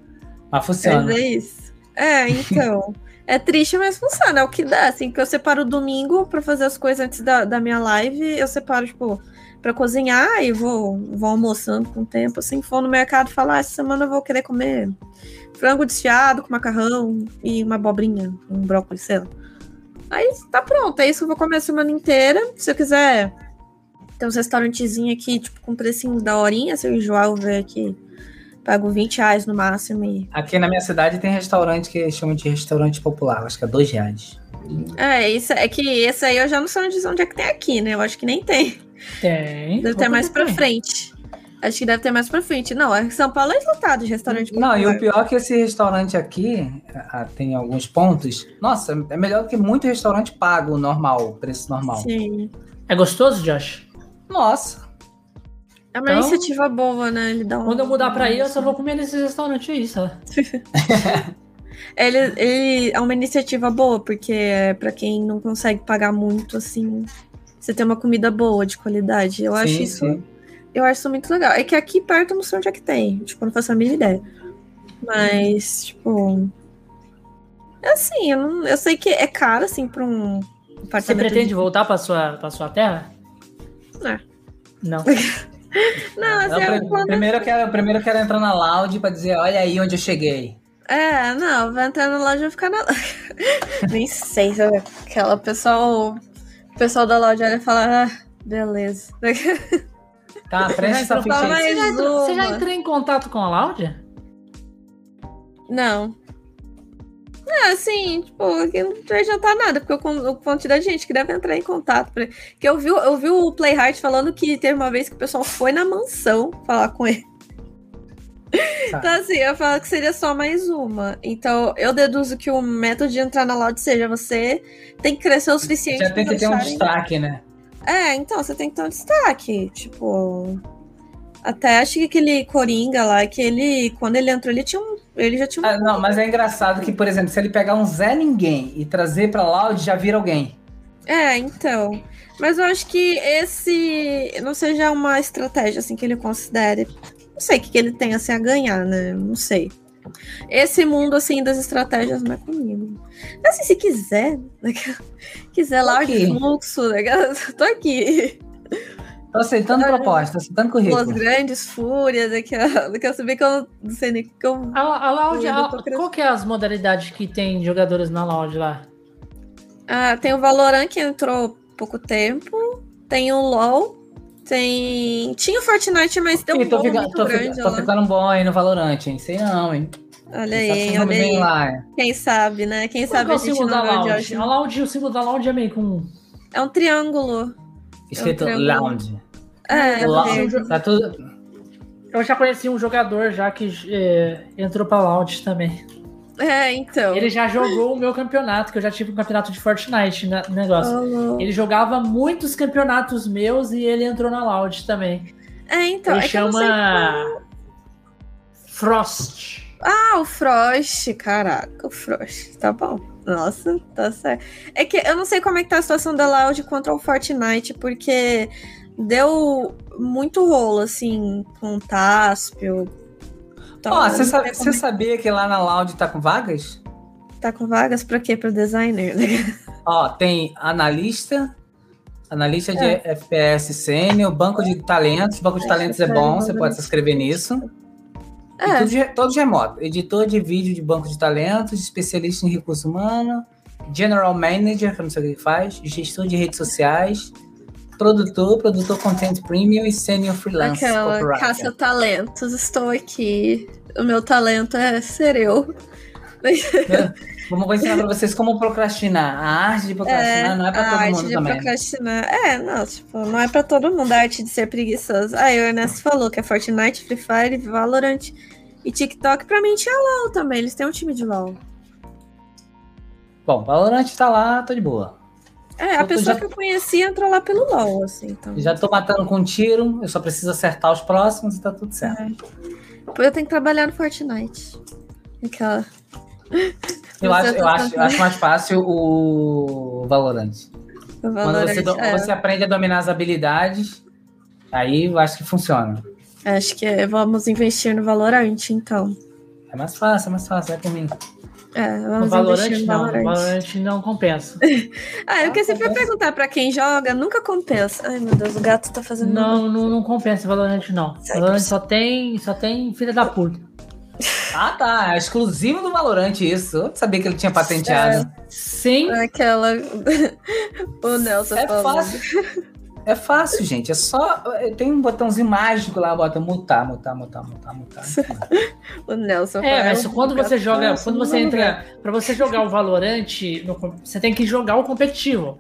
mas funciona. é isso. É, então. É triste, mas funciona. É o que dá. Assim, que eu separo o domingo pra fazer as coisas antes da, da minha live. Eu separo, tipo, pra cozinhar e vou, vou almoçando com o tempo. Assim, for no mercado falar, ah, essa semana eu vou querer comer frango desfiado com macarrão e uma abobrinha, um brócolis, sei lá. Aí tá pronto, é isso que eu vou comer a semana inteira. Se eu quiser ter uns restaurantezinhos aqui, tipo, com precinho da horinha, se eu enjoar, eu ver aqui. Pago 20 reais no máximo e. Aqui na minha cidade tem restaurante que chamam de restaurante popular, acho que é dois reais. É, isso é que esse aí eu já não sei onde, onde é que tem aqui, né? Eu acho que nem tem. Tem. Deve ter mais pra tem. frente. Acho que deve ter mais pra frente. Não, é São Paulo é lotado de restaurante Não, e popular. o pior é que esse restaurante aqui tem alguns pontos. Nossa, é melhor do que muito restaurante pago, normal, preço normal. Sim. É gostoso, Josh? Nossa, É uma Então, iniciativa boa, né? Ele dá um... Quando eu mudar pra aí, eu só vou comer nesses restaurantes aí, só. Ele, ele é uma iniciativa boa, porque é pra quem não consegue pagar muito, assim, você tem uma comida boa, de qualidade. Eu acho Sim, isso. sim. Eu acho isso muito legal. É que aqui perto eu não sei onde é que tem. Tipo, eu não faço a mínima ideia. Mas, tipo. É assim, eu, não, eu sei que é caro, assim, pra um Você pretende de- voltar pra sua, pra sua terra? É. Não. Não, assim, Não, é pri- um plano- primeiro, eu quero, primeiro eu quero entrar na loud pra dizer, olha aí onde eu cheguei. É, não, vai entrar na loja e vai ficar na Nem sei, sabe? Aquela pessoa. O pessoal da loja olha e fala, ah, beleza. Tá, preste essa ficha aí. Você já, entrou, você já entrou em contato com a Laudia? Não. Não, assim, tipo, aqui não vai adiantar nada, porque eu con- a quantidade de gente que deve entrar em contato. pra- Que eu vi, eu vi o Playhard falando que teve uma vez que o pessoal foi na mansão falar com ele. Tá. Então, assim, eu falo que seria só mais uma. Então, eu deduzo que o método de entrar na loud seja você tem que crescer o suficiente Já tem que ter um destaque, né? É, então, você tem que ter um destaque. Tipo. Até acho que aquele Coringa lá, que ele. Quando ele entrou, ele tinha um. Ele já tinha um. Ah, não, mas é engraçado que, por exemplo, se ele pegar um Zé Ninguém e trazer pra loud, já vira alguém. É, então. Mas eu acho que esse não seja uma estratégia assim que ele considere. Não sei o que, que ele tem assim a ganhar, né? Não sei. Esse mundo assim das estratégias não é comigo. Mas assim, se quiser, né? quiser lá de fluxo, né? tô aqui. Tô aceitando Ah, proposta, tô aceitando As currículo. grandes fúrias, aqui, ó, que eu sabia que eu não sei nem que eu. A, a Eu a- qual que é as modalidades que tem jogadores na Laudia lá? Ah, tem o Valorant que entrou há pouco tempo. Tem o LoL. Tem. Tinha o Fortnite, mas deu Ih, um tô, fica- muito tô grande fica- tô ficando bom aí no Valorant, hein? Sei não, hein? Olha aí, olha aí. lá, é. Quem sabe, né? Quem Qual sabe é o símbolo da hoje. A Laudia, o símbolo da Laudia é meio com... É um triângulo. Escrito tenho- lounge. É, Eu Lounge. Tá tudo... Eu já conheci um jogador já que é, entrou pra Laudia também. é, então. Ele já jogou o meu campeonato, que eu já tive um campeonato de Fortnite né, negócio. Falou. Ele jogava muitos campeonatos meus e ele entrou na Loud também. É, então. ele é chama Frost. Ah, o Frost, caraca, o Frost, tá bom. Nossa, tá certo. É que eu não sei como é que tá a situação da Loud contra o Fortnite, porque deu muito rolo, assim, com o Taspio. Então, Ó, você não sa- sei como você é sabia que lá na loud tá com vagas? tá com vagas pra quê? Pro designer, né? Ó, tem analista, analista de É. FPS sênior, banco de talentos. Banco de É, talentos é isso bom, é você pode se inscrever nisso. É, tudo todos remoto. Editor de vídeo de banco de talentos, especialista em recurso humano, general manager, que eu não sei o que ele faz, gestor de redes sociais, produtor, produtor content premium e senior freelance aquela copywriter. caça-talentos, estou aqui. O meu talento é ser eu. Vamos vou ensinar pra vocês como procrastinar. A arte de procrastinar não é pra a todo arte mundo de também. procrastinar. É, não, tipo, não é pra todo mundo a arte de ser preguiçoso. Aí o Ernesto falou que é Fortnite, Free Fire, Valorant e TikTok. Pra mim tinha LOL também, eles têm um time de LOL. Bom, Valorant tá lá, tô de boa. É, a Eu pessoa já- que eu conheci entrou lá pelo LOL, assim, então. Já tô matando com um tiro, eu só preciso acertar os próximos e tá tudo certo. Depois eu tenho que trabalhar no Fortnite. Aquela. Eu, Você acho, tá eu, acho, eu acho mais fácil o Valorant. o Quando Valorant, você, do- é. você aprende a dominar as habilidades, aí eu acho que funciona. Acho que é, vamos investir no Valorant, então. É mais fácil, é mais fácil, vai por mim. É, No vamos Valorant investir no não, no Valorant. Valorant não compensa. Ah, eu Ah, que sempre compensa. perguntar pra quem joga, nunca compensa. Ai, meu Deus, o gato tá fazendo. Não, não, não compensa Valorant não. Sai, Valorant pessoal. só tem, só tem filha da puta. Ah, tá. É exclusivo do Valorant isso. Eu sabia que ele tinha patenteado. Sim, Aquela. o Nelson É falando. fácil. É fácil, gente. É só. Tem um botãozinho mágico lá, bota mutar, mutar, mutar, mutar, mutar. O Nelson É, mas quando você joga, Nossa, quando você não entra, Pra você jogar o Valorant, no- você tem que jogar o competitivo.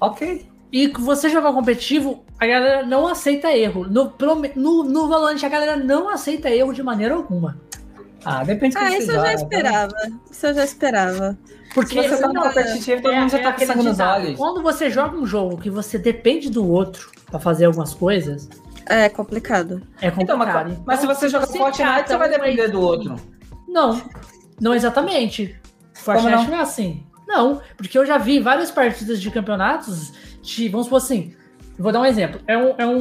Ok. E que você jogar o competitivo, a galera não aceita erro. No, no, no Valorant, a galera não aceita erro de maneira alguma. Ah, depende do que Ah, isso eu já joga, esperava. Isso eu já esperava. Porque Se você tá no competitivo, todo é- mundo já tá com sangue nos olhos. Quando você joga um jogo que você depende do outro pra fazer algumas coisas, É complicado. é Então, complicado. mas, mas se Então, você joga você Fortnite, cata você vai uma depender do outro. Não. Não exatamente. Fortnite não? não? é assim. Não, porque eu já vi várias partidas de campeonatos de, vamos supor assim, vou dar um exemplo. É, um, é um-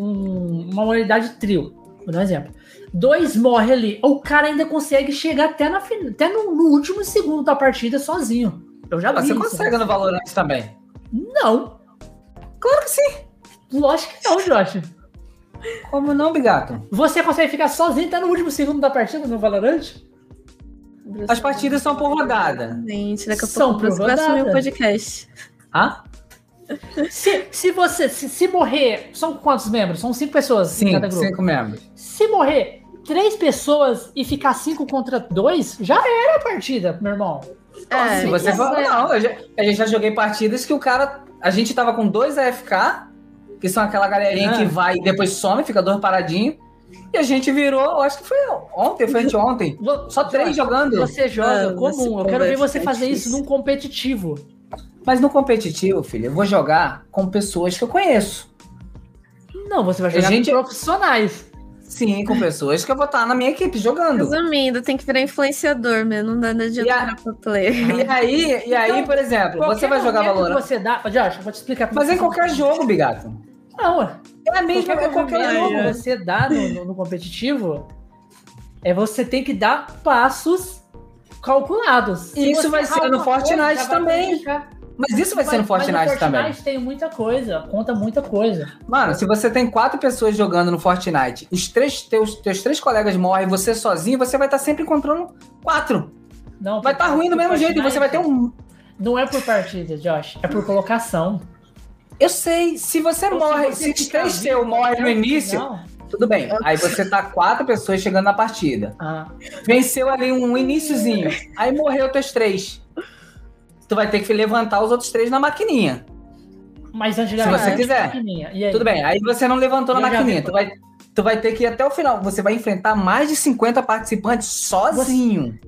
um- uma modalidade trio. Vou dar um exemplo. Dois morre ali. O cara ainda consegue chegar até, na, fin- até no, no último segundo da partida sozinho. Eu já vi. Você isso. consegue no Valorant também. Não. Claro que sim. Lógico que não, Josh. Como não, Bigato? Você consegue ficar sozinho até no último segundo da partida no Valorant? As partidas são por rodada. Gente, daqui a São pouco por vai assumir o podcast. Ah? Se, se você. Se, se morrer. São quantos membros? São cinco pessoas em Sim, cada grupo. cinco membros. Se morrer três pessoas e ficar cinco contra dois, já era a partida, meu irmão. É, Se você for, não, eu já, eu já joguei partidas que o cara. A gente tava com dois AFK, que são aquela galerinha Ah. que vai e depois some, fica dois paradinho. E a gente virou, eu acho que foi ontem, foi anteontem. Só três jogando. Você joga Ah, comum. Eu quero ver você ficar fazer isso difícil. num competitivo. Mas no competitivo, filho, eu vou jogar com pessoas que eu conheço. Não, você vai A jogar gente- com profissionais. Sim, com pessoas que eu vou estar na minha equipe jogando. Resumindo, tem que virar influenciador mesmo, não dá nada de a- pro player. E aí, e aí, por exemplo, você Qualquer vai jogar Valorant. você dá. Josh, eu vou te explicar. Mas em qualquer jogo, Bigato. Não. É a mesma, é qualquer jogo. que você dá no, no- no competitivo é você tem que dar passos calculados. Se Isso vai ser no coisa, Fortnite também. Mas isso vai ser no Mas- Fortnite mas no também. Fortnite tem muita coisa, conta muita coisa. Mano, se você tem quatro pessoas jogando no Fortnite, os três teus, teus três colegas morrem, você sozinho, você vai estar sempre encontrando quatro. Não, Vai estar ruim do mesmo jeito, e você vai ter um. Não é por partida, Josh, é por colocação. Eu sei, se você Ou morre, se os três teus morrem no início, final- tudo bem. Aí você tá quatro pessoas chegando na partida. Ah, Venceu ali um iniciozinho. Aí morreu teus três. Tu vai ter que levantar os outros três na maquininha. mas antigamente. Se você quiser. Tudo bem, aí você não levantou na Eu maquininha. Tu vai, tu vai ter que ir até o final. Você vai enfrentar mais de 50 participantes sozinho.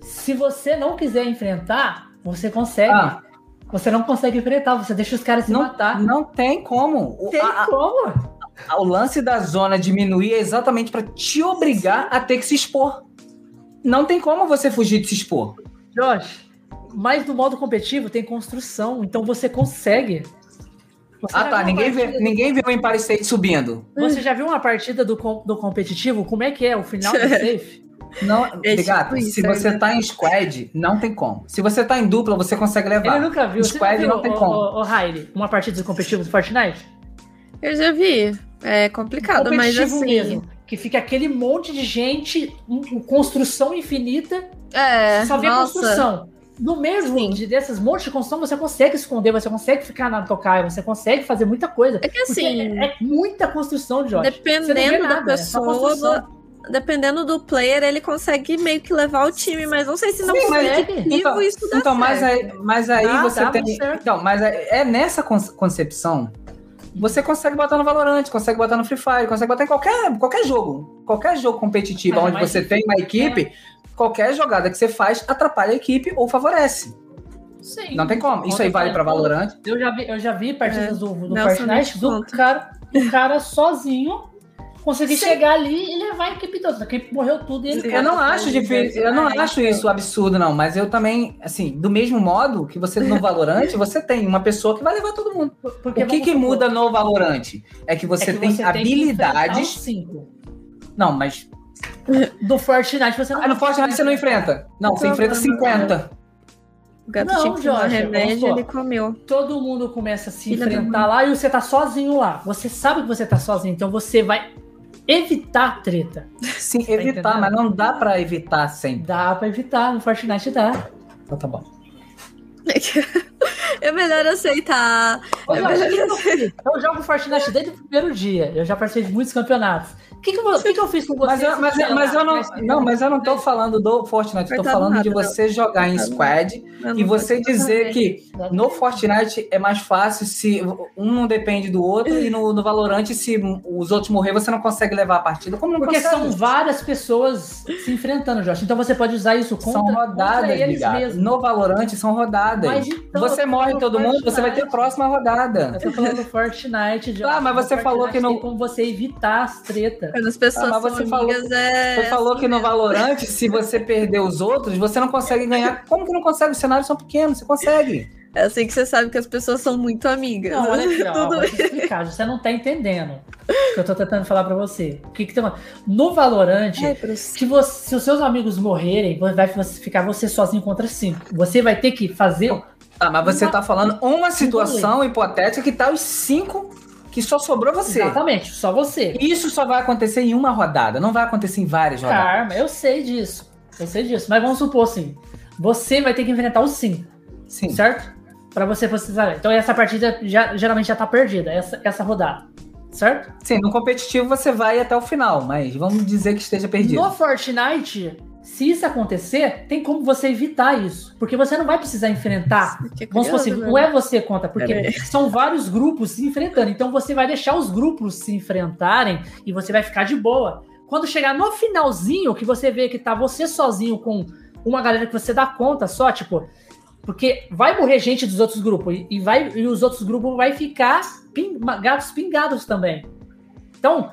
Se você não quiser enfrentar, você consegue. Ah. Você não consegue enfrentar, você deixa os caras se Não, matar. não tem como. Tem a- como? a- o lance da zona diminuir é exatamente para te obrigar a ter que se expor. Não tem como você fugir de se expor. Josh, mas no modo competitivo tem construção, então você consegue. Você Ah tá, ninguém vê, partida- ninguém vê o Empire State subindo. Você já viu uma partida do, do competitivo? Como é que é o final do safe? Não, É ligado? tipo isso, se é você tá em squad, não tem como. Se você tá em dupla, você consegue levar. Ele nunca viu. Squad viu, não tem ô, como. ô, ô, Riley, uma partida do competitivo do Fortnite? Eu já vi. É complicado, mas competitivo assim. mesmo. Que fica aquele monte de gente, um- um construção infinita, É, só vê nossa. construção. No Sim. de, dessas montes de construção, você consegue esconder, você consegue ficar na tocaia, você consegue fazer muita coisa. É que assim, é, é muita construção, Josh. Dependendo da nada, é só pessoa, construção. dependendo do player, ele consegue meio que levar o time, mas não sei se não Sim, mas- consegue Então, isso dá então mas aí, mas aí Ah, você tem. certo. Então, mas é, é nessa con- concepção. Você consegue botar no Valorant, consegue botar no Free Fire, consegue botar em qualquer, qualquer jogo. Qualquer jogo competitivo Mas é onde você tem uma equipe, qualquer jogada que você faz atrapalha a equipe ou favorece. Sim. Não tem como. Isso aí vale pra Valorant. Eu já vi, eu já vi partidas do, do Nelson Fortnite do conta. cara, do cara sozinho conseguir Sim. chegar ali e levar a equipe toda. A equipe morreu tudo e ele Eu não acho difícil, eu não É, acho então. isso absurdo, não. Mas eu também, assim, do mesmo modo que você no Valorant, você tem uma pessoa que vai levar todo mundo. Porque o que, que muda no Valorant? É que você é que tem você que habilidades. os cinco. Não, mas Do Fortnite você não Ah, no Fortnite você não enfrenta. Não, você Não, enfrenta não, 50. O gato Não, tinha que tomar Jorge, remédio, ele comeu. Todo mundo começa a se Filha enfrentar lá e você tá sozinho lá. Você sabe que você tá sozinho, então você vai evitar treta. Sim, Tá evitar, entendendo? mas não dá pra evitar sempre. Dá pra evitar, no Fortnite dá. Então tá bom. É melhor aceitar. Ô, Jorge, o que que eu fiz? Eu jogo Fortnite desde o primeiro dia. Eu já participei de muitos campeonatos. O que, que, eu, que que eu fiz com você? Mas eu, mas, eu- mas eu não, não, mas eu não tô falando do Fortnite, eu tô falando de você jogar em squad e você dizer que no Fortnite é mais fácil se um não depende do outro e no, no Valorant, se os outros morrer, você não consegue levar a partida. Como não Porque consegue? são várias pessoas se enfrentando, Josh. Então você pode usar isso contra, São contra rodadas, eles ligado? mesmos. No Valorant são rodadas. Mas então, você morre todo mundo, você vai ter a próxima rodada. Eu tô falando do Fortnite, Josh. Ah, mas você falou que não- Tem como você evitar as tretas. Quando as pessoas Ah, mas são você falou- amigas, é. Você falou assim que no mesmo. Valorant, se você perder os outros, você não consegue ganhar. Como que não consegue? Os cenários são pequenos, você consegue. É assim que você sabe que as pessoas são muito amigas. Não, olha aqui, ó, vou te explicar. Você não tá entendendo o que eu tô tentando falar pra você. O que que tem... No Valorant, Ai, Bruce. se, você- se os seus amigos morrerem, vai ficar você sozinho contra cinco. Você vai ter que fazer. Tá, mas você Uma- tá falando uma situação hipotética que tá os cinco que só sobrou você. Exatamente, só você. Isso só vai acontecer em uma rodada, não vai acontecer em várias rodadas. Karma, eu sei disso. Eu sei disso. Mas vamos supor assim: você vai ter que enfrentar os cinco, Sim. certo? Pra você precisar. Então essa partida já, geralmente já tá perdida, essa, essa rodada. Certo? Sim, no competitivo você vai até o final, mas vamos dizer que esteja perdido. No Fortnite, se isso acontecer, tem como você evitar isso. Porque você não vai precisar enfrentar. Fiquei Vamos supor assim, não é você contra, porque Peraí. são vários grupos se enfrentando. Então você vai deixar os grupos se enfrentarem e você vai ficar de boa. Quando chegar no finalzinho, que você vê que tá você sozinho com uma galera que você dá conta só, tipo. Porque vai morrer gente dos outros grupos e, e vai, e os outros grupos vai ficar ping, gatos pingados também. Então,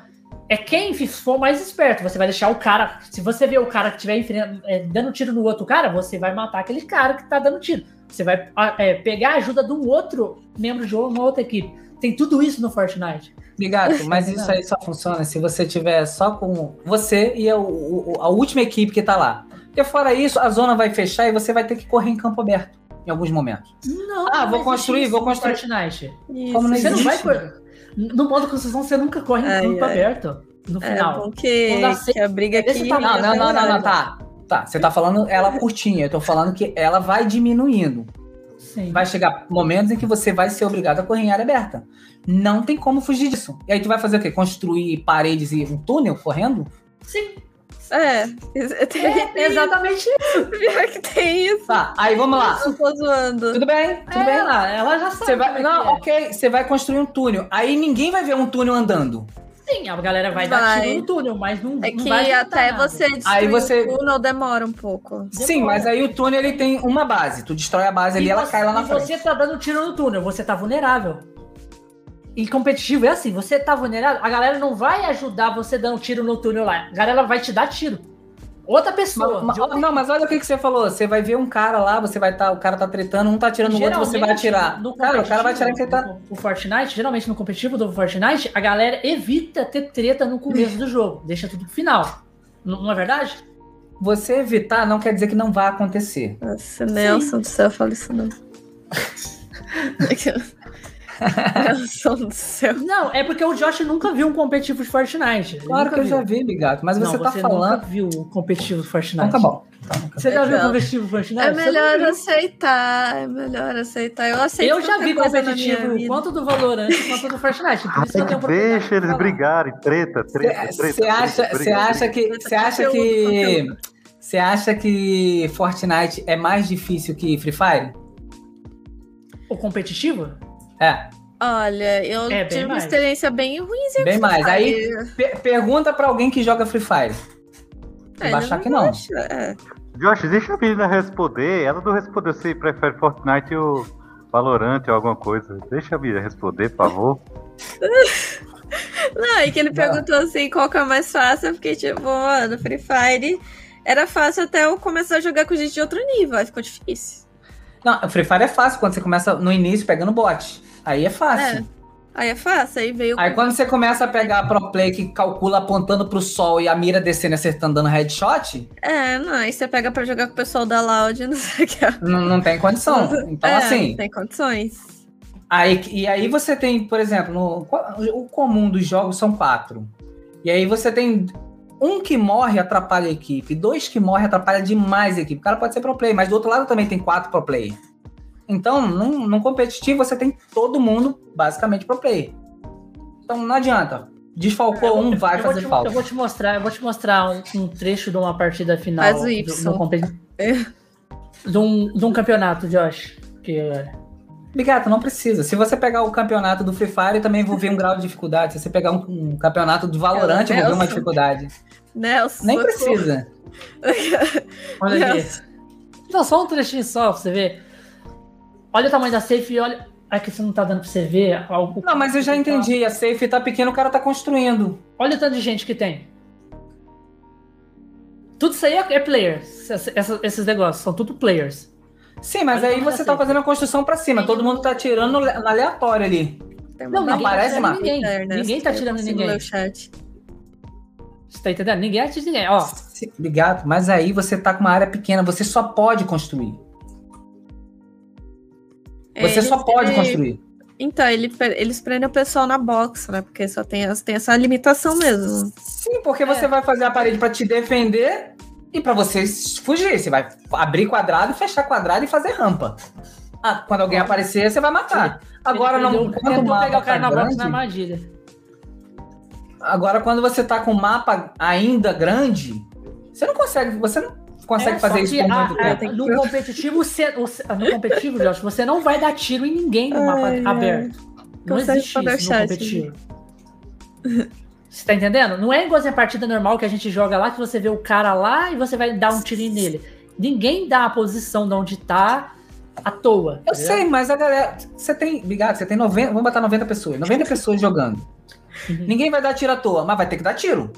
é quem for mais esperto. Você vai deixar o cara. Se você vê o cara que estiver é, dando tiro no outro cara, você vai matar aquele cara que tá dando tiro. Você vai é, pegar a ajuda de um outro membro de uma outra equipe. Tem tudo isso no Fortnite. Obrigado, mas isso aí só funciona se você tiver só com você e a, a última equipe que tá lá. Porque fora isso, a zona vai fechar e você vai ter que correr em campo aberto em alguns momentos. Não, Ah, não vou construir, vou no construir. Fortnite. Isso, Como não Você não existe? vai correr. No modo construção, você nunca corre em campo ai. aberto. No É final. bom que, Quando a que a briga aqui. tá- Não, não, não, não, não, tá. Tá, você tá falando ela curtinha, eu tô falando que ela vai diminuindo. Sim. Vai chegar momentos em que você vai ser obrigado a correr em área aberta. Não tem como fugir disso. E aí tu vai fazer o quê? Construir paredes e um túnel correndo? Sim. É, tem, É exatamente isso. pior que tem isso. Tá, aí vamos lá. Eu tô zoando. Tudo bem, tudo bem. Ela, ela já sabe. Você vai, é não, é. ok, você vai construir um túnel. Aí ninguém vai ver um túnel andando. Sim, a galera vai, dar Vai. tiro no túnel, mas não, É não que vai adiantar até nada. você destruir Aí você- o túnel demora um pouco. Sim, mas aí o túnel ele tem uma base. Tu destrói a base ali, E ela cai lá na e frente. você tá dando tiro no túnel, você tá vulnerável. E competitivo é assim, você tá vulnerável, a galera não vai ajudar você dando tiro no túnel lá. A galera vai te dar tiro. Outra pessoa. Mas- outra- não, mas olha o que, que você falou. Você vai ver um cara lá, você vai estar, o cara tá tretando, um tá atirando no outro, você vai atirar. no Cara, o cara vai atirar em quem tá. O Fortnite, geralmente no competitivo do Fortnite, a galera evita ter treta no começo do jogo. Deixa tudo pro final. Não, não é verdade? Você evitar não quer dizer que não vai acontecer. Nossa, Nelson do céu, fala isso não. Do céu. Não, é porque o Josh nunca viu um competitivo de Fortnite. Ele Claro nunca que eu viu. já vi, Bigato, mas Não, você tá nunca falando. viu um competitivo de Fortnite. Então tá bom. Então, Você já viu Não. competitivo de Fortnite? É melhor não aceitar, é melhor aceitar. Eu aceito Eu já vi competitivo quanto do Valorant quanto do Fortnite. Por isso que eu Deixa eles brigarem, treta, treta, treta. Você acha, você acha que, você acha que, você acha que Fortnite é mais difícil que Free Fire? O competitivo? É, Olha, eu É, bem tive uma mais. experiência bem ruimzinha bem com mais. Aí per- pergunta pra alguém que joga Free Fire. É, vai achar que não. é. Josh, deixa a menina responder. Ela não respondeu se prefere Fortnite ou Valorant ou alguma coisa. Deixa a menina responder, por favor. Não, e que ele perguntou assim, qual que é mais fácil, eu fiquei tipo, mano, Free Fire era fácil até eu começar a jogar com gente de outro nível, aí ficou difícil. Não, Free Fire é fácil quando você começa no início pegando bot. Aí é fácil. Aí é fácil, aí veio. Aí quando você começa a pegar a pro play que calcula apontando pro sol e a mira descendo e acertando dando headshot, É, não, aí você pega pra jogar com o pessoal da Loud, não sei o que. é. não, não tem condição. Então, é, assim, Não tem condições. Aí, e aí você tem, por exemplo, no- o comum dos jogos são quatro. E aí você tem um que morre atrapalha a equipe, dois que morre atrapalha demais a equipe. O cara pode ser pro play, mas do outro lado também tem quatro pro play. Então, num, num competitivo você tem todo mundo basicamente pro play. Então não adianta. Desfalcou um, vai eu fazer te, falta. Eu vou te mostrar, eu vou te mostrar um, um trecho de uma partida final. Faz o do- Y. do competi- É. de, um, de um campeonato, Josh. Que, Bigato, não precisa. Se você pegar o campeonato do Free Fire, também vou ver um grau de dificuldade. Se você pegar um, um campeonato do Valorant, eu vou ver uma dificuldade. Nelson. Nem precisa. olha aqui. Nelson. Não, só um trechinho só pra você ver. Olha o tamanho da safe e olha. Que você não tá dando pra você ver. algo- Não, mas eu já entendi. A safe tá pequena, o cara tá construindo. Olha o tanto de gente que tem. Tudo isso aí é, é players. Essa- essa- esses negócios são tudo players. Sim, mas Olha aí você tá safe. fazendo a construção pra cima. Todo mundo tá tirando no na aleatório ali. Não, uma ninguém tá ninguém. Né? Ninguém tá tirando ninguém. ler o chat. Você tá entendendo? Ninguém atira ninguém. Ó, Obrigado. Mas aí você tá com uma área pequena. Você só pode construir. Você Ele- só pode ele- construir. Então, ele, eles prendem o pessoal na box, né? Porque só tem, tem essa limitação mesmo. Sim, porque você vai fazer a parede pra te defender e pra você fugir. Você vai abrir quadrado, fechar quadrado e fazer rampa. Ah, quando alguém aparecer, você vai matar. Agora ele não. Quando o tentou mapa pegar o cara tá na box na grande, armadilha. agora quando você tá com o mapa ainda grande, você não consegue. Você não consegue É, fazer isso por muito a- tempo. no competitivo, você, você- no competitivo, Josh, você não vai dar tiro em ninguém no mapa Ai, aberto. Não existe isso no competitivo. Você tá entendendo? Não é igual a partida normal que a gente joga lá, que você vê o cara lá e você vai dar um tirinho nele. Ninguém dá a posição de onde tá à toa. Eu tá sei, mas a galera. Você tem. Obrigado, você tem 90. Vamos botar 90 pessoas. 90 pessoas jogando. Uhum. Ninguém vai dar tiro à toa, mas vai ter que dar tiro.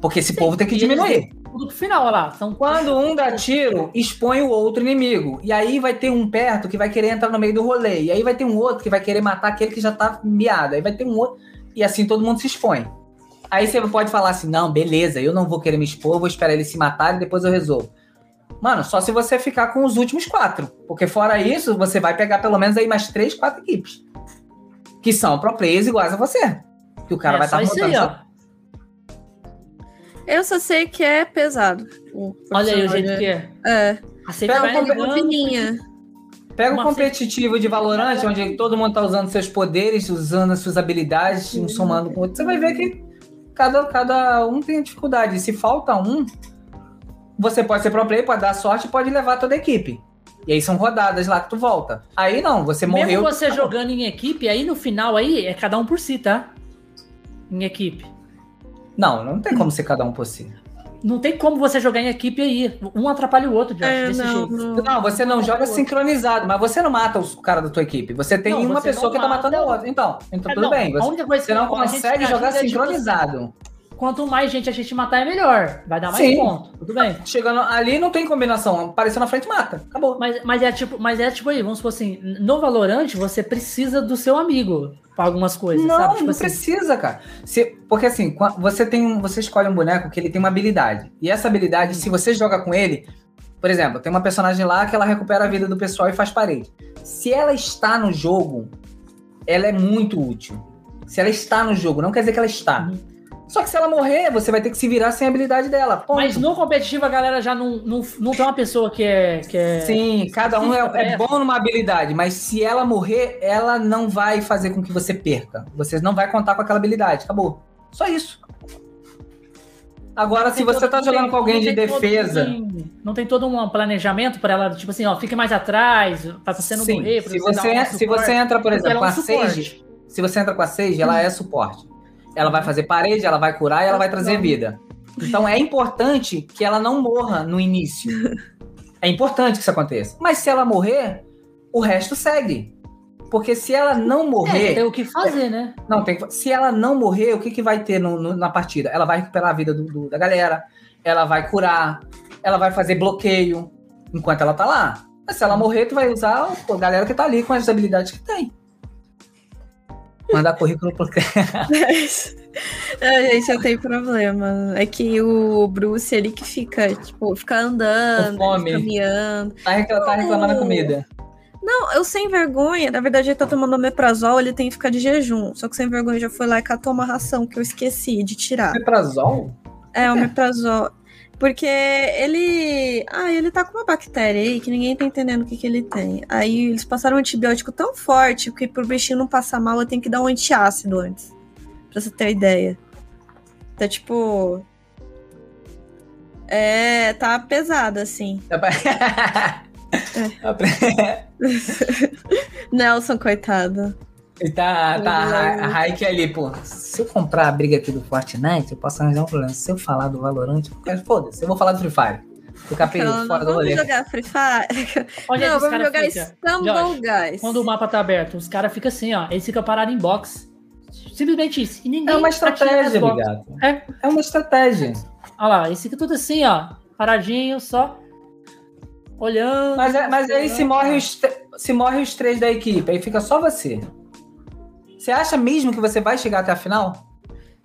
Porque esse povo tem que diminuir. Tudo pro final, olha lá. São Quando um dá tiro, expõe o outro inimigo. E aí vai ter um perto que vai querer entrar no meio do rolê. E aí vai ter um outro que vai querer matar aquele que já tá miado. Aí vai ter um outro. E assim todo mundo se expõe. Aí você pode falar assim: não, beleza, eu não vou querer me expor, vou esperar eles se matarem e depois eu resolvo. Mano, só se você ficar com os últimos quatro. Porque fora isso, você vai pegar pelo menos aí mais três, quatro equipes. Que são pro players iguais a você. Que o cara é vai estar isso aí, ó. Eu só sei que é pesado. o Olha aí o jeito que é. É, A Pega vai uma andando, fininha. Pega o Uma competitivo de Valorant, onde todo mundo tá usando seus poderes, usando as suas habilidades, um somando com o outro. Você vai ver que cada, cada um tem dificuldade. Se falta um, você pode ser pro player, pode dar sorte e pode levar toda a equipe. E aí são rodadas lá que tu volta. Aí não, você morreu. Mesmo você tu- jogando em equipe, aí no final aí é cada um por si, tá? Em equipe. Não, não tem como ser cada um por si. Não tem como você jogar em equipe aí. Um atrapalha o outro, Josh, É, desse não, jeito. não. Não, você não joga sincronizado, mas você não mata os cara da tua equipe. Você tem Não, uma você pessoa não que tá mata- matando a outra. Então, então É, tudo não, bem. a Você, única coisa você não consegue jogar é, tipo, sincronizado. Quanto mais gente a gente matar, é melhor. Vai dar mais Sim. ponto. Tudo bem. Chegando ali não tem combinação. Apareceu na frente, mata. Acabou. Mas, mas, é tipo, mas é tipo aí, vamos supor assim, no Valorant você precisa do seu amigo pra algumas coisas, não, sabe? Tipo não assim, precisa, cara. Se- porque assim, você tem um, você escolhe um boneco que ele tem uma habilidade. E essa habilidade, se você joga com ele, por exemplo, tem uma personagem lá que ela recupera a vida do pessoal e faz parede. Se ela está no jogo, ela é muito útil. Se ela está no jogo, não quer dizer que ela está. Uhum. Só que se ela morrer, você vai ter que se virar sem a habilidade dela. Ponto. Mas no competitivo a galera já não, não, não tem uma pessoa que é. Que é... Sim, cada um é, é É. bom numa habilidade, mas se ela morrer, ela não vai fazer com que você perca. Você não vai contar com aquela habilidade. Acabou. Só isso. Agora, se você todo- tá jogando tem- com alguém de tem todo- defesa. Não tem, não tem todo um planejamento pra ela, tipo assim, ó, fique mais atrás, pra você não Sim, morrer. Pra se, dar você, um se suporte, você entra, por porque exemplo, ela com é a um suporte. Sage, se você entra com a Sage, ela é suporte. Ela vai fazer parede, ela vai curar e ela vai trazer vida. Então é importante que ela não morra no início. É importante que isso aconteça. Mas se ela morrer, o resto segue. Porque se ela não É, morrer. tem o que fazer, né? Não, tem que- se ela não morrer, o que, que vai ter no- no- na partida? Ela vai recuperar a vida do- do- da galera, ela vai curar, ela vai fazer bloqueio enquanto ela tá lá. Mas se ela morrer, tu vai usar a galera que tá ali com as habilidades que tem. Mandar currículo pro A gente não tem problema. É que o Bruce, ele que fica, tipo, fica andando, miando. Tá, tá reclamando da comida. Não, eu sem vergonha, na verdade ele tá tomando omeprazol, ele tem que ficar de jejum. Só que sem vergonha já foi lá e catou uma ração que eu esqueci de tirar. Omeprazol? É, omeprazol. Porque ele. Ah, ele tá com uma bactéria aí que ninguém tá entendendo o que, que ele tem. Aí eles passaram um antibiótico tão forte que pro bichinho não passar mal, eu tenho que dar um antiácido antes. Pra você ter ideia. Tá tipo. É, tá pesado, assim. Nelson, coitado. E tá, tá a, a Raik ali, pô. Se eu comprar a briga aqui do Fortnite, eu posso arranjar um problema. Se eu falar do Valorant, eu quero- foda-se, eu vou falar do Free Fire. Ficar perdido Então, fora do vamos rolê. jogar Free Fire? Onde é que não, os vamos caras jogar? Stumble Guys. Quando o mapa tá aberto, os caras ficam assim, ó. Eles ficam parados em box. Simplesmente isso. E ninguém É uma nas estratégia, ligado. É. É uma estratégia. Olha lá, eles ficam tudo assim, ó. Paradinho, só. Olhando. Mas, é- mas aí se morre, os, se morre os três da equipe, aí fica só você. Você acha mesmo que você vai chegar até a final?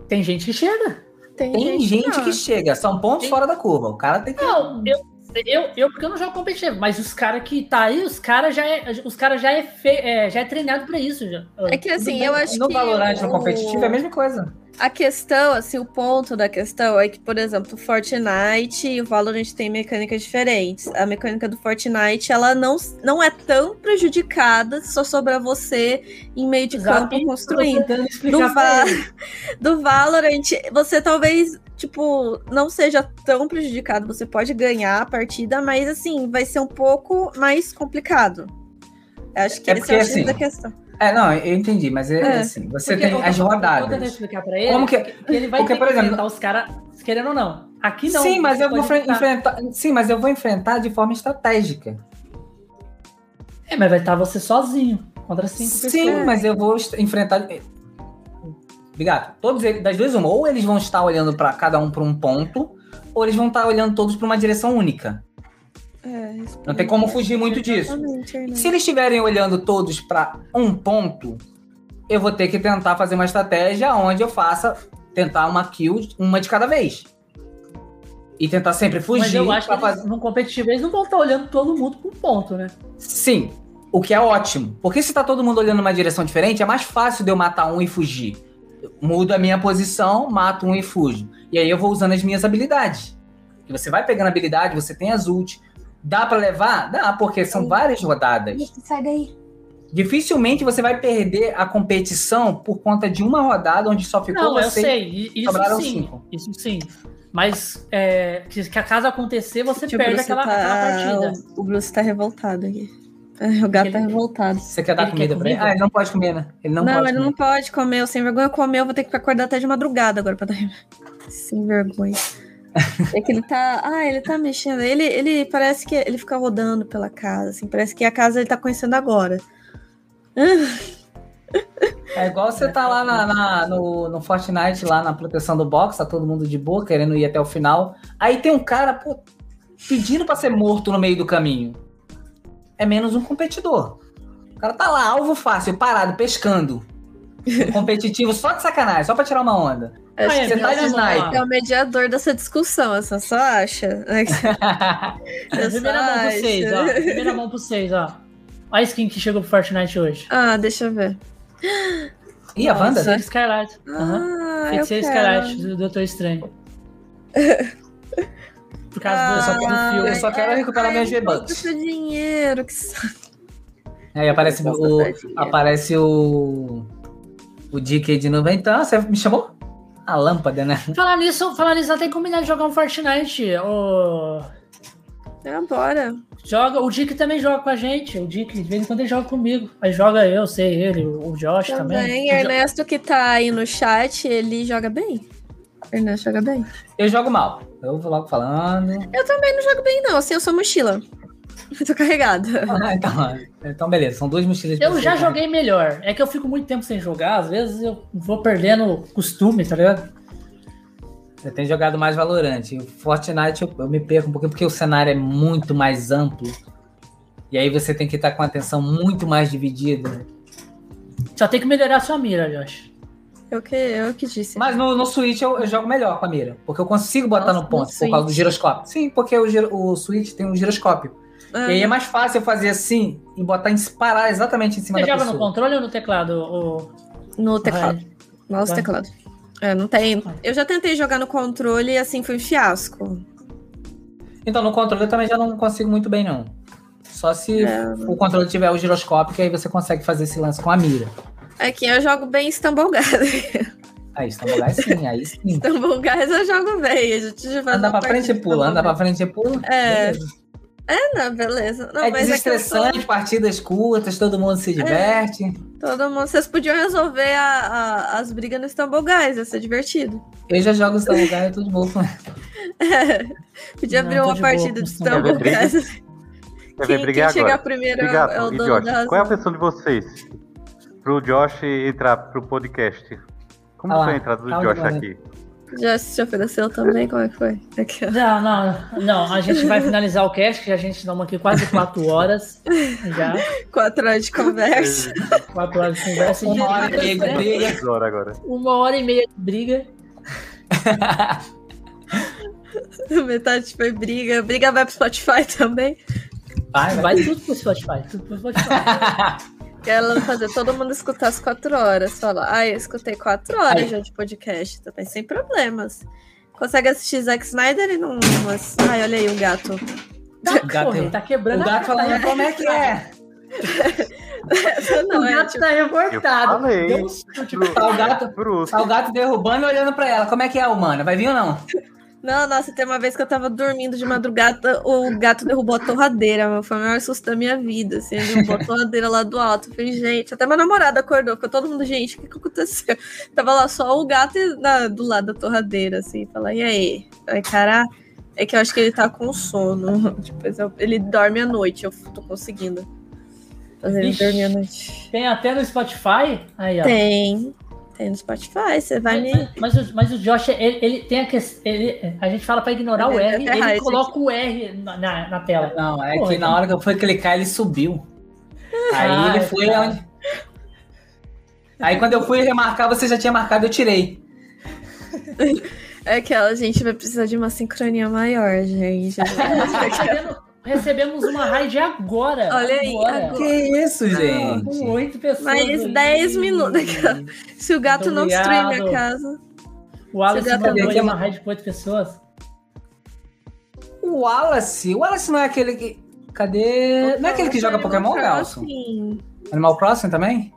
Tem gente que chega. Tem gente não. que chega, são pontos Tem- fora da curva. O cara tem que. Não, eu, eu, eu porque eu não jogo competitivo, mas os caras que tá aí, os caras já é, os cara já é, fe, é, já é treinado pra isso já. É que assim, eu acho no que. Valorant, no competitivo, é a mesma coisa. A questão, assim, o ponto da questão é que, por exemplo, o Fortnite e o Valorant têm mecânicas diferentes. A mecânica do Fortnite, ela não, não é tão prejudicada se só sobrar você em meio de campo Exato. construindo. Tentando explicar Do, Va- do Valorant, você talvez, tipo, não seja tão prejudicado. Você pode ganhar a partida, mas, assim, vai ser um pouco mais complicado. Eu Acho que É esse porque, é o assim, da questão. É, não, eu entendi, mas é, É. assim, você Porque tem as eu rodadas. explicar pra ele Como que- que ele vai porque, ter por exemplo- enfrentar os caras, querendo ou não. Aqui não. sim, mas eu vou enfrentar. enfrentar. Sim, mas eu vou enfrentar de forma estratégica. É, mas vai estar você sozinho contra cinco Sim, pessoas. mas eu vou enfrentar. Obrigado. Todos eles, das duas, uma. Ou eles vão estar olhando para cada um para um ponto, ou eles vão estar olhando todos para uma direção única. É, Não tem como fugir muito disso. Arnaldo. Se eles estiverem olhando todos para um ponto, eu vou ter que tentar fazer uma estratégia onde eu faça tentar uma kill, uma de cada vez. E tentar sempre fugir. Mas eu acho que fazer... no competitivo eles não vão estar olhando todo mundo por ponto, né? Sim, o que é ótimo. Porque se tá todo mundo olhando uma direção diferente, é mais fácil de eu matar um e fugir. Eu mudo a minha posição, mato um e fujo. E aí eu vou usando as minhas habilidades. E você vai pegando habilidade, você tem as ult. Dá pra levar? Dá, porque são várias rodadas. Sai daí. Dificilmente você vai perder a competição por conta de uma rodada onde só ficou Não, eu você. sei. i- Isso sobraram sim. cinco. Isso sim. Mas é, que, que a caso acontecer, você Tio perde Bruce aquela, tá- aquela partida. O, o Bruce tá revoltado aqui. O gato tá Ele- revoltado. Você quer dar Ele comida quer pra ele? Ah, ele não pode comer, né? Ele não, Não, pode ele comer. não pode comer. O sem vergonha comeu. Eu vou ter que acordar até de madrugada agora pra dar. Sem vergonha. É que ele tá. Ah, ele tá mexendo. Ele, ele parece que ele fica rodando pela casa, assim. Parece que a casa ele tá conhecendo agora. É igual você tá lá na, na- no, no Fortnite, lá na proteção do box, tá todo mundo de boa, querendo ir até o final. Aí tem um cara, pô, pedindo pra ser morto no meio do caminho. É menos um competidor. O cara tá lá, alvo fácil, parado, pescando. Competitivo só de sacanagem, só pra tirar uma onda. Acho Ah, é, que Você tá de sniper. é o mediador dessa discussão, essa só acha. Eu Primeira só mão pro acho. 6, ó. Primeira mão pro 6, ó. Olha a skin que chegou pro Fortnite hoje. Ah, deixa eu ver. Ih, a Wanda? Feiticeiro Skylight. Ah, eu Feiticeiro quero. Skylight do Doutor Estranho. Por causa Ah, do, só do filme. eu só quero recuperar ai, eu V-Bucks. do seu dinheiro, que saco. Aí aparece o. Aparece o. O Dick de novo. Então, você me chamou? A lâmpada, né? Falar nisso, falar nisso, ela tem que combinar de jogar um Fortnite. O... É, bora. Joga, o Dick também joga com a gente. O Dick, de vez em quando, ele joga comigo. Aí joga eu, sei ele, o Josh também. Também, O Jo- Ernesto que tá aí no chat, ele joga bem. Ernesto joga bem. Eu jogo mal. Eu vou logo falando. Eu também não jogo bem, não. Assim, eu sou mochila. Eu tô carregada. Ah, então, então, beleza. São duas mochilas. Eu já joguei melhor. É que eu fico muito tempo sem jogar, às vezes eu vou perdendo costume, tá ligado? Eu tenho jogado mais Valorante. O Fortnite eu, eu me perco um pouquinho porque o cenário é muito mais amplo. E aí você tem que estar com a atenção muito mais dividida. Só tem que melhorar a sua mira, Josh. Eu que, eu que disse. Mas no, no Switch eu, eu jogo melhor com a mira. Porque eu consigo botar Nossa, no ponto no por causa do giroscópio. Sim, porque o, giro- o Switch tem um giroscópio. Ah, E aí é mais fácil eu fazer assim e botar em parar exatamente em cima Você da joga pessoa. no controle ou no teclado? O... no teclado. Mouse Vai. teclado. É, não tem. Eu já tentei jogar no controle e assim foi um fiasco. Então, no controle eu também já não consigo muito bem, não. Só se É. o controle tiver o giroscópio, que aí você consegue fazer esse lance com a mira. Aqui eu jogo bem Stumble Guys. Aí, Stumble Guys sim, aí sim. Stumble Guys eu jogo bem. A gente vai Anda pra frente e partida pula, anda pra frente e pula. É. beleza. Guys. Não, beleza. Não, é mas é que eu tô- desestressante, partidas curtas, todo mundo se diverte. Todo mundo. Vocês podiam resolver a- a- as brigas no Stumble Guys, ia ser divertido. Eu já jogo Stumble Guys, tudo bom. Podia Não, abrir tô uma de boa partida com de isso. Quer ver Stumble briga? Guys. Quer ver Quem, quem chegar primeiro é o- Obrigado, é o dono Josh? da razão. Qual é a versão de vocês pro Josh entrar pro podcast? Como Ah foi a entrada do calma, Josh aqui? Já se ofereceu também? Como é que foi? Aqui. Não, não, não. A gente vai finalizar o cast, que a gente estamos aqui quase quatro horas. Já. Quatro horas de conversa. Quatro horas de conversa. Uma hora e meia de briga. Agora. Uma hora e meia de briga. Metade foi briga. Briga vai pro Spotify também. Vai, vai. Vai tudo pro Spotify. Tudo pro Spotify. Quero fazer todo mundo escutar as quatro horas. Falar, ah, eu escutei quatro horas Aí. já de podcast também, sem problemas. Consegue assistir Zack Snyder e não. Mas... Ai, olha aí o gato. Tá, O gato é- tá quebrando O gato falando como é que é. Não, o é, gato tipo, tá revoltado. Deu um chute. Tá o gato, tá o gato derrubando e olhando pra ela. Como é que é, humana? Vai vir ou não? Não, nossa, tem uma vez que eu tava dormindo de madrugada, o gato derrubou a torradeira. Foi o maior susto da minha vida, assim. Ele derrubou a torradeira lá do alto. Eu falei, gente, até meu namorado acordou, ficou todo mundo, gente, o que que aconteceu? Tava lá só o gato na- do lado da torradeira, assim. Fala, e aí? Aí, cara, é que eu acho que ele tá com sono. Tipo, eu- ele dorme à noite, eu tô conseguindo fazer ele dormir à noite. Tem até no Spotify. Aí, ó. Tem. Tem no Spotify, você vai me. Mas, o, mas o Josh, ele, ele tem a questão. Ele, a gente fala pra ignorar o Ele R, ele raiz coloca o R na, na, na tela. Não, é Pô, que então- na hora que eu fui clicar, ele subiu. Aí Ah, ele foi tá. onde. Aí quando eu fui remarcar, você já tinha marcado, eu tirei. É que a gente vai precisar de uma sincronia maior, gente. Recebemos, recebemos uma raid agora. Olha aí, agora. agora. Que isso, Com gente? oito pessoas. Mais aí. 10 minutos. Se o gato Muito não destruir minha obrigado. casa. O já mandou aí uma raid com oito pessoas. O Wallace. O Wallace não é aquele que. Cadê? Não é aquele que joga Pokémon, Galson? Animal Crossing também?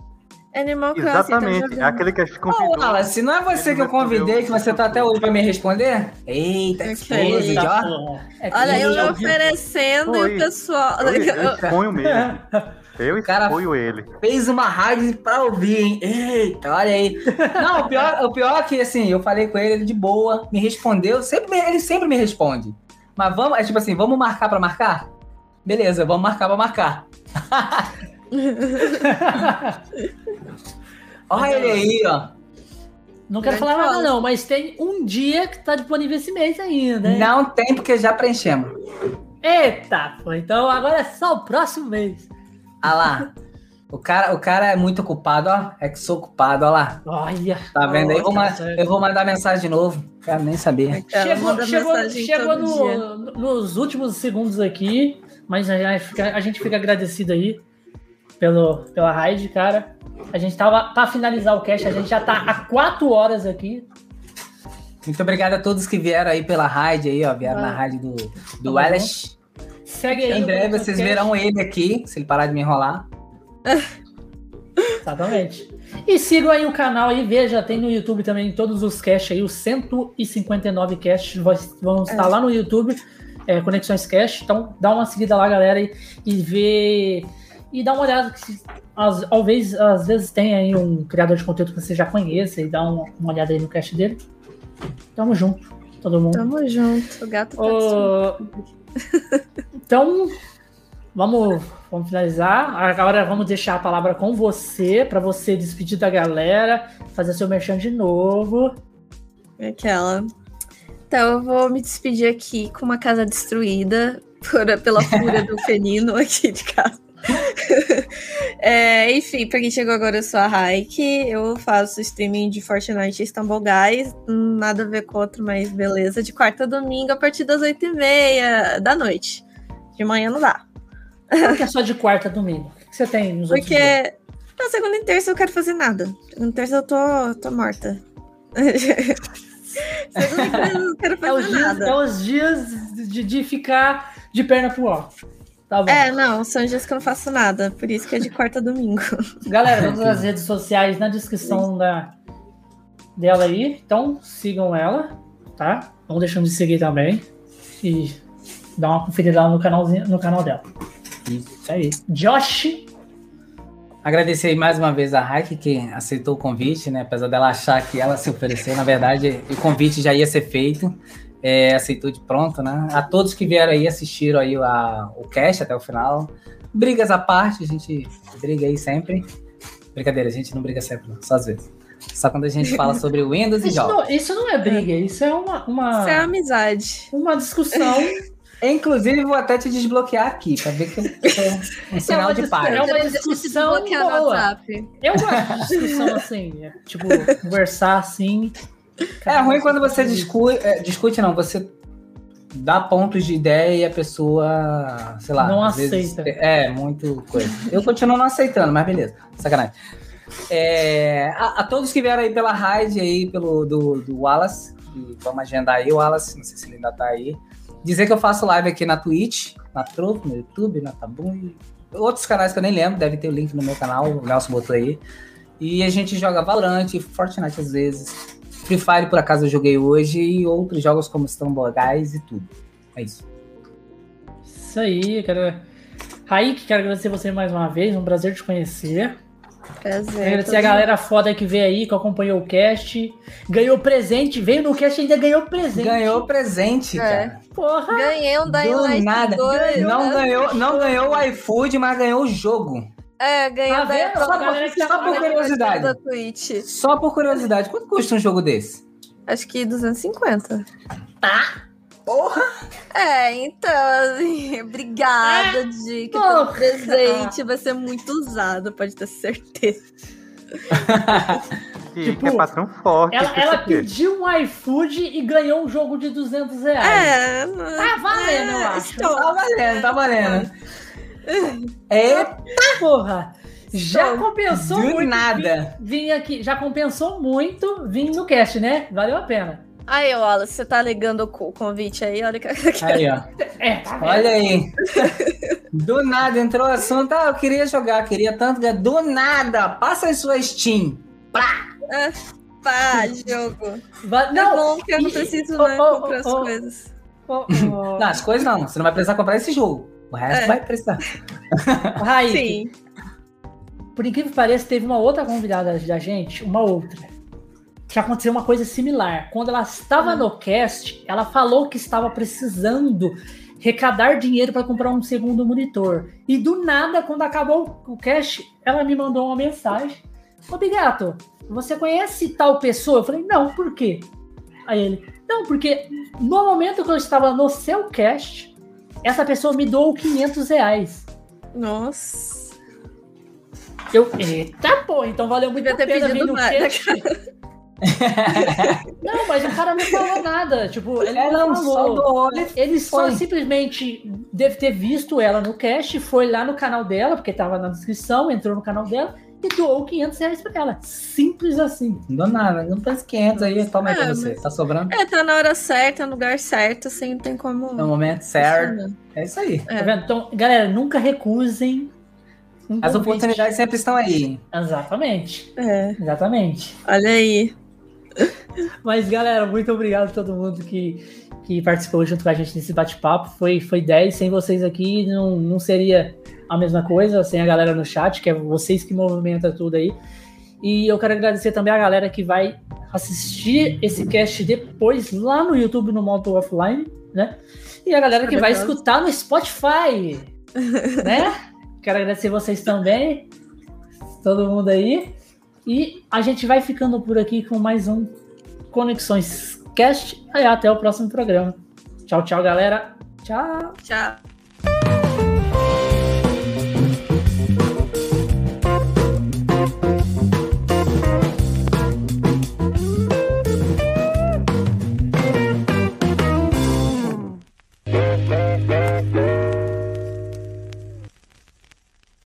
Animal Crossing. Exatamente. tá É aquele que a gente Ô, convidou. Wallace, não é você que eu convidei, que você tá até hoje pra me responder? Eita, Ok. esposa, Eita, ó. É que Olha, eu me oferecendo e o pessoal. Eu, eu exponho mesmo. Eu Cara- exponho ele. Fez uma rádio pra ouvir, hein? Eita, olha aí. Não, o pior, o pior é que, assim, eu falei com ele, ele de boa, me respondeu. Sempre, ele sempre me responde. Mas vamos, é tipo assim, vamos marcar pra marcar? Beleza, vamos marcar pra marcar. Olha ele aí, ó. Não quero falar nada, não, mas tem um dia que tá disponível esse mês ainda. hein? Não tem, porque já preenchemos. Eita, pô, então agora é só o próximo mês. Ah lá. O cara, o cara é muito ocupado, ó. É que sou ocupado, ó lá. Olha. Tá vendo aí? Eu vou, eu vou mandar mensagem de novo. Quero nem saber. Ela Chegou, chegou, chegou no- nos últimos segundos aqui, mas a gente fica, a gente fica agradecido aí pelo, pela raid, cara. A gente tava pra finalizar o cast, a gente já tá há quatro horas aqui. Muito obrigado a todos que vieram aí pela rádio aí, ó. Vieram Vai. na rádio do, do Tamo Wallace. Segue aí. Em breve vocês verão ele aqui, se ele parar de me enrolar. Exatamente. E sigam aí o canal aí, veja, tem no YouTube também todos os casts aí, os 159 casts vão estar lá no YouTube, é, Conexões Cast. Então dá uma seguida lá, galera, e, e vê. E dá uma olhada, que se- às, talvez, às vezes tem aí um criador de conteúdo que você já conheça e dá uma, uma olhada aí no cast dele. Tamo junto, todo mundo. Tamo junto. O gato tá Ô, então, vamos, vamos finalizar. Agora vamos deixar a palavra com você, para você despedir da galera, fazer seu merchan de novo. Aquela. Então eu vou me despedir aqui com uma casa destruída por- pela fúria do felino aqui de casa. É, enfim, pra quem chegou agora, eu sou a Raik. Eu faço streaming de Fortnite e Istanbul Guys. Nada a ver com outro, mas beleza. De quarta a domingo, a partir das oito e meia da noite. De manhã não dá. Por que é só de quarta a domingo? O que você tem nos outros dias? Porque na segunda e terça eu quero fazer nada. Segunda e terça eu tô, tô morta. segunda e terça eu não quero É os fazer dias, nada. é os dias de, de ficar de perna pro alto. Tá bom. É, não, são dias que eu não faço nada, por isso que é de quarta a domingo. Galera, todas as redes sociais na descrição da, dela aí. Então sigam ela, tá? Não deixando de seguir também. E dá uma conferida lá no, canalzinho, no canal dela. Isso. Isso aí. Josh. Agradecer mais uma vez a Raik que aceitou o convite, né? Apesar dela achar que ela se ofereceu, na verdade, o convite já ia ser feito. É, aceitou de pronto, né? A todos que vieram aí assistiram aí a, o cast até o final. Brigas à parte, a gente briga aí sempre. Brincadeira, a gente não briga sempre, não, só às vezes. Só quando a gente fala sobre Windows e jogos. não, isso não é briga, isso é uma, uma, Isso é amizade. uma discussão. Inclusive, vou até te desbloquear aqui, pra ver que sou um sinal de paz. É uma discussão boa. WhatsApp. Eu gosto de discussão assim, é, tipo, conversar assim. É ruim quando você discute, é, discute não, você dá pontos de ideia e a pessoa, sei lá, Não às vezes, aceita. é, muito coisa. Eu continuo não aceitando, mas beleza, sacanagem. É, a, a todos que vieram aí pela raid aí, pelo do, do Wallace, vamos agendar aí o Wallace, não sei se ele ainda tá aí. Dizer que eu faço live aqui na Twitch, na Trovo, no YouTube, na Tabum e outros canais que eu nem lembro, deve ter o link no meu canal, o Nelson botou aí. E a gente joga Valorant, Fortnite às vezes, Free Fire por acaso eu joguei hoje e outros jogos como Stumble Guys e tudo. É isso. Isso aí, quero. Raik, quero agradecer você mais uma vez, um prazer te conhecer. Prazer. Agradecer a galera foda que veio aí, que acompanhou o cast. Ganhou presente, veio no cast e ainda ganhou presente. Ganhou presente, É. cara. Porra! Ganhei um Dying Light nada. 2. Não né? ganhou, não ganhou o iFood, mas ganhou o jogo. É, ganhei Tá vendo? Light Só galera que só por curiosidade. da Twitch. Só por curiosidade, quanto custa um jogo desse? Acho que 250. Porra! É, então, assim, obrigada, Dick, pelo porra. presente. Vai ser muito usado, pode ter certeza. Que, Tipo, que é patrão forte. Ela, ela pediu um iFood e ganhou um jogo de 200 reais. É, Tá valendo, eu acho. estou- Tá valendo, tá valendo. É Porra! Já compensou do muito. nada. Vim, vim aqui, já compensou muito vir no cast, né? Valeu a pena. Aí, Wallace, você tá ligando o convite aí? Olha que. Aí, ó. É, tá? Olha aí. Do nada entrou o assunto. Ah, eu queria jogar, queria tanto ganhar. Do nada, passa as suas Steam. Pá, jogo. Va- Não, Não, é bom que eu não preciso, oh, né, oh, comprar as oh, oh. coisas. Não, as coisas não. Você não vai precisar comprar esse jogo. O resto É. vai precisar. Raí, Sim. por incrível que pareça, teve uma outra convidada da gente, uma outra. Que aconteceu uma coisa similar. Quando ela estava Hum. no cast, ela falou que estava precisando recadar dinheiro para comprar um segundo monitor. E do nada, quando acabou o cast, ela me mandou uma mensagem. Ô, Bigato, você conhece tal pessoa? Eu falei, não, por quê? Aí ele, não, porque no momento que eu estava no seu cast, essa pessoa me doou 500 reais. Nossa. Eu, eita, pô, então valeu muito a ter pena vir no mais. cast. Não, mas o cara não falou nada. Tipo, ele É, não não, só falou. e Ele só foi. simplesmente deve ter visto ela no cast, foi lá no canal dela, porque tava na descrição, entrou no canal dela e doou 500 reais pra ela. Simples assim. Do nada, não pensa 500 aí, toma aí pra É, você. Tá sobrando? É, tá na hora certa, no lugar certo, assim, não tem como. No momento certo. É isso aí. Tá vendo? Então, galera, nunca recusem. um As oportunidades sempre estão aí. Exatamente. É, Exatamente. olha aí. Mas, galera, muito obrigado a todo mundo que, que participou junto com a gente nesse bate-papo. Foi, foi 10. Sem vocês aqui, não, não seria a mesma coisa. Sem a galera no chat, que é vocês que movimentam tudo aí. E eu quero agradecer também a galera que vai assistir esse cast depois lá no YouTube no modo offline, né? E a galera que vai escutar no Spotify, né? Quero agradecer vocês também, todo mundo aí. E a gente vai ficando por aqui com mais um Conexões Cast. E até o próximo programa. Tchau, tchau, galera. Tchau. Tchau.